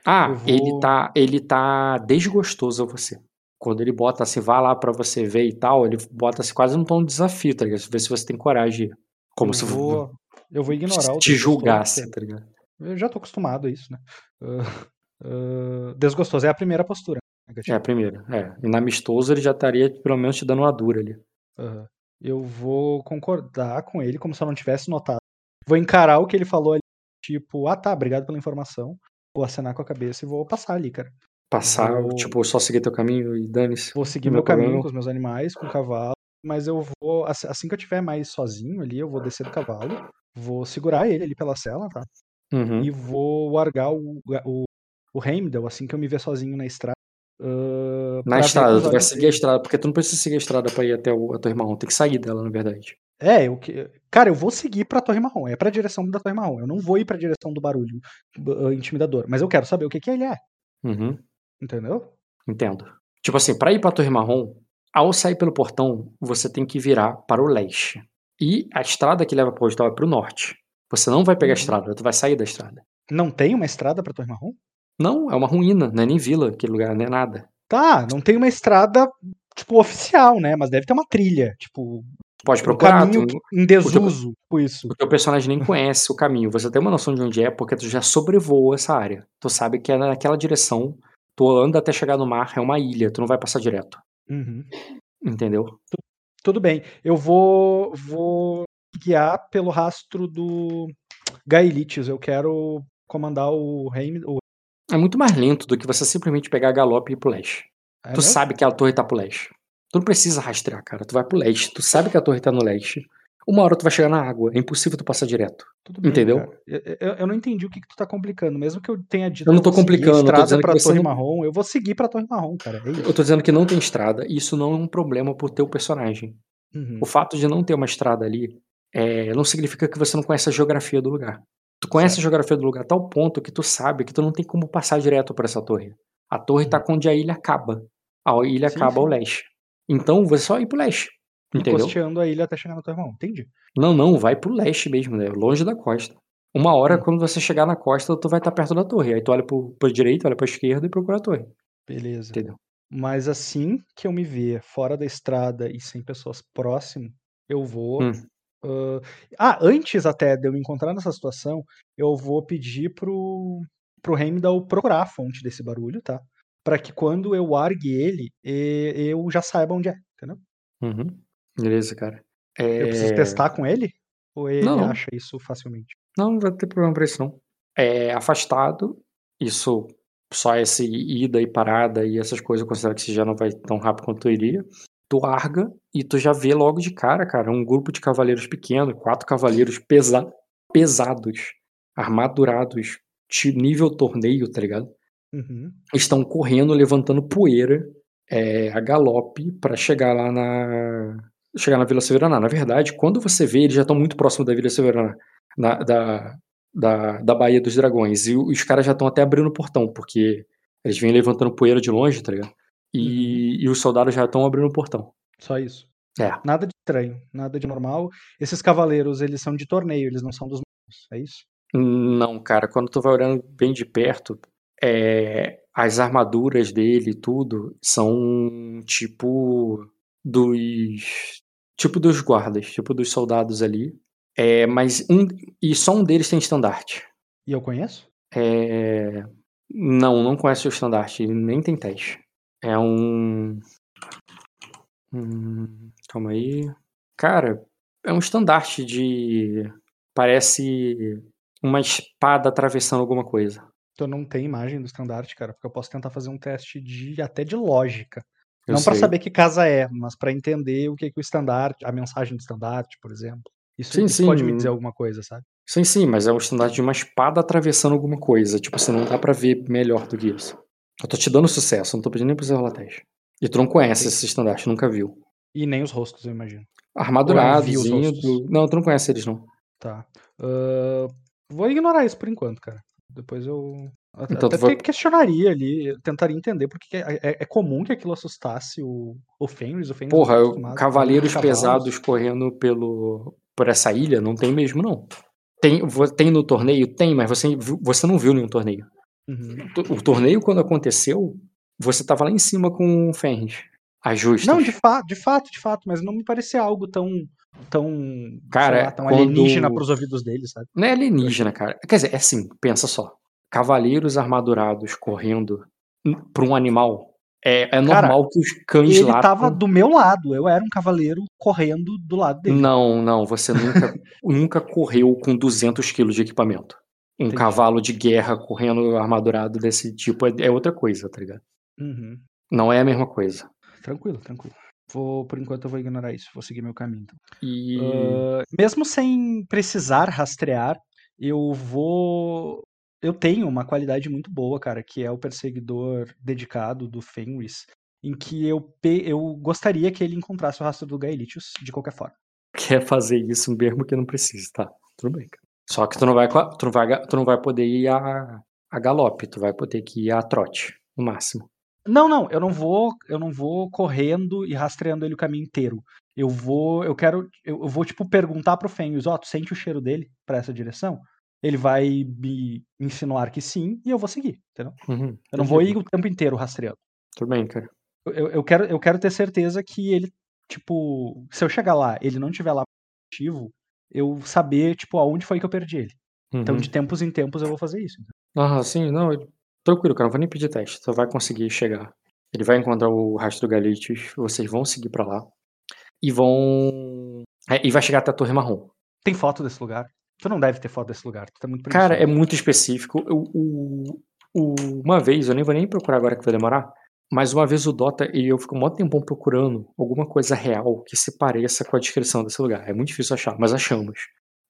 Ah, vou- ele tá, ele tá desgostoso a você. Quando ele bota assim, vá lá pra você ver e tal, ele bota assim quase num tom de desafio, tá ligado? Ver se você tem coragem. Como eu se vou, eu vou ignorar o te julgasse, tá ligado? Eu já tô acostumado a isso, né? Ah, ah, desgostoso é a primeira postura. É negativa. a primeira. É. E na amistoso ele já estaria pelo menos te dando uma dura ali. Aham. Eu vou concordar com ele como se eu não tivesse notado. Vou encarar o que ele falou ali, tipo, ah tá, obrigado pela informação. Vou acenar com a cabeça e vou passar ali, cara. Passar, Vou- tipo, só seguir teu caminho e dane-se. Vou seguir meu problema. caminho com os meus animais, com o cavalo, mas eu vou, ass- assim que eu tiver mais sozinho ali, eu vou descer do cavalo, vou segurar ele ali pela cela, tá? Uhum. E vou largar o, o, o Heimdall assim que eu me ver sozinho na estrada. pra Na estrada, tu vai seguir a estrada, porque tu não precisa seguir a estrada pra ir até o, a tua irmão, tem que sair dela, na verdade. É, eu que. Cara, eu vou seguir pra Torre Marrom. É pra direção da Torre Marrom. Eu não vou ir pra direção do barulho uh, intimidador. Mas eu quero saber o que, que ele é. Uhum. Entendeu? Entendo. Tipo assim, pra ir pra Torre Marrom, ao sair pelo portão, você tem que virar para o leste. E a estrada que leva pro hospital é pro norte. Você não vai pegar a Uhum. estrada, tu vai sair da estrada. Não tem uma estrada pra Torre Marrom? Não, é uma ruína, não é nem vila aquele lugar, não é nada. Tá, não tem uma estrada, tipo, oficial, né? Mas deve ter uma trilha, tipo, Pode um procurar, caminho tu- em desuso, tipo isso. o teu personagem nem <laughs> conhece o caminho. Você tem uma noção de onde é porque tu já sobrevoou essa área. Tu sabe que é naquela direção, tu anda até chegar no mar, é uma ilha, tu não vai passar direto. Uhum. Entendeu? Tudo bem. Eu vou, vou guiar pelo rastro do Gaelitius. Eu quero comandar o Reim. O... É muito mais lento do que você simplesmente pegar a galope e ir pro leste. É tu mesmo? sabe que a torre tá pro leste. Tu não precisa rastrear, cara. Tu vai pro leste. Tu sabe que a torre tá no leste. Uma hora tu vai chegar na água. É impossível tu passar direto. Tudo bem, Entendeu? Eu, eu- eu não entendi o que, que tu tá complicando. Mesmo que eu tenha dito Eu não que tô complicando, eu tô estrada dizendo que pra você Torre não- Marrom, eu vou seguir pra Torre Marrom, cara. É. Eu tô dizendo que não tem estrada. E isso não é um problema pro teu personagem. Uhum. O fato de não ter uma estrada ali é, não significa que você não conhece a geografia do lugar. Tu conhece a geografia do lugar a tal ponto que tu sabe que tu não tem como passar direto por essa torre. A torre tá onde a ilha acaba. A ilha. Sim, acaba sim. ao leste. Então você só ir pro leste. Entendeu? costeando a ilha até chegar na Torre Marrom. Entendi. Não, não, vai pro leste mesmo, né? Longe da costa. Uma hora, Hum. quando você chegar na costa, tu vai estar perto da torre. Aí tu olha pro, pra direita, olha pra esquerda e procura a torre. Beleza. Entendeu? Mas assim que eu me ver fora da estrada e sem pessoas próximo, eu vou. Hum. Ah, ah, antes até de eu me encontrar nessa situação, eu vou pedir pro, pro Heimdall procurar a fonte desse barulho, tá? Pra que quando eu argue ele, eu já saiba onde é, entendeu? Uhum. Beleza, cara. Eu preciso É, testar com ele? Ou ele Não, acha isso facilmente? Não, não vai ter problema pra isso, não. É afastado, isso só essa ida e parada e essas coisas eu considero que você já não vai tão rápido quanto tu iria. Tu larga e tu já vê logo de cara, cara, um grupo de cavaleiros pequeno, quatro cavaleiros pesa pesados, armadurados, de nível torneio, tá ligado? Uhum. Estão correndo, levantando poeira é, a galope pra chegar lá na. chegar na Vila Severaná. Na verdade, quando você vê, eles já estão muito próximos da Vila Severaná, na- da, da, da Baía dos Dragões. E os caras já estão até abrindo o portão, porque eles vêm levantando poeira de longe, tá ligado? E, e os soldados já estão abrindo o portão. Só isso. É. Nada de estranho, nada de normal. Esses cavaleiros, eles são de torneio, eles não são dos magos, é isso? Não, cara, quando tu vai olhando bem de perto, é, as armaduras dele e tudo são tipo dos tipo dos guardas, tipo dos soldados ali. É, mas um e só um deles tem estandarte. E eu conheço? É, não, não conhece o estandarte, nem tem teste. É um Hum, calma aí. Cara, é um estandarte de parece uma espada atravessando alguma coisa. Tu não tem imagem do estandarte, cara, porque eu posso tentar fazer um teste de até de lógica. Eu não pra sei. saber que casa é, mas pra entender o que que o estandarte, a mensagem do estandarte, por exemplo. Isso, Sim, isso pode sim. me dizer alguma coisa, sabe? Sim, sim, mas é um estandarte de uma espada atravessando alguma coisa. Tipo, você não dá pra ver melhor do que isso. Eu tô te dando sucesso, não tô pedindo nem pra você rolar teste. E tu não conhece esse estandarte, nunca viu. E nem os rostos, eu imagino. Armadurados, indo. Não, tu não conhece eles, não. Tá. Ahn, vou ignorar isso por enquanto, cara. Depois eu. a- Então até vai- questionaria ali, tentaria entender porque que é, é- é comum que aquilo assustasse o, o Fenris. O Fenris Porra, tá cavaleiros pesados correndo pelo por essa ilha, não tem mesmo, não. Tem, tem no torneio? Tem, mas você, você não viu nenhum torneio. Uhum. O torneio, quando aconteceu, você tava lá em cima com o Fenris. As justas. Não, de fato, de fato, de fato, mas não me parecia algo tão. tão. Cara, lá, tão quando- alienígena pros ouvidos deles, sabe? Não é alienígena, cara. Quer dizer, é assim, pensa só. Cavaleiros armadurados correndo pra um animal. É, é Cara, normal que os cães Ele lá. tava do meu lado, eu era um cavaleiro correndo do lado dele. Não, não, você nunca, <laughs> nunca correu com 200 quilos de equipamento. Um Entendi. cavalo de guerra correndo armadurado desse tipo é, é outra coisa, tá ligado? Uhum. Não é a mesma coisa. Tranquilo, tranquilo. Vou, por enquanto eu vou ignorar isso, vou seguir meu caminho. Então. E. Ah, mesmo sem precisar rastrear, eu vou. Eu tenho uma qualidade muito boa, cara, que é o perseguidor dedicado do Fenris, em que eu, pe- eu gostaria que ele encontrasse o rastro do Gaelitius de qualquer forma. <laughs> quer fazer isso mesmo que não precisa, tá? Tudo bem, cara. Só que tu não vai, tu não vai, tu não vai poder ir a, a galope, tu vai poder que ir a trote, no máximo. Não, não, eu não vou, eu não vou correndo e rastreando ele o caminho inteiro. Eu vou, eu quero, eu eu vou tipo perguntar pro Fenris, ó, tu sente o cheiro dele pra essa direção? ele vai me insinuar que sim e eu vou seguir, entendeu? Uhum, Eu não vou ir o tempo inteiro rastreando. Tudo bem, cara. Eu- Eu, eu, quero, eu quero ter certeza que ele, tipo, se eu chegar lá, ele não tiver lá ativo, eu saber, tipo, aonde foi que eu perdi ele. Então, Uhum. de tempos em tempos, eu vou fazer isso. Ah, sim, não, tranquilo, cara, não vou nem pedir teste, você vai conseguir chegar. Ele vai encontrar o rastro Galites, vocês vão seguir pra lá e vão. é, E vai chegar até a Torre Marrom. Tem foto desse lugar? Tu não deve ter foto desse lugar, tu tá muito Cara, é muito específico. O- uma vez, eu nem vou nem procurar agora que vai demorar, mas uma vez o Dota e eu fico um tempão procurando alguma coisa real que se pareça com a descrição desse lugar. É muito difícil achar, mas achamos.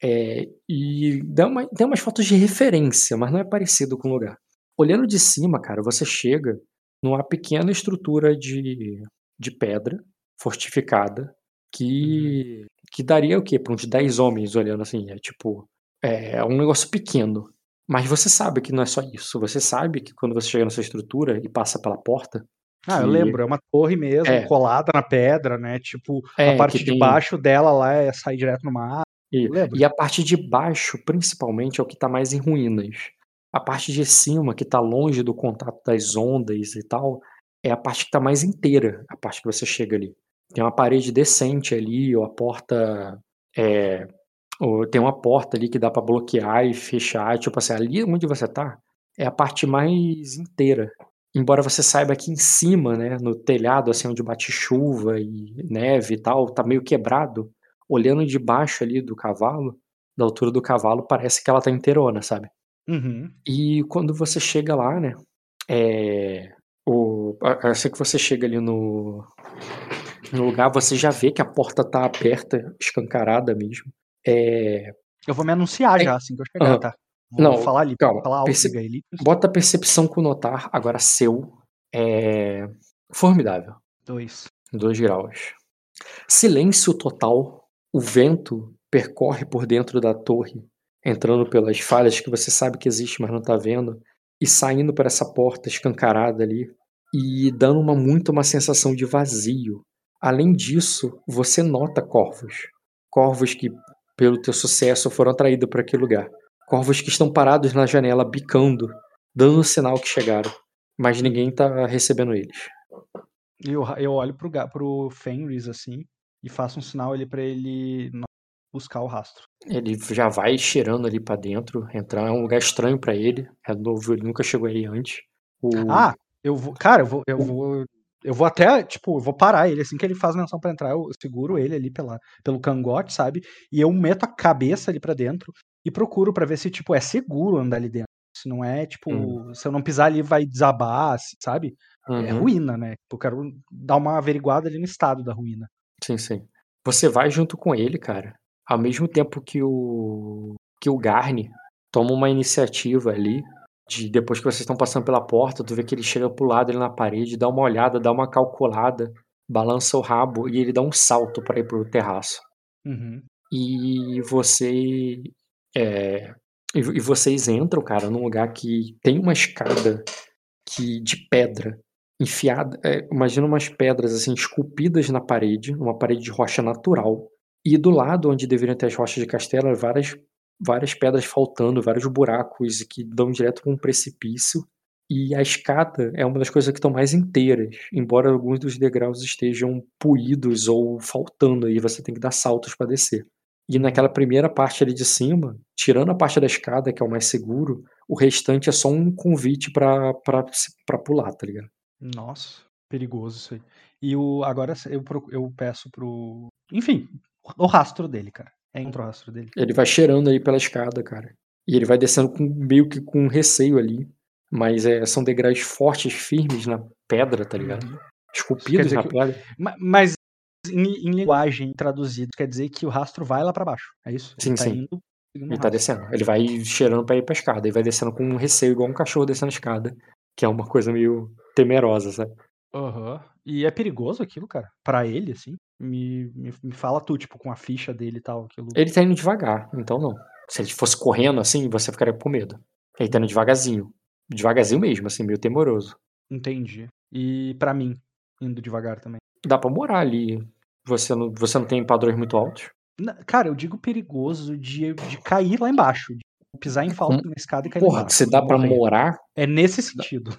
É, e dá uma, tem umas fotos de referência, mas não é parecido com o lugar. Olhando de cima, cara, você chega numa pequena estrutura de, de pedra fortificada que, que daria o quê? Para uns 10 homens olhando assim. É tipo. É um negócio pequeno. Mas você sabe que não é só isso. Você sabe que quando você chega nessa estrutura e passa pela porta. Ah, eu que- lembro, é uma torre mesmo, É. colada na pedra, né? Tipo, É, a parte de tem- baixo dela lá é sair direto no mar. E, e a parte de baixo, principalmente, é o que tá mais em ruínas. A parte de cima, que tá longe do contato das ondas e tal, é a parte que tá mais inteira, a parte que você chega ali. Tem uma parede decente ali, ou a porta. É, ou tem uma porta ali que dá pra bloquear e fechar. Tipo assim, ali onde você tá é a parte mais inteira. Embora você saiba que em cima, né, no telhado, assim, onde bate chuva e neve e tal, tá meio quebrado olhando de baixo ali do cavalo, da altura do cavalo, parece que ela tá inteirona, sabe? Uhum. E quando você chega lá, né? É, o, assim que você chega ali no, no lugar, você já vê que a porta tá aberta, escancarada mesmo. É, Eu vou me anunciar É- já, assim que eu chegar, Aham. tá? Vou Não, falar ali, calma, falar perce- Litos. bota a percepção com notar, agora seu. É formidável. Dois. 2 graus. Silêncio total. O vento percorre por dentro da torre, entrando pelas falhas que você sabe que existe, mas não tá vendo, e saindo por essa porta escancarada ali, e dando uma muito uma sensação de vazio. Além disso, você nota corvos. Corvos que, pelo teu sucesso, foram atraídos para aquele lugar. Corvos que estão parados na janela, bicando, dando sinal que chegaram. Mas ninguém tá recebendo eles. Eu, eu olho pro, pro Fenris, assim, e faço um sinal ali pra ele não buscar o rastro. Ele já vai cheirando ali pra dentro, entrar é um lugar estranho pra ele, é novo, ele nunca chegou aí antes. O... Ah, eu vou. Cara, eu vou. Eu vou. Eu vou até, tipo, eu vou parar ele, assim que ele faz menção pra entrar, eu seguro ele ali pela, pelo cangote, sabe? E eu meto a cabeça ali pra dentro e procuro pra ver se, tipo, é seguro andar ali dentro. Se não é, tipo, Hum. se eu não pisar ali vai desabar, assim, sabe? É Uhum, ruína, né? Eu quero dar uma averiguada ali no estado da ruína. Sim, sim. Você vai junto com ele, cara, ao mesmo tempo que o que o Garni toma uma iniciativa ali de depois que vocês estão passando pela porta, tu vê que ele chega pro lado ali na parede, dá uma olhada, dá uma calculada, balança o rabo e ele dá um salto pra ir pro terraço. Uhum. E você. é, e, e vocês entram, cara, num lugar que tem uma escada que de pedra enfiada. é, imagina umas pedras assim esculpidas na parede, uma parede de rocha natural. E do lado onde deveriam ter as rochas de castelo, várias, várias pedras faltando, vários buracos que dão direto para um precipício. E a escada é uma das coisas que estão mais inteiras, embora alguns dos degraus estejam puídos ou faltando aí, você tem que dar saltos para descer. E naquela primeira parte ali de cima, tirando a parte da escada, que é o mais seguro, o restante é só um convite pra pular, tá ligado? Nossa, perigoso isso aí. E o, agora eu, eu peço pro. Enfim, o rastro dele, cara. É encontra o rastro dele. Ele vai cheirando aí pela escada, cara. E ele vai descendo com, meio que com receio ali. Mas é, são degraus fortes, firmes na pedra, tá ligado? Uhum. Esculpidos na que- pedra. Ma- Mas em, em linguagem traduzido, quer dizer que o rastro vai lá pra baixo. É isso? Sim, ele tá sim. indo Ele tá rastro. descendo. Ele vai cheirando pra ir pra escada. E vai descendo com um receio, igual um cachorro descendo a escada. Que é uma coisa meio temerosa, sabe? Aham. E é perigoso aquilo, cara? Pra ele, assim? Me, me, me fala tu, tipo, com a ficha dele e tal. Aquilo. Ele tá indo devagar, então não. Se ele fosse correndo assim, você ficaria com medo. Ele tá indo devagarzinho. Devagarzinho mesmo, assim, meio temoroso. Entendi. E pra mim, indo devagar também. Dá pra morar ali. Você não, você não tem padrões muito altos. Na- Cara, eu digo perigoso de, de cair lá embaixo. de pisar em falso Hum, na escada e cair no Porra, buraco, se dá pra morrer. morar, É nesse sentido.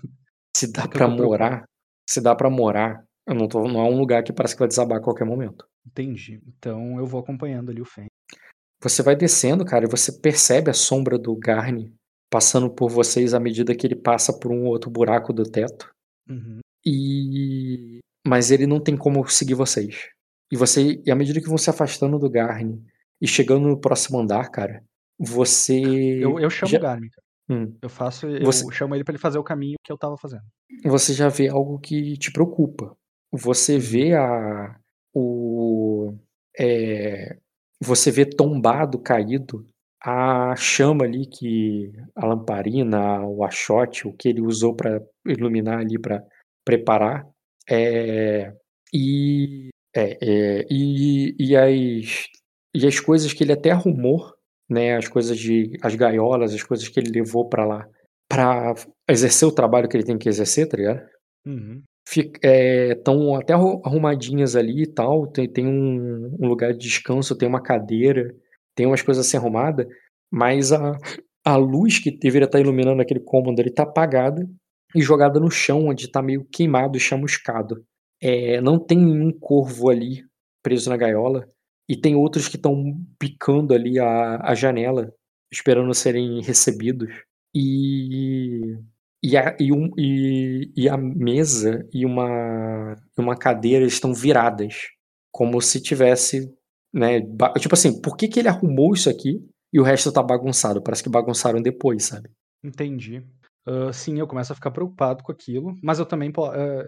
se dá <laughs> preocupado. morar, se dá pra morar, eu não tô, não é um lugar que parece que vai desabar a qualquer momento. Entendi. Então eu vou acompanhando ali o Fen. Você vai descendo, cara, e você percebe a sombra do Garni passando por vocês à medida que ele passa por um outro buraco do teto. Uhum. E mas ele não tem como seguir vocês. E você, e à medida que vão se afastando do Garni e chegando no próximo andar, cara, você Eu, eu chamo já, o Garmin, cara. Hum. Eu faço, eu Você- chamo ele pra ele fazer o caminho que eu tava fazendo. você já vê algo que te preocupa. Você vê a o é, você vê tombado, caído a chama ali que a lamparina, o achote, o que ele usou para iluminar ali para preparar, é, e é, é, e, e as e as coisas que ele até arrumou, né, as coisas de as gaiolas, as coisas que ele levou para lá para exercer o trabalho que ele tem que exercer, tá ligado? Uhum. Estão até arru- arrumadinhas ali e tal. Tem, tem um, um lugar de descanso, tem uma cadeira, tem umas coisas assim arrumadas, mas a, a luz que deveria estar iluminando aquele cômodo ali tá apagada e jogada no chão, onde tá meio queimado e chamuscado. É, não tem nenhum corvo ali preso na gaiola, e tem outros que estão picando ali a, a janela, esperando serem recebidos. E e a, e, um, e, e a mesa e uma, uma cadeira estão viradas. Como se tivesse. Né, tipo assim, por que, que ele arrumou isso aqui e o resto tá bagunçado? Parece que bagunçaram depois, sabe? Entendi. Ah, sim, eu começo a ficar preocupado com aquilo, mas eu também ah,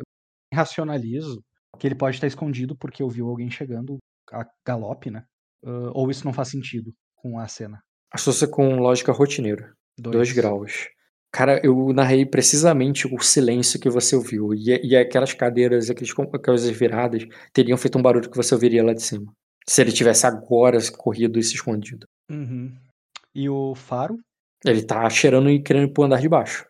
racionalizo que ele pode estar escondido porque ouviu alguém chegando a galope, né? Ah, ou isso não faz sentido com a cena. Associa com lógica rotineira. Dois. Dois graus. Cara, eu narrei precisamente o silêncio que você ouviu. E, e aquelas cadeiras, aqueles, aquelas viradas, teriam feito um barulho que você ouviria lá de cima. Se ele tivesse agora corrido e se escondido. Uhum. E o faro, Ele tá cheirando e querendo ir pro andar de baixo.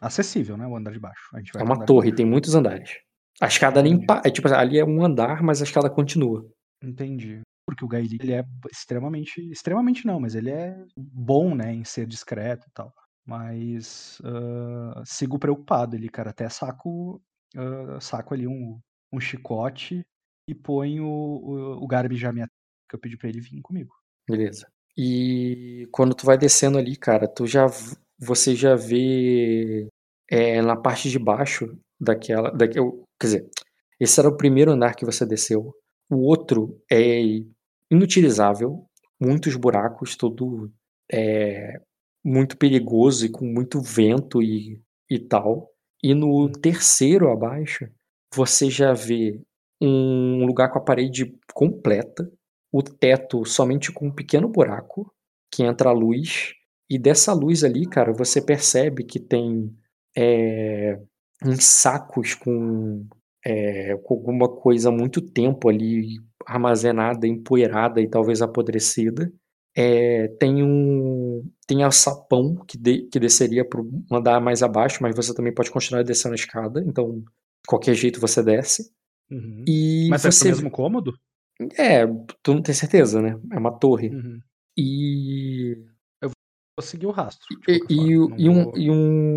acessível, né? O andar de baixo. É uma torre, tem muitos andares. A escada nem é tipo ali é um andar, mas a escada continua. Entendi. Porque o Gaili, ele é extremamente. Extremamente não, mas ele é bom, né? Em ser discreto e tal. Mas ah, sigo preocupado ali, cara. Até saco, ah, saco ali um, um chicote e ponho o, o Garbi já me <unintelligible> que eu pedi pra ele vir comigo. Beleza. E quando tu vai descendo ali, cara, tu já você já vê é, na parte de baixo daquela, daquele, quer dizer, esse era o primeiro andar que você desceu. O outro é inutilizável, muitos buracos, todo é, muito perigoso e com muito vento e, e tal. E no terceiro abaixo, você já vê um lugar com a parede completa, o teto somente com um pequeno buraco que entra a luz. E dessa luz ali, cara, você percebe que tem é, uns sacos com, é, com alguma coisa há muito tempo ali armazenada, empoeirada e talvez apodrecida. É, tem um tem alçapão que, de, que desceria para um andar mais abaixo, mas você também pode continuar descendo a escada, então de qualquer jeito você desce. Uhum. E Mas é você pro mesmo cômodo? é, tu não tem certeza, né? É uma torre. Uhum. E Vou seguir o rastro. e, e, o- e um, vou- e um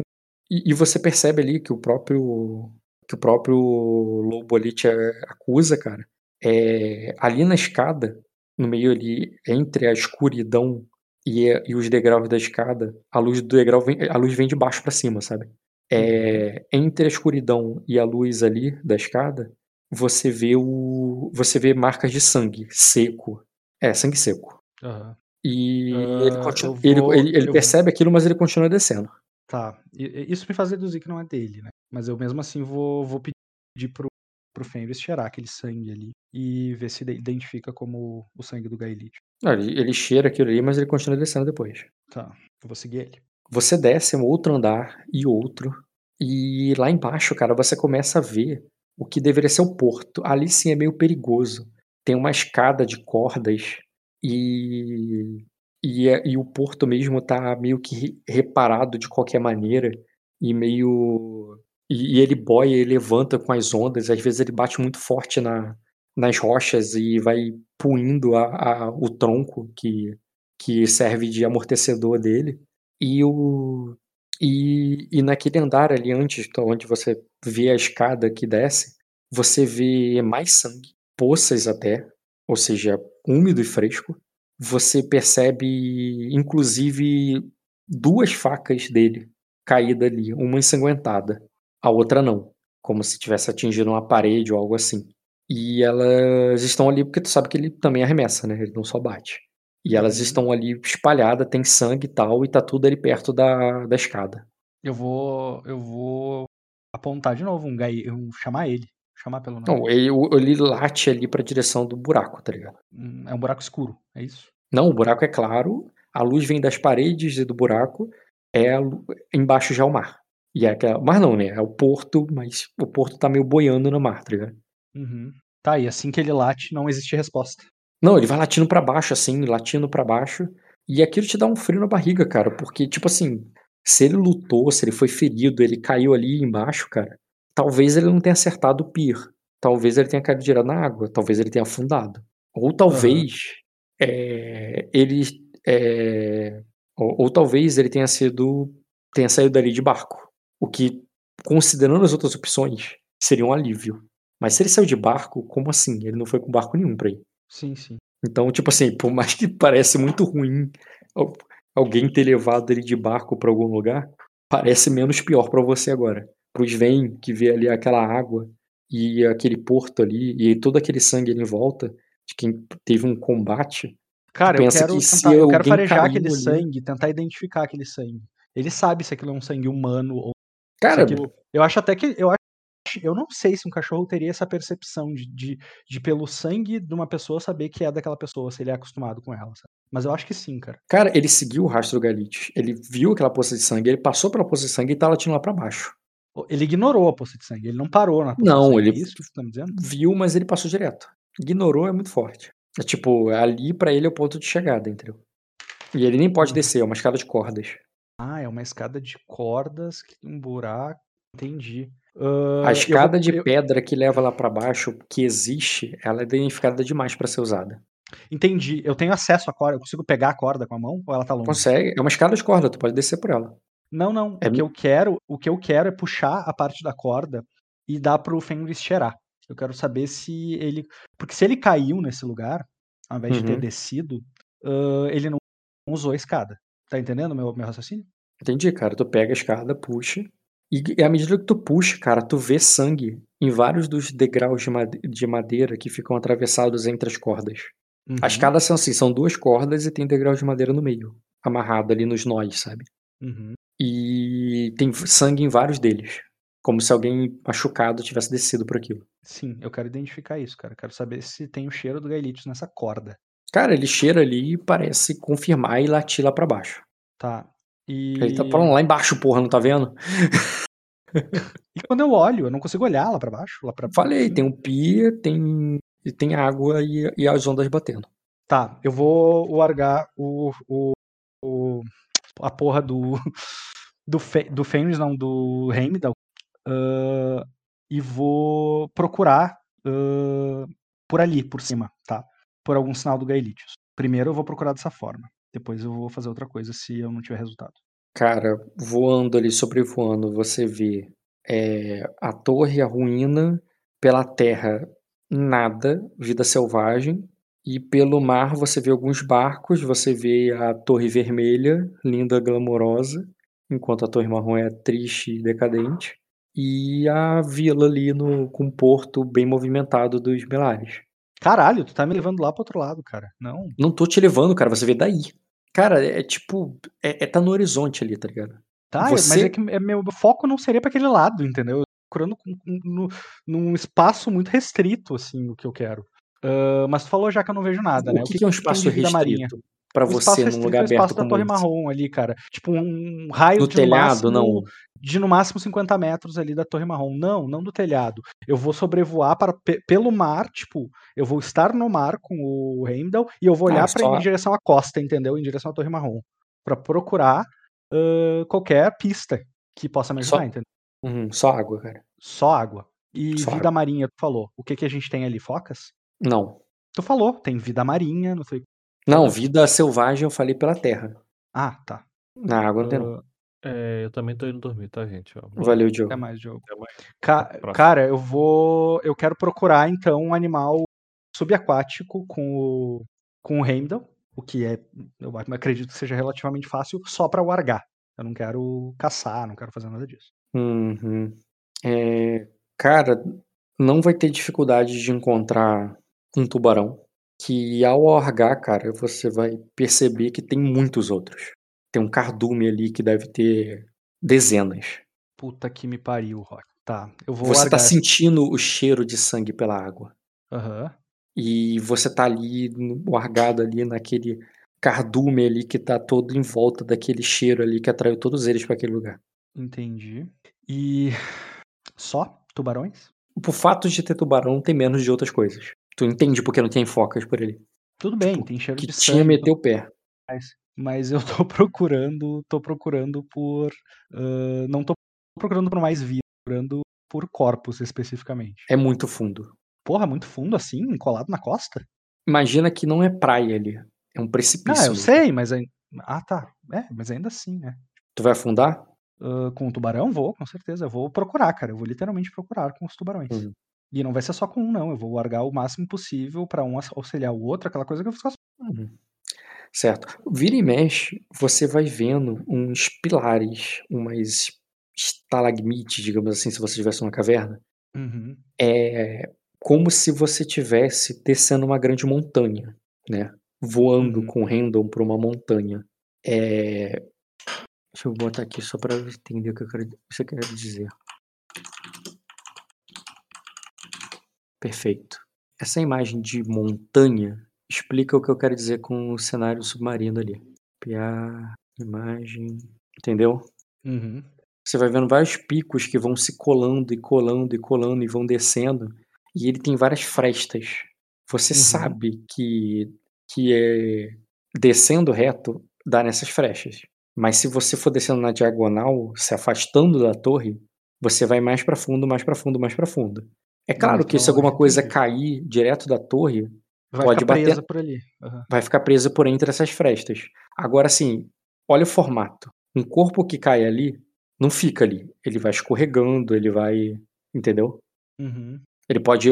e, e você percebe ali que o próprio que o próprio lobo ali te acusa, cara. É, ali na escada, no meio ali entre a escuridão e, e os degraus da escada, a luz do degrau vem, a luz vem de baixo pra cima, sabe? É, entre a escuridão e a luz ali da escada, você vê o você vê marcas de sangue seco. É, sangue seco. Aham. E Ah, ele, continua, ele, vou- ele, ele eu- percebe aquilo, mas ele continua descendo. Tá. Isso me faz deduzir que não é dele, né? Mas eu mesmo assim vou, vou pedir pro, pro Fenris cheirar aquele sangue ali e ver se ide- identifica como o sangue do Gaelite. Ele, ele cheira aquilo ali, mas ele continua descendo depois. Tá. Eu vou seguir ele. Você desce um outro andar e outro. E lá embaixo, cara, você começa a ver o que deveria ser o porto. Ali sim é meio perigoso. Tem uma escada de cordas e. E, é- e o porto mesmo tá meio que re- reparado de qualquer maneira. E meio. E, e ele boia e levanta com as ondas. Às vezes ele bate muito forte na, nas rochas e vai puindo a, a- o tronco que, que serve de amortecedor dele. E o e, e naquele andar ali antes, então, onde você vê a escada que desce, você vê mais sangue, poças até, ou seja, úmido e fresco. Você percebe, inclusive, duas facas dele caídas ali, uma ensanguentada, a outra não, como se tivesse atingido uma parede ou algo assim. E elas estão ali porque tu sabe que ele também arremessa, né? Ele não só bate. E elas Uhum. estão ali espalhadas, tem sangue e tal, e tá tudo ali perto da, da escada. Eu vou. Eu vou apontar de novo um gai. Eu chamar ele. Chamar pelo nome. Não, ele, ele late ali pra direção do buraco, tá ligado? Hum, É um buraco escuro, é isso? Não, o buraco é claro, a luz vem das paredes e do buraco, é embaixo já é o mar. E é aquela, mar não, né? É o porto, mas o porto tá meio boiando no mar, tá ligado? Uhum. Tá, e assim que ele late, não existe resposta. Não, ele vai latindo pra baixo, assim, latindo pra baixo. E aquilo te dá um frio na barriga, cara. Porque, tipo assim, se ele lutou, se ele foi ferido, ele caiu ali embaixo, cara. Talvez ele não tenha acertado o pier. Talvez ele tenha caído direto na água. Talvez ele tenha afundado. Ou talvez é, ele. é, ou, ou talvez ele tenha sido. tenha saído dali de barco. O que, considerando as outras opções, seria um alívio. Mas se ele saiu de barco, como assim? Ele não foi com barco nenhum pra ir. Sim, sim. Então, tipo assim, por mais que parece muito ruim al- alguém ter levado ele de barco pra algum lugar, parece menos pior pra você agora. Pro Sven, que vê ali aquela água e aquele porto ali e todo aquele sangue ali em volta de quem teve um combate. Cara, eu quero, que se tentar, eu quero farejar aquele ali- sangue, tentar identificar aquele sangue. Ele sabe se aquilo é um sangue humano ou Cara, aquilo. Eu acho até que. Eu, acho, eu não sei se um cachorro teria essa percepção de, de, de, pelo sangue de uma pessoa, saber que é daquela pessoa, se ele é acostumado com ela. Sabe? Mas eu acho que sim, cara. cara, ele seguiu o rastro do Galit. Ele viu aquela poça de sangue, ele passou pela poça de sangue e tá latindo lá pra baixo. Ele ignorou a poça de sangue, ele não parou na poça Não, de sangue. ele- É isso que você tá me dizendo? Viu, mas ele passou direto. Ignorou é muito forte. É tipo, ali pra ele é o ponto de chegada, entendeu? E ele nem pode Uhum. descer, é uma escada de cordas. Ah, é uma escada de cordas que tem um buraco. Entendi. Ah, A eu escada vou- de eu- pedra que leva lá pra baixo, que existe, ela é danificada demais pra ser usada. Entendi. Eu tenho acesso à corda. Eu consigo pegar a corda com a mão ou ela tá longe? Consegue? É uma escada de corda, tu pode descer por ela. Não, não. É O que eu quero, o que eu quero é puxar a parte da corda e dar pro Fenris cheirar. Eu quero saber se ele, porque se ele caiu nesse lugar, ao invés de ter Uhum. descido, ah, ele não usou a escada. Tá entendendo meu meu raciocínio? Entendi, cara. Tu pega a escada, puxa. E, e à medida que tu puxa, cara, tu vê sangue em vários dos degraus de made- de madeira que ficam atravessados entre as cordas. Uhum. As escadas são assim, são duas cordas e tem degrau de madeira no meio, amarrado ali nos nós, sabe? Uhum. E tem sangue em vários deles. Como se alguém machucado tivesse descido por aquilo. Sim, eu quero identificar isso, cara. Quero saber se tem o cheiro do Gaelitos nessa corda. Cara, ele cheira ali e parece confirmar e latir lá pra baixo. Tá. E... Ele tá falando lá embaixo, porra, não tá vendo? <laughs> e quando eu olho, eu não consigo olhar lá pra baixo, lá pra Falei, tem um pia, tem, e tem água e, e as ondas batendo. Tá, eu vou largar o, o, o- a porra do <laughs> do, Fe, do Fenris, não, do Heimdall, ah, e vou procurar ah, por ali, por cima, tá? Por algum sinal do Gaelitius. Primeiro eu vou procurar dessa forma, depois eu vou fazer outra coisa se eu não tiver resultado. Cara, voando ali, sobrevoando, você vê é, a torre, a ruína, pela terra, nada, vida selvagem, e pelo mar você vê alguns barcos, você vê a torre vermelha, linda, glamourosa, enquanto a torre marrom é triste e decadente, e a vila ali no, com o porto bem movimentado dos Melares. Caralho, tu tá me levando lá pro outro lado, cara. Não. Não tô te levando, cara, você vê daí. Cara, é tipo, é, é tá no horizonte ali, tá ligado? Tá, mas Você- é que é- meu foco não seria pra aquele lado, entendeu? Eu tô procurando no, num espaço muito restrito, assim, o que eu quero. Ah, mas tu falou já que eu não vejo nada, o né? que, que é um espaço restrito pra o espaço você num restrito lugar é o espaço aberto da Torre esse? Marrom ali, cara. Tipo um raio No de telhado, máximo, não. De no máximo 50 metros ali da Torre Marrom. Não, não do telhado. Eu vou sobrevoar para, pe- pelo mar, tipo, eu vou estar no mar com o Heimdall e eu vou Ah, olhar pra só- em direção à costa, entendeu? Em direção à Torre Marrom. Pra procurar ah, qualquer pista que possa me Só- ajudar, entendeu? Uhum, só água, cara. Só água. E Só vida água. marinha, tu falou. O que que a gente tem ali? Focas? Não. Tu falou, tem vida marinha, não sei. Não, vida selvagem eu falei pela terra. Ah, tá. Na água não tem não. É, eu também tô indo dormir, tá, gente? Ó, Valeu. Diogo. Até mais, Diogo. Até mais. Ca- cara, eu vou. Eu quero procurar então um animal subaquático com o, com o Heimdall, o que é, eu acredito que seja relativamente fácil, só pra wargar. Eu não quero caçar, não quero fazer nada disso. Uhum. É, cara, não vai ter dificuldade de encontrar um tubarão. Que ao orgar, cara, você vai perceber que tem muitos outros. Tem um cardume ali que deve ter dezenas. Puta que me pariu, Rock. Tá, eu vou Você tá largar sentindo o cheiro de sangue pela água. Aham. E você tá ali, largado ali naquele cardume ali que tá todo em volta daquele cheiro ali que atraiu todos eles pra aquele lugar. Entendi. E. <sighs> Só? Tubarões? Por fato de ter tubarão, tem menos de outras coisas. Tu entende porque não tem focas por ali. Tudo bem, Tipo, tem cheiro Que de tinha sangue. meter o pé. Mas, mas eu tô <laughs> procurando, tô procurando por. ah, não tô procurando por mais vida, tô procurando por corpos especificamente. É muito fundo. Porra, muito fundo assim, colado na costa? Imagina que não é praia ali. É um Ah, precipício. eu mesmo. sei, mas ainda. Ah, tá. É, mas ainda assim, né? Tu vai afundar? Ah, com o tubarão, vou, com certeza. Eu vou procurar, cara. Eu vou literalmente procurar com os tubarões. Uhum. E não vai ser só com um, não. Eu vou largar o máximo possível pra um auxiliar o outro, aquela coisa que eu as. Uhum. Certo. Vira e mexe, você vai vendo uns pilares, umas estalagmites, digamos assim, se você estivesse numa caverna. Uhum. É como se você tivesse descendo uma grande montanha, né? Voando Uhum. com random por uma montanha. É... Deixa eu botar aqui só para entender o que eu quero, você quer dizer. Perfeito. Essa imagem de montanha explica o que eu quero dizer com o cenário submarino ali. Copiar, imagem, entendeu? Uhum. Você vai vendo vários picos que vão se colando e colando e colando e vão descendo. E ele tem várias frestas. Você Uhum. sabe que, que é descendo reto dá nessas frestas. Mas se você for descendo na diagonal, se afastando da torre, você vai mais pra fundo, mais pra fundo, mais pra fundo. É claro que se então, alguma coisa cair direto da torre, Vai Pode ficar bater- presa por ali. Aham. vai ficar presa por entre essas frestas. Agora, assim, olha o formato. Um corpo que cai ali não fica ali. Ele vai escorregando, ele vai. Entendeu? Uhum. Ele pode.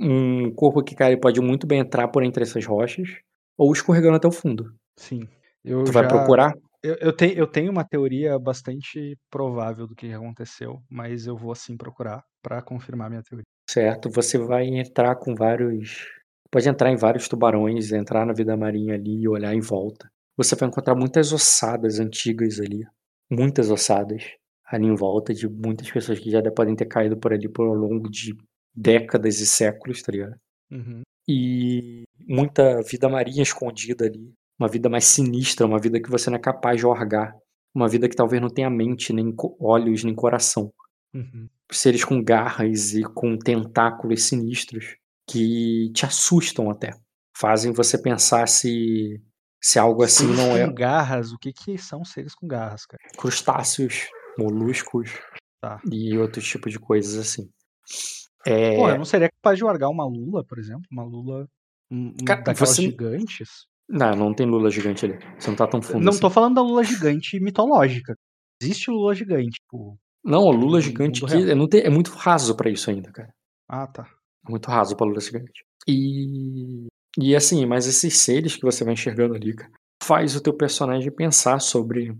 Um corpo que cai ele pode muito bem entrar por entre essas rochas ou escorregando até o fundo. Sim. Eu Tu vai já- procurar? Eu, eu, tenho, eu tenho uma teoria bastante provável do que aconteceu, mas eu vou sim procurar pra confirmar minha teoria. Certo? Você vai entrar com vários. Pode entrar em vários tubarões, entrar na vida marinha ali e olhar em volta. Você vai encontrar muitas ossadas antigas ali. Muitas ossadas ali em volta de muitas pessoas que já podem ter caído por ali por ao longo de décadas e séculos, tá ligado? Uhum. E muita vida marinha escondida ali. Uma vida mais sinistra, uma vida que você não é capaz de orgar. Uma vida que talvez não tenha mente, nem olhos, nem coração. Uhum. Seres com garras e com tentáculos sinistros que te assustam até. Fazem você pensar se, se algo assim Seres não é com garras, o que que são seres com garras, cara? crustáceos, moluscos Tá. e outros tipos de coisas assim. É, Pô, eu não seria capaz de largar uma lula, por exemplo? Uma lula um, um Cara, daquelas você- gigantes? Não, não tem lula gigante ali. Você não tá tão fundo Não assim. tô falando da lula gigante mitológica. Existe lula gigante, tipo. Não, a lula gigante que é, não tem- é muito raso pra isso ainda, cara. Ah, tá. Muito raso pra lula gigante. E e assim, mas esses seres que você vai enxergando ali, cara, faz o teu personagem pensar sobre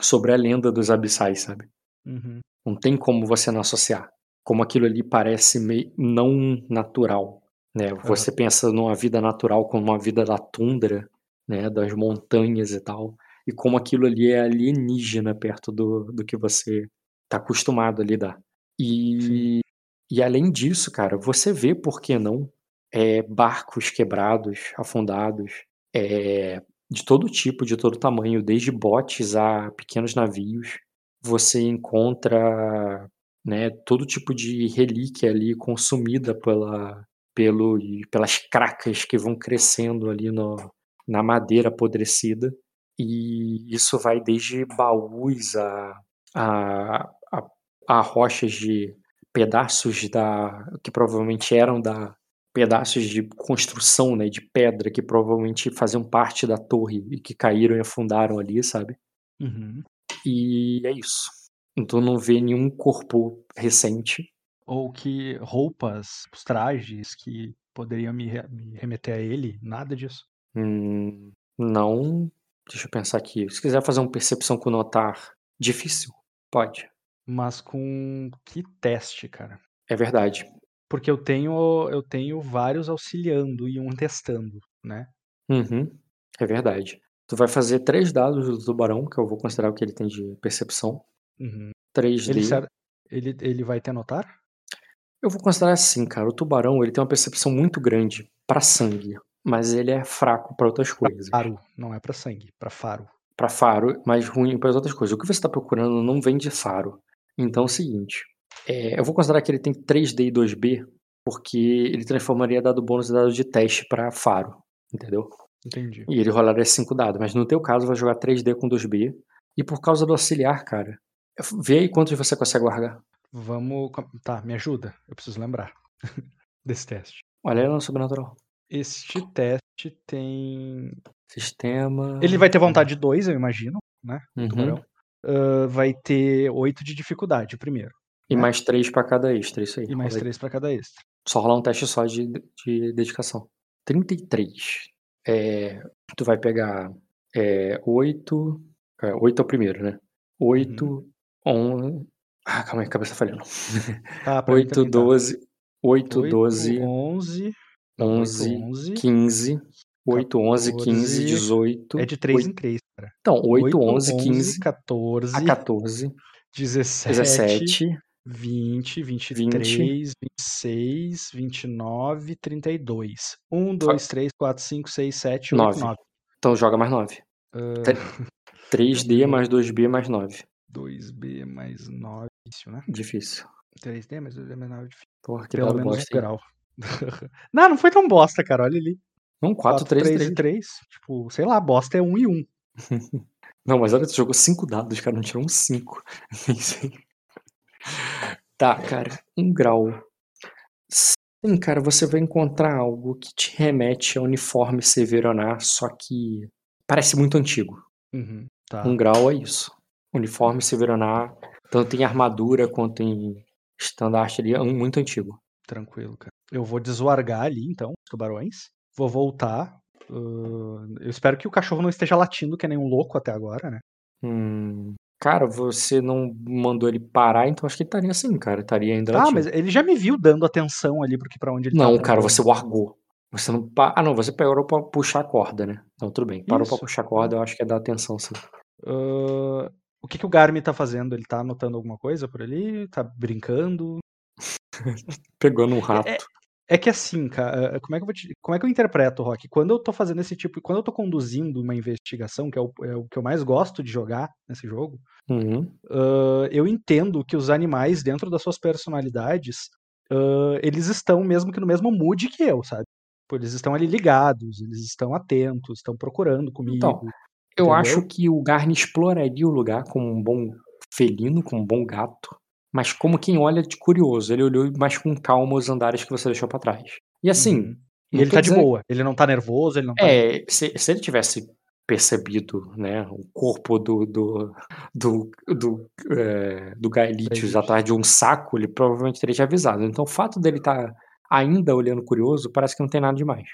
sobre a lenda dos abissais, sabe? Uhum. Não tem como você não associar. Como aquilo ali parece meio não natural, né? Você pensa numa vida natural como uma vida da tundra, né, das montanhas e tal, e como aquilo ali é alienígena perto do, do que você tá acostumado a lidar. E e além disso, cara, você vê por que não é, barcos quebrados, afundados, é, de todo tipo, de todo tamanho, desde botes a pequenos navios. Você encontra né, todo tipo de relíquia ali consumida pela, pelo, pelas cracas que vão crescendo ali no, na madeira apodrecida. E isso vai desde baús a, a, a, a rochas de pedaços da que provavelmente eram da, pedaços de construção, né, de pedra que provavelmente faziam parte da torre e que caíram e afundaram ali, sabe? Uhum. E é isso. Então não vê nenhum corpo recente. Ou que roupas, os trajes que poderiam me, me remeter a ele, nada disso. Hum, não. Deixa eu pensar aqui. Se quiser fazer uma percepção com notar difícil, pode. Mas com que teste, cara? É verdade. Porque eu tenho eu tenho vários auxiliando e um testando, né? Uhum, é verdade. Tu vai fazer três dados do tubarão, que eu vou considerar o que ele tem de percepção. Uhum. 3D. Ele, ele, ele vai ter notar? Eu vou considerar assim, cara. O tubarão ele tem uma percepção muito grande pra sangue, mas ele é fraco pra outras coisas. Faro, não é pra sangue, pra faro. Pra faro, mas ruim para as outras coisas. O que você tá procurando não vem de faro. Então é o seguinte: é, eu vou considerar que ele tem 3D e 2B, porque ele transformaria dado bônus em dado de teste pra faro, entendeu? Entendi. E ele rolaria 5 dados, mas no teu caso vai jogar 3D com 2B. E por causa do auxiliar, cara, vê aí quantos você consegue largar. Vamos. Tá, me ajuda. Eu preciso lembrar <laughs> desse teste. Olha aí no sobrenatural. Este teste tem. Sistema. Ele vai ter vontade 2, eu imagino, né? Uhum. tubarão. Ah, vai ter 8 de dificuldade, o primeiro. E né? mais 3 pra cada extra, isso aí. E mais Rola aí. 3 pra cada extra. Só rolar um teste só de, de dedicação. 33. É, tu vai pegar é, 8. É, 8 é o primeiro, né? 8, 11. Ah, calma aí, cabeça falhando. <laughs> Tá, pra mim 8, também tá. 12. 8, 8, 12, 11. não, 11, 8, 11. 15. 8, 11, 15, 14, 18. É de 3 oito- em 3, cara. Então, 8, 11, 15 14, a 14, 17, 17, 20, 23, 26, 29, 32. 1, 2, 3, 4, 5, 6, 7, 8, Nove. 9. Então joga mais 9. Ah, Tre- 3D mais 2B mais 9. 2B mais 9, difícil, né? Difícil. 3D mais 2B mais 9, difícil. Porra, que Pelo menos bosta, grau. <laughs> não, não foi tão bosta, cara. Olha ali. Não, 4, 3, 3. e 3. Tipo, sei lá, bosta é 1 e 1. <laughs> Não, mas olha, tu jogou 5 dados, cara, não tirou um 5. <laughs> Nem sei. Tá, cara, um grau. Sim, cara, você vai encontrar algo que te remete ao uniforme Severonar, só que parece muito antigo. Uhum, tá. Um grau é isso. Uniforme Severonar, tanto em armadura quanto em estandarte ali, é um muito antigo. Tranquilo, cara. Eu vou deswargar ali, então, os tubarões. Vou voltar. Ah, eu espero que o cachorro não esteja latindo que nem um louco até agora, né? Hum, cara, você não mandou ele parar, então acho que ele estaria assim, cara. Estaria ainda Ah, latindo. mas ele já me viu dando atenção ali porque para onde ele Não, tava cara, você largou. Você não. pa- Ah, não, você parou pra puxar a corda, né? Então tudo bem. Parou pra Isso. puxar a corda, eu acho que é dar atenção, sim. Ah, o que, que o Garmin tá fazendo? Ele tá anotando alguma coisa por ali? Tá brincando? <laughs> Pegando um rato. É, é que assim, cara, como é que eu te- como é que eu interpreto, Rock? Quando eu tô fazendo esse tipo, quando eu tô conduzindo uma investigação, que é o, é o que eu mais gosto de jogar nesse jogo, Uhum. ah, eu entendo que os animais, dentro das suas personalidades, ah, eles estão mesmo que no mesmo mood que eu, sabe? Tipo, Eles estão ali ligados, eles estão atentos, estão procurando comigo. Então, Eu entendeu? acho que o Garni exploraria o lugar como um bom felino, como um bom gato. Mas como quem olha de curioso. Ele olhou mais com calma os andares que você deixou pra trás. E assim. Uhum. Ele quer tá de dizer- boa, ele não tá nervoso, ele não tá. É, se, se ele tivesse percebido, né, o corpo do do do, do, é, do Gaelitius atrás de um saco, ele provavelmente teria te avisado. Então o fato dele estar ainda olhando curioso parece que não tem nada demais.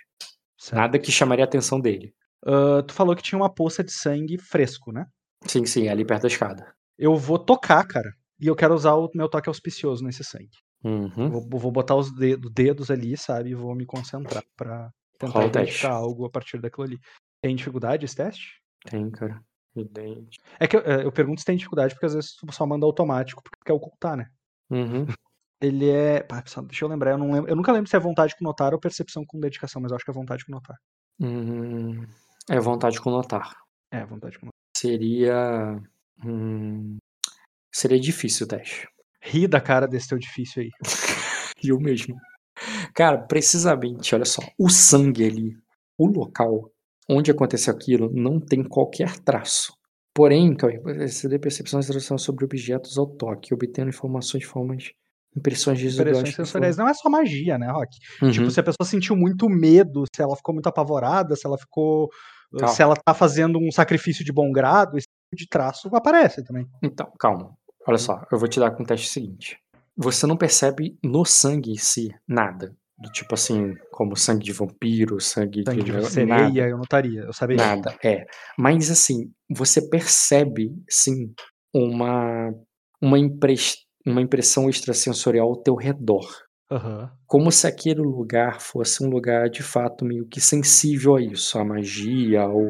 Certo. Nada que chamaria a atenção dele. Ah, tu falou que tinha uma poça de sangue fresco, né? Sim, sim, ali perto da escada. Eu vou tocar, cara. E eu quero usar o meu toque auspicioso nesse sangue. Uhum. Vou, vou botar os dedos, dedos ali, sabe? E vou me concentrar pra tentar Rola o teste. identificar algo a partir daquilo ali. Tem dificuldade esse teste? Tem, cara. Evidente. É que eu, é, eu pergunto se tem dificuldade, porque às vezes tu só manda automático, porque quer ocultar, né? Uhum. <laughs> Ele é. Pá, deixa eu lembrar, eu não lembro. Eu nunca lembro se é vontade com notar ou percepção com dedicação, mas eu acho que é vontade com notar. Hum, é vontade com notar. É, vontade com notar. Seria. hum, seria difícil o teste. Ri da cara desse teu difícil aí. E <laughs> eu mesmo. Cara, precisamente, olha só. O sangue ali, o local onde aconteceu aquilo, não tem qualquer traço. Porém, você dê percepção e instrução sobre objetos ao toque, obtendo informações de formas Impressões que sensoriais não é só magia, né, Rock? Uhum. Tipo, se a pessoa sentiu muito medo, se ela ficou muito apavorada, se ela ficou. Calma. Se ela tá fazendo um sacrifício de bom grado, esse tipo de traço aparece também. Então, calma. Olha só, eu vou te dar com o teste seguinte. Você não percebe no sangue em si nada. Do tipo assim, como sangue de vampiro, sangue, Sangue de. de nada. sereia, eu notaria, eu saberia. Nada, é. Mas assim, você percebe, sim, uma, uma, impres- uma impressão extrasensorial ao teu redor. Aham. Como se aquele lugar fosse um lugar de fato meio que sensível a isso, à magia, ao,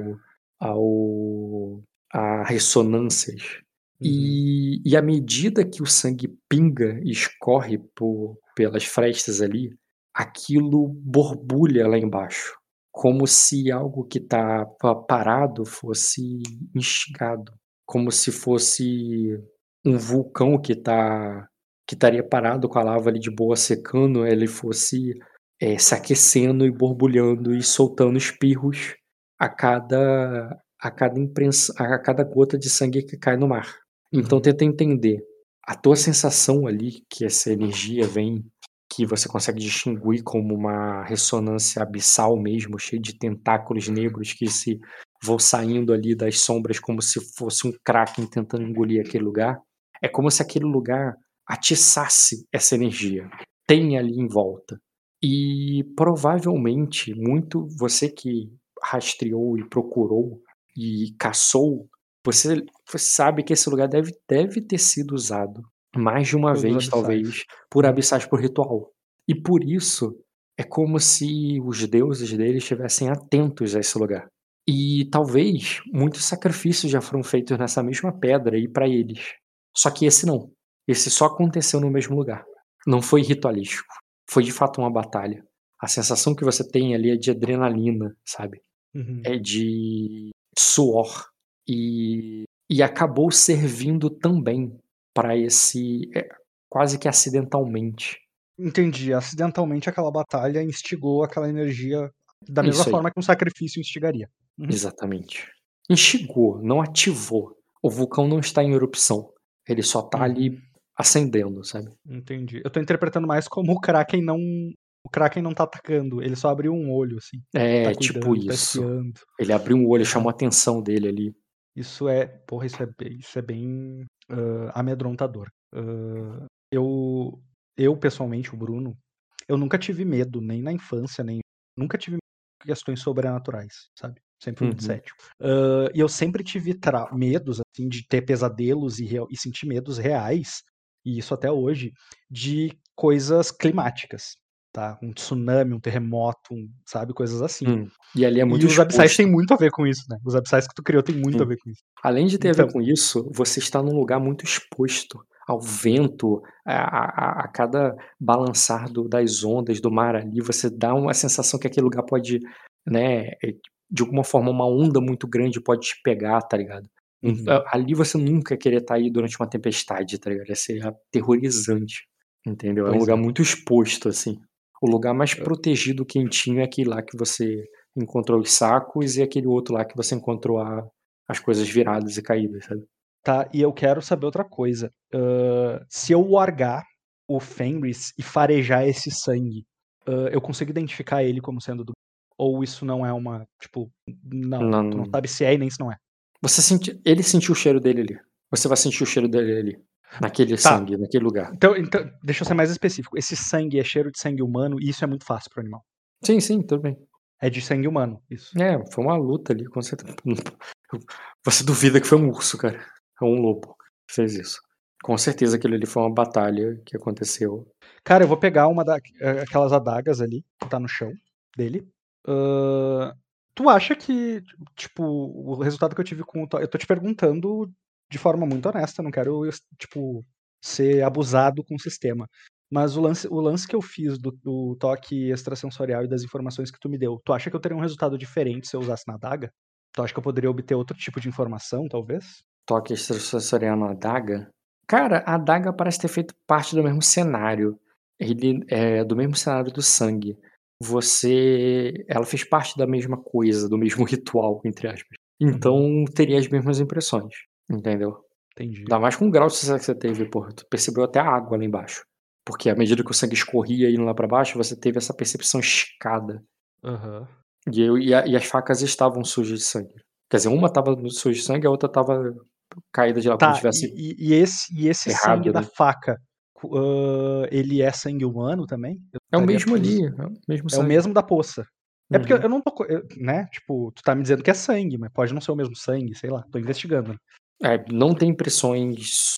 ao a ressonâncias. Uhum. E, e à medida que o sangue pinga e escorre por, pelas frestas ali, aquilo borbulha lá embaixo. Como se algo que está parado fosse instigado. Como se fosse um vulcão que tá que estaria parado com a lava ali de boa secando, ele fosse eh, se aquecendo e borbulhando e soltando espirros a cada a cada imprensa, a cada gota de sangue que cai no mar. Então tenta entender a tua sensação ali que essa energia vem que você consegue distinguir como uma ressonância abissal mesmo, cheia de tentáculos negros que se vão saindo ali das sombras como se fosse um kraken tentando engolir aquele lugar. É como se aquele lugar atiçasse essa energia, tem ali em volta. E provavelmente, muito você que rastreou e procurou e caçou, você, você sabe que esse lugar deve, deve ter sido usado mais de uma Pelos vez, talvez, por abissais por ritual. E por isso é como se os deuses deles estivessem atentos a esse lugar. E talvez muitos sacrifícios já foram feitos nessa mesma pedra aí para eles. Só que esse não. Esse só aconteceu no mesmo lugar. Não foi ritualístico. Foi de fato uma batalha. A sensação que você tem ali é de adrenalina, sabe? Uhum. É de suor. E, e acabou servindo também para esse. é, quase que acidentalmente. Entendi. Acidentalmente aquela batalha instigou aquela energia da mesma forma que um sacrifício instigaria. Uhum. Exatamente. Instigou, não ativou. O vulcão não está em erupção. Ele só tá Uhum. ali acendendo, sabe? Entendi. Eu tô interpretando mais como o Kraken não. O Kraken não tá atacando, ele só abriu um olho, assim. É, tá tipo cuidando, tá isso. espiando. Ele abriu um olho, chamou a atenção dele ali. Isso é. Porra, isso é bem, isso é bem ah, amedrontador. Ah, eu, eu, pessoalmente, o Bruno, eu nunca tive medo, nem na infância, nem. Nunca tive questões sobrenaturais, sabe? Sempre muito Uhum. cético. Ah, e eu sempre tive tra- medos, assim, de ter pesadelos e, e sentir medos reais, e isso até hoje, de coisas climáticas, tá? Um tsunami, um terremoto, um- sabe? Coisas assim. Hum, E ali é muito e os exposto. têm muito a ver com isso, né? Os abissais que tu criou têm muito Sim. a ver com isso. Além de ter a ver Então. com isso, você está num lugar muito exposto ao vento, a, a- a cada balançar do- das ondas do mar ali. Você dá uma sensação que aquele lugar pode, né, é, de alguma forma, uma onda muito grande pode te pegar, tá ligado? Um- Uhum. Ali você nunca querer estar aí durante uma tempestade, tá ligado? Ia ser aterrorizante, entendeu? É um Pois lugar é. muito exposto, assim. O lugar mais Eu- protegido, quentinho, é aquele lá que você encontrou os sacos e aquele outro lá que você encontrou a- as coisas viradas e caídas, sabe? Tá, e eu quero saber outra coisa. Ah, se eu largar o Fenris e farejar esse sangue, ah, eu consigo identificar ele como sendo do. Ou isso não é uma. Tipo, não. Não. Tu não sabe se é e nem se não é. Você senti... Ele sentiu o cheiro dele ali. Você vai sentir o cheiro dele ali. Naquele Tá. sangue, naquele lugar. Então, então, deixa eu ser mais específico. Esse sangue é cheiro de sangue humano e isso é muito fácil pro animal. Sim, sim, tudo bem. É de sangue humano, isso. É, foi uma luta ali, com certeza. <laughs> Você duvida que foi um urso, cara. É um lobo que fez isso. Com certeza aquilo ali foi uma batalha que aconteceu. Cara, eu vou pegar uma da, eh, adagas ali, que tá no chão dele. Ahn, tu acha que, tipo, o resultado que eu tive com o Eu tô te perguntando de forma muito honesta, não quero, tipo, ser abusado com o sistema. Mas o lance, o lance que eu fiz do, do toque extrasensorial e das informações que tu me deu, tu acha que eu teria um resultado diferente se eu usasse na adaga? Tu acha que eu poderia obter outro tipo de informação, talvez? Toque extrasensorial na adaga. Cara, a adaga parece ter feito parte do mesmo cenário. Ele é do mesmo cenário do sangue. Você. Ela fez parte da mesma coisa, do mesmo <laughs> ritual, entre aspas. Então teria as mesmas impressões. Entendeu? Entendi. Ainda mais com o grau de sucesso que você teve, porra. Tu percebeu até a água lá embaixo. Porque à medida que o sangue escorria indo lá pra baixo, você teve essa percepção escada. Aham. E, eu, e, a- e as facas estavam sujas de sangue. Quer dizer, uma tava suja de sangue, a outra tava caída de lá como Tá, se tivesse. e, e- esse, e esse errado, sangue da né? faca, cu- ah, ele é sangue humano também? É o mesmo ali, é o mesmo É o sangue. mesmo da poça. É porque Uhum. eu não tô. eu- né? Tipo, tu tá me dizendo que é sangue, mas pode não ser o mesmo sangue, sei lá, tô investigando. É, não tem impressões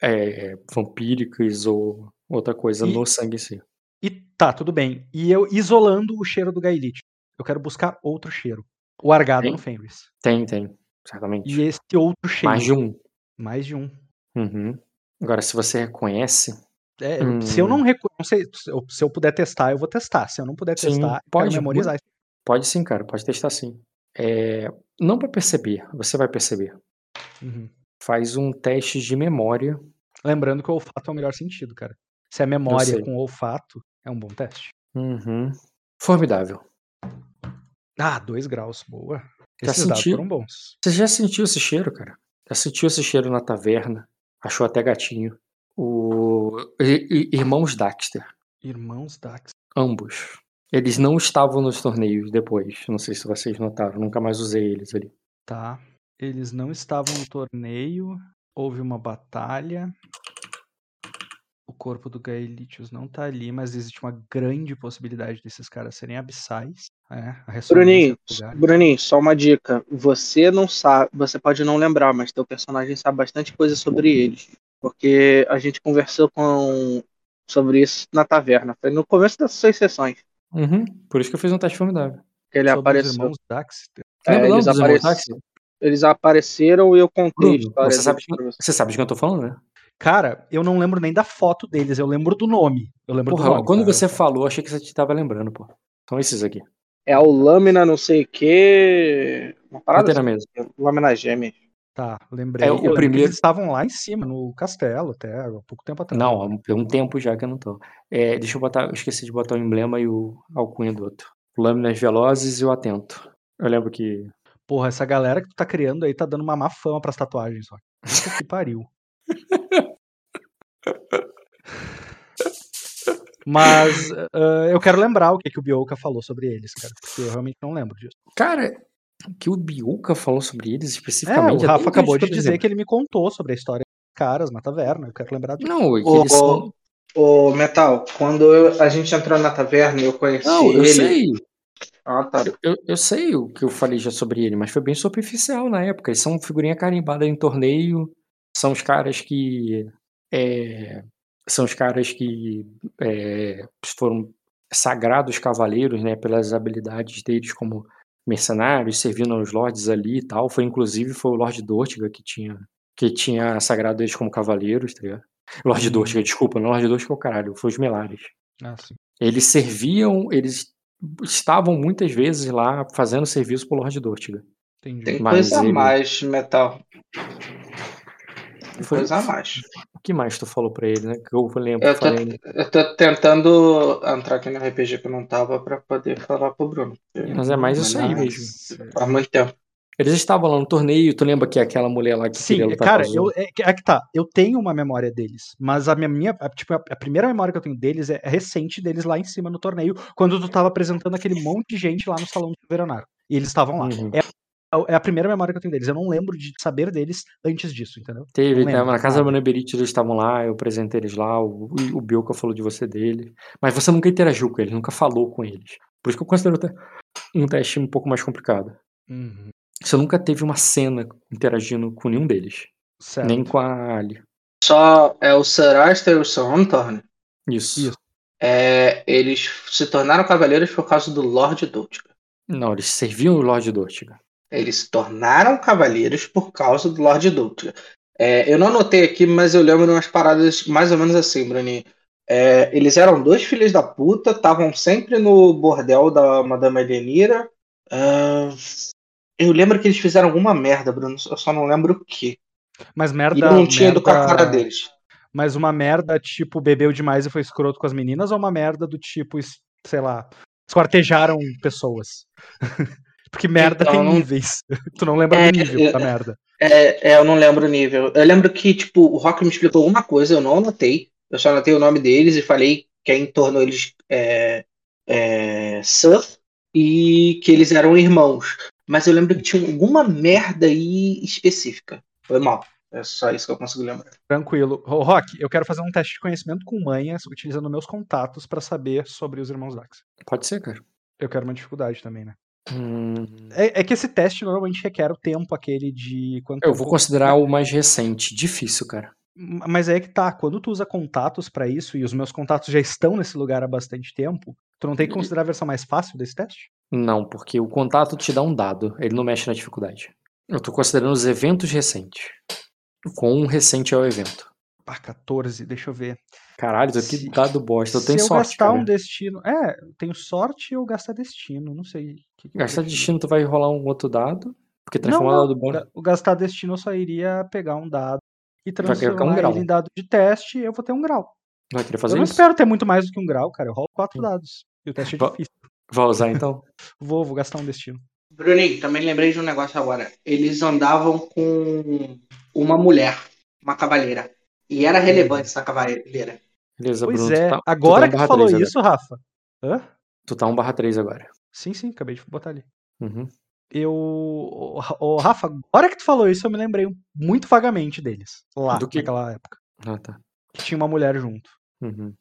é, vampíricas ou outra coisa E- no sangue em si. E tá, tudo bem. E eu isolando o cheiro do Gaelite. Eu quero buscar outro cheiro. O argado Tem? no Fenris. Tem, tem, certamente. E esse outro cheiro. Mais de um. Mais de um. Uhum. Agora, se você reconhece, É, eu- Se eu Hum. não se eu, se eu puder testar, eu vou testar. Se eu não puder Sim, testar, pode, memorizar. pode sim, cara, pode testar sim. É, não para perceber, você vai perceber. Uhum. Faz um teste de memória. Lembrando que o olfato é o melhor sentido, cara. Se é memória com olfato, é um bom teste. Uhum. Formidável. Ah, dois graus, boa. Já Esses dados senti- foram bons. Você já sentiu esse cheiro, cara? Já sentiu esse cheiro na taverna? Achou até gatinho. O I- I- Irmãos Daxter, Irmãos Dax. ambos. Eles não estavam nos torneios depois. Não sei se vocês notaram. Nunca mais usei eles ali. Tá. Eles não estavam no torneio. Houve uma batalha. O corpo do Gaelitius não tá ali, mas existe uma grande possibilidade desses caras serem abissais. É, Bruninho. Bruninho, só uma dica. Você não sabe, você pode não lembrar, mas teu personagem sabe bastante coisa sobre eles. Porque a gente conversou com sobre isso na taverna. Foi no começo das suas sessões Uhum. Por isso que eu fiz um teste formidável. que ele Sobre os apareceu. irmãos Dax. É, Lembra eles, dos irmãos aparec- Daxter? Eles apareceram e eu contei Bruno, você sabe, de- você. sabe de quem eu tô falando, né? Cara, eu não lembro nem da foto deles, eu lembro do nome. Eu lembro do Porra, nome. quando tá? você falou, achei que você tava lembrando, pô. São esses aqui. É o Lâmina não sei o que. Uma parada assim, mesa. Lâmina gêmea. Tá, lembrei. É, o Eu lembro que primeiro- Eles estavam lá em cima, no castelo, até há pouco tempo atrás. Não, há um- tem um tempo já que eu não tô. É, deixa eu botar. Eu esqueci de botar o emblema e o alcunha do outro. Lâminas velozes e o atento. Eu lembro que. Porra, essa galera que tu tá criando aí tá dando uma má fama pras tatuagens, ó. Puta que pariu. Mas ah, eu quero lembrar o que, que o Bioka falou sobre eles, cara. Porque eu realmente não lembro disso. Cara, o que o Biuca falou sobre eles É, especificamente. o Rafa acabou de dizer que ele me contou sobre a história dos caras na taverna. Eu quero lembrar disso. Não, é que Ô, eles são. ô, Metal, quando eu- a gente entrou na taverna, eu conheci Não, eu ele. sei. Ah, tá. Eu, eu sei o que eu falei já sobre ele, mas foi bem superficial na época. Eles são figurinha carimbada em torneio. São os caras que. é, são os caras que é, foram sagrados cavaleiros, né? Pelas habilidades deles como mercenários, servindo aos lords ali e tal. Foi inclusive foi o Lord Dortiga que tinha que tinha sagrado eles como cavaleiros, tá ligado? Lord Hum. Dortiga, desculpa, não Lord Dortiga é o caralho, foi os Melares. Ah. Eles serviam, eles estavam muitas vezes lá fazendo serviço pro Lord Dortiga. Entendi. Tem Mas coisa a ele- mais, Metal. Tem Foi- coisa a mais. O que mais tu falou pra ele, né? Que eu lembro, Eu tô, falei. eu tô tentando entrar aqui no RPG que eu não tava pra poder falar pro Bruno. Mas é mais isso aí mesmo. Faz muito tempo. Eles estavam lá no torneio, tu lembra que aquela mulher lá que Sim, é, cara, eu, é, que- é que tá. Eu tenho uma memória deles, mas a minha, minha a, tipo, a, a primeira memória que eu tenho deles é, é recente deles lá em cima no torneio, quando tu tava apresentando aquele monte de gente lá no salão do Veronário. E eles estavam lá. Uhum. É, a- é a primeira memória que eu tenho deles. Eu não lembro de saber deles antes disso, entendeu? Teve, lembro na casa da. Manaberite, eles estavam lá, eu apresentei eles lá, o, o Bilka falou de você dele. Mas você nunca interagiu com eles, nunca falou com eles. Por isso que eu considero um teste um pouco mais complicado. Uhum. Você nunca teve uma cena interagindo com nenhum deles. Certo. Nem com a Ali. Só é o Sir e o Sir Anthony. Isso. Isso. É, eles se tornaram cavaleiros por causa do Lord Dortiga. Não, eles serviam o Lord Dortiga. Eles se tornaram cavaleiros por causa do Lord Dortiga. É, eu não anotei aqui, mas eu lembro de umas paradas mais ou menos assim, Bruninho. É, eles eram dois filhos da puta, estavam sempre no bordel da Madame Elenira. Ah, eu lembro que eles fizeram alguma merda, Bruno. Eu só não lembro o que. Mas E merda. não tinha ido com a merda- cara deles. Mas uma merda tipo bebeu demais e foi escroto com as meninas, ou uma merda do tipo, sei lá, esquartejaram pessoas? <laughs> Porque merda Então, tem não- níveis. <laughs> tu não lembra É, do nível é, da merda. É, é, eu não lembro o nível. Eu lembro que, tipo, o Rock me explicou alguma coisa, eu não anotei. Eu só anotei o nome deles e falei quem tornou eles é, é, Sir e que eles eram irmãos. Mas eu lembro que tinha alguma merda aí específica. Foi mal. É só isso que eu consigo lembrar. Tranquilo. Ô, Rock, eu quero fazer um teste de conhecimento com manhas, utilizando meus contatos pra saber sobre os irmãos Dax. Pode ser, cara. Eu quero uma dificuldade também, né? Hum, É, é que esse teste normalmente requer o tempo aquele de quanto eu vou tempo- considerar o mais recente. Difícil, cara. Mas é que tá, quando tu usa contatos pra isso e os meus contatos já estão nesse lugar há bastante tempo, tu não tem que considerar a versão mais fácil desse teste? Não, porque o contato te dá um dado. Ele não mexe na dificuldade. Eu tô considerando os eventos recentes. Quão recente é o evento? Pá, 14, deixa eu ver. Caralho, isso aqui Se- dado bosta. Eu Se tenho eu sorte, gastar cara. um destino. É, eu tenho sorte ou gastar destino, não sei. O que que eu Gastar destino, tu vai rolar um outro dado. Porque Não, transformar não. dado bom. O gastar destino eu só iria pegar um dado e um transformar grau. ele em dado de teste e eu vou ter um grau. Vai querer Eu fazer não isso? espero ter muito mais do que um grau, cara. Eu rolo quatro dados. E o teste é difícil. Vai usar então? <laughs> Vou, vou gastar um destino. Bruninho, também lembrei de um negócio agora. Eles andavam com uma mulher, uma cavaleira. E era relevante essa cavaleira. Beleza, Pois Bruno. é, tu tá, agora tu que tá tu um falou barra 3 isso, Rafa. Hã? agora. Tu tá um barra 3 agora. Sim, sim, acabei de botar ali. Uhum. Eu. Ô, Rafa, agora que tu falou isso, eu me lembrei muito vagamente deles. Lá, Do que? naquela época. Ah, tá. Que tinha uma mulher junto. Uhum.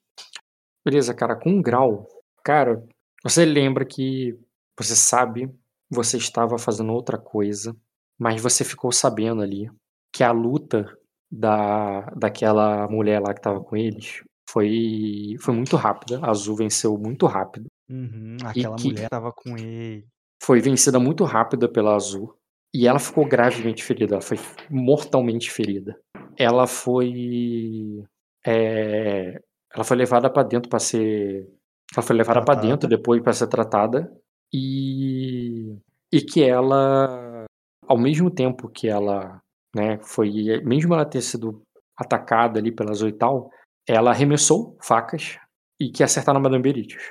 Beleza, cara, com um grau, cara, você lembra que você sabe, você estava fazendo outra coisa, mas você ficou sabendo ali que a luta da, daquela mulher lá que tava com eles foi, foi muito rápida. A Azul venceu muito rápido. Uhum, aquela que- mulher tava com ele. Foi vencida muito rápida pela Azul. E ela ficou gravemente ferida. Ela foi mortalmente ferida. Ela foi. É, ela foi levada pra dentro pra ser. Ela foi levada Tratada. dentro depois pra ser tratada. E. E que ela. Ao mesmo tempo que ela. Né, foi. Mesmo ela ter sido atacada ali pela Azul e tal, ela arremessou facas e que acertaram a Madame Beritius.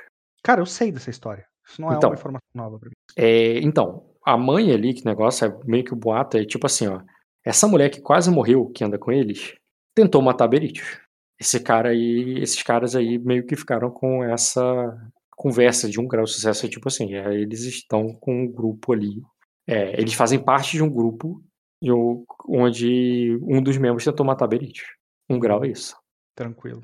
Cara, eu sei dessa história. Isso não é Então. uma informação nova pra mim. É, então, a mãe ali, que negócio é meio que o boato, é tipo assim, ó. Essa mulher que quase morreu, que anda com eles, tentou matar Beritius. Esse cara aí, esses caras aí meio que ficaram com essa conversa de um grau de sucesso, é tipo assim, é, eles estão com um grupo ali. é, eles fazem parte de um grupo o- onde um dos membros tentou matar Beritius. Um grau é isso. Tranquilo.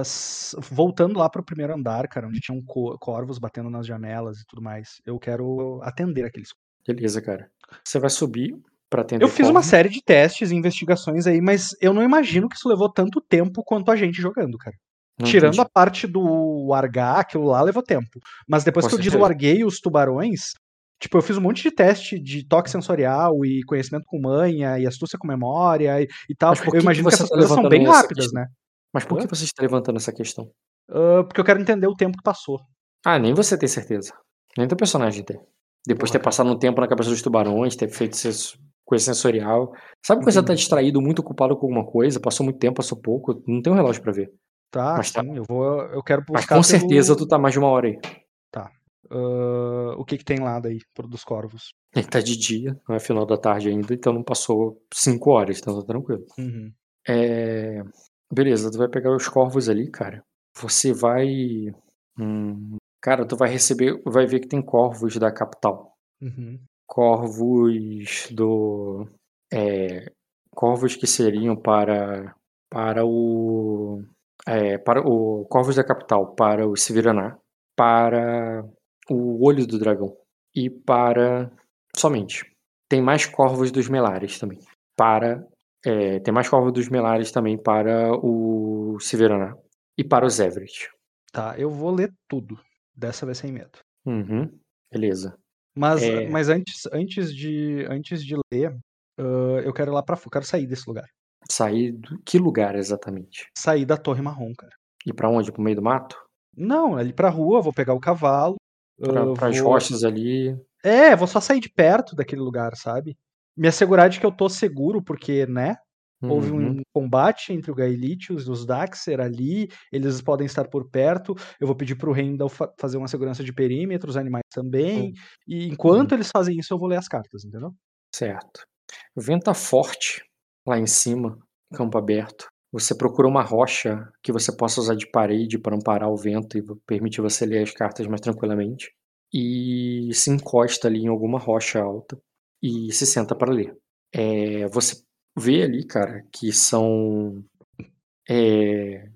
S- voltando lá pro primeiro andar, cara, onde tinham co- corvos batendo nas janelas e tudo mais. Eu quero atender aqueles. Beleza, cara. Você vai subir pra atender Eu fiz uma corvo. série de testes e investigações aí, mas eu não imagino que isso levou tanto tempo quanto a gente jogando, cara. Não Tirando a entendi. parte do largar, aquilo lá levou tempo. Mas depois Com que eu deslarguei os tubarões, tipo, eu fiz um monte de teste de toque sensorial e conhecimento com manha e astúcia com memória e, e tal. Que Eu que imagino que, você essas tá coisas são bem rápidas, questão? né? Mas por que você está levantando essa questão? Ah, porque eu quero entender o tempo que passou. Ah, nem você tem certeza. Nem teu personagem tem. Depois de ter passado um tempo na cabeça dos tubarões, ter feito sens- coisa sensorial. Sabe quando você tá Entendi. distraído, muito ocupado com alguma coisa, passou muito tempo, passou pouco, não tem um relógio pra ver. Tá, Mas tá- sim, eu vou. Eu quero buscar. Mas com certeza pelo- tu tá mais de uma hora aí. Ah, o que que tem lá daí pro dos corvos? Ele tá de dia, não é final da tarde ainda, então não passou cinco horas, então tá tranquilo. Uhum. É... Beleza, tu vai pegar os corvos ali, cara. Você vai. Hum, Cara, tu vai receber. Vai ver que tem corvos da capital. Uhum. Corvos do é, corvos que seriam para para o é, para o corvos da capital para o Severaná para o olho do dragão e para somente tem mais corvos dos melares também para é, tem mais corvos dos melares também para o Severaná e para os Everett Tá, eu vou ler tudo. Dessa vez sem medo. Uhum, beleza Mas, É. mas antes, antes, de, antes de ler, ah, eu quero ir lá pra fora. Quero sair desse lugar. sair do que lugar exatamente Sair da Torre Marrom, cara. e para onde pro meio do mato Não, ali pra rua, vou pegar o cavalo. para as vou- rochas ali. É, vou só sair de perto daquele lugar, sabe? Me assegurar de que eu tô seguro, porque, né? Houve Uhum. um combate entre o Gaelitius e os Daxer ali, eles podem estar por perto. Eu vou pedir pro Rendal fa- fazer uma segurança de perímetro, os animais também. E enquanto Uhum. eles fazem isso, eu vou ler as cartas, entendeu? Certo. Venta forte lá em cima, campo aberto. você procura uma rocha que você possa usar de parede para amparar o vento e permitir você ler as cartas mais tranquilamente. E se encosta ali em alguma rocha alta e se senta para ler. É, você vê ali, cara, que são. É,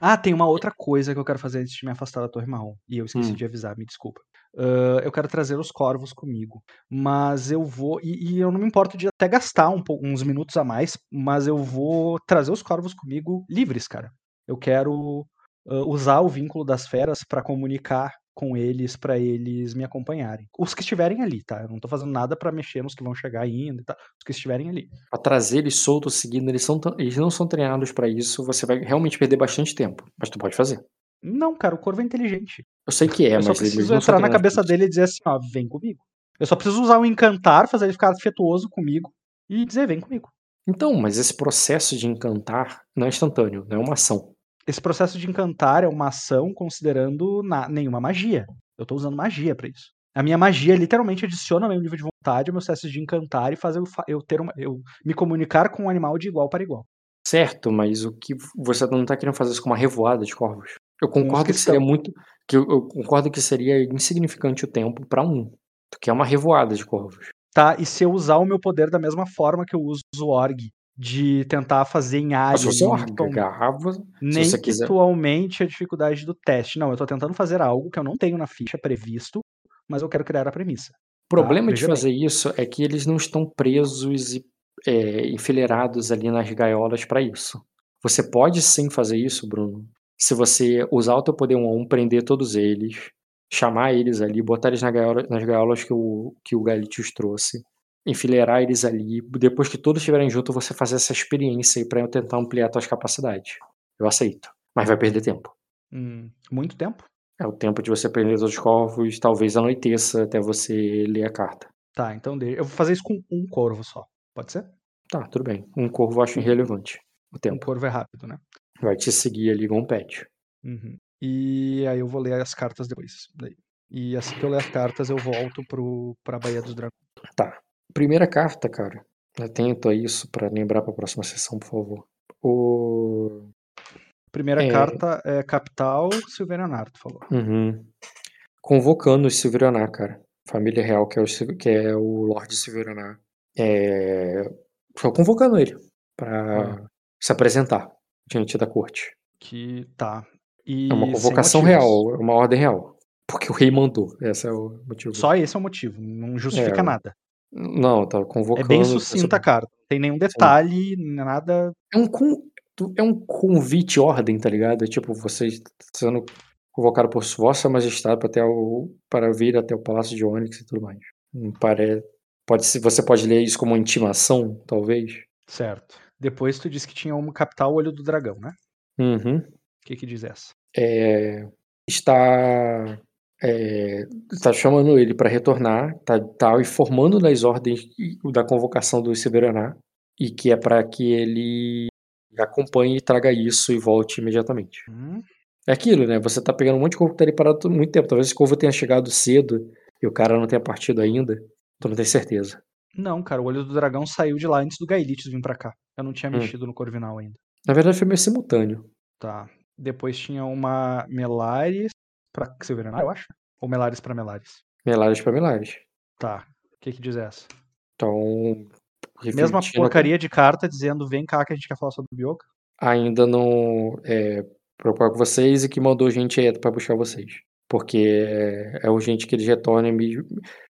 Ah, tem uma outra coisa que eu quero fazer antes de me afastar da Torre Marrom. E eu esqueci Hum. de avisar, me desculpa. Ah, eu quero trazer os corvos comigo. Mas eu vou. E, e eu não me importo de até gastar um uns minutos a mais, mas eu vou trazer os corvos comigo livres, cara. Eu quero ah, usar o vínculo das feras pra comunicar com eles, pra eles me acompanharem. Os que estiverem ali, tá? Eu não tô fazendo nada pra mexer nos que vão chegar ainda, tá? Os que estiverem ali. Pra trazer eles soltos seguindo, eles, são, eles não são treinados pra isso, você vai realmente perder bastante tempo. Mas tu pode fazer. Não, cara, o corvo é inteligente. Eu sei que é, eu só mas eles preciso entrar na cabeça dele e dizer assim, ó, vem comigo. Eu só preciso usar o encantar, fazer ele ficar afetuoso comigo e dizer, vem comigo. Então, mas esse processo de encantar não é instantâneo, não é uma ação. Esse processo de encantar é uma ação considerando na- nenhuma magia. Eu tô usando magia pra isso. A minha magia literalmente adiciona meu nível de vontade, ao meu processo de encantar e fazer eu, eu ter uma, eu me comunicar com um animal de igual para igual. Certo, mas o que você não tá querendo fazer isso com uma revoada de corvos? Eu concordo que que, seria muito. que eu, eu concordo que seria insignificante o tempo pra um. Tu quer uma revoada de corvos. Tá? E se eu usar o meu poder da mesma forma que eu uso o org, de tentar fazer em Mas área, se você nem que tu- agarrava, nem você que quiser- tu aumente a dificuldade do teste. Não, eu tô tentando fazer algo que eu não tenho na ficha previsto, mas eu quero criar a premissa. O problema de veja bem. fazer isso é que eles não estão presos e é, enfileirados ali nas gaiolas pra isso. Você pode sim fazer isso, Bruno. Se você usar o teu poder um a um, prender todos eles, chamar eles ali, botar eles na gaiola- nas gaiolas que o, que o Galitius trouxe, enfileirar eles ali, depois que todos estiverem juntos, você fazer essa experiência aí pra eu tentar ampliar tuas capacidades. Eu aceito. Mas vai perder tempo. Hum, muito tempo? É o tempo de você prender os corvos, talvez anoiteça até você ler a carta. Tá, então eu vou fazer isso com um corvo só. Pode ser? Tá, tudo bem. Um corvo eu acho irrelevante. O Um tempo. corvo é rápido, né? Vai te seguir ali igual um pet. Uhum. E aí eu vou ler as cartas depois. daí. E assim que eu ler as cartas, eu volto pro, pra Baía dos Dragões. Tá. Primeira carta, cara. Atento a isso pra lembrar pra próxima sessão, por favor. O. Primeira É. carta é Capital Silveira Nardo, falou. Uhum. Convocando os Silveraná, cara. Família real, que é o, que é o Lorde Silveraná. É. Só convocando ele pra se apresentar diante da corte. Que tá. E É uma convocação real, é uma ordem real. Porque o rei mandou. Esse é o motivo. Só esse é o motivo. Não justifica É, nada. Não, tá É convocando. bem sucinta a carta. Não tem nenhum detalhe, nada. É um, é um convite ordem, tá ligado? É tipo, vocês sendo convocados por Vossa Majestade para, até o, para vir até o Palácio de Onyx e tudo mais. Pare... pode ser, você pode ler isso como uma intimação, talvez? Certo. Depois tu disse que tinha uma capital Olho do Dragão, né? Uhum. O que que diz essa? É, está, é, está chamando ele para retornar, tá, tá informando das ordens da convocação do Severaná e que é para que ele acompanhe e traga isso e volte imediatamente. Hum, É aquilo, né? Você tá pegando um monte de corvo que tá ali parado muito tempo. Talvez esse corvo tenha chegado cedo e o cara não tenha partido ainda. Tu não tem certeza. Não, cara, o Olho do Dragão saiu de lá antes do Gaelites vir pra cá. Eu não tinha Hum. mexido no Corvinal ainda. Na verdade, foi meio simultâneo. Tá. Depois tinha uma Melares pra Silveira, eu acho. Ou Melares pra Melares. Melares pra Melares. Tá. O que que diz essa? Então. Mesma porcaria de carta dizendo vem cá que a gente quer falar sobre o Bioka. Ainda não é, preocupar com vocês e que mandou gente aí pra buscar vocês. Porque é, é urgente que eles retornem, mesmo,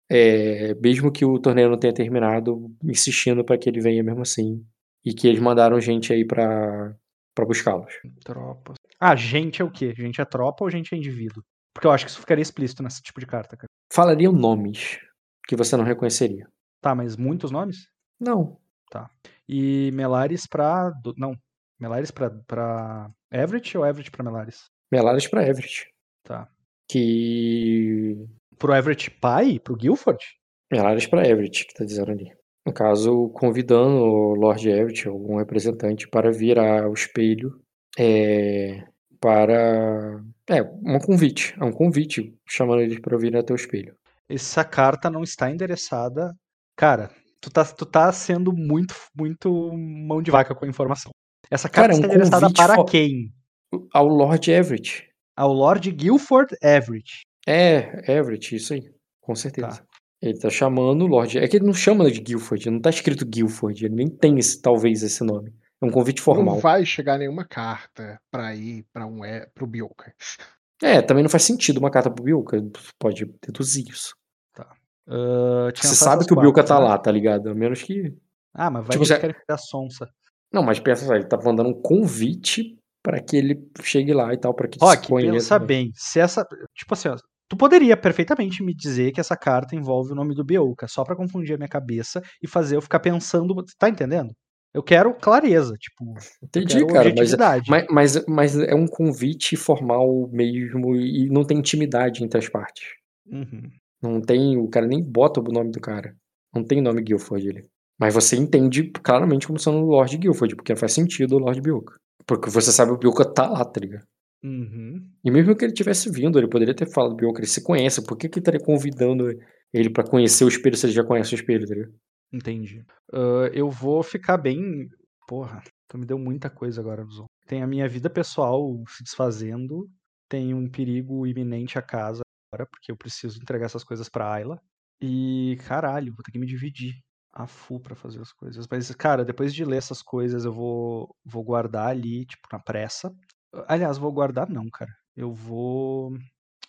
é, mesmo que o torneio não tenha terminado, insistindo pra que ele venha mesmo assim. E que eles mandaram gente aí pra, pra buscá-los. Tropas. Ah, gente é o quê? Gente é tropa ou gente é indivíduo? Porque eu acho que isso ficaria explícito nesse tipo de carta, cara. Falariam nomes que você não reconheceria. Tá, mas muitos nomes? Não. E Melares pra. do- Não. Melares pra, pra Everett ou Everett pra Melares? Melares pra Everett. Tá. Que. Pro Everett pai? Pro Guilford? Melares pra Everett, que tá dizendo ali. No caso, convidando o Lord Everett, algum representante, para vir ao espelho é, para. É, um convite. É um convite chamando eles para vir até o espelho. Essa carta não está endereçada. Cara, tu tá, tu tá sendo muito, muito mão de vaca com a informação. Essa carta Cara, é um está endereçada convite para quem? Ao Lord Everett. Ao Lord Guilford Everett. É, Everett, isso aí. Com certeza. Tá. Ele tá chamando o Lord. É que ele não chama de Guilford, não tá escrito Guilford, ele nem tem esse, talvez esse nome. É um convite formal. Não vai chegar nenhuma carta pra ir pra um é, pro Bioka. É, também não faz sentido uma carta pro Bilka. Pode deduzir isso. Ah, tinha Você sabe que o Bilka tá né? lá, tá ligado? A menos que. Ah, mas vai Tipo, que você- fazer a sonsa. Não, mas pensa só, ele tá mandando um convite pra que ele chegue lá e tal, pra que Rock, se conheça. pensa bem. Se essa. Tipo assim, ó, tu poderia perfeitamente me dizer que essa carta envolve o nome do Biouka, só pra confundir a minha cabeça e fazer eu ficar pensando. Tá entendendo? Eu quero clareza, tipo. Entendi, cara, mas, objetividade. mas, mas, é um convite formal mesmo e não tem intimidade entre as partes. Uhum. Não tem, o cara nem bota o nome do cara. Não tem nome Guilford ali. Mas você entende claramente como sendo o Lord Guilford, porque faz sentido o Lord Bilka. Porque você sabe o Bilka tá lá, tá ligado? Uhum. E mesmo que ele tivesse vindo, ele poderia ter falado, Bilka, ele se conhece, por que que ele estaria convidando ele pra conhecer o espelho se ele já conhece o espelho, tá ligado? Entendi. Ah, eu vou ficar bem. Porra, tu me deu muita coisa agora, Zon. Tem a minha vida pessoal se desfazendo, tem um perigo iminente à casa agora, porque eu preciso entregar essas coisas pra Ayla. E, caralho, vou ter que me dividir a full pra fazer as coisas. Mas, cara, depois de ler essas coisas, eu vou, vou guardar ali, tipo, na pressa. Aliás, vou guardar não, cara. Eu vou.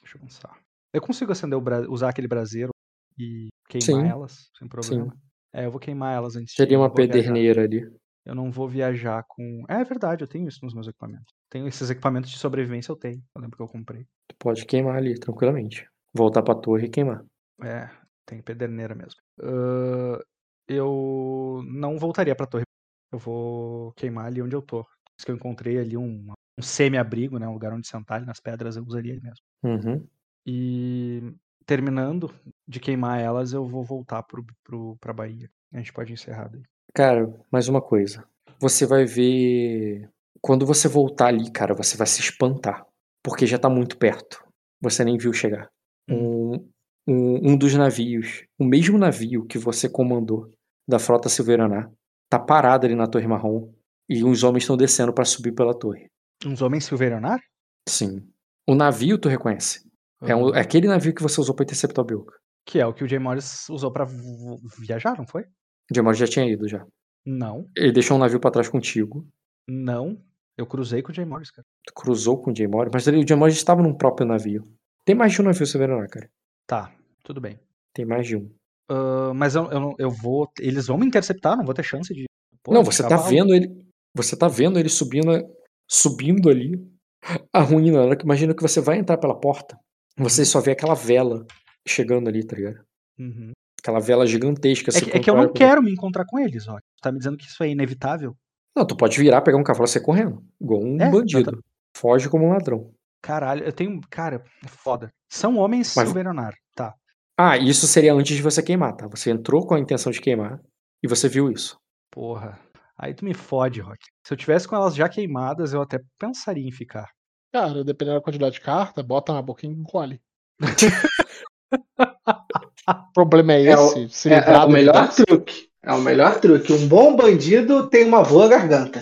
Deixa eu pensar. Eu consigo acender o bra... usar aquele braseiro e queimar Sim, elas, sem problema. É, eu vou queimar elas antes Seria uma vou viajar. pederneira ali. Eu não vou viajar com. É verdade, eu tenho isso nos meus equipamentos. Tenho esses equipamentos de sobrevivência, eu tenho. Eu lembro que eu comprei. Tu pode queimar ali, tranquilamente. Voltar pra torre e queimar. É, tem pederneira mesmo. Ahn, eu não voltaria pra torre. Eu vou queimar ali onde eu tô. Diz que eu encontrei ali um, um semi-abrigo, né? Um lugar onde sentar ali nas pedras, eu usaria mesmo. Uhum. E terminando de queimar elas, eu vou voltar pro, pro, pra Bahia. A gente pode encerrar daí. Cara, mais uma coisa. Você vai ver. Quando você voltar ali, cara, você vai se espantar. Porque já tá muito perto. Você nem viu chegar. Um, um, um dos navios, o mesmo navio que você comandou da frota Silveraná, tá parado ali na Torre Marrom. E uns homens estão descendo pra subir pela torre. Uns homens silverionar? Sim. O navio tu reconhece. É, um- é aquele navio que você usou pra interceptar o Bilka. Que é o que o Jay Morris usou pra vo- viajar, não foi? O Diamond já tinha ido já. Não, Ele deixou um navio pra trás contigo. não. Eu cruzei com o Jay Morris, cara. Tu cruzou com o Jay Morris, mas ele, o Jay Morris estava num próprio navio. Tem mais de um navio Silveraná, cara. Tá, tudo bem. Tem mais de um. Ah, mas eu, eu, eu vou. Eles vão me interceptar, não vou ter chance de. pô, não, você tá cavalo. vendo ele. Você tá vendo ele subindo, subindo ali <laughs> a ruína. Imagina que você vai entrar pela porta. Você só vê aquela vela chegando ali, tá ligado? Uhum. Aquela vela gigantesca. É, se que, é que eu não com- quero me encontrar com eles, ó. Tu tá me dizendo que isso é inevitável? Não, tu pode virar, pegar um cavalo e sair correndo. Igual um É, bandido. Foge como um ladrão. Caralho, eu tenho. Cara, é foda. São homens Mas- silverionar, tá. Ah, isso seria antes de você queimar, tá? Você entrou com a intenção de queimar e você viu isso. Porra. Aí tu me fode, Rock. Se eu tivesse com elas já queimadas, eu até pensaria em ficar. Cara, dependendo da quantidade de carta, bota na boquinha e engole. <laughs> o <laughs> problema é É o- esse? se É, é o melhor truque. É o melhor truque. Um bom bandido tem uma boa garganta.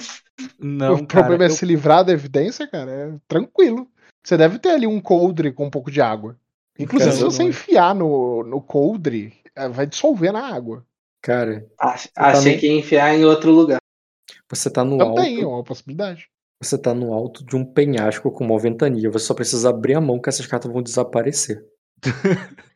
Não, o problema cara, é eu- se livrar da evidência, cara. É tranquilo. Você deve ter ali um coldre com um pouco de água. Inclusive, se você não- enfiar no, no coldre, é, vai dissolver na água. Cara, Ach- tá Achei no- que ia enfiar em outro lugar. você tá no Também é alto. uma possibilidade. Você tá no alto de um penhasco com uma ventania. Você só precisa abrir a mão que essas cartas vão desaparecer. <laughs>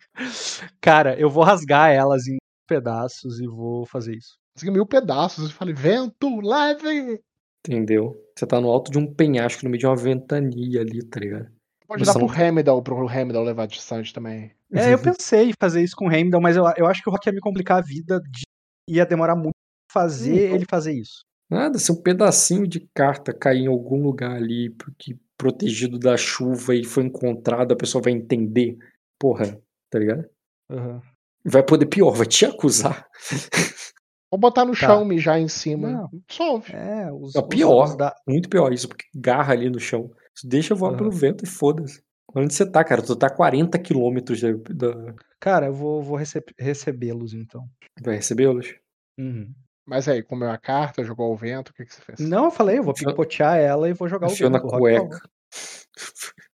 Cara, eu vou rasgar elas em pedaços e vou fazer isso. Mil pedaços. Eu falei, vento, leve! Entendeu? Você tá no alto de um penhasco no meio de uma ventania ali, tá ligado? Pode Você dar pro Hemidal, pro Hemidal levar distante também. É, eu pensei em fazer isso com o Heimdall, mas eu, eu acho que o Rock ia me complicar a vida. De, ia demorar muito pra fazer Então. ele fazer isso. Nada, se um pedacinho de carta cair em algum lugar ali, porque protegido da chuva e foi encontrado, a pessoa vai entender. Porra, tá ligado? Aham. Vai poder pior, vai te acusar. <laughs> Ou botar no Tá. chão, mijar em cima. Não. Dissolve. É, os, os- pior. os da- Muito pior isso, porque garra ali no chão. Isso deixa voar Aham. pelo vento e foda-se. Onde você tá, cara? Tu tá a 40 quilômetros da, Cara, eu vou, vou receb- recebê-los então. Vai recebê-los? Uhum. Mas aí, comeu a carta, jogou ao vento, o que, que você fez? Não, eu falei, eu vou picotear ela e vou jogar o Enfiou na vento. o falou. cueca. <laughs>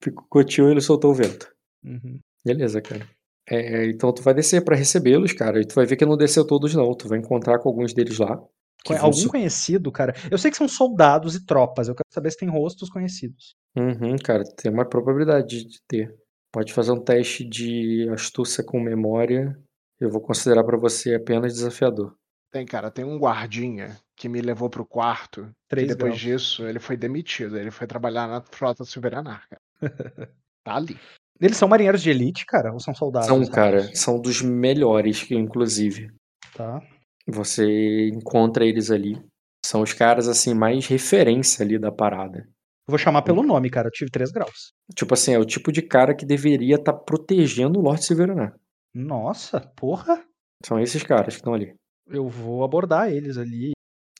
Picoteou e ele soltou o vento. Uhum. Beleza, cara. É, então tu vai descer pra recebê-los, cara, e tu vai ver que não desceu todos não. Tu vai encontrar com alguns deles lá. Algum su- conhecido, cara? Eu sei que são soldados e tropas, eu quero saber se tem rostos conhecidos. Uhum, cara, tem uma probabilidade de ter. Pode fazer um teste de astúcia com memória. Eu vou considerar pra você apenas desafiador. Tem, cara, tem um guardinha que me levou pro quarto. Três depois graus. disso, ele foi demitido. Ele foi trabalhar na frota silveranar, cara. <laughs> tá ali. Eles são marinheiros de elite, cara? Ou são soldados? São, cara, são dos melhores, que inclusive. Tá. Você encontra eles ali. São os caras, assim, mais referência ali da parada. Eu vou chamar pelo nome, cara. Eu tive 3 graus. Tipo assim, é o tipo de cara que deveria estar protegendo o Lorde Silveranar. Nossa, porra. São esses caras que estão ali. Eu vou abordar eles ali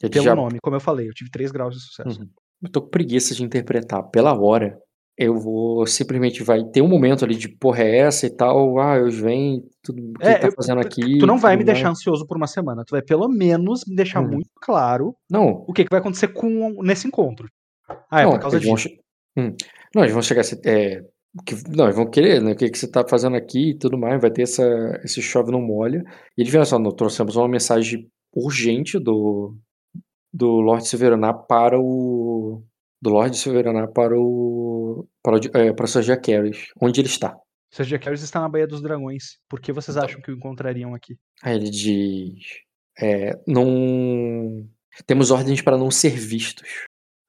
Eles pelo já- nome. Como eu falei, eu tive 3 graus de sucesso. Uhum. Eu tô com preguiça de interpretar. Pela hora, eu vou simplesmente vai ter um momento ali de porra é essa e tal. Ah, eu venho, tudo o que É, tá eu- fazendo aqui. Tu não vai me deixar ansioso por uma semana. Tu vai pelo menos me deixar Uhum. muito claro Não, o que, que vai acontecer com nesse encontro. Ah, é não, por causa disso. che- Hum. Não, eles vão chegar assim, é, que, não, eles vão querer, né? O que, que você tá fazendo aqui e tudo mais, vai ter essa, esse chove não molha. E eles viram só, nós trouxemos uma mensagem urgente do, do Lorde Silveranar para o. Do Lorde Silveranar para o. Para o, é, para onde ele está. Jack Harris está na Baía dos Dragões. Por que vocês Então. acham que o encontrariam aqui? Aí ele diz. É, não. Temos ordens para não ser vistos.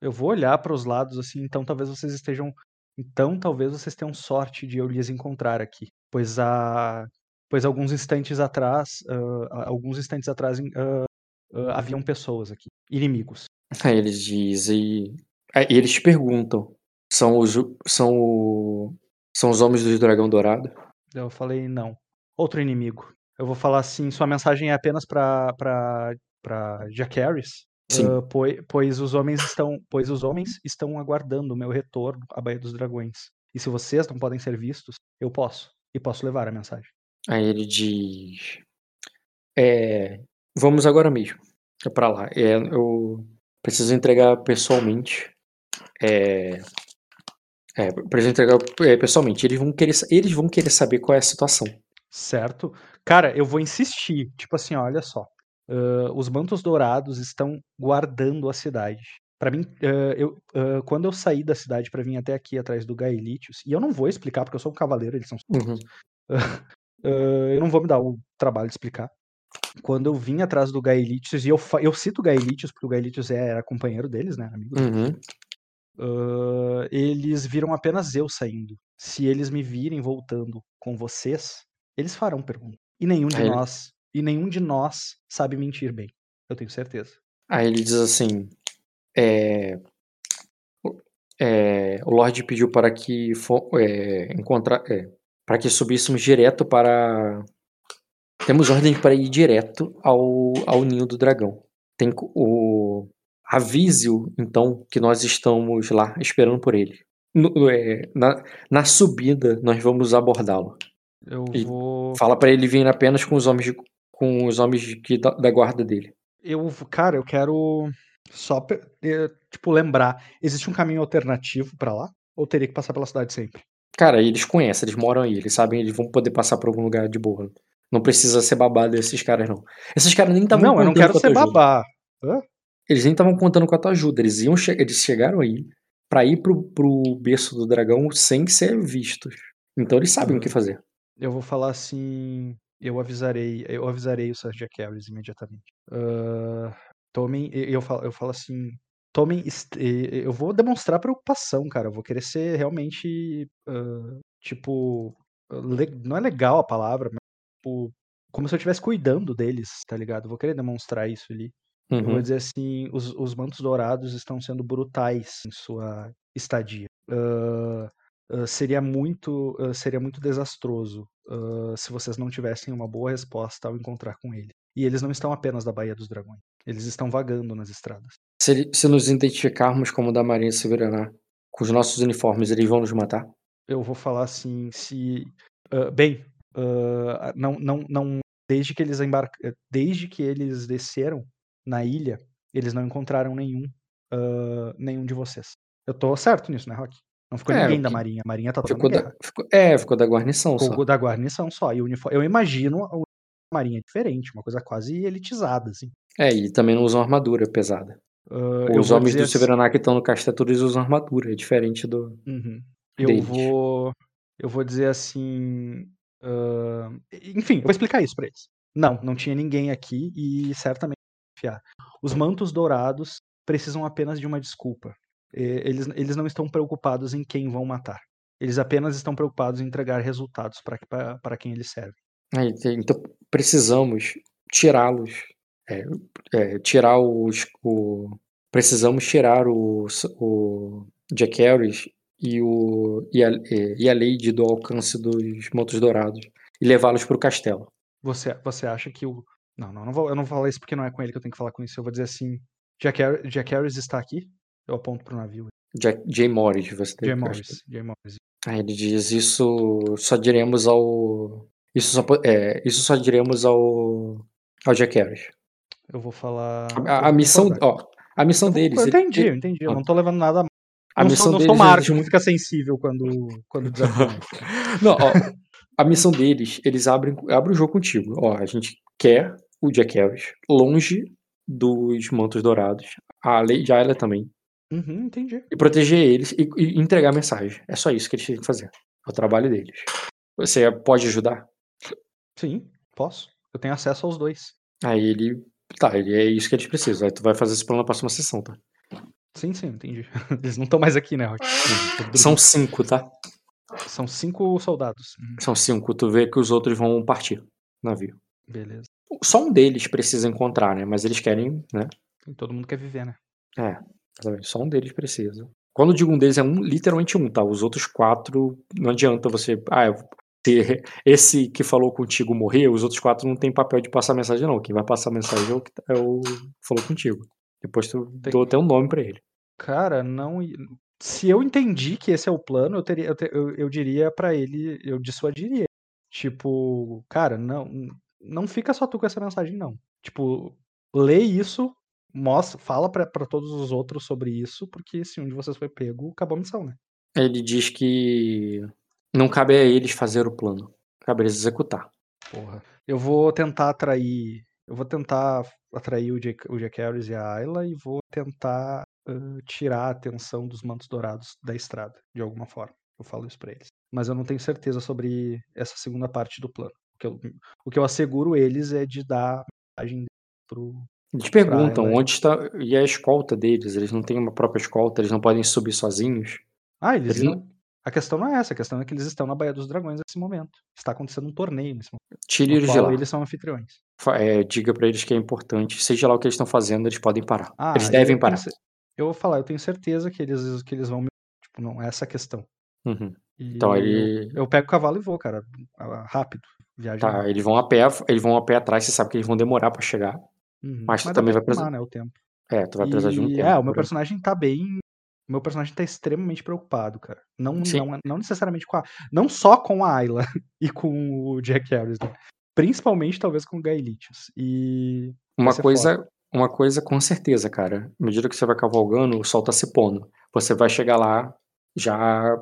Eu vou olhar para os lados assim, então talvez vocês estejam. Então talvez vocês tenham sorte de eu lhes encontrar aqui. Pois há. Pois alguns instantes atrás. ah, alguns instantes atrás ah, ah, haviam pessoas aqui. Inimigos. Aí eles dizem. Aí eles te perguntam: são os, são, o- são os homens do dragão dourado? Eu falei, não. Outro inimigo. Eu vou falar assim, sua mensagem é apenas para para para Jack Harris? Sim. Ah, poi- pois os homens estão, pois os homens estão aguardando o meu retorno à Baía dos Dragões. E se vocês não podem ser vistos, eu posso e posso levar a mensagem. Aí ele diz: é, Vamos agora mesmo. É pra lá. É, eu preciso entregar pessoalmente. É, é, preciso entregar é, pessoalmente. Eles vão, querer, eles vão querer saber qual é a situação. Certo? Cara, eu vou insistir. Tipo assim, olha só. Ah, os mantos dourados estão guardando a cidade. Pra mim, ah, eu, ah, quando eu saí da cidade pra vir até aqui atrás do Gaelitius, e eu não vou explicar porque eu sou um cavaleiro, eles são Uhum. <laughs> Eu não vou me dar o trabalho de explicar. Quando eu vim atrás do Gaelitius, e eu, eu cito o Gaelitius porque o Gaelitius é- era companheiro deles, né? Amigo deles. Uhum. Ah, eles viram apenas eu saindo. Se eles me virem voltando com vocês, eles farão pergunta. E nenhum de Aí ele- nós, e nenhum de nós sabe mentir bem. Eu tenho certeza. Aí ele diz assim: é, o- é, o Lorde pediu para que é, encontrar, é, para que subíssemos direto para. Temos ordem para ir direto ao, ao ninho do dragão. Tem o avise-o então que nós estamos lá esperando por ele. No- é, na, na subida nós vamos abordá-lo. Eu E vou. Fala para ele vir apenas com os homens de- com os homens de- da, da guarda dele. Eu, cara, eu quero só, eh, tipo, lembrar. Existe um caminho alternativo pra lá? Ou teria que passar pela cidade sempre? Cara, eles conhecem, eles moram aí, eles sabem, eles vão poder passar por algum lugar de boa. Não precisa ser babado desses caras, não. Esses caras nem estavam Não, eu não quero ser babá. Hã? Eles nem estavam contando com a tua ajuda. Eles iam che- eles chegaram aí pra ir pro, pro berço do dragão sem ser vistos. Então eles sabem o que Uhum. fazer. Eu vou falar assim. Eu avisarei, eu avisarei o Jack Harris imediatamente. Ah, tomem, eu falo, eu falo assim, tomem, eu vou demonstrar preocupação, cara. Eu vou querer ser realmente, ah, tipo, não é legal a palavra, mas tipo, como se eu estivesse cuidando deles, tá ligado? Eu vou querer demonstrar isso ali. Eu vou Uhum. dizer assim, os, os mantos dourados estão sendo brutais em sua estadia. Ah, ah, seria muito, ah, seria muito desastroso ah, se vocês não tivessem uma boa resposta ao encontrar com ele. E eles não estão apenas da Baía dos Dragões. Eles estão vagando nas estradas. Se, se nos identificarmos como da Marinha Silveranar com os nossos uniformes, eles vão nos matar? Eu vou falar assim, se bem, não, não, não, desde que eles embarc... desde que eles desceram na ilha, eles não encontraram nenhum uh, nenhum de vocês. Eu tô certo nisso, né, Rock? Não ficou É, ninguém da que- Marinha. A Marinha tá toda Ficou da, ficou- é, ficou da guarnição só. Ficou da guarnição só. E o uniforme... Eu imagino a Marinha diferente, uma coisa quase elitizada, assim. É, e também não usam armadura pesada. Uh, Os homens do assim- Silveraná que estão no castelo, todos usam armadura, é diferente do. Uhum. Eu deles. vou. Eu vou dizer assim. ah, enfim, eu vou explicar isso pra eles. Não, não tinha ninguém aqui e certamente Os mantos dourados precisam apenas de uma desculpa. Eles, eles não estão preocupados em quem vão matar. Eles apenas estão preocupados em entregar resultados para quem eles servem. É, ent- então precisamos tirá-los. É, é, tirar os. O, precisamos tirar o, o Jack Harris e, o, e, a, e a Lady do alcance dos Montes Dourados e levá-los para o castelo. Você, você acha que o. Não, não, não vou, eu não vou falar isso porque não é com ele que eu tenho que falar com isso. Eu vou dizer assim: Jack, Har- Jack Harris está aqui? Eu aponto pro navio. Jack, Jay Morris, você tem Jay que- Morris. Jay Morris. Aí ele diz: Isso só diremos ao. Isso só, é, isso só diremos ao. Ao Jack Harris. Eu vou falar. A, a missão, ó, a missão Eu vou- deles. Eu entendi, ele- eu entendi. Eu Ah. não tô levando nada a a não missão sou, não deles. sou Marco, não fica sensível quando, quando. <laughs> Não, ó, a missão deles, eles abrem, abrem o jogo contigo. Ó, a gente quer o Jack Harris longe dos mantos dourados. A Lady Ayla também. uhum, entendi. E proteger eles e, e entregar a mensagem. É só isso que eles têm que fazer. É o trabalho deles. Você pode ajudar? Sim, posso. Eu tenho acesso aos dois. Aí ele. Tá, ele é isso que eles precisam. Aí tu vai fazer esse plano na próxima sessão, tá? Sim, sim, entendi. <laughs> Eles não estão mais aqui, né, Rock? São cinco, tá? São cinco soldados. Uhum, São cinco. Tu vê que os outros vão partir. Navio. Beleza. Só um deles precisa encontrar, né? Mas eles querem, né? Todo mundo quer viver, né? É. Só um deles precisa. Quando eu digo um deles, é um, literalmente um, tá? Os outros quatro, não adianta você. Ah, se <laughs> esse que falou contigo morrer, os outros quatro não tem papel de passar mensagem, não. Quem vai passar mensagem é o que tá- é o falou contigo. Depois tu Tem- dou até um nome pra ele. Cara, não. Se eu entendi que esse é o plano, eu, teria, eu, eu, eu diria pra ele, eu dissuadiria. Tipo, cara, não, não fica só tu com essa mensagem, não. Tipo, lê isso, mostra, fala pra, pra todos os outros sobre isso, porque se um de vocês foi pego, acabou a missão, né? Ele diz que não cabe a eles fazer o plano. Cabe a eles executar. Porra. Eu vou tentar atrair. Eu vou tentar atrair o Jack, o Jack Harris e a Ayla e vou tentar ah, tirar a atenção dos mantos dourados da estrada, de alguma forma. Eu falo isso pra eles. Mas eu não tenho certeza sobre essa segunda parte do plano. O que eu, o que eu asseguro eles é de dar a mensagem pro. Eles perguntam Ayla. onde está. E a escolta deles? Eles não têm uma própria escolta, eles não podem subir sozinhos. Ah, eles Eles não-. A questão não é essa, a questão é que eles estão na Baía dos Dragões nesse momento. Está acontecendo um torneio nesse momento. Tire eles de lá. eles são anfitriões. É, diga pra eles que é importante. Seja lá o que eles estão fazendo, eles podem parar. Ah, eles eu devem tenho parar. cer- Eu vou falar, eu tenho certeza que eles, que eles vão me. Tipo, não é essa a questão. Uhum. E Então eu, ele. eu pego o cavalo e vou, cara. Rápido. Viagem Tá, eles vão a pé, eles vão a pé atrás, você sabe que eles vão demorar pra chegar. Uhum. mas tu também vai precisar- né, o tempo. É, tu vai precisar de um E, tempo. É, o meu personagem tá bem. O meu personagem tá extremamente preocupado, cara. Não, Sim. não, não necessariamente com a. Não só com a Ayla <laughs> e com o Jack Harris, né? Principalmente, talvez, com o Gaelitius. E. Uma coisa, uma coisa com certeza, cara. À medida que você vai cavalgando, o sol tá se pondo. Você vai chegar lá já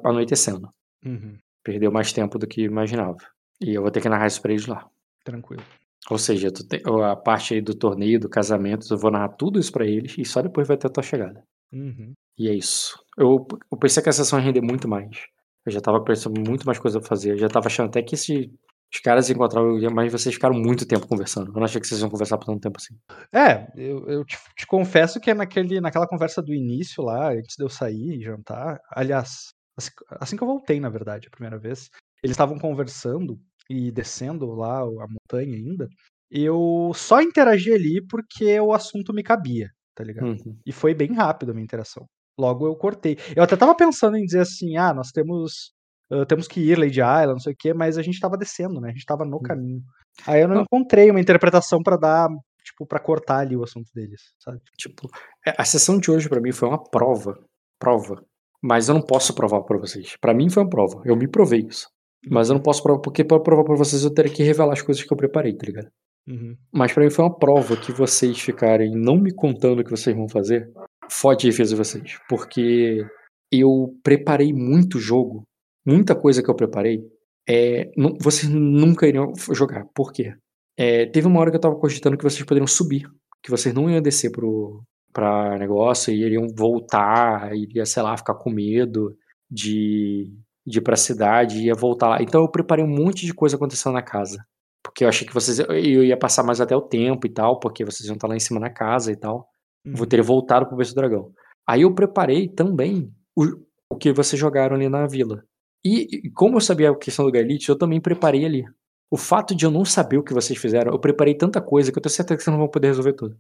anoitecendo. Uhum, Perdeu mais tempo do que imaginava. E eu vou ter que narrar isso pra eles lá. tranquilo. Ou seja, tu tem, a parte aí do torneio, do casamento, eu vou narrar tudo isso pra eles e só depois vai ter a tua chegada. Uhum. E é isso. Eu, eu pensei que a sessão ia render muito mais. Eu já tava pensando muito mais coisa pra fazer. Eu já tava achando até que esse, os caras encontraram, mas vocês ficaram muito tempo conversando. Eu não achei que vocês iam conversar por tanto tempo assim. É, eu, eu te, te confesso que é naquele, naquela conversa do início lá, antes de eu sair e jantar. Aliás, assim, assim que eu voltei, na verdade, a primeira vez, eles estavam conversando e descendo lá a montanha ainda. Eu só interagi ali porque o assunto me cabia, tá ligado? Uhum. E foi bem rápido a minha interação. Logo eu cortei. Eu até tava pensando em dizer assim, ah, nós temos ah, temos que ir Lady Island, não sei o quê, mas a gente tava descendo, né? A gente tava no caminho. Aí eu não encontrei uma interpretação pra dar, tipo, pra cortar ali o assunto deles, sabe? Tipo, é, a sessão de hoje pra mim foi uma prova. Prova. Mas eu não posso provar pra vocês. Pra mim foi uma prova. Eu me provei isso. Mas eu não posso provar, porque pra provar pra vocês eu teria que revelar as coisas que eu preparei, tá ligado? Uhum. Mas pra mim foi uma prova que vocês ficarem não me contando o que vocês vão fazer, fode a defesa de vocês. Porque eu preparei muito jogo, muita coisa que eu preparei, é, nu- vocês nunca iriam jogar. Por quê? É, teve uma hora que eu tava cogitando que vocês poderiam subir, que vocês não iam descer pro, pra negócio e iriam voltar, iria, sei lá, ficar com medo de, de ir pra cidade, ia voltar lá. Então eu preparei um monte de coisa acontecendo na casa. Porque eu achei que vocês. Eu ia passar mais até o tempo e tal, porque vocês iam estar lá em cima na casa e tal. Vou ter voltado pro berço do dragão. Aí eu preparei também o, o que vocês jogaram ali na vila. E, como eu sabia a questão do Gaelite, eu também preparei ali. O fato de eu não saber o que vocês fizeram, eu preparei tanta coisa que eu tenho certeza que vocês não vão poder resolver tudo.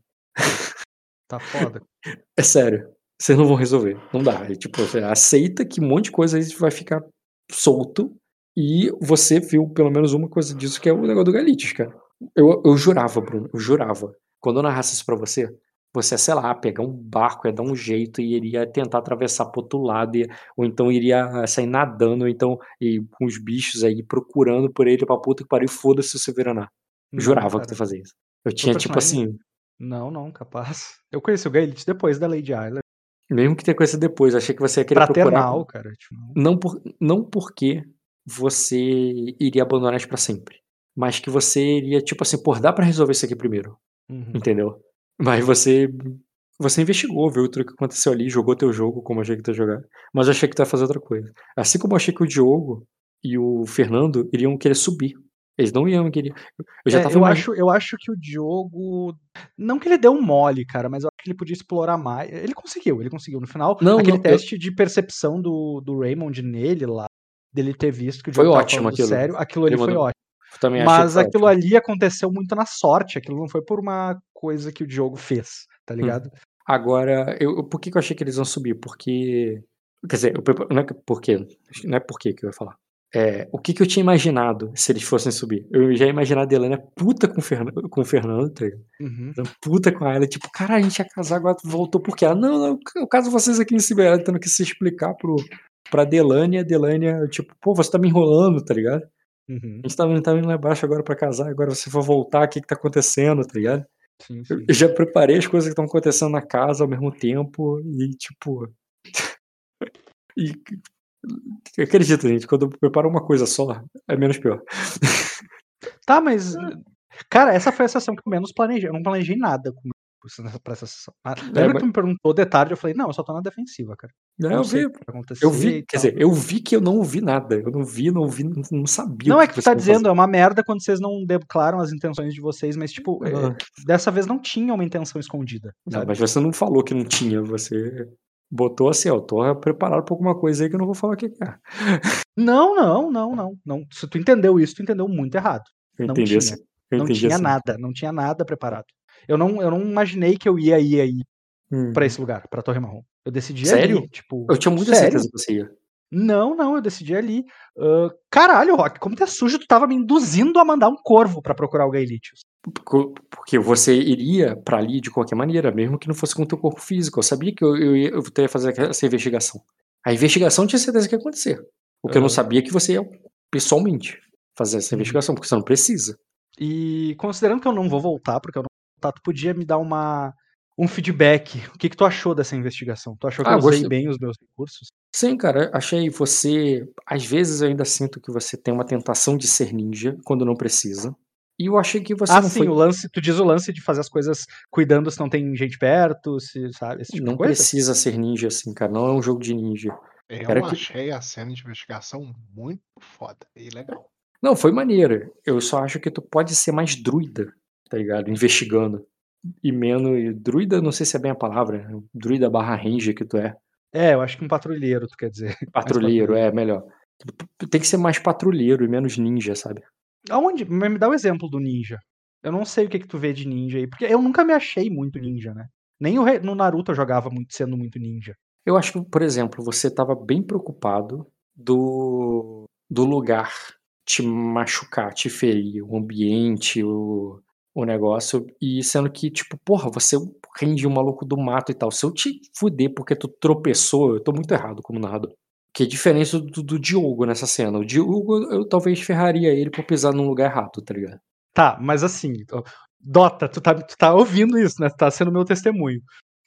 Tá foda. <laughs> É sério. Vocês não vão resolver. Não dá. É, tipo, você aceita que um monte de coisa aí vai ficar solto. E você viu pelo menos uma coisa disso, que é o negócio do Galites, cara. Eu, eu jurava, Bruno, eu jurava. Quando eu narrasse isso pra você, você sei lá, pegar um barco, ia dar um jeito e iria tentar atravessar pro outro lado, ou então iria sair nadando, ou então e, com os bichos aí procurando por ele pra puta que pariu, foda-se o Severaná. Não, jurava que cara. tu fazia isso. Eu tinha, tipo personagem- assim, Não, não, capaz. Eu conheci o Gaelite depois da Lady Isla. mesmo que tenha coisa depois, achei que você ia querer procurar. Fraternal, cara. Tipo, Não, por, não porque você iria abandonar isso pra sempre. Mas que você iria, tipo assim, pô, dá pra resolver isso aqui primeiro. uhum. Entendeu? Mas você. Você investigou, viu tudo que aconteceu ali, jogou teu jogo como eu achei que tu ia jogar. Mas eu achei que tu ia fazer outra coisa. Assim como eu achei que o Diogo e o Fernando iriam querer subir. Eles não iam querer. Eu já É, tava eu, acho, eu acho que o Diogo. Não que ele deu um mole, cara, mas eu acho que ele podia explorar mais. Ele conseguiu, ele conseguiu. No final, Não, aquele não, eu- teste de percepção do, do Raymond nele lá, dele ter visto que o Foi Diogo tava ótimo aquilo. sério, aquilo ali foi ótimo. Também Mas aquilo ótimo. ali aconteceu muito na sorte, aquilo não foi por uma coisa que o Diogo fez, tá Hum. ligado? Agora, eu, por que, que eu achei que eles iam subir? Porque. Quer dizer, eu, não é que- por quê? Não é por quê que eu ia falar. É, o que, que eu tinha imaginado se eles fossem subir? Eu já ia imaginar a Delania puta com o, Fernan- com o Fernando, tá ligado? Uhum. Puta com ela, tipo, cara, a gente ia casar, agora voltou por quê? Ela, não, não, eu caso vocês aqui em ela tendo que se explicar pro, pra Delania, a Delania, tipo, pô, você tá me enrolando, tá ligado? Uhum. A gente tava, tava indo lá embaixo agora pra casar, agora você vai voltar, o que que tá acontecendo, tá ligado? Sim, Eu sim. eu já preparei as coisas que estão acontecendo na casa ao mesmo tempo e, tipo. <laughs> e. Acredita, gente, quando eu preparo uma coisa só, é menos pior. Tá, mas. <laughs> Cara, essa foi a sessão que eu menos planejei. Eu não planejei nada com pra essa sessão. Ah, Lembra É, mas- que tu me perguntou de tarde? Eu falei, não, eu só tô na defensiva, cara. Não, eu sei vi, que eu vi, quer dizer, eu vi que eu não ouvi nada. Eu não vi, não ouvi, não, não sabia. Não o é que tu vocês tá dizendo, fazer. é uma merda quando vocês não declaram as intenções de vocês, mas, tipo, é, dessa vez não tinha uma intenção escondida. Não, mas você não falou que não tinha, você botou assim, ó, eu tô preparado pra alguma coisa aí que eu não vou falar o que que é. Não, não, não, não, não. Se tu entendeu isso, tu entendeu muito errado. Eu Não entendi tinha. assim. Eu não tinha assim. nada, não tinha nada preparado. Eu não, eu não imaginei que eu ia ir aí Hum. pra esse lugar, pra Torre Marrom. Eu decidi Sério? ali, tipo. Eu tinha muita sério? certeza que você ia. Não, não, eu decidi ali. Ah, caralho, Rock, como tu é sujo, tu tava me induzindo a mandar um corvo pra procurar o Gaelitius. Por- Porque você iria pra ali de qualquer maneira, mesmo que não fosse com o teu corpo físico. Eu sabia que eu, eu, ia, eu ia fazer essa investigação. A investigação tinha certeza que ia acontecer. O que eu não sabia é que você ia pessoalmente fazer essa Uhum. investigação, porque você não precisa. E considerando que eu não vou voltar, porque eu voltar, tu podia me dar uma, um feedback. O que, que tu achou dessa investigação? Tu achou que Ah, eu usei gostei. bem os meus recursos? Sim, cara, achei você. Às vezes eu ainda sinto que você tem uma tentação de ser ninja quando não precisa. E eu achei que você ah, não sim, foi. o lance, tu diz o lance de fazer as coisas cuidando se não tem gente perto, se, sabe? Esse tipo Não de coisa? precisa ser ninja assim, cara. Não é um jogo de ninja. Eu Era que- achei a cena de investigação muito foda e legal. Não, foi maneiro. Eu só acho que tu pode ser mais druida, tá ligado? Investigando. E menos. Druida, não sei se é bem a palavra. Druida barra ranger que tu é. É, eu acho que um patrulheiro, tu quer dizer. <laughs> Patrulheiro, é melhor. Tem que ser mais patrulheiro e menos ninja, sabe? Aonde? Me dá o exemplo do ninja. Eu não sei o que que tu vê de ninja aí, porque eu nunca me achei muito ninja, né? Nem re- no Naruto eu jogava muito sendo muito ninja. Eu acho que, por exemplo, você tava bem preocupado do, do lugar te machucar, te ferir, o ambiente, o, o negócio, e sendo que, tipo, porra, você rende um maluco do mato e tal. Se eu te fuder porque tu tropeçou, eu tô muito errado como narrador. Que é diferente do, do Diogo nessa cena. O Diogo, eu talvez ferraria ele por pisar num lugar errado, tá ligado? Tá, mas assim, Dota, tu tá, tu tá ouvindo isso, né? Tu tá sendo meu testemunho.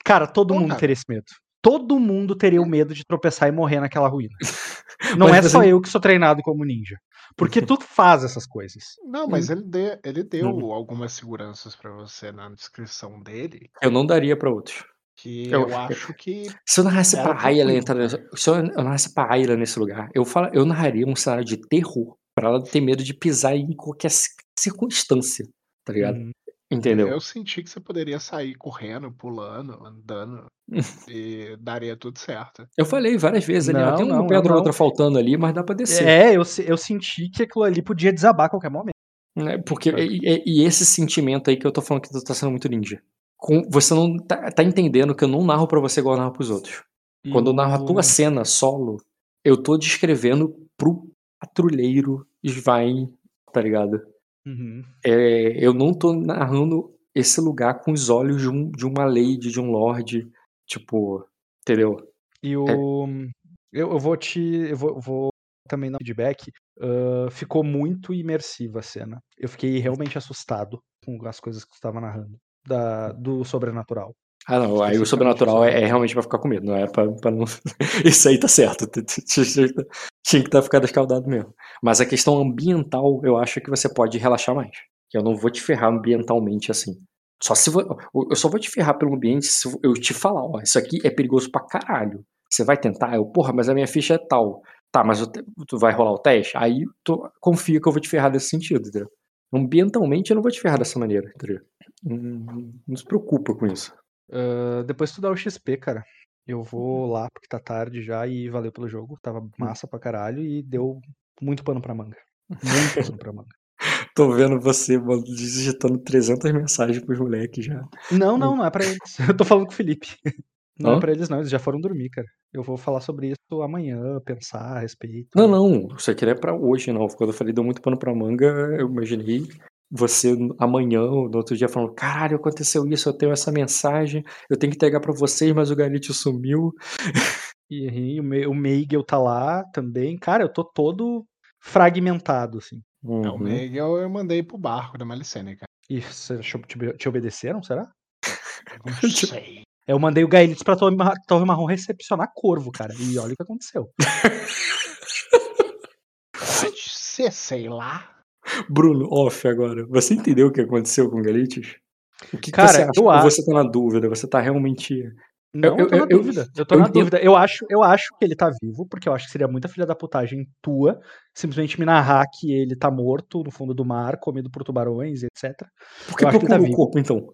Cara, todo Porra. mundo teria esse medo. Todo mundo teria o medo de tropeçar e morrer naquela ruína. <laughs> Não Mas é só eu que sou treinado como ninja. Porque <laughs> tu faz essas coisas. Não, mas Hum. ele, deu, ele deu algumas seguranças pra você na descrição dele, Eu não daria pra outros. que Eu- eu, acho que. Se eu narrasse pra Ayla entrar nesse, Se eu narrasse pra Ayla nesse lugar, eu, fala, eu narraria um cenário de terror. Pra ela ter medo de pisar em qualquer ci- circunstância. Tá ligado? Uhum. Entendeu? Eu senti que você poderia sair correndo, pulando, andando, <laughs> e daria tudo certo. Eu falei várias vezes ali, Não, tem uma pedra ou outra faltando ali, mas dá pra descer. É, eu, eu senti que aquilo ali podia desabar a qualquer momento. né? Porque, e, e- esse sentimento aí que eu tô falando que tu tá sendo muito ninja. Com, você não tá, tá entendendo que eu não narro pra você igual eu narro pros outros. Quando eu narro a tua cena solo, eu tô descrevendo pro patrulheiro Svein, tá ligado? Uhum. É, eu não tô narrando esse lugar com os olhos de, um, de uma lady, de um lord, tipo, entendeu? E o. Eu, eu vou te. Eu vou, vou também dar um feedback. ah, ficou muito imersiva a cena. Eu fiquei realmente assustado com as coisas que tu estava narrando. Da, do sobrenatural. Ah, não, aí o Especificamente sobrenatural é, é realmente pra ficar com medo, não é pra, pra não. <laughs> Isso aí tá certo. Tinha que tá- estar ficado escaldado mesmo. Mas a questão ambiental, eu acho que você pode relaxar mais. Eu não vou te ferrar ambientalmente assim. Só se eu só vou te ferrar pelo ambiente se eu te falar, ó, isso aqui é perigoso pra caralho. Você vai tentar? Eu, porra, mas a minha ficha é tal. Tá, mas te- tu vai rolar o teste? Aí tu confia que eu vou te ferrar desse sentido, entendeu? Ambientalmente eu não vou te ferrar dessa maneira, entendeu? Não, não se preocupa com isso. Ah, depois tu dá o XP, cara. Eu vou lá porque tá tarde já e valeu pelo jogo. Tava massa pra caralho e deu muito pano pra manga. Muito pano pra manga. <laughs> Tô vendo você, mano, digitando 300 mensagens pros moleques já. Não, não, não é pra eles. <laughs> Eu tô falando com o Felipe. Não Hã? é pra eles, não. Eles já foram dormir, cara. Eu vou falar sobre isso amanhã, pensar a respeito. Não, não, isso aqui não é pra hoje, não. Quando eu falei deu muito pano pra manga, eu imaginei você amanhã ou no outro dia falando: caralho, aconteceu isso, eu tenho essa mensagem, eu tenho que entregar pra vocês, mas o Galite sumiu. E, o, Me- o Meigel tá lá também. Cara, eu tô todo fragmentado, assim. É, o Uhum. Miguel eu mandei pro barco da Malicênica. E você achou que te, te obedeceram, será? <laughs> Não sei. Eu mandei o Gaelitz pra Torre, Mar- Torre Marrom recepcionar corvo, cara. E olha o que aconteceu. Pode ser, sei lá. Bruno, off agora. Você entendeu o que aconteceu com o Galites? O que, que Cara, você acha? eu acho- você tá na dúvida? Você tá realmente. Não, eu, eu- tô na eu- dúvida. Eu tô eu na entendo- dúvida. Eu acho, eu acho que ele tá vivo, porque eu acho que seria muita filha da putagem tua simplesmente me narrar que ele tá morto no fundo do mar, comido por tubarões, etc. Por que que ele procura tá o vivo. corpo, então?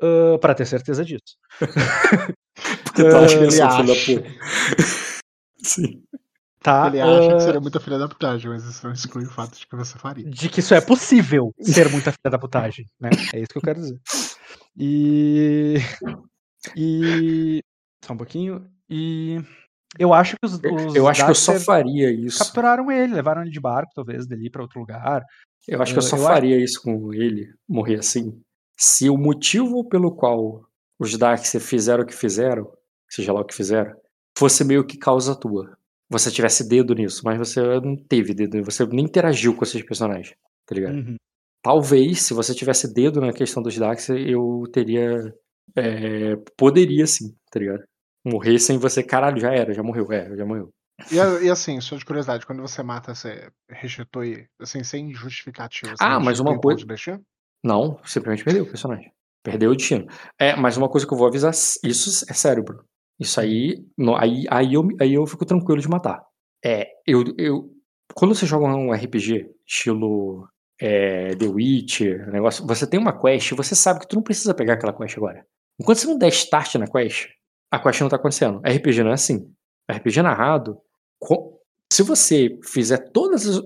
Ah, pra ter certeza disso. <laughs> Porque tu acha que Ele sou filho da puta. <laughs> Sim. Tá? Ele acha ah, que seria muita filha da putagem, mas isso não exclui o fato de que você faria. de que isso é possível <laughs> ser muita filha da putagem, né? É isso que eu quero dizer. E. E. Só um pouquinho. E. Eu acho que os. os Eu acho que eu só faria isso. capturaram ele, levaram ele de barco, talvez, dali pra outro lugar. Eu acho que eu Eu- só eu acho- faria isso com ele, morrer assim, se o motivo pelo qual os Darkseid fizeram o que fizeram, seja lá o que fizeram, fosse meio que causa tua. Você tivesse dedo nisso, mas você não teve dedo, você nem interagiu com esses personagens, tá ligado? Uhum. Talvez, se você tivesse dedo na questão dos Darkseid, eu teria. é, poderia sim, tá ligado? Morrer sem você, caralho, já era, já morreu, é, já morreu. E, e assim, só de curiosidade, quando você mata, você restitui, assim, sem justificativa. Ah, mas uma coisa- de? Não, simplesmente perdeu o personagem. Perdeu o destino. É, mas uma coisa que eu vou avisar, isso é sério, Bruno. Isso aí, no- aí, aí, eu, aí eu fico tranquilo de matar. É, eu, eu, quando você joga um RPG, estilo é, The Witcher, negócio, você tem uma quest, você sabe que tu não precisa pegar aquela quest agora. Enquanto você não der start na quest, a quest não tá acontecendo. RPG não é assim. RPG narrado, co- se você fizer todas as,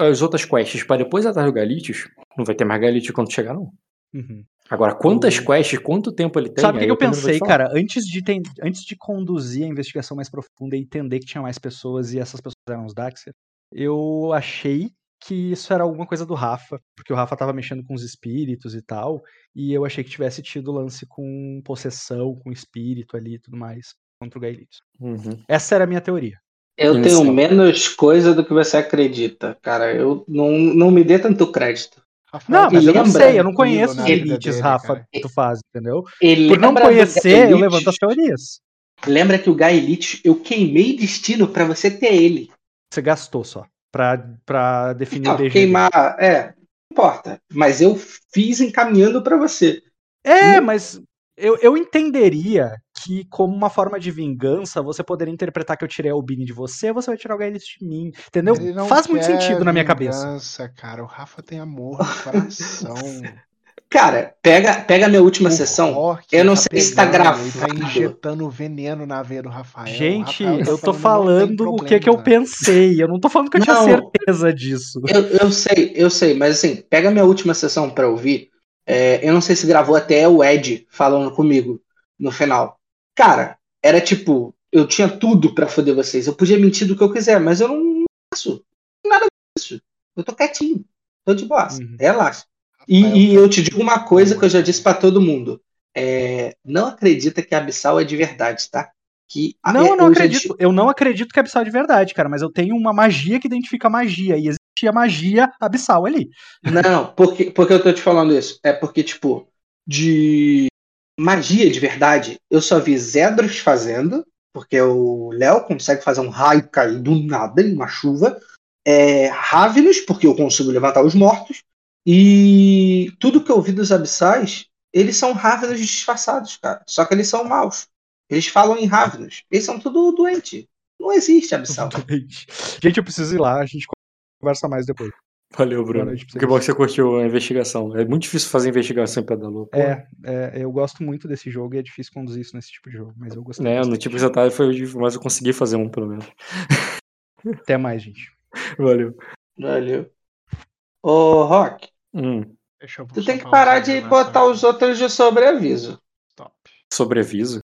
as outras quests para depois atrás do Galitos, não vai ter mais Galitos quando chegar, não. Uhum. Agora, quantas quests, quanto tempo ele tem? Sabe o que, eu te pensei, cara? Antes de, ten- antes de conduzir a investigação mais profunda e entender que tinha mais pessoas e essas pessoas eram os Daxer, eu achei que isso era alguma coisa do Rafa, porque o Rafa tava mexendo com os espíritos e tal, e eu achei que tivesse tido lance com possessão, com espírito ali e tudo mais, contra o Gaelitos. Uhum. Essa era a minha teoria. Eu Inicial. tenho menos coisa do que você acredita, cara. Eu não, não me dê tanto crédito. Não, mas eu não lembra sei, eu não conheço os vida limites, dele, Rafa, cara. que tu faz, entendeu? E Por não conhecer, eu Gaelite? levanto as teorias. Lembra que o Guy Elite, eu queimei destino pra você ter ele. Você gastou só. Pra, pra definir Não, o DG. queimar, é, não importa. Mas eu fiz encaminhando pra você. É, mas eu, eu entenderia que, como uma forma de vingança, você poderia interpretar que eu tirei a Albini de você, você vai tirar o Gaelist de mim. Entendeu? Ele não Faz muito sentido na minha cabeça. vingança, cara. O Rafa tem amor no coração. <laughs> Cara, pega, pega a minha última O sessão. Eu não sei se tá Tá gravado. injetando veneno na veia do Rafael. Gente, Rafael tá eu tô falando, "Não tem falando o que, que eu problema". pensei. Eu não tô falando que eu tinha Não. certeza disso. Eu, eu sei, eu sei, mas assim, pega a minha última sessão pra ouvir. É, eu não sei se gravou até o Ed falando comigo no final. Cara, era tipo, eu tinha tudo pra foder vocês. Eu podia mentir do que eu quiser, mas eu não faço nada disso. Eu tô quietinho. Tô de boa. Uhum. Relaxa. Rafael E, e eu te digo uma coisa que eu já disse pra todo mundo. É, não acredita que a Abissal é de verdade, tá? Que a- Não, eu não eu já acredito. Eu não acredito que é abissal de verdade, cara. Mas eu tenho uma magia que identifica magia. E existia magia abissal ali. Não, porque, porque eu tô te falando isso? É porque, tipo, de magia de verdade, eu só vi Zedros fazendo, porque o Léo consegue fazer um raio cair do nada em uma chuva. É, Ravenous, porque eu consigo levantar os mortos. E tudo que eu vi dos abissais, eles são Ravenous disfarçados, cara. Só que eles são maus. Eles falam em Ravenous. Eles são tudo doente. Não existe abissal. <laughs> Gente, eu preciso ir lá. A gente conversa mais depois. Valeu, Boa Bruno. noite pra Que bom que você curtiu a investigação. É muito difícil fazer investigação em Pedalou. É, é, eu gosto muito desse jogo e é difícil conduzir isso nesse tipo de jogo. Mas eu gostei. Né, no tipo você tá foi o difícil, mas eu consegui fazer um, pelo menos. <laughs> Até mais, gente. Valeu. Valeu. Ô, Rock, Hum, Deixa eu tu tem que parar de botar os outros de sobreaviso. Stop. sobreaviso?